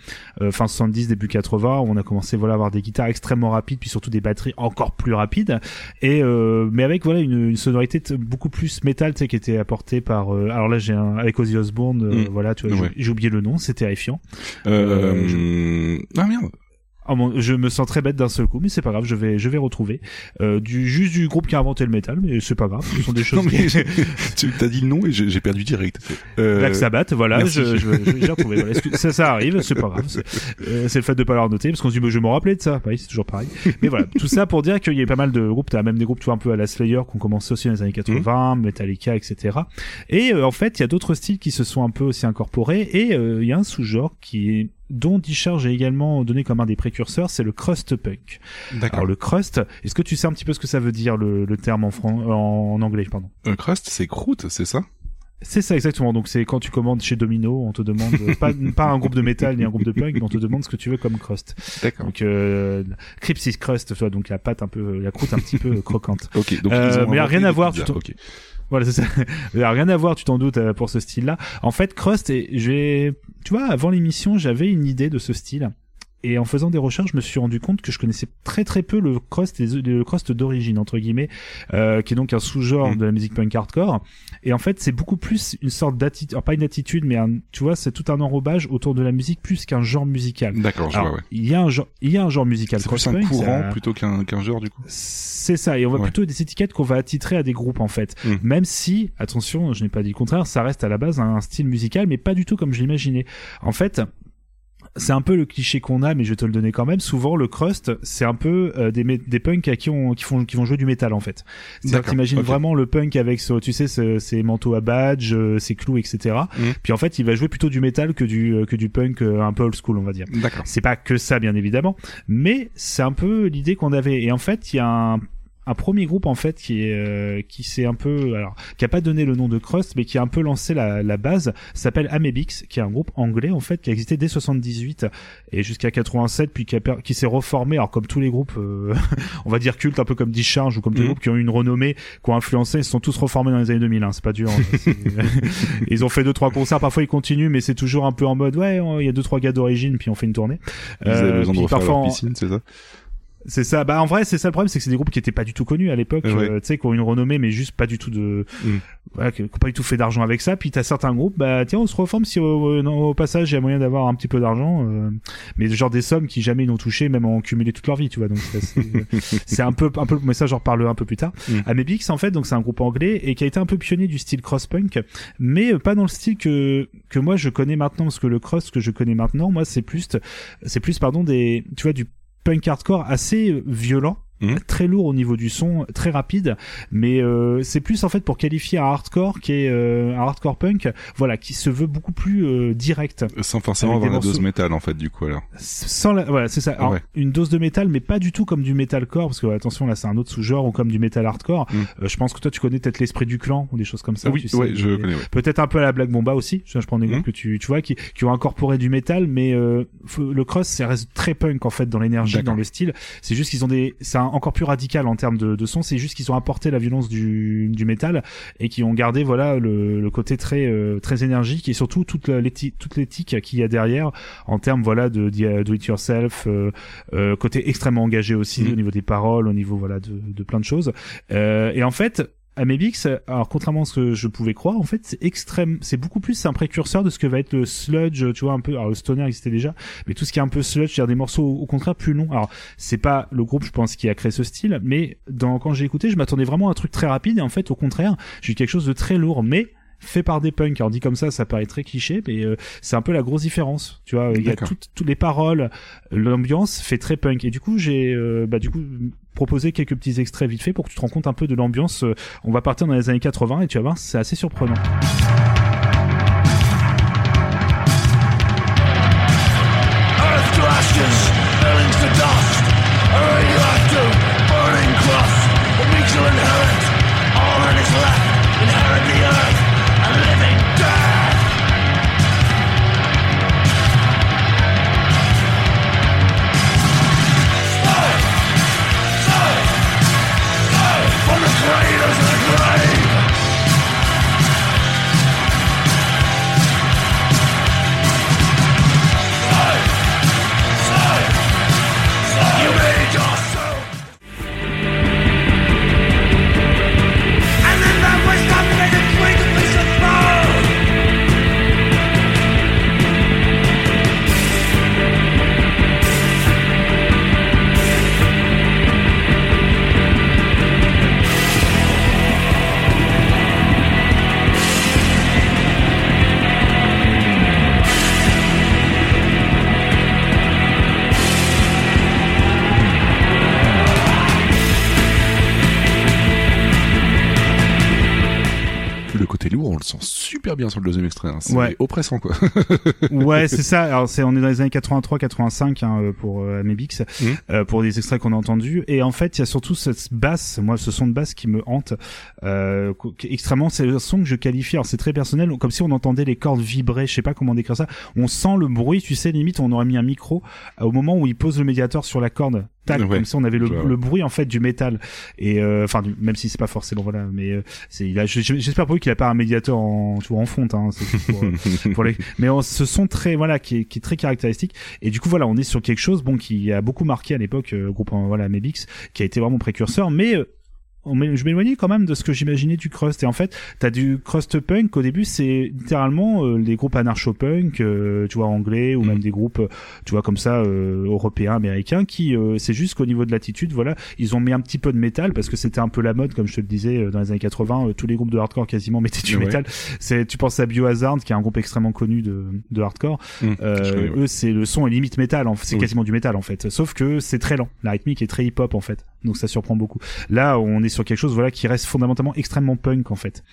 euh, fin 70 début 80 où on a commencé voilà à avoir des guitares extrêmement rapides puis surtout des batteries encore plus rapides et euh, mais avec voilà une, une sonorité t- beaucoup plus métal tu sais qui était apportée par euh, alors là j'ai un avec Ozzy Osbourne euh, Mm. voilà tu vois Ouais. j'ai- oublié le nom c'est terrifiant Euh, Ah merde. Oh mon, je me sens très bête d'un seul coup, mais c'est pas grave, je vais, je vais retrouver euh, du juste du groupe qui a inventé le métal, mais c'est pas grave, ce sont des *laughs* choses. Non, mais qui- *laughs* tu t'as dit le nom et j'ai perdu direct. Euh, Black Sabbath, voilà, merci. je, je, je- j'ai retrouvé. Voilà. Ça, ça arrive, c'est pas grave. C'est euh, c'est le fait de pas l'avoir noté, parce qu'on se dit, bah, je vais m'en rappeler de ça. Oui, c'est toujours pareil. Mais voilà, tout ça pour dire qu'il y a pas mal de groupes, t'as même des groupes, tu vois, un peu à la Slayer, qui ont commencé aussi dans les années 80, Metallica, etc. Et euh, en fait, il y a d'autres styles qui se sont un peu aussi incorporés, et euh, il y a un sous-genre qui est dont Discharge a également donné comme un des précurseurs, c'est le crust punk. D'accord. Alors le crust, est-ce que tu sais un petit peu ce que ça veut dire le, le terme en, fran- en anglais, pardon? Un crust, c'est croûte, c'est ça? C'est ça exactement. Donc c'est quand tu commandes chez Domino, on te demande euh, pas, *laughs* pas un groupe de métal ni un groupe de punk, mais on te demande ce que tu veux comme crust. D'accord. Donc euh, crust, tu donc la pâte un peu, la croûte un petit peu croquante. *laughs* Ok, donc Euh, mais y a rien à voir. Tu ok. Voilà, c'est ça. *laughs* Y a rien à voir, tu t'en doutes euh, pour ce style-là. En fait, crust, et j'ai, tu vois, avant l'émission, j'avais une idée de ce style. Et en faisant des recherches, je me suis rendu compte que je connaissais très très peu le crust, le crust d'origine entre guillemets, euh, qui est donc un sous-genre de la musique punk hardcore. Et en fait, c'est beaucoup plus une sorte d'attitude, pas une attitude, mais un, tu vois, c'est tout un enrobage autour de la musique plus qu'un genre musical. D'accord, je vois, ouais. Il y a un genre, il y a un genre musical C'est plus un courant plutôt qu'un qu'un genre du coup. c'est ça, et on va Ouais. plutôt des étiquettes qu'on va attitrer à des groupes en fait. Mm. Même si, attention, je n'ai pas dit le contraire, ça reste à la base un style musical, mais pas du tout comme je l'imaginais. En fait, c'est un peu le cliché qu'on a, mais je vais te le donner quand même. Souvent, le crust, c'est un peu euh, des, des punks à qui, on, qui, font, qui vont jouer du métal en fait. C'est-à-dire t'imagines vraiment le punk avec, ce, tu sais, ce- ses manteaux à badge, euh, ses clous, etc. Mm. Puis en fait, il va jouer plutôt du métal que du, euh, que du punk euh, un peu old school, on va dire. D'accord. C'est pas que ça, bien évidemment, mais c'est un peu l'idée qu'on avait. Et en fait, il y a un, un premier groupe en fait qui est euh, qui s'est un peu alors qui a pas donné le nom de Crust mais qui a un peu lancé la, la base s'appelle Amebix qui est un groupe anglais en fait qui a existé dès 78 et jusqu'à 87 puis qui, a per- qui s'est reformé alors comme tous les groupes euh, *laughs* on va dire cultes un peu comme Discharge ou comme tous les Mhm. groupes qui ont eu une renommée qui ont influencé ils se sont tous reformés dans les années 2000 hein, c'est pas dur hein, *laughs* ils ont fait deux trois concerts parfois ils continuent mais c'est toujours un peu en mode ouais il y a deux trois gars d'origine puis on fait une tournée Ils Euh, puis parfois leur en- piscine, c'est ça? C'est ça. Bah en vrai, c'est ça le problème, c'est que c'est des groupes qui étaient pas du tout connus à l'époque, Ouais. euh, tu sais, qui ont une renommée, mais juste pas du tout de, Mm. voilà, qui qui ont pas du tout fait d'argent avec ça. Puis t'as certains groupes, bah tiens, on se reforme si au, au- non, au passage il y a moyen d'avoir un petit peu d'argent, euh, mais genre des sommes qui jamais n'ont touché, même en cumulé toute leur vie, tu vois. Donc c'est un peu, un peu, mais ça j'en reparlerai un peu plus tard. Mm. Amebix en fait, donc c'est un groupe anglais et qui a été un peu pionnier du style cross-punk, mais euh, pas dans le style que que moi je connais maintenant, parce que le cross que je connais maintenant, moi c'est plus, c'est plus pardon des, tu vois, du punk hardcore assez violent Mhm. très lourd au niveau du son très rapide mais euh, c'est plus en fait pour qualifier un hardcore qui est euh, un hardcore punk voilà qui se veut beaucoup plus euh, direct Sans forcément avoir la dose métal en fait du coup alors. sans la... voilà c'est ça Alors, Ouais. une dose de métal mais pas du tout comme du metalcore parce que attention là c'est un autre sous-genre ou comme du metal hardcore Mm. Euh, je pense que toi tu connais peut-être l'esprit du clan ou des choses comme ça Ah oui, tu sais, ouais, je connais, ouais. peut-être un peu à la Black Bomba aussi je, je prends des groupes Mm. que tu tu vois qui qui ont incorporé du métal mais euh, le cross ça reste très punk en fait dans l'énergie dans le style c'est juste qu'ils ont des c'est un- encore plus radical en termes de, de son c'est juste qu'ils ont apporté la violence du du métal et qui ont gardé voilà le, le côté très euh, très énergique et surtout toute l'éthique qu'il y a derrière en termes voilà de de do it yourself euh, euh, côté extrêmement engagé aussi Mhm. au niveau des paroles au niveau voilà de, de plein de choses Euh, et en fait Amebix, alors contrairement à ce que je pouvais croire, en fait, c'est extrême, c'est beaucoup plus un précurseur de ce que va être le sludge, tu vois, un peu, alors le stoner existait déjà, mais tout ce qui est un peu sludge, c'est-à-dire des morceaux au contraire plus longs. Alors, c'est pas le groupe, je pense, qui a créé ce style, mais dans, quand j'ai écouté, je m'attendais vraiment à un truc très rapide, et en fait, au contraire, j'ai eu quelque chose de très lourd, mais fait par des punks. Alors dit comme ça, ça paraît très cliché, mais euh, c'est un peu la grosse différence. Tu vois, il y a toutes, toutes les paroles, l'ambiance fait très punk. Et du coup, j'ai euh, bah, du coup proposé quelques petits extraits vite fait pour que tu te rends compte un peu de l'ambiance. Euh, On va partir dans les années 80 et tu vas voir, c'est assez surprenant. su super bien sur le deuxième extrait. Hein. C'est Ouais. oppressant quoi. *laughs* ouais, c'est ça. *laughs* Alors c'est on est dans les années 83-85 hein, euh, pour euh, Amebix, Mhm. euh, pour des extraits qu'on a entendus. Et en fait, il y a surtout cette basse, moi, ce son de basse qui me hante euh, extrêmement. C'est un son que je qualifie. Alors c'est très personnel, comme si on entendait les cordes vibrer. Je sais pas comment décrire ça. On sent le bruit. Tu sais, limite, on aurait mis un micro euh, au moment où il pose le médiateur sur la corde. Tac, Ouais. comme si on avait le, le bruit en fait du métal et euh, enfin même si c'est pas forcément voilà mais euh, c'est il a je- je- j'espère pour lui qu'il a pas un médiateur en tu en fonte hein, pour, euh, *laughs* pour les mais on, ce son très voilà qui est, qui est très caractéristique. Et du coup voilà on est sur quelque chose bon qui a beaucoup marqué à l'époque euh, groupe euh, voilà Mebix qui a été vraiment précurseur. Mais euh, je m'éloignais quand même de ce que j'imaginais du crust. Et en fait t'as du crust punk au début c'est littéralement euh, les groupes anarcho-punk euh, tu vois anglais ou même des groupes euh, tu vois comme ça euh, européens américains qui euh, c'est juste qu'au niveau de l'attitude voilà ils ont mis un petit peu de métal parce que c'était un peu la mode comme je te le disais euh, dans les années 80 euh, tous les groupes de hardcore quasiment *laughs* mettaient du Ouais. métal. C'est tu penses à Biohazard qui est un groupe extrêmement connu de, de hardcore. Mmh, Euh, eux c'est le son est limite métal en fait, c'est Oui. quasiment du métal en fait. Sauf que c'est très lent. La rythmique est très hip hop en fait. Donc ça surprend beaucoup. Là on est sur quelque chose voilà qui reste fondamentalement extrêmement punk en fait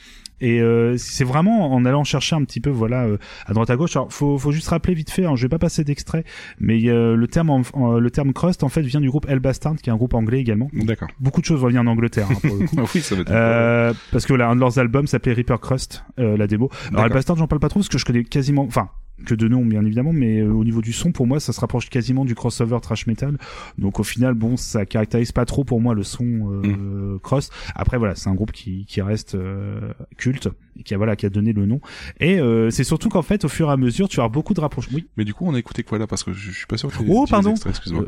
et euh, c'est vraiment en allant chercher un petit peu voilà euh, à droite à gauche alors faut faut juste rappeler vite fait hein, je vais pas passer d'extrait mais euh, le terme en- en- le terme crust en fait vient du groupe El Bastard qui est un groupe anglais également D'accord. beaucoup de choses vont venir en Angleterre hein, pour le *laughs* coup oui, ça va être. euh, parce que là, un de leurs albums s'appelait Reaper Crust, euh, la démo. Alors, D'accord. El Bastard, j'en parle pas trop parce que je connais quasiment, enfin, que de nom, bien évidemment, mais euh, au niveau du son, pour moi, ça se rapproche quasiment du crossover trash metal. Donc, au final, bon, ça caractérise pas trop pour moi le son euh, Mm. cross. Après, voilà, c'est un groupe qui, qui reste euh, culte, et qui a, voilà, qui a donné le nom. Et euh, c'est surtout qu'en fait, au fur et à mesure, tu avoir beaucoup de rapprochements. Oui. Mais du coup, on a écouté quoi là? Parce que je, je suis pas sûr que. Oh, pardon. Excuse-moi.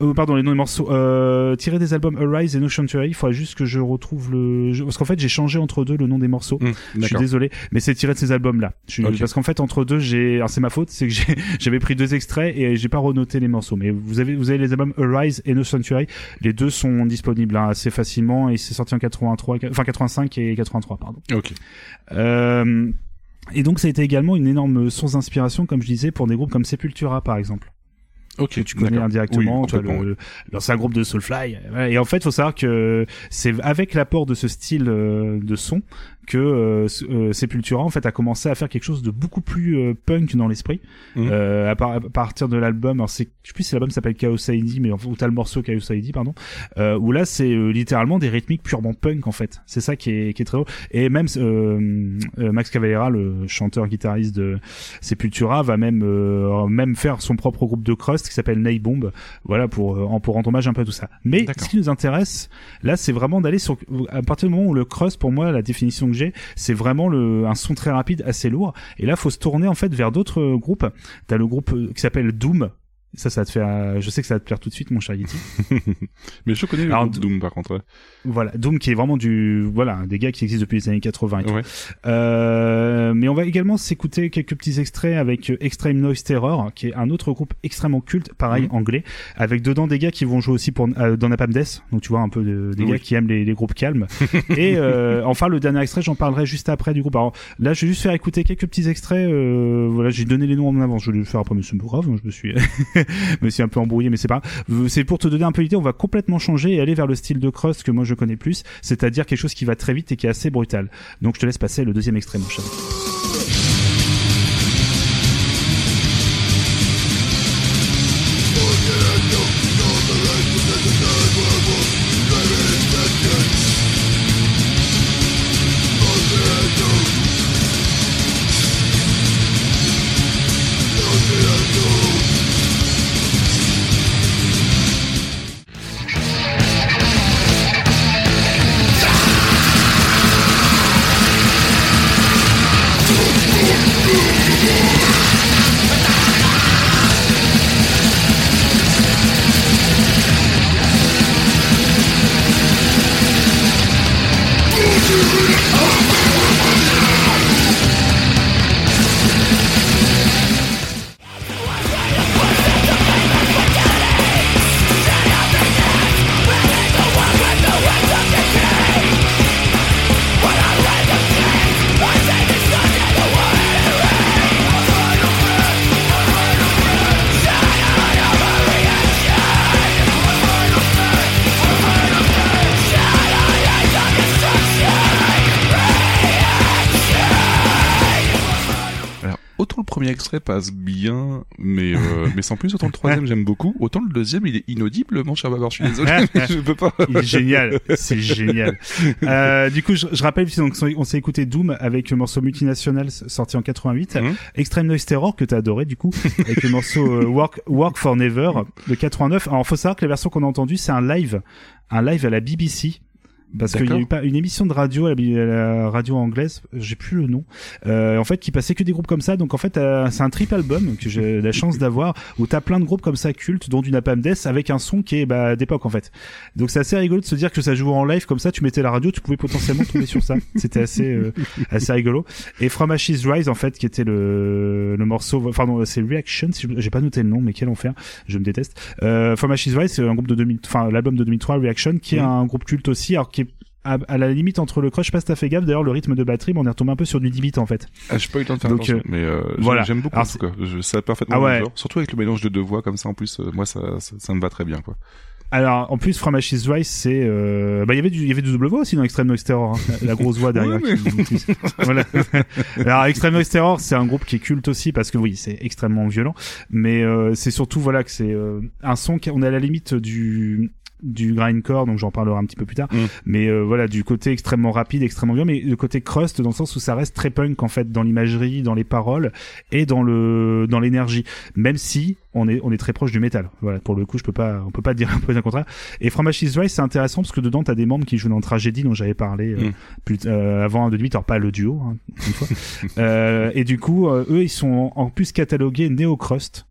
Euh, euh, pardon, les noms des morceaux. Euh, tirés des albums Arise et No Sanctuary. Il faudrait juste que je retrouve le. Parce qu'en fait, j'ai changé entre deux le nom des morceaux. Hum, je suis désolé, mais c'est tiré de ces albums-là. Je suis- Ok. Parce qu'en fait, entre deux, j'ai. Alors c'est ma faute, c'est que *laughs* j'avais pris deux extraits et j'ai pas renoté les morceaux. Mais vous avez vous avez les albums Arise et No Sanctuary. Les deux sont disponibles hein, assez facilement et c'est sorti en 83, enfin 85 et 83 pardon. Ok. Euh, et donc ça a été également une énorme source d'inspiration, comme je disais, pour des groupes comme Sepultura par exemple. Ok. Que tu connais indirectement, Oui, le, un groupe de Soulfly. Et en fait, faut savoir que c'est avec l'apport de ce style euh, de son que euh, euh, Sepultura en fait a commencé à faire quelque chose de beaucoup plus euh, punk dans l'esprit. Mhm. Euh, à, par- à partir de l'album, alors c'est, je sais plus si l'album s'appelle Chaos ID, mais enfin, où t'as le morceau Chaos ID, pardon, euh, où là c'est euh, littéralement des rythmiques purement punk en fait. C'est ça qui est, qui est très haut. Et même Max Cavalera, le chanteur guitariste de Sepultura, va même euh, même faire son propre groupe de crust qui s'appelle Nay Bomb. Voilà pour pour rendre hommage un peu à tout ça. Mais ce qui nous intéresse là, c'est vraiment d'aller sur à partir du moment où le crust, pour moi, la définition c'est vraiment le un son très rapide, assez lourd. Et là, faut se tourner en fait vers d'autres groupes. T'as le groupe euh, qui s'appelle Doom. Ça, ça va te faire. euh, Je sais que ça va te plaire tout de suite, mon cher Yeti. *laughs* Mais je connais le Alors, Doom par contre. ouais. Voilà, Doom qui est vraiment du voilà des gars qui existent depuis les années 80 et tout. Euh, mais on va également s'écouter quelques petits extraits avec euh, Extreme Noise Terror, qui est un autre groupe extrêmement culte, pareil Mhm. anglais, avec dedans des gars qui vont jouer aussi pour euh, dans Napalm Death, donc tu vois un peu de- des Oui. gars qui aiment les, les groupes calmes. *laughs* et euh, enfin le dernier extrait, j'en parlerai juste après du groupe. Alors là, je vais juste faire écouter quelques petits extraits. euh, voilà, j'ai donné les noms en avance. Je vais le faire après, mais c'est pas grave. Je me suis *laughs* *laughs* me suis un peu embrouillé, mais c'est pas. C'est pour te donner un peu l'idée. On va complètement changer et aller vers le style de crust que moi je connais plus, c'est-à-dire quelque chose qui va très vite et qui est assez brutal. Donc je te laisse passer le deuxième extrait, mon cher. Extrait passe bien, mais euh, *laughs* mais sans plus. Autant le troisième j'aime beaucoup, autant le deuxième il est inaudible, mon cher Babar. Je suis désolé, *laughs* mais je peux pas. Il est génial, c'est génial. *laughs* Euh, du coup, je, je rappelle, donc, on s'est écouté Doom avec le morceau Multinational sorti en 88, Mhm. Extreme Noise Terror que t'as adoré du coup, avec le morceau euh, Work Work for Never de 89. Alors, faut savoir que la version qu'on a entendue, c'est un live, un live à la BBC. Parce qu'il y a eu pas une émission de radio à la, à la radio anglaise, j'ai plus le nom, euh, en fait qui passait que des groupes comme ça. Donc en fait euh, c'est un triple album que j'ai *laughs* la chance d'avoir où t'as plein de groupes comme ça cultes, dont du Napalm Death avec un son qui est bah, d'époque en fait. Donc c'est assez rigolo de se dire que ça joue en live comme ça. Tu mettais la radio, tu pouvais potentiellement tomber sur ça. *laughs* C'était assez euh, assez rigolo. Et From Ashes Rise en fait qui était le le morceau, enfin non c'est Reaction. Si j'ai pas noté le nom, mais quel enfer, je me déteste. Euh, From Ashes Rise c'est un groupe de 2000, enfin l'album de 2003 Reaction qui est un groupe culte aussi, alors qui à, à la limite entre le crush, je sais pas si t'as fait gaffe, d'ailleurs le rythme de batterie, mais on est retombé un peu sur du 10 bits en fait. Ah, j'ai pas eu le temps de faire Donc, attention, euh, mais euh, voilà. j'aime beaucoup Alors, en tout cas. Je sais parfaitement Ah ouais. genre. Surtout avec le mélange de deux voix comme ça en plus, euh, moi ça, ça ça me va très bien quoi. Alors en plus From Ashes Rise c'est euh... bah il y avait du il y avait du double voix aussi dans Extreme Noise Terror hein, la, la grosse voix derrière. *laughs* Ouais, mais- qui- qui- voilà. Alors Extreme Noise Terror c'est un groupe qui est culte aussi parce que oui c'est extrêmement violent mais euh, c'est surtout voilà que c'est euh, un son qui on est à la limite du du grindcore donc j'en parlerai un petit peu plus tard. Mm. mais euh, voilà du côté extrêmement rapide extrêmement violent mais le côté crust dans le sens où ça reste très punk en fait dans l'imagerie dans les paroles et dans le dans l'énergie. Même si on est on est très proche du métal. Voilà pour le coup je peux pas on peut pas *laughs* dire un peu un contraire. Et From Ashes Rise c'est intéressant parce que dedans t'as des membres qui jouent dans Tragédie dont j'avais parlé euh, Mm. plus, euh, avant de limite alors pas le duo hein, une fois. *laughs* Euh, et du coup euh, eux ils sont en plus catalogués néo crust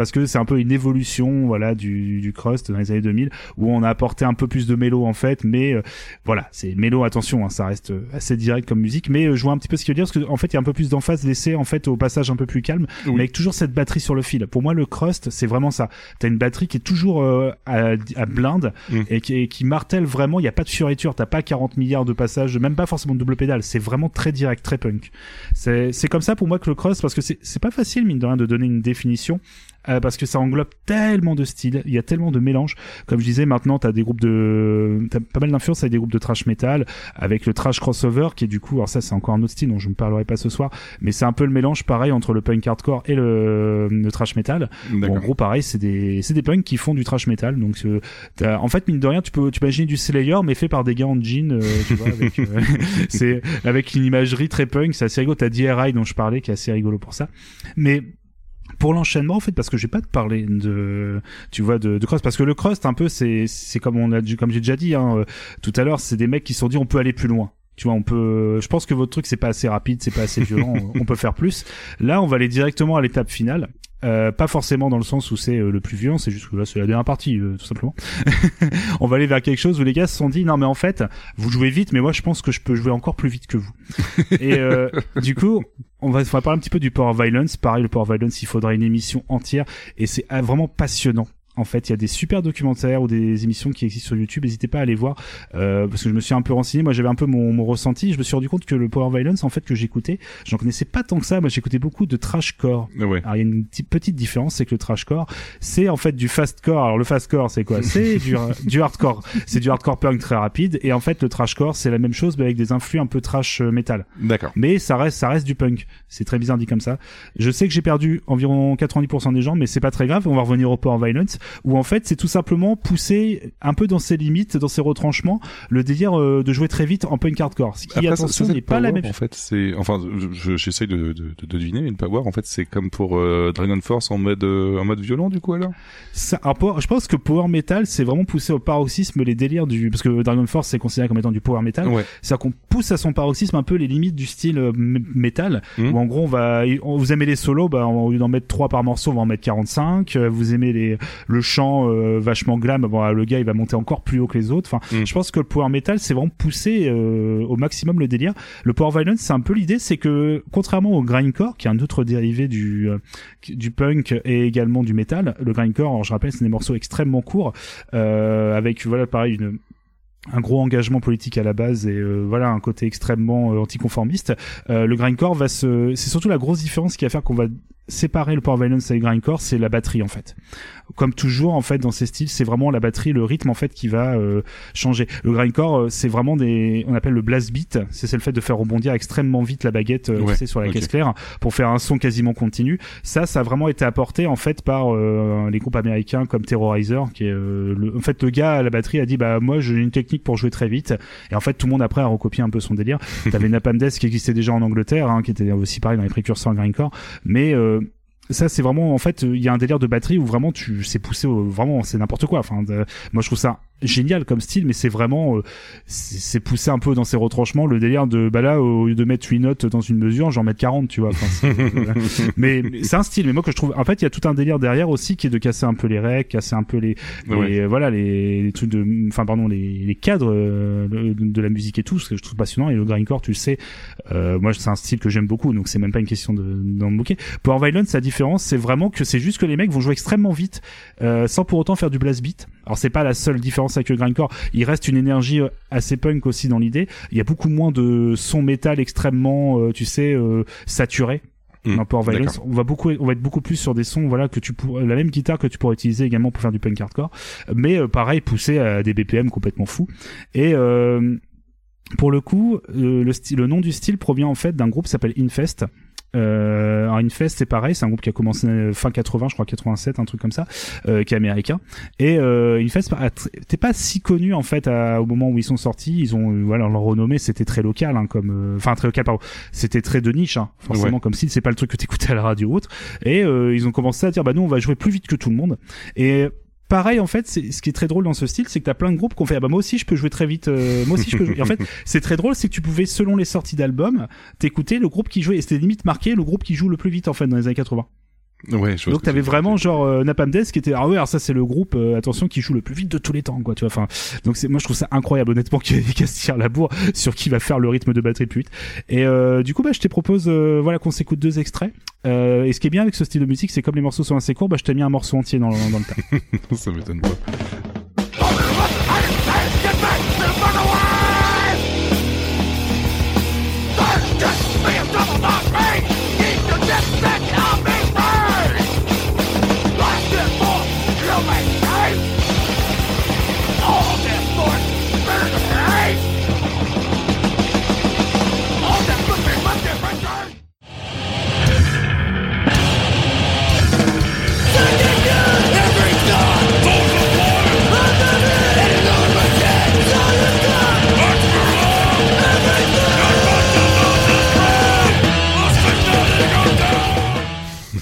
parce que c'est un peu une évolution voilà du, du crust dans les années 2000 où on a apporté un peu plus de mélo en fait mais euh, voilà c'est mélo attention hein, ça reste euh, assez direct comme musique mais euh, je vois un petit peu ce qu'il veut dire parce que en fait il y a un peu plus d'emphase laissée en fait au passage un peu plus calme Oui. mais avec toujours cette batterie sur le fil pour moi le crust c'est vraiment ça t'as une batterie qui est toujours euh, à, à blinde Mm. et qui, qui martèle vraiment il y a pas de fioriture t'as pas 40 milliards de passages même pas forcément de double pédale c'est vraiment très direct très punk c'est c'est comme ça pour moi que le crust parce que c'est c'est pas facile mine de rien de donner une définition euh, parce que ça englobe tellement de styles, il y a tellement de mélanges. Comme je disais, maintenant, t'as des groupes de, t'as pas mal d'influence avec des groupes de trash metal, avec le trash crossover, qui est du coup, alors ça, c'est encore un autre style dont je ne parlerai pas ce soir, mais c'est un peu le mélange pareil entre le punk hardcore et le, le trash metal. Bon, en gros, pareil, c'est des, c'est des punks qui font du trash metal. Donc, euh, en fait, mine de rien, tu peux, tu peux imaginer du Slayer, mais fait par des gars en jean, euh, tu vois, avec, euh, *laughs* c'est, avec une imagerie très punk. C'est assez rigolo. T'as DRI dont je parlais, qui est assez rigolo pour ça. Mais, pour l'enchaînement en fait parce que je vais pas te parler de tu vois de, de crust parce que le crust un peu c'est c'est comme on a comme j'ai déjà dit hein, euh, tout à l'heure c'est des mecs qui se sont dit on peut aller plus loin tu vois on peut je pense que votre truc c'est pas assez rapide c'est pas assez violent *laughs* on peut faire plus là on va aller directement à l'étape finale euh, pas forcément dans le sens où c'est euh, le plus violent, c'est juste que là c'est la dernière partie euh, tout simplement. *laughs* on va aller vers quelque chose où les gars se sont dit non mais en fait vous jouez vite mais moi je pense que je peux jouer encore plus vite que vous. Et euh, du coup on va, on parler un petit peu du Power Violence. Pareil le Power Violence il faudra une émission entière et c'est ah, vraiment passionnant. En fait, il y a des super documentaires ou des émissions qui existent sur YouTube. N'hésitez pas à aller voir euh, parce que je me suis un peu renseigné. Moi, j'avais un peu mon, mon ressenti. Je me suis rendu compte que le Power Violence, en fait, que j'écoutais, j'en connaissais pas tant que ça. Moi, j'écoutais beaucoup de trashcore. Ouais. Alors, il y a une petite, différence, c'est que le trashcore, c'est en fait du fastcore. Alors, le fastcore, c'est quoi? C'est *laughs* du, du hardcore. C'est du hardcore punk très rapide. Et en fait, le trashcore, c'est la même chose, mais avec des influx un peu trash euh, metal. D'accord. Mais ça reste, ça reste du punk. C'est très bizarre dit comme ça. Je sais que j'ai perdu environ 90% des gens, mais c'est pas très grave. On va revenir au Power Violence, où en fait, c'est tout simplement pousser un peu dans ses limites, dans ses retranchements, le délire euh, de jouer très vite en punk hardcore. Ce qui, Après, attention, n'est pas la même En fait, c'est enfin, je- j'essaye de, de, de, de deviner, mais le power, en fait, c'est comme pour euh, Dragon Force en mode euh, en mode violent, du coup, alors? Ça, je pense que Power Metal, c'est vraiment pousser au paroxysme les délires du, parce que Dragon Force c'est considéré comme étant du Power Metal. Ouais. C'est-à-dire qu'on pousse à son paroxysme un peu les limites du style euh, metal. Mhm. Où en gros, on va, on- vous aimez les solos, bah, au lieu d'en mettre 3 par morceau, on va en mettre 45. Euh, Vous aimez les, le chant euh, vachement glam, bon, le gars il va monter encore plus haut que les autres. Enfin, Mhm. je pense que le Power Metal, c'est vraiment pousser euh, au maximum le délire. Le Power Violence, c'est un peu l'idée, c'est que contrairement au grindcore, qui est un autre dérivé du euh, du punk et également du metal, le grindcore, alors, je rappelle, c'est des morceaux extrêmement courts, euh, avec voilà pareil une un gros engagement politique à la base et euh, voilà un côté extrêmement euh, anticonformiste. Euh, le grindcore va se, c'est surtout la grosse différence qui va faire qu'on va séparer le power violence et le grindcore, c'est la batterie en fait. Comme toujours en fait dans ces styles, c'est vraiment la batterie, le rythme en fait qui va euh, changer. Le grindcore, euh, c'est vraiment des, on appelle le blast beat, c'est le fait de faire rebondir extrêmement vite la baguette, euh, Ouais, sur la caisse claire pour faire un son quasiment continu. Ça, ça a vraiment été apporté en fait par euh, les groupes américains comme Terrorizer, qui est euh, le, en fait le gars à la batterie a dit bah moi j'ai une technique pour jouer très vite et en fait tout le monde après a recopié un peu son délire. *laughs* T'avais Napalm Death qui existait déjà en Angleterre, hein, qui était aussi pareil dans les précurseurs grindcore, mais euh, ça c'est vraiment en fait il y a un délire de batterie où vraiment tu c'est poussé au- vraiment c'est n'importe quoi. Enfin de- moi je trouve ça génial comme style mais c'est vraiment euh, c'est poussé un peu dans ses retranchements le délire de bah là au lieu de mettre 8 notes dans une mesure j'en mets 40 tu vois Enfin, *laughs* mais, mais c'est un style mais moi que je trouve en fait il y a tout un délire derrière aussi qui est de casser un peu les règles casser un peu les, les- Ouais. voilà les, les trucs de enfin pardon les, les cadres euh, de, de la musique et tout ce que je trouve passionnant et le grindcore tu le sais euh, moi c'est un style que j'aime beaucoup donc c'est même pas une question de d'en moquer. Power Violence la différence c'est vraiment que c'est juste que les mecs vont jouer extrêmement vite euh, sans pour autant faire du blast beat. Alors c'est pas la seule différence avec le grindcore il reste une énergie euh, assez punk aussi dans l'idée. Il y a beaucoup moins de son métal extrêmement euh, tu sais euh, saturé Power Violence, on va beaucoup, on va être beaucoup plus sur des sons, voilà, que tu pour, la même guitare que tu pourrais utiliser également pour faire du punk hardcore, mais euh, pareil poussé à des BPM complètement fous. Et euh, pour le coup, le, style, le nom du style provient en fait d'un groupe qui s'appelle Infest. Euh, alors Infest c'est pareil, c'est un groupe qui a commencé euh, fin 80, je crois 87, un truc comme ça, euh, qui est américain. Et euh, Infest a tr- t'es pas si connu en fait à- au moment où ils sont sortis. Ils ont euh, voilà leur renommée, c'était très local, hein, comme euh, enfin très local, pardon. C'était très de niche, hein, forcément Ouais. comme si c'est pas le truc que t'écoutais à la radio ou autre. Et euh, ils ont commencé à dire bah nous on va jouer plus vite que tout le monde. Et Pareil en fait, c'est ce qui est très drôle dans ce style, c'est que t'as plein de groupes qui ont fait ah bah moi aussi je peux jouer très vite, euh, moi aussi je peux jouer. En fait, *laughs* c'est très drôle, c'est que tu pouvais selon les sorties d'albums, t'écouter le groupe qui jouait et c'était limite marqué le groupe qui joue le plus vite en fait dans les années 80. Ouais, je Donc t'avais vraiment genre euh, Napalm Death qui était ah ouais alors ça c'est le groupe euh, attention qui joue le plus vite de tous les temps quoi tu vois enfin donc c'est moi je trouve ça incroyable honnêtement *laughs* qu'il y ait des cas se tirent la bourre sur qui va faire le rythme de batterie le plus vite. Et euh, du coup bah je te propose euh, voilà qu'on s'écoute deux extraits. Euh, et ce qui est bien avec ce style de musique c'est comme les morceaux sont assez courts bah je t'ai mis un morceau entier dans, dans le tas. *laughs* Ça m'étonne pas.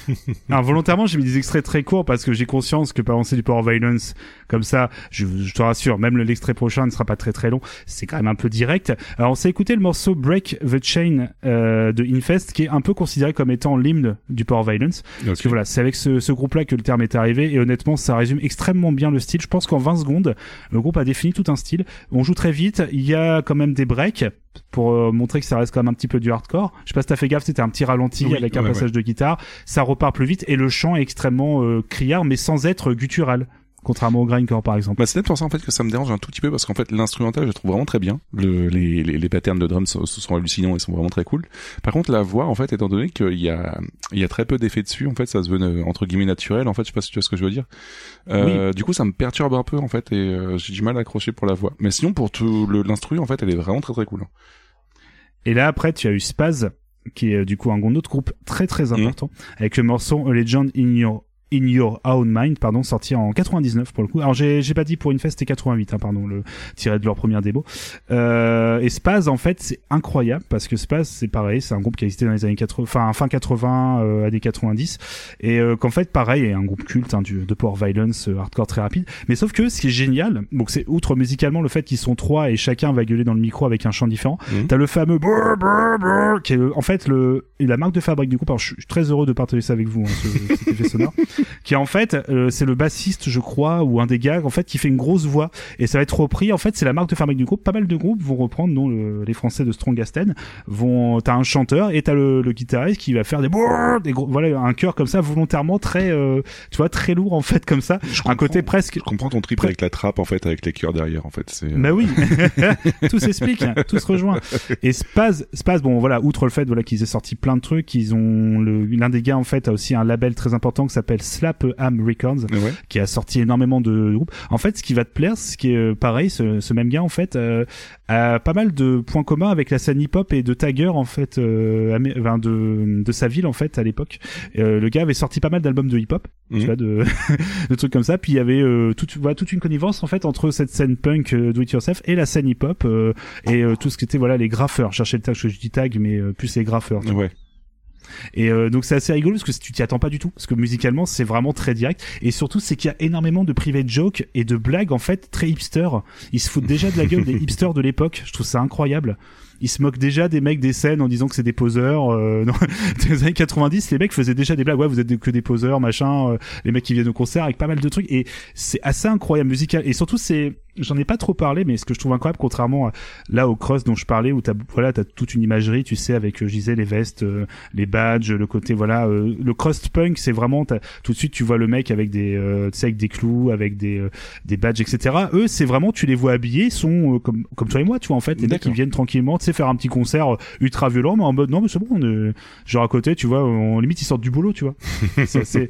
*laughs* Alors volontairement j'ai mis des extraits très courts parce que j'ai conscience que balancer du power violence comme ça, je, je te rassure, même le- l'extrait prochain ne sera pas très très long, c'est quand même un peu direct. Alors on s'est écouté le morceau Break the Chain euh, de Infest qui est un peu considéré comme étant l'hymne du power violence. Parce que voilà, c'est avec ce, ce groupe-là que le terme est arrivé et honnêtement ça résume extrêmement bien le style. Je pense qu'en 20 secondes, le groupe a défini tout un style. On joue très vite, il y a quand même des breaks pour euh, montrer que ça reste quand même un petit peu du hardcore. Je sais pas si t'as fait gaffe, c'était un petit ralenti Oui, avec un ouais, passage de guitare. Ça repart plus vite et le chant est extrêmement euh, criard mais sans être guttural. Contrairement au grindcore par exemple. Bah, c'est peut-être pour ça en fait que ça me dérange un tout petit peu parce qu'en fait l'instrumental je le trouve vraiment très bien. Le, les, les, les patterns de drums sont, sont hallucinants et sont vraiment très cool. Par contre la voix en fait étant donné qu'il y a il y a très peu d'effets dessus en fait ça se veut euh, entre guillemets naturel en fait je sais pas si tu vois ce que je veux dire. Euh, Du coup ça me perturbe un peu en fait et euh, j'ai du mal à accrocher pour la voix. Mais sinon pour tout l'instru en fait elle est vraiment très très cool. Et là après tu as eu Spaz qui est euh, du coup un autre groupe très très important avec le morceau A Legend in Your In Your Own Mind, pardon, sorti en 99 pour le coup. Alors j'ai j'ai pas dit pour Infest, c'était 88, hein, pardon, le tiré de leur première démo. Euh, et Spaz en fait c'est incroyable parce que Spaz c'est pareil, c'est un groupe qui a existé dans les années 80, enfin fin 80, euh, années 90, et euh, qu'en fait pareil est un groupe culte hein, du de power violence euh, hardcore très rapide. Mais sauf que ce qui est génial, donc c'est outre musicalement le fait qu'ils sont trois et chacun va gueuler dans le micro avec un chant différent. T'as le fameux brrr, brrr, brrr, qui est en fait le la marque de fabrique du groupe. Alors je suis très heureux de partager ça avec vous, hein, ce, cet effet sonore. *laughs* *laughs* qui en fait euh, c'est le bassiste je crois ou un des gars en fait qui fait une grosse voix et ça va être repris en fait c'est la marque de fabrique du groupe pas mal de groupes vont reprendre dont le- les français de Strongasten vont t'as un chanteur et t'as le, le guitariste qui va faire des, des gros, voilà un chœur comme ça volontairement très euh, tu vois très lourd en fait comme ça un côté presque Je comprends ton trip avec la trappe en fait, avec les cœurs derrière en fait. C'est. bah oui, *laughs* tout s'explique, tout se rejoint. *laughs* Et Spaz, Spaz, bon voilà, outre le fait voilà qu'ils aient sorti plein de trucs, ils ont l'un des gars en fait a aussi un label très important qui s'appelle Slap Am Records, Ouais. qui a sorti énormément de groupes. En fait, ce qui va te plaire, ce qui est euh, pareil, ce, ce même gars en fait euh, a pas mal de points communs avec la scène hip-hop et de Tagger en fait, euh, de de sa ville en fait à l'époque. Euh, le gars avait sorti pas mal d'albums de hip-hop, tu Mhm. vois, de *laughs* de trucs comme ça. Puis il y avait euh, toute, voilà, toute une connivence en fait entre cette scène punk euh, do it yourself et la scène hip hop euh, et euh, tout ce qui était voilà les graffeurs. Je cherchais le tag, je dis tag, mais euh, plus les graffeurs. tu vois. Et euh, donc c'est assez rigolo parce que tu t'y attends pas du tout parce que musicalement c'est vraiment très direct et surtout c'est qu'il y a énormément de private jokes et de blagues en fait très hipster. Ils se foutent déjà de la gueule des *laughs* hipsters de l'époque. Je trouve ça incroyable. Ils se moquent déjà des mecs des scènes en disant que c'est des poseurs. Euh, *laughs* dans les années 90, les mecs faisaient déjà des blagues. Ouais, vous êtes que des poseurs, machin. euh, les mecs qui viennent au concert avec pas mal de trucs et c'est assez incroyable musical. Et surtout c'est, j'en ai pas trop parlé, mais ce que je trouve incroyable, contrairement à, là au cross dont je parlais où t'as voilà t'as toute une imagerie, tu sais, avec euh, je disais les vestes, euh, les badges, le côté voilà euh, le cross punk, c'est vraiment tout de suite tu vois le mec avec des euh, tu sais avec des clous, avec des euh, des badges, etc. Eux c'est vraiment tu les vois habillés, sont euh, comme comme toi et moi, tu vois en fait, les mecs qui viennent tranquillement, tu sais faire un petit concert euh, ultra violent, mais en mode non mais c'est bon, on est- genre à côté, tu vois, en limite ils sortent du boulot, tu vois. *laughs* Ça, c'est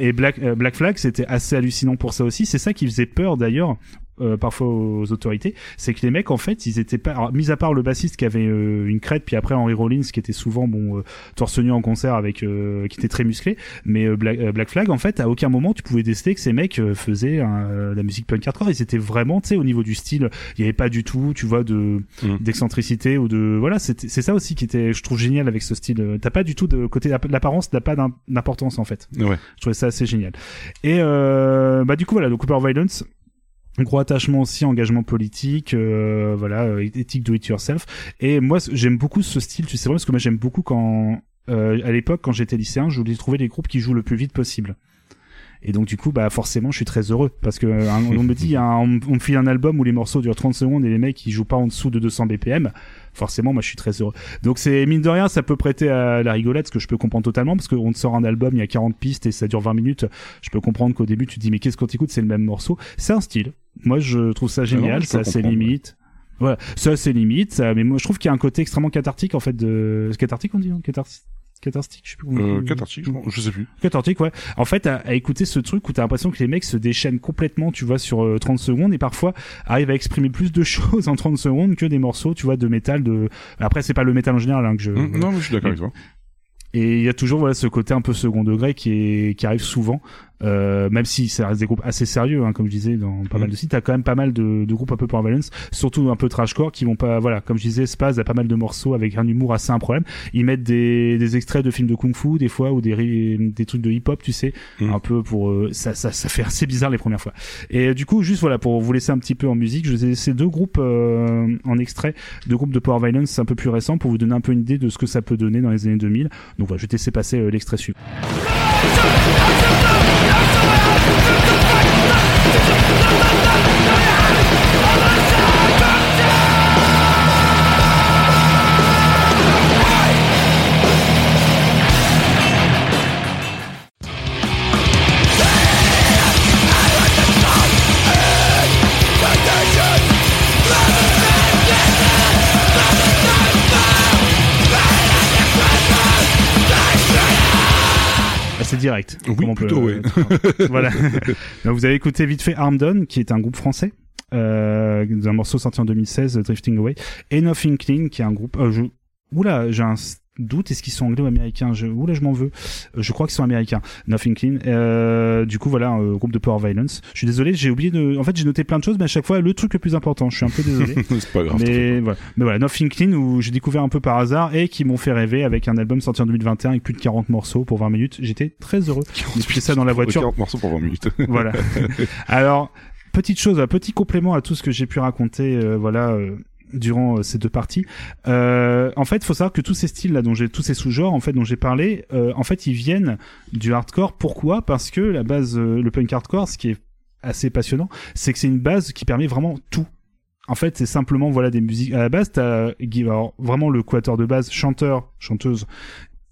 et Black euh, Black Flag c'était assez hallucinant pour ça aussi, c'est ça qui faisait peur d'ailleurs euh, parfois aux autorités, c'est que les mecs en fait ils étaient pas, alors, mis à part le bassiste qui avait euh, une crête, puis après Henry Rollins qui était souvent bon euh, torse nu en concert avec euh, qui était très musclé, mais euh, Black, euh, Black Flag en fait à aucun moment tu pouvais déceler que ces mecs euh, faisaient euh, la musique punk hardcore, ils étaient vraiment tu sais au niveau du style, il y avait pas du tout tu vois de d'excentricité ou de voilà c'est ça aussi qui était je trouve génial avec ce style, t'as pas du tout de côté l'apparence, t'as pas d'im- d'importance en fait. Ouais. Je trouvais ça assez génial. Et euh, bah du coup voilà, donc Cooper Violence, gros attachement aussi, engagement politique, euh, voilà, euh, éthique do it yourself. Et moi j'aime beaucoup ce style, tu sais parce que moi j'aime beaucoup quand euh, à l'époque quand j'étais lycéen, je voulais trouver des groupes qui jouent le plus vite possible. Et donc du coup, bah forcément, je suis très heureux parce que un- on me dit, un- on, on me file un album où les morceaux durent 30 secondes et les mecs ils jouent pas en dessous de 200 BPM. Forcément, moi je suis très heureux. Donc c'est mine de rien, ça peut prêter à la rigolade, ce que je peux comprendre totalement parce qu'on te sort un album, il y a 40 pistes et ça dure 20 minutes. Je peux comprendre qu'au début tu te dis mais qu'est-ce qu'on t'écoute, c'est le même morceau. C'est un style. Moi je trouve ça non, génial, ça c'est limite. Voilà, ça c'est limite, ça, mais moi je trouve qu'il y a un côté extrêmement cathartique en fait de cathartique on dit hein? Catharsis catharstique, je sais plus comment Euh, je sais plus. Ouais. En fait, à, à écouter ce truc où t'as l'impression que les mecs se déchaînent complètement, tu vois, sur euh, 30 secondes et parfois arrivent à exprimer plus de *laughs* choses en 30 secondes que des morceaux, tu vois, de métal. De après, c'est pas le métal en général hein, que je. Hum, non, mais je suis d'accord avec toi. Et il y a toujours voilà ce côté un peu second degré qui est qui arrive souvent, euh, même si ça reste des groupes assez sérieux, hein, comme je disais dans pas mal de sites. T'as quand même pas mal de, de groupes un peu pour Valence, surtout un peu trashcore, qui vont pas, voilà, comme je disais, Spaz a pas mal de morceaux avec un humour assez improbable. Ils mettent des, des extraits de films de kung-fu des fois ou des des trucs de hip-hop, tu sais, un peu pour euh, ça, ça ça fait assez bizarre les premières fois. Et euh, du coup, juste voilà pour vous laisser un petit peu en musique, je vous ai laissé deux groupes euh, en extrait, deux groupes de Power Violence un peu plus récents pour vous donner un peu une idée de ce que ça peut donner dans les années 2000. Donc voilà, je vais te laisser passer euh, l'extrait suivant. Thank you. Assez direct. Oui, peut- plutôt, oui. *laughs* voilà. *laughs* Donc, vous avez écouté vite fait Armed Down, qui est un groupe français. Euh, d'un morceau sorti en 2016, Drifting Away, et Nothing Clean, qui est un groupe. Euh, je... Oula, j'ai un doute. Est-ce qu'ils sont anglais ou américains je... Oula, je m'en veux. Euh, je crois qu'ils sont américains. Nothing Clean. Euh, du coup, voilà, un groupe de Power Violence. Je suis désolé, j'ai oublié de. En fait, j'ai noté plein de choses, mais à chaque fois, le truc le plus important. Je suis un peu désolé. *laughs* C'est pas grave. Mais voilà. mais voilà, Nothing Clean où j'ai découvert un peu par hasard et qui m'ont fait rêver avec un album sorti en 2021 avec plus de 40 morceaux pour 20 minutes. J'étais très heureux *laughs* d'écouter ça dans la voiture. 40 morceaux pour 20 minutes. *laughs* voilà. Alors, petite chose, un petit complément à tout ce que j'ai pu raconter, euh, voilà, euh, durant euh, ces deux parties. Euh, en fait, faut savoir que tous ces styles là, dont j'ai tous ces sous-genres en fait dont j'ai parlé, euh, en fait, ils viennent du hardcore. Pourquoi? Parce que la base, le punk hardcore, ce qui est assez passionnant, c'est que c'est une base qui permet vraiment tout. En fait, c'est simplement voilà des musiques. À la base, t'as alors, vraiment le quatuor de base, chanteur, chanteuse,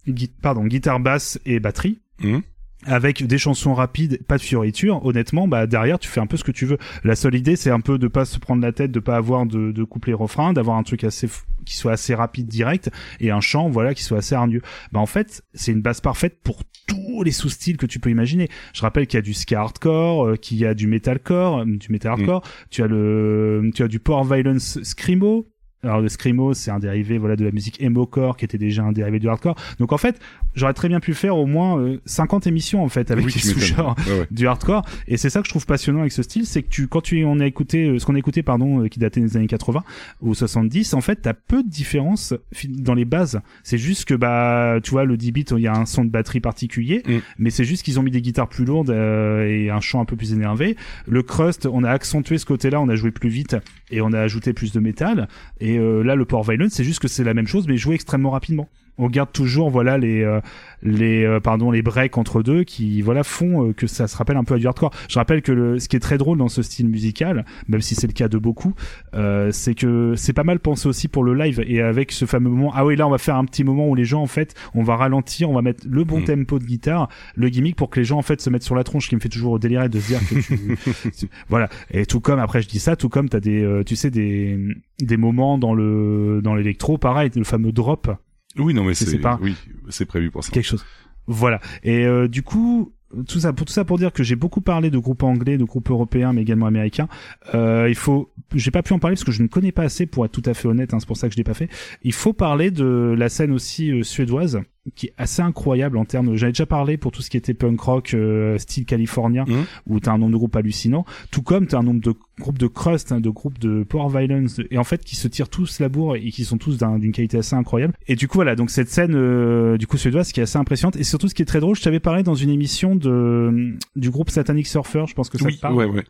gui- pardon, guitare basse et batterie. Mhm. Avec des chansons rapides, pas de fioriture, honnêtement, bah derrière tu fais un peu ce que tu veux. La seule idée, c'est un peu de pas se prendre la tête, de pas avoir de, de couplet refrain, d'avoir un truc assez qui soit assez rapide, direct, et un chant, voilà, qui soit assez hargneux. Bah en fait, c'est une base parfaite pour tous les sous-styles que tu peux imaginer. Je rappelle qu'il y a du ska hardcore, euh, qu'il y a du metalcore, euh, du metal hardcore, tu as le, tu as du power violence screamo. Alors le screamo, c'est un dérivé voilà de la musique emo-core qui était déjà un dérivé du hardcore. Donc en fait, j'aurais très bien pu faire au moins euh, 50 émissions en fait avec Oui, les tu m'étonnes. sous-genres Ouais, ouais. du hardcore et c'est ça que je trouve passionnant avec ce style c'est que tu quand tu on a écouté euh, ce qu'on a écouté pardon euh, qui datait des années 80 ou 70 en fait t'as peu de différence dans les bases c'est juste que bah tu vois le 10 bits il y a un son de batterie particulier Mm. mais c'est juste qu'ils ont mis des guitares plus lourdes euh, et un chant un peu plus énervé le crust on a accentué ce côté là on a joué plus vite et on a ajouté plus de métal. Et euh, là le power violence c'est juste que c'est la même chose mais joué extrêmement rapidement on garde toujours voilà les euh, les euh, pardon les breaks entre deux qui voilà font euh, que ça se rappelle un peu à du hardcore. Je rappelle que le, ce qui est très drôle dans ce style musical, même si c'est le cas de beaucoup, euh, c'est que c'est pas mal pensé aussi pour le live et avec ce fameux moment ah oui là on va faire un petit moment où les gens en fait on va ralentir, on va mettre le bon Mm. tempo de guitare, le gimmick pour que les gens en fait se mettent sur la tronche qui me fait toujours délirer de se dire que tu *laughs* tu- voilà et tout comme après je dis ça tout comme t'as des euh, tu sais des des moments dans le dans l'électro pareil le fameux drop Oui, non, mais C'est- pas- oui, c'est prévu pour ça. quelque chose. Voilà. Et euh, du coup, tout ça pour tout ça pour dire que j'ai beaucoup parlé de groupes anglais, de groupes européens, mais également américains. Euh, il faut, j'ai pas pu en parler parce que je ne connais pas assez pour être tout à fait honnête. hein, c'est pour ça que je l'ai pas fait. Il faut parler de la scène aussi euh, suédoise qui est assez incroyable en termes. J'avais déjà parlé pour tout ce qui était punk rock euh, style californien Mhm. où t'as un nombre de groupes hallucinants. Tout comme t'as un nombre de groupes de crust, hein, de groupes de power violence et en fait qui se tirent tous la bourre et qui sont tous d'un- d'une qualité assez incroyable. Et du coup voilà, donc cette scène euh, du coup suédoise qui est assez impressionnante et surtout ce qui est très drôle, je t'avais parlé dans une émission de du groupe Satanic Surfer, je pense que ça Oui, te parle. ouais, ouais.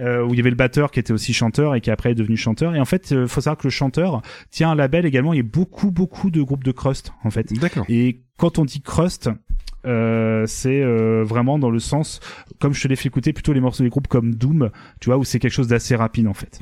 Euh, où il y avait le batteur qui était aussi chanteur et qui après est devenu chanteur et en fait euh, faut savoir que le chanteur tient un label également il y a beaucoup beaucoup de groupes de crust en fait D'accord. et quand on dit crust euh, c'est euh, vraiment dans le sens comme je te l'ai fait écouter plutôt les morceaux des groupes comme Doom tu vois où c'est quelque chose d'assez rapide en fait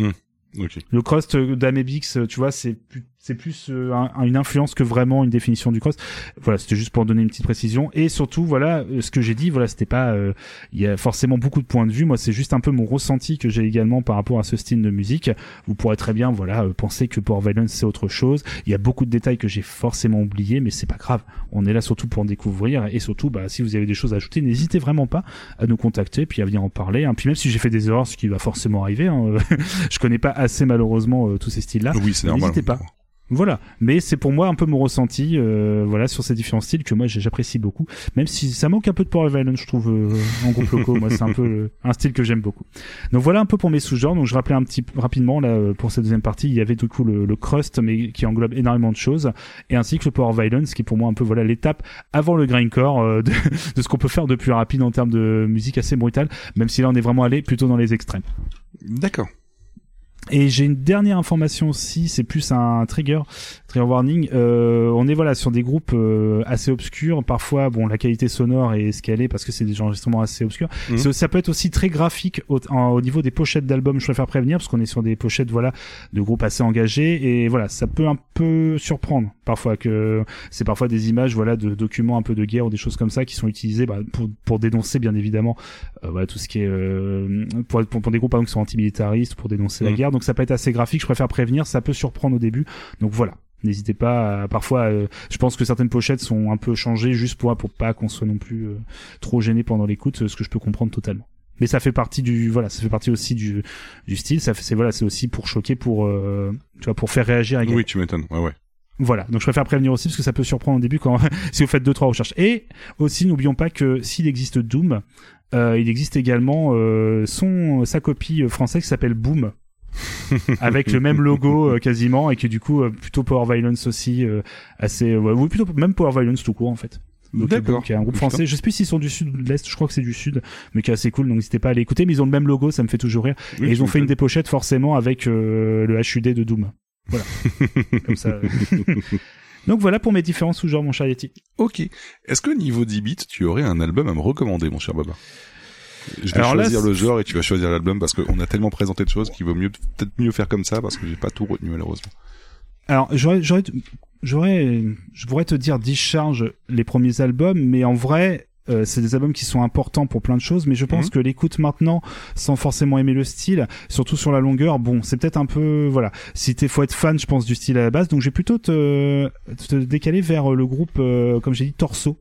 Ok. le crust d'Amebix, tu vois, c'est plus, c'est plus euh, un- une influence que vraiment une définition du crust. Voilà, c'était juste pour donner une petite précision. Et surtout, voilà, euh, ce que j'ai dit, voilà, c'était pas, euh, il y a forcément beaucoup de points de vue. Moi, c'est juste un peu mon ressenti que j'ai également par rapport à ce style de musique. Vous pourrez très bien, voilà, euh, penser que Power Violence c'est autre chose. Il y a beaucoup de détails que j'ai forcément oubliés, mais c'est pas grave. On est là surtout pour en découvrir et surtout, bah, si vous avez des choses à ajouter, n'hésitez vraiment pas à nous contacter puis à venir en parler. hein. Puis même si j'ai fait des erreurs, ce qui va forcément arriver, hein, *laughs* je connais pas assez malheureusement tous ces styles-là. Oui, c'est normal. N'hésitez pas. Voilà, mais c'est pour moi un peu mon ressenti, euh, voilà, sur ces différents styles que moi j'apprécie beaucoup. Même si ça manque un peu de Power Violence, je trouve, euh, en groupe locaux. moi, c'est un peu euh, un style que j'aime beaucoup. Donc voilà un peu pour mes sous-genres. Donc je rappelais un petit rapidement là euh, pour cette deuxième partie, il y avait du coup le, crust, mais qui englobe énormément de choses, et ainsi que le Power Violence, qui est pour moi un peu voilà l'étape avant le grindcore de, *laughs* de ce qu'on peut faire de plus rapide en termes de musique assez brutale, même si là on est vraiment allé plutôt dans les extrêmes. D'accord. Et j'ai une dernière information aussi, c'est plus un trigger, trigger warning. Euh, on est voilà sur des groupes euh, assez obscurs. Parfois, bon, la qualité sonore est ce qu'elle est parce que c'est des enregistrements assez obscurs. Mhm. Ça peut être aussi très graphique au, en- au niveau des pochettes d'albums. Je préfère prévenir parce qu'on est sur des pochettes voilà de groupes assez engagés et voilà, ça peut un surprendre. Parfois que c'est parfois des images voilà de documents un peu de guerre ou des choses comme ça qui sont utilisées bah, pour pour dénoncer bien évidemment euh, voilà tout ce qui est euh, pour, pour, pour des groupes par exemple qui sont antimilitaristes pour dénoncer la Mhm. guerre. Donc ça peut être assez graphique. Je préfère prévenir. Ça peut surprendre au début. Donc voilà. N'hésitez pas à- parfois euh, je pense que certaines pochettes sont un peu changées juste pour pour pas qu'on soit non plus euh, trop gêné pendant l'écoute ce que je peux comprendre totalement mais ça fait partie du voilà ça fait partie aussi du du style ça c'est voilà c'est aussi pour choquer pour euh, tu vois pour faire réagir également. Oui, tu m'étonnes. Ouais, ouais. Voilà, donc je préfère prévenir aussi parce que ça peut surprendre au début quand *laughs* si vous faites deux trois recherches. Et aussi n'oublions pas que s'il existe Doom, euh, il existe également euh, son sa copie française qui s'appelle Boom. *laughs* avec le même logo euh, quasiment et qui du coup euh, plutôt Power Violence aussi euh, assez ouais, plutôt même Power Violence tout court en fait. Donc, D'accord. Qui est un groupe français, je sais plus s'ils sont du sud ou de l'est, je crois que c'est du sud, mais qui est assez cool, donc n'hésitez pas à aller écouter, mais ils ont le même logo, ça me fait toujours rire. Oui, et ils ont fait une des pochettes forcément avec euh, le HUD de Doom. Voilà. *laughs* Comme ça. Donc voilà pour mes différents sous-genres, mon cher Yeti. Ok. Est-ce que niveau 10 bits, tu aurais un album à me recommander, mon cher Baba? Je vais Alors là, choisir le c'est- genre et tu vas choisir l'album parce qu'on a tellement présenté de choses qu'il vaut mieux peut-être mieux faire comme ça parce que j'ai pas tout retenu malheureusement. Alors, j'aurais, j'aurais, j'aurais, je pourrais te dire Discharge les premiers albums, mais en vrai, euh, c'est des albums qui sont importants pour plein de choses, mais je pense Mhm. que l'écoute maintenant, sans forcément aimer le style, surtout sur la longueur, bon, c'est peut-être un peu, voilà, si t'es, faut être fan, je pense, du style à la base, donc je vais plutôt te, te décaler vers le groupe, euh, comme j'ai dit, Torso,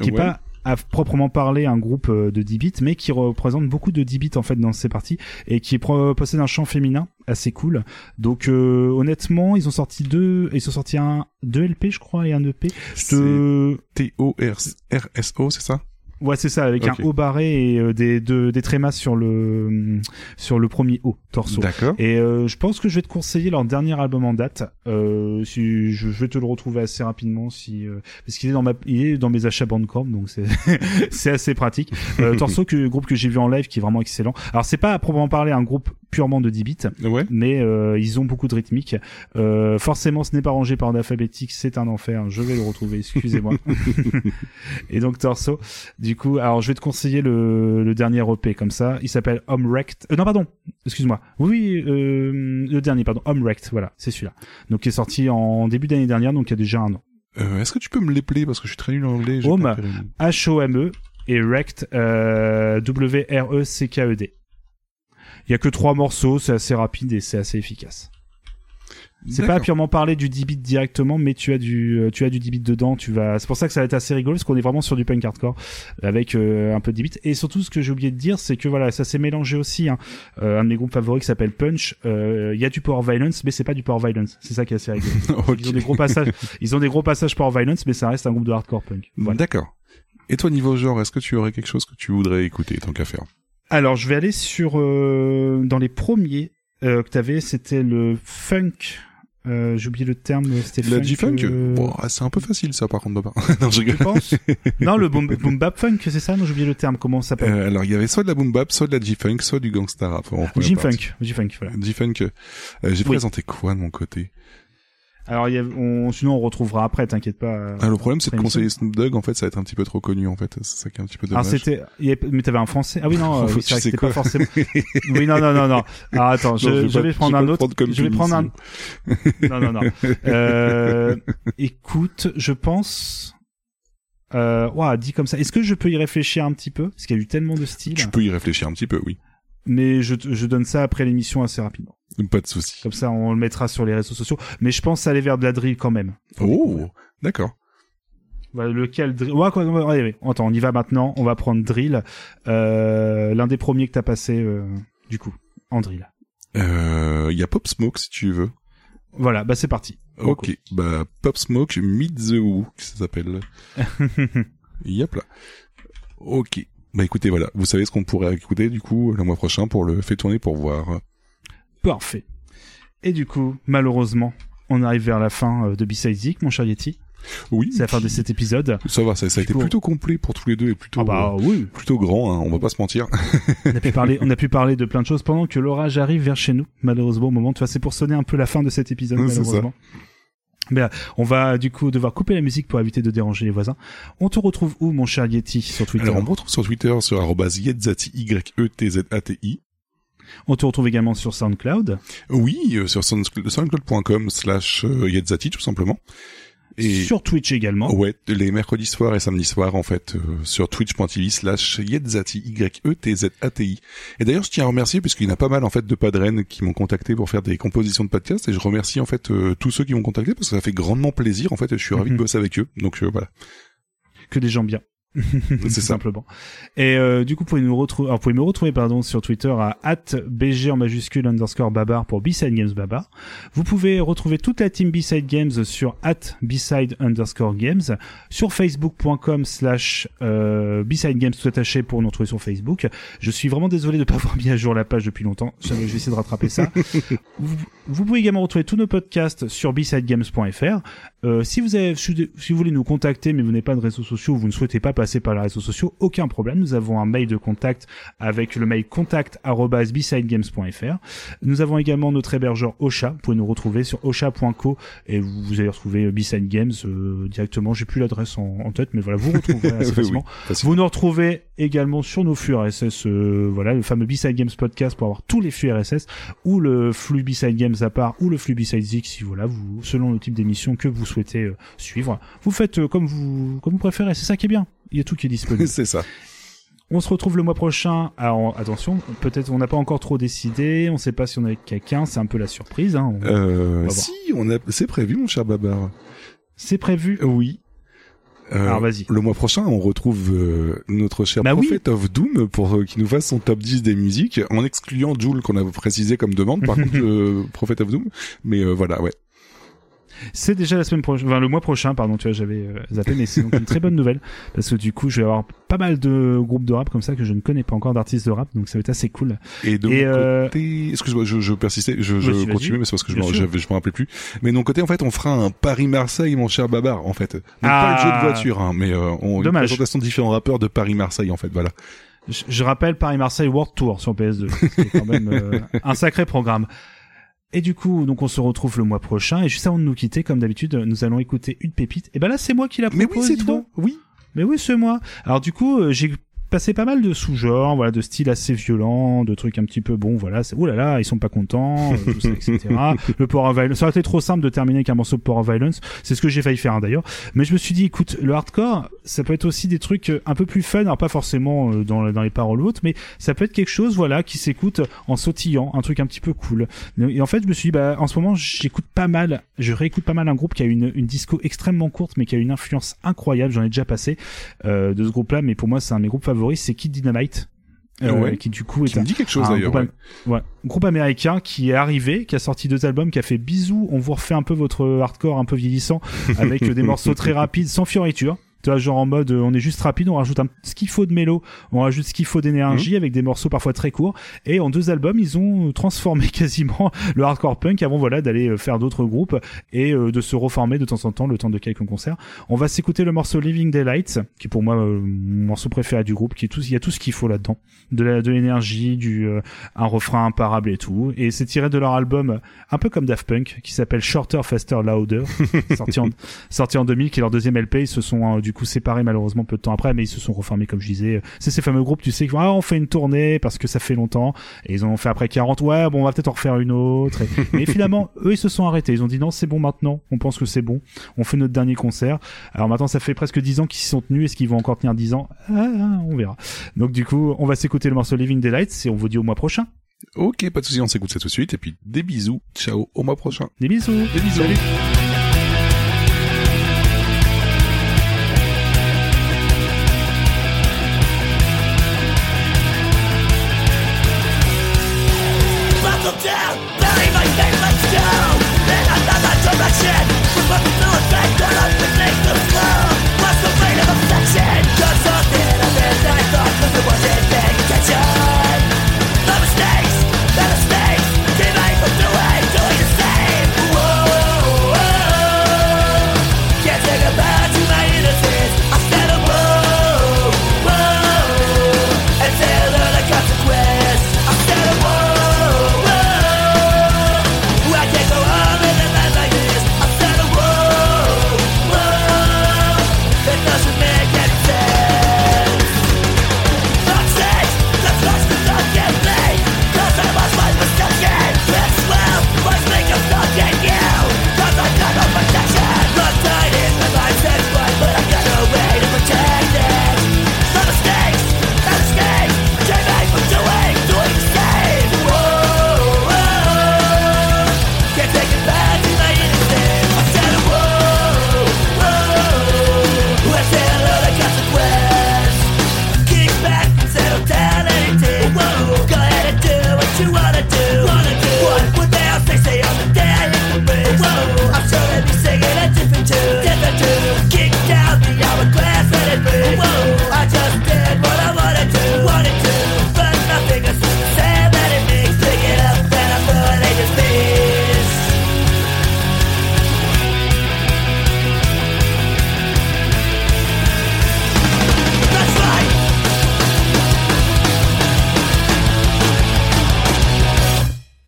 qui est pas à proprement parler un groupe euh, de 10 bits, mais qui représente beaucoup de 10 bits en fait dans ses parties et qui possède un chant féminin assez cool. Donc euh, honnêtement, ils ont sorti deux, ils ont sorti un deux LP je crois et un EP. Je te T-O-R-S-O, c'est ça? Ouais, c'est ça, avec un haut barré et euh, des, de- des trémas sur le, sur le premier haut, torso. D'accord. Et euh, je pense que je vais te conseiller leur dernier album en date. Euh, si, je, je vais te le retrouver assez rapidement, si, euh, parce qu'il est dans ma, il est dans mes achats Bandcamp, donc c'est, *laughs* c'est assez pratique. Euh, *laughs* torso, que, groupe que j'ai vu en live, qui est vraiment excellent. Alors c'est pas à proprement parler un groupe purement de 10 bits, mais euh, ils ont beaucoup de rythmique. Euh, forcément, ce n'est pas rangé par ordre alphabétique, c'est un enfer. Je vais le retrouver, excusez-moi. *laughs* Et donc Torso, du coup, alors je vais te conseiller le, le dernier EP comme ça. Il s'appelle Home Wrecked. Euh, non, pardon, excuse-moi. Oui, euh, le dernier, pardon, Home Wrecked, voilà, c'est celui-là. Donc qui est sorti en début d'année dernière, donc il y a déjà un an. Euh, Est-ce que tu peux me l'épeler? Parce que je suis très nul en anglais Home, H-O-M-E, et Wrecked, euh, W-R-E-C-K-E-D. Il y a que trois morceaux, c'est assez rapide et c'est assez efficace. C'est pas D'accord. purement parler du 10 bits directement, mais tu as du, euh, tu as du 10 bits dedans. Tu vas, c'est pour ça que ça va être assez rigolo parce qu'on est vraiment sur du punk hardcore avec euh, un peu de 10 bits. Et surtout, ce que j'ai oublié de dire, c'est que voilà, ça s'est mélangé aussi. Hein. Euh, un de mes groupes favoris qui s'appelle Punch. euh, Il y a du power violence, mais c'est pas du power violence. C'est ça qui est assez rigolo. *laughs* Ils ont des gros passages, ils ont des gros passages power violence, mais ça reste un groupe de hardcore punk. Voilà. D'accord. Et toi, niveau genre, est-ce que tu aurais quelque chose que tu voudrais écouter, tant qu'à faire? Alors, je vais aller sur euh, dans les premiers euh, que t'avais, c'était le funk. Euh, J'ai oublié le terme. C'était La funk, G-Funk euh, Bon, ah, C'est un peu facile ça par contre, *laughs* non, je rigole. Tu penses? *laughs* Non, le boom, boom bap funk, c'est ça? Non, j'ai oublié le terme. Comment ça s'appelle? Euh, alors il y avait soit de la boom bap, soit de la G-Funk, soit du gangsta rap. G-Funk. G-Funk, voilà. G-Funk. euh, J'ai Oui. présenté quoi de mon côté? Alors, y a, on, sinon on retrouvera après. T'inquiète pas. ah, Le problème c'est de après conseiller. Snoop Dogg, en fait ça va être un petit peu trop connu en fait. C'est ça qui est un petit peu dommage. c'était, y avait- mais t'avais un français. Ah oui non, *laughs* euh, oui, c'est que c'était pas forcément. *laughs* oui non non non non. Alors attends, je, Non, je vais je pas- vais prendre je un autre. prendre je vais prendre un. *laughs* non non non. Euh, écoute, je pense. Euh, ouah, dit comme ça. Est-ce que je peux y réfléchir un petit peu? Parce qu'il y a eu tellement de styles. Tu peux y réfléchir un petit peu, oui. Mais je, je donne ça après l'émission assez rapidement. Pas de souci. Comme ça, on le mettra sur les réseaux sociaux. Mais je pense aller vers de la drill quand même. Oh, d'accord. Bah, lequel drill? Ouais, quoi, ouais, ouais. Attends, on y va maintenant. On va prendre drill. Euh, L'un des premiers que t'as passé, euh, du coup, en drill. Euh, Il y a Pop Smoke si tu veux. Voilà, bah c'est parti. Ok, bah Pop Smoke Meet the Who, ça s'appelle. *laughs* Yep là. Ok. Bah écoutez, voilà, vous savez ce qu'on pourrait écouter du coup le mois prochain pour le fait tourner pour voir. Parfait. Et du coup, malheureusement, on arrive vers la fin euh, de B-Side Zik, mon cher Yeti. Oui. C'est la fin de cet épisode. Ça va, ça, ça a été plutôt complet pour tous les deux et plutôt, Ah bah, euh, oui. plutôt grand, hein, on va pas se mentir. *laughs* on a pu parler, on a pu parler de plein de choses pendant que l'orage arrive vers chez nous. Malheureusement, au moment, tu vois, c'est pour sonner un peu la fin de cet épisode, *laughs* ça. Ben, on va du coup devoir couper la musique pour éviter de déranger les voisins. On te retrouve où, mon cher Yeti, sur Twitter Alors on me retrouve sur Twitter sur yetzati, Y-E-T-Z-A-T-I. On te retrouve également sur SoundCloud. Oui, euh, sur soundcloud- soundcloud.com slash euh, yetzati tout simplement. Et Sur Twitch également. Ouais, les mercredis soirs et samedis soirs, en fait, euh, sur twitch.tv slash yetzati, Y-E-T-Z-A-T-I. Et d'ailleurs, je tiens à remercier, puisqu'il y en a pas mal, en fait, de padrennes qui m'ont contacté pour faire des compositions de podcasts, et je remercie, en fait, euh, tous ceux qui m'ont contacté, parce que ça fait grandement plaisir, en fait, et je suis ravi de Mhm. bosser avec eux. Donc, euh, voilà. Que des gens bien. *laughs* Tout ça. simplement. Et euh, du coup, vous pouvez nous retrouver, alors, vous pouvez me retrouver pardon sur Twitter à @bg en majuscule underscore babar pour B-Side Games Babar. Vous pouvez retrouver toute la team B-Side Games sur @bside underscore games sur facebook.com slash euh, B-Side Games tout attaché pour nous retrouver sur Facebook. Je suis vraiment désolé de ne pas avoir mis à jour la page depuis longtemps. Je vais essayer de rattraper ça. *laughs* vous, vous pouvez également retrouver tous nos podcasts sur bsidegames.fr. Euh, si vous avez, si vous voulez nous contacter, mais vous n'avez pas de réseaux sociaux, vous ne souhaitez pas passer par les réseaux sociaux, aucun problème. Nous avons un mail de contact avec le mail contact@bsidegames.fr. Nous avons également notre hébergeur Ocha. Vous pouvez nous retrouver sur ocha.co et vous, vous allez retrouver euh, B-Side Games euh, directement. J'ai plus l'adresse en, en tête, mais voilà, vous retrouverez *laughs* assez Oui, facilement. Vous nous retrouvez également sur nos flux RSS, euh, voilà, le fameux B-Side Games podcast pour avoir tous les flux RSS ou le flux B-Side Games à part ou le flux B-Side Zik si voilà, vous, selon le type d'émission que vous souhaitez euh, suivre. Vous faites euh, comme vous, comme vous préférez. C'est ça qui est bien. Il y a tout qui est disponible. *laughs* c'est ça. On se retrouve le mois prochain. Alors attention, peut-être on n'a pas encore trop décidé. On sait pas si on est avec quelqu'un. C'est un peu la surprise. Hein. On- Euh, si, on a, c'est prévu, mon cher Babar. C'est prévu. Oui. Euh, Alors, vas-y. Le mois prochain, on retrouve euh, notre cher Bah oui. Prophet of Doom pour euh, qu'il nous fasse son top 10 des musiques, en excluant Joule qu'on a précisé comme demande. Par *laughs* contre, Prophet of Doom. Mais voilà, ouais. C'est déjà la semaine prochaine, enfin le mois prochain, pardon, tu vois, j'avais euh, zappé, mais c'est donc une très bonne nouvelle parce que du coup, je vais avoir pas mal de groupes de rap comme ça que je ne connais pas encore d'artistes de rap, donc ça va être assez cool. Et de Et, mon euh, côté, excuse-moi, je, je persistais, je, je mais c'est parce que je me, rappelais plus. Mais de mon côté, en fait, on fera un Paris-Marseille, mon cher Babar, en fait. Donc Ah. pas le jeu de voiture, hein, mais euh, on, une Dommage. présentation de différents rappeurs de Paris-Marseille, en fait, voilà. Je, je rappelle Paris-Marseille World Tour sur PS2. C'est quand même euh, un sacré programme. Et du coup, donc on se retrouve le mois prochain. Et juste avant de nous quitter, comme d'habitude, nous allons écouter une pépite. Et ben là, c'est moi qui la propose. Mais oui, c'est toi. Oui. Mais oui, c'est moi. Alors du coup, euh, j'ai passé pas mal de sous-genres, voilà, de styles assez violents, de trucs un petit peu bon, voilà. c'est- Ouh là là, ils sont pas contents, euh, tout ça, etc. *laughs* le Power of Violence. Ça aurait été trop simple de terminer avec un morceau de Power of Violence. C'est ce que j'ai failli faire hein, d'ailleurs. Mais je me suis dit, écoute, le hardcore, ça peut être aussi des trucs euh, un peu plus fun, alors pas forcément euh, dans, dans les paroles ou autres, mais ça peut être quelque chose, voilà, qui s'écoute en sautillant, un truc un petit peu cool. Et en fait, je me suis dit, bah, en ce moment, j'écoute pas mal, je réécoute pas mal un groupe qui a une, une disco extrêmement courte, mais qui a une influence incroyable. J'en ai déjà passé euh, de ce groupe-là, mais pour moi, c'est un de mes groupes favoris, c'est Kid Dynamite. Euh, Ouais. qui du coup est Qui me un- dit quelque chose, un d'ailleurs, groupe, ouais. groupe américain qui est arrivé, qui a sorti deux albums, qui a fait bisous, on vous refait un peu votre hardcore un peu vieillissant avec euh, des *laughs* morceaux très rapides, sans fioriture. Tu vois, genre en mode, euh, on est juste rapide, on rajoute un, ce qu'il faut de mélo, on rajoute ce qu'il faut d'énergie avec des morceaux parfois très courts. Et en deux albums, ils ont transformé *laughs* quasiment le hardcore punk avant, voilà, d'aller euh, faire d'autres groupes et euh, de se reformer de temps en temps le temps de quelques concerts. On va s'écouter le morceau Living Daylights, qui est pour moi euh, mon morceau préféré du groupe, qui est tout, il y a tout ce qu'il faut là-dedans. De la, de l'énergie, du, euh, un refrain imparable et tout. Et c'est tiré de leur album, un peu comme Daft Punk, qui s'appelle Shorter, Faster, Louder, *laughs* sorti en, sorti en 2000, qui est leur deuxième LP. Ils se sont euh, du coup séparés malheureusement peu de temps après, mais ils se sont reformés comme je disais. C'est ces fameux groupes, tu sais, qui vont, ah, on fait une tournée parce que ça fait longtemps. Et ils ont fait après 40, ouais, bon, on va peut-être en refaire une autre. Et, *laughs* mais finalement, eux, ils se sont arrêtés. Ils ont dit non, c'est bon maintenant. On pense que c'est bon. On fait notre dernier concert. Alors maintenant, ça fait presque 10 ans qu'ils s'y sont tenus. Est-ce qu'ils vont encore tenir 10 ans? Ah, ah, on verra. Donc du coup, on va s'écouter le morceau Living Daylights et on vous dit au mois prochain. Ok, pas de souci, on s'écoute ça tout de suite. Et puis, des bisous. Ciao, au mois prochain. Des bisous. Des bisous. Salut.